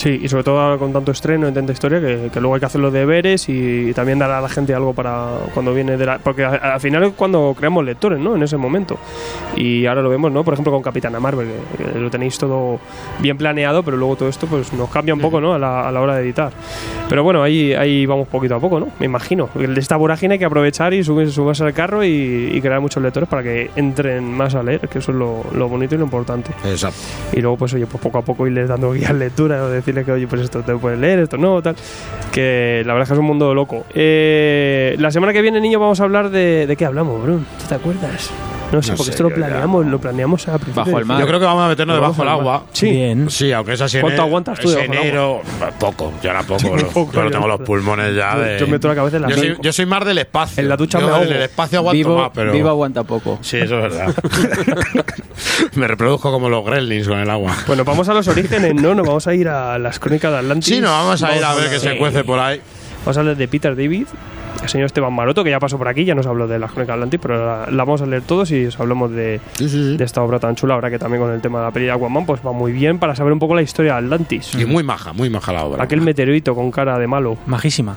Sí, y sobre todo con tanto estreno en tanta historia que, que luego hay que hacer los deberes y, también dar a la gente algo para cuando viene de la... Porque a- al final es cuando creamos lectores, ¿no? En ese momento. Y ahora lo vemos, ¿no? Por ejemplo con Capitana Marvel, que, que lo tenéis todo bien planeado, pero luego todo esto pues nos cambia un poco, ¿no? A la, a la hora de editar. Pero bueno, ahí, ahí vamos poquito a poco, ¿no? Me imagino. De esta vorágine hay que aprovechar y subirse, subirse al carro y, y crear muchos lectores para que entren más a leer, que eso es lo, lo bonito y lo importante. Exacto. Y luego, pues, oye, pues poco a poco irles dando guías lectura o decirle que, oye, pues esto te puedes leer, esto no, tal. Que la verdad es que es un mundo loco. Eh, la semana que viene, niño, vamos a hablar de. ¿De qué hablamos, Brun? ¿Tú te acuerdas? No sé, No porque sé, esto lo ya planeamos, lo planeamos a principios Bajo el mar. Yo creo que vamos a meternos Pero debajo del agua. Sí. Bien. Sí, aunque es así en ¿Cuánto enero- aguantas tú debajo del enero, poco, yo ahora poco. Lo- poco, yo yo tengo los pulmones ya Yo- de... yo meto la cabeza en la yo soy, mano. yo soy más del espacio. En la ducha Yo me ahogo. del espacio aguanto Vivo, más, pero... vivo aguanta poco. Sí, eso es verdad. Me reproduzco como los gremlins con el agua. Bueno, vamos a los orígenes, ¿no? Nos vamos a ir a las crónicas de Atlantis. Sí, nos vamos a ir a ver qué se cuece por ahí. Vamos a hablar de Peter David, el señor Esteban Maroto, que ya pasó por aquí, ya nos habló de las crónicas de Atlantis, pero la, la vamos a leer todos y os hablamos de, de esta obra tan chula. Ahora que también con el tema de la peli de Aquaman, pues va muy bien para saber un poco la historia de Atlantis. Y muy maja, muy maja la obra. Aquel meteorito con cara de malo. Majísima.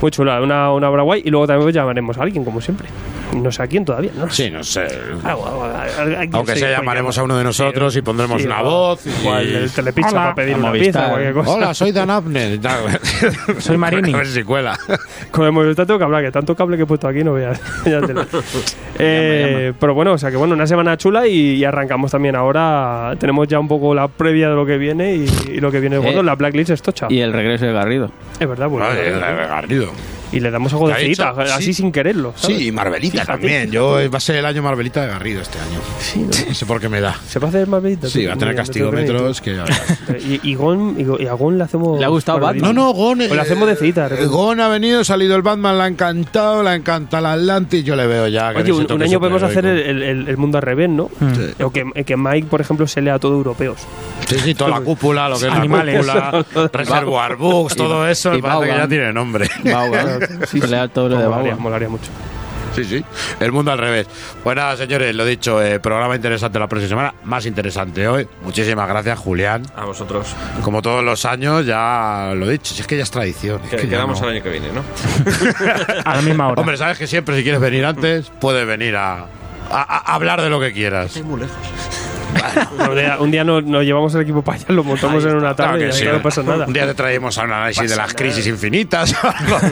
Muy chula, una, una obra guay. Y luego también llamaremos a alguien, como siempre. No sé a quién todavía, ¿no? Sí, no sé. Algo, algo, a- a- a- alguien Aunque sí, sea, pues llamaremos a uno de nosotros y pondremos Sí, una o- voz. y- o al del telepizza Hola. para pedir A una Movistar. pizza o cualquier cosa. Hola, soy Dan Abner. Soy Marini. A ver si cuela. Como hemos visto, tengo que hablar, que tanto cable que he puesto aquí no veas. Ya te lo- Eh, Pero bueno, o sea que bueno, una semana chula y, y arrancamos también ahora. Tenemos ya un poco la previa de lo que viene y, y lo que viene Eh, bueno, la blacklist es tocha. Y el regreso de Garrido. es verdad, bueno. Vale, bueno, Garrido. Y le damos algo de cita, así Sí. sin quererlo. ¿sabes? Sí, y Marvelita Fíjate. también. Yo va a ser el año Marvelita de Garrido este año. Sí, ¿no? No sé por qué me da. ¿Se va a hacer Marvelita? Sí, va a tener castigómetros que. Y, y Gon, y, a Gon le hacemos. ¿Le ha gustado Marvelita. No, no, Gon. Le hacemos de cita. de repente. Gon ha venido, ha salido el Batman, le ha encantado, le encanta el Atlantis. Yo le veo ya. que Oye, un, año podemos hacer el, el- el mundo al revés, ¿no? Sí. O que, que Mike, por ejemplo, se lea todo europeos. Sí, sí, toda la cúpula, lo que es Animales. la cúpula, Reservoir Books, todo eso, y que ya tiene nombre. Sí, Pelea todo lo de molaría, molaría mucho. Sí, sí. El mundo al revés. Pues nada, señores, lo dicho, eh, programa interesante la próxima semana, más interesante hoy. Muchísimas gracias, Julián. A vosotros. Como todos los años, ya lo he dicho, si es que ya es tradición. es Que quedamos no. al año que viene, ¿no? A la misma hora. Hombre, sabes que siempre si quieres venir antes, puedes venir a, a- a hablar de lo que quieras. muy lejos. Un día, un día nos, nos llevamos el equipo para allá, lo montamos en una Claro tarde que y sí. no pasa nada. Un día te traemos a un análisis de las crisis infinitas.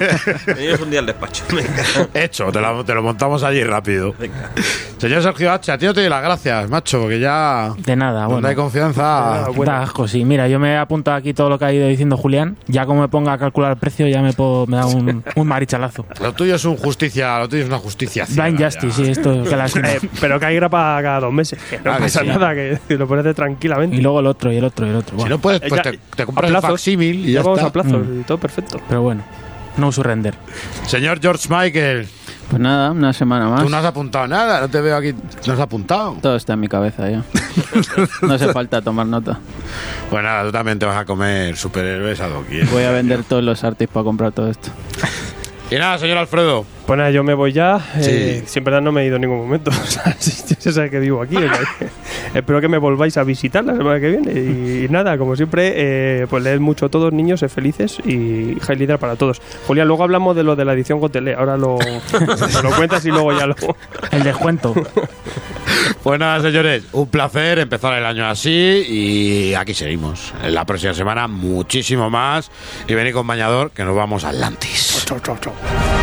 Venimos un día al despacho. Venga. Hecho, te lo, te lo montamos allí rápido. Venga. Señor Sergio H, a ti no te doy las gracias, macho, porque ya De nada, donde bueno. hay confianza. Bueno. Da asco, sí. Mira, yo me he apuntado aquí todo lo que ha ido diciendo Julián. Ya como me ponga a calcular el precio, ya me, puedo, me da un, un marichalazo. Lo tuyo es un justicia, lo tuyo es una justicia. Blind Justice, ya. sí, esto que la Eh, pero que hay grapa cada dos meses. Que no Ah, que pasa sí. nada, que, que lo hacer tranquilamente. Y luego el otro, y el otro, y el otro. Si Bueno, no puedes, pues Ya- te, te compras el plazos. facsímil y ya, ya vamos está. a plazos Mm. y todo perfecto. pero bueno, no surrender. Señor George Michael, Pues nada, una semana más. tú no has apuntado nada, no te veo aquí, no has apuntado. Todo está en mi cabeza ya. no hace falta tomar nota. Pues nada, tú también te vas a comer superhéroes a doquier. Voy a vender todos los artis para comprar todo esto. Y nada, señor Alfredo, Pues nada, yo me voy ya. Sí. Eh, si en verdad no me he ido en ningún momento. O sea, si se sabe que vivo aquí. o sea, que- espero que me volváis a visitar la semana que viene. Y, y nada, como siempre, eh, pues leed mucho todos, niños, sed felices y high leader para todos. Julián, luego hablamos de lo de la edición con tele. Ahora lo, lo cuentas y luego ya lo. El descuento. Pues nada, señores, un placer empezar el año así y aquí seguimos. En la próxima semana muchísimo más y venid con bañador que nos vamos a Atlantis. 找，找，找。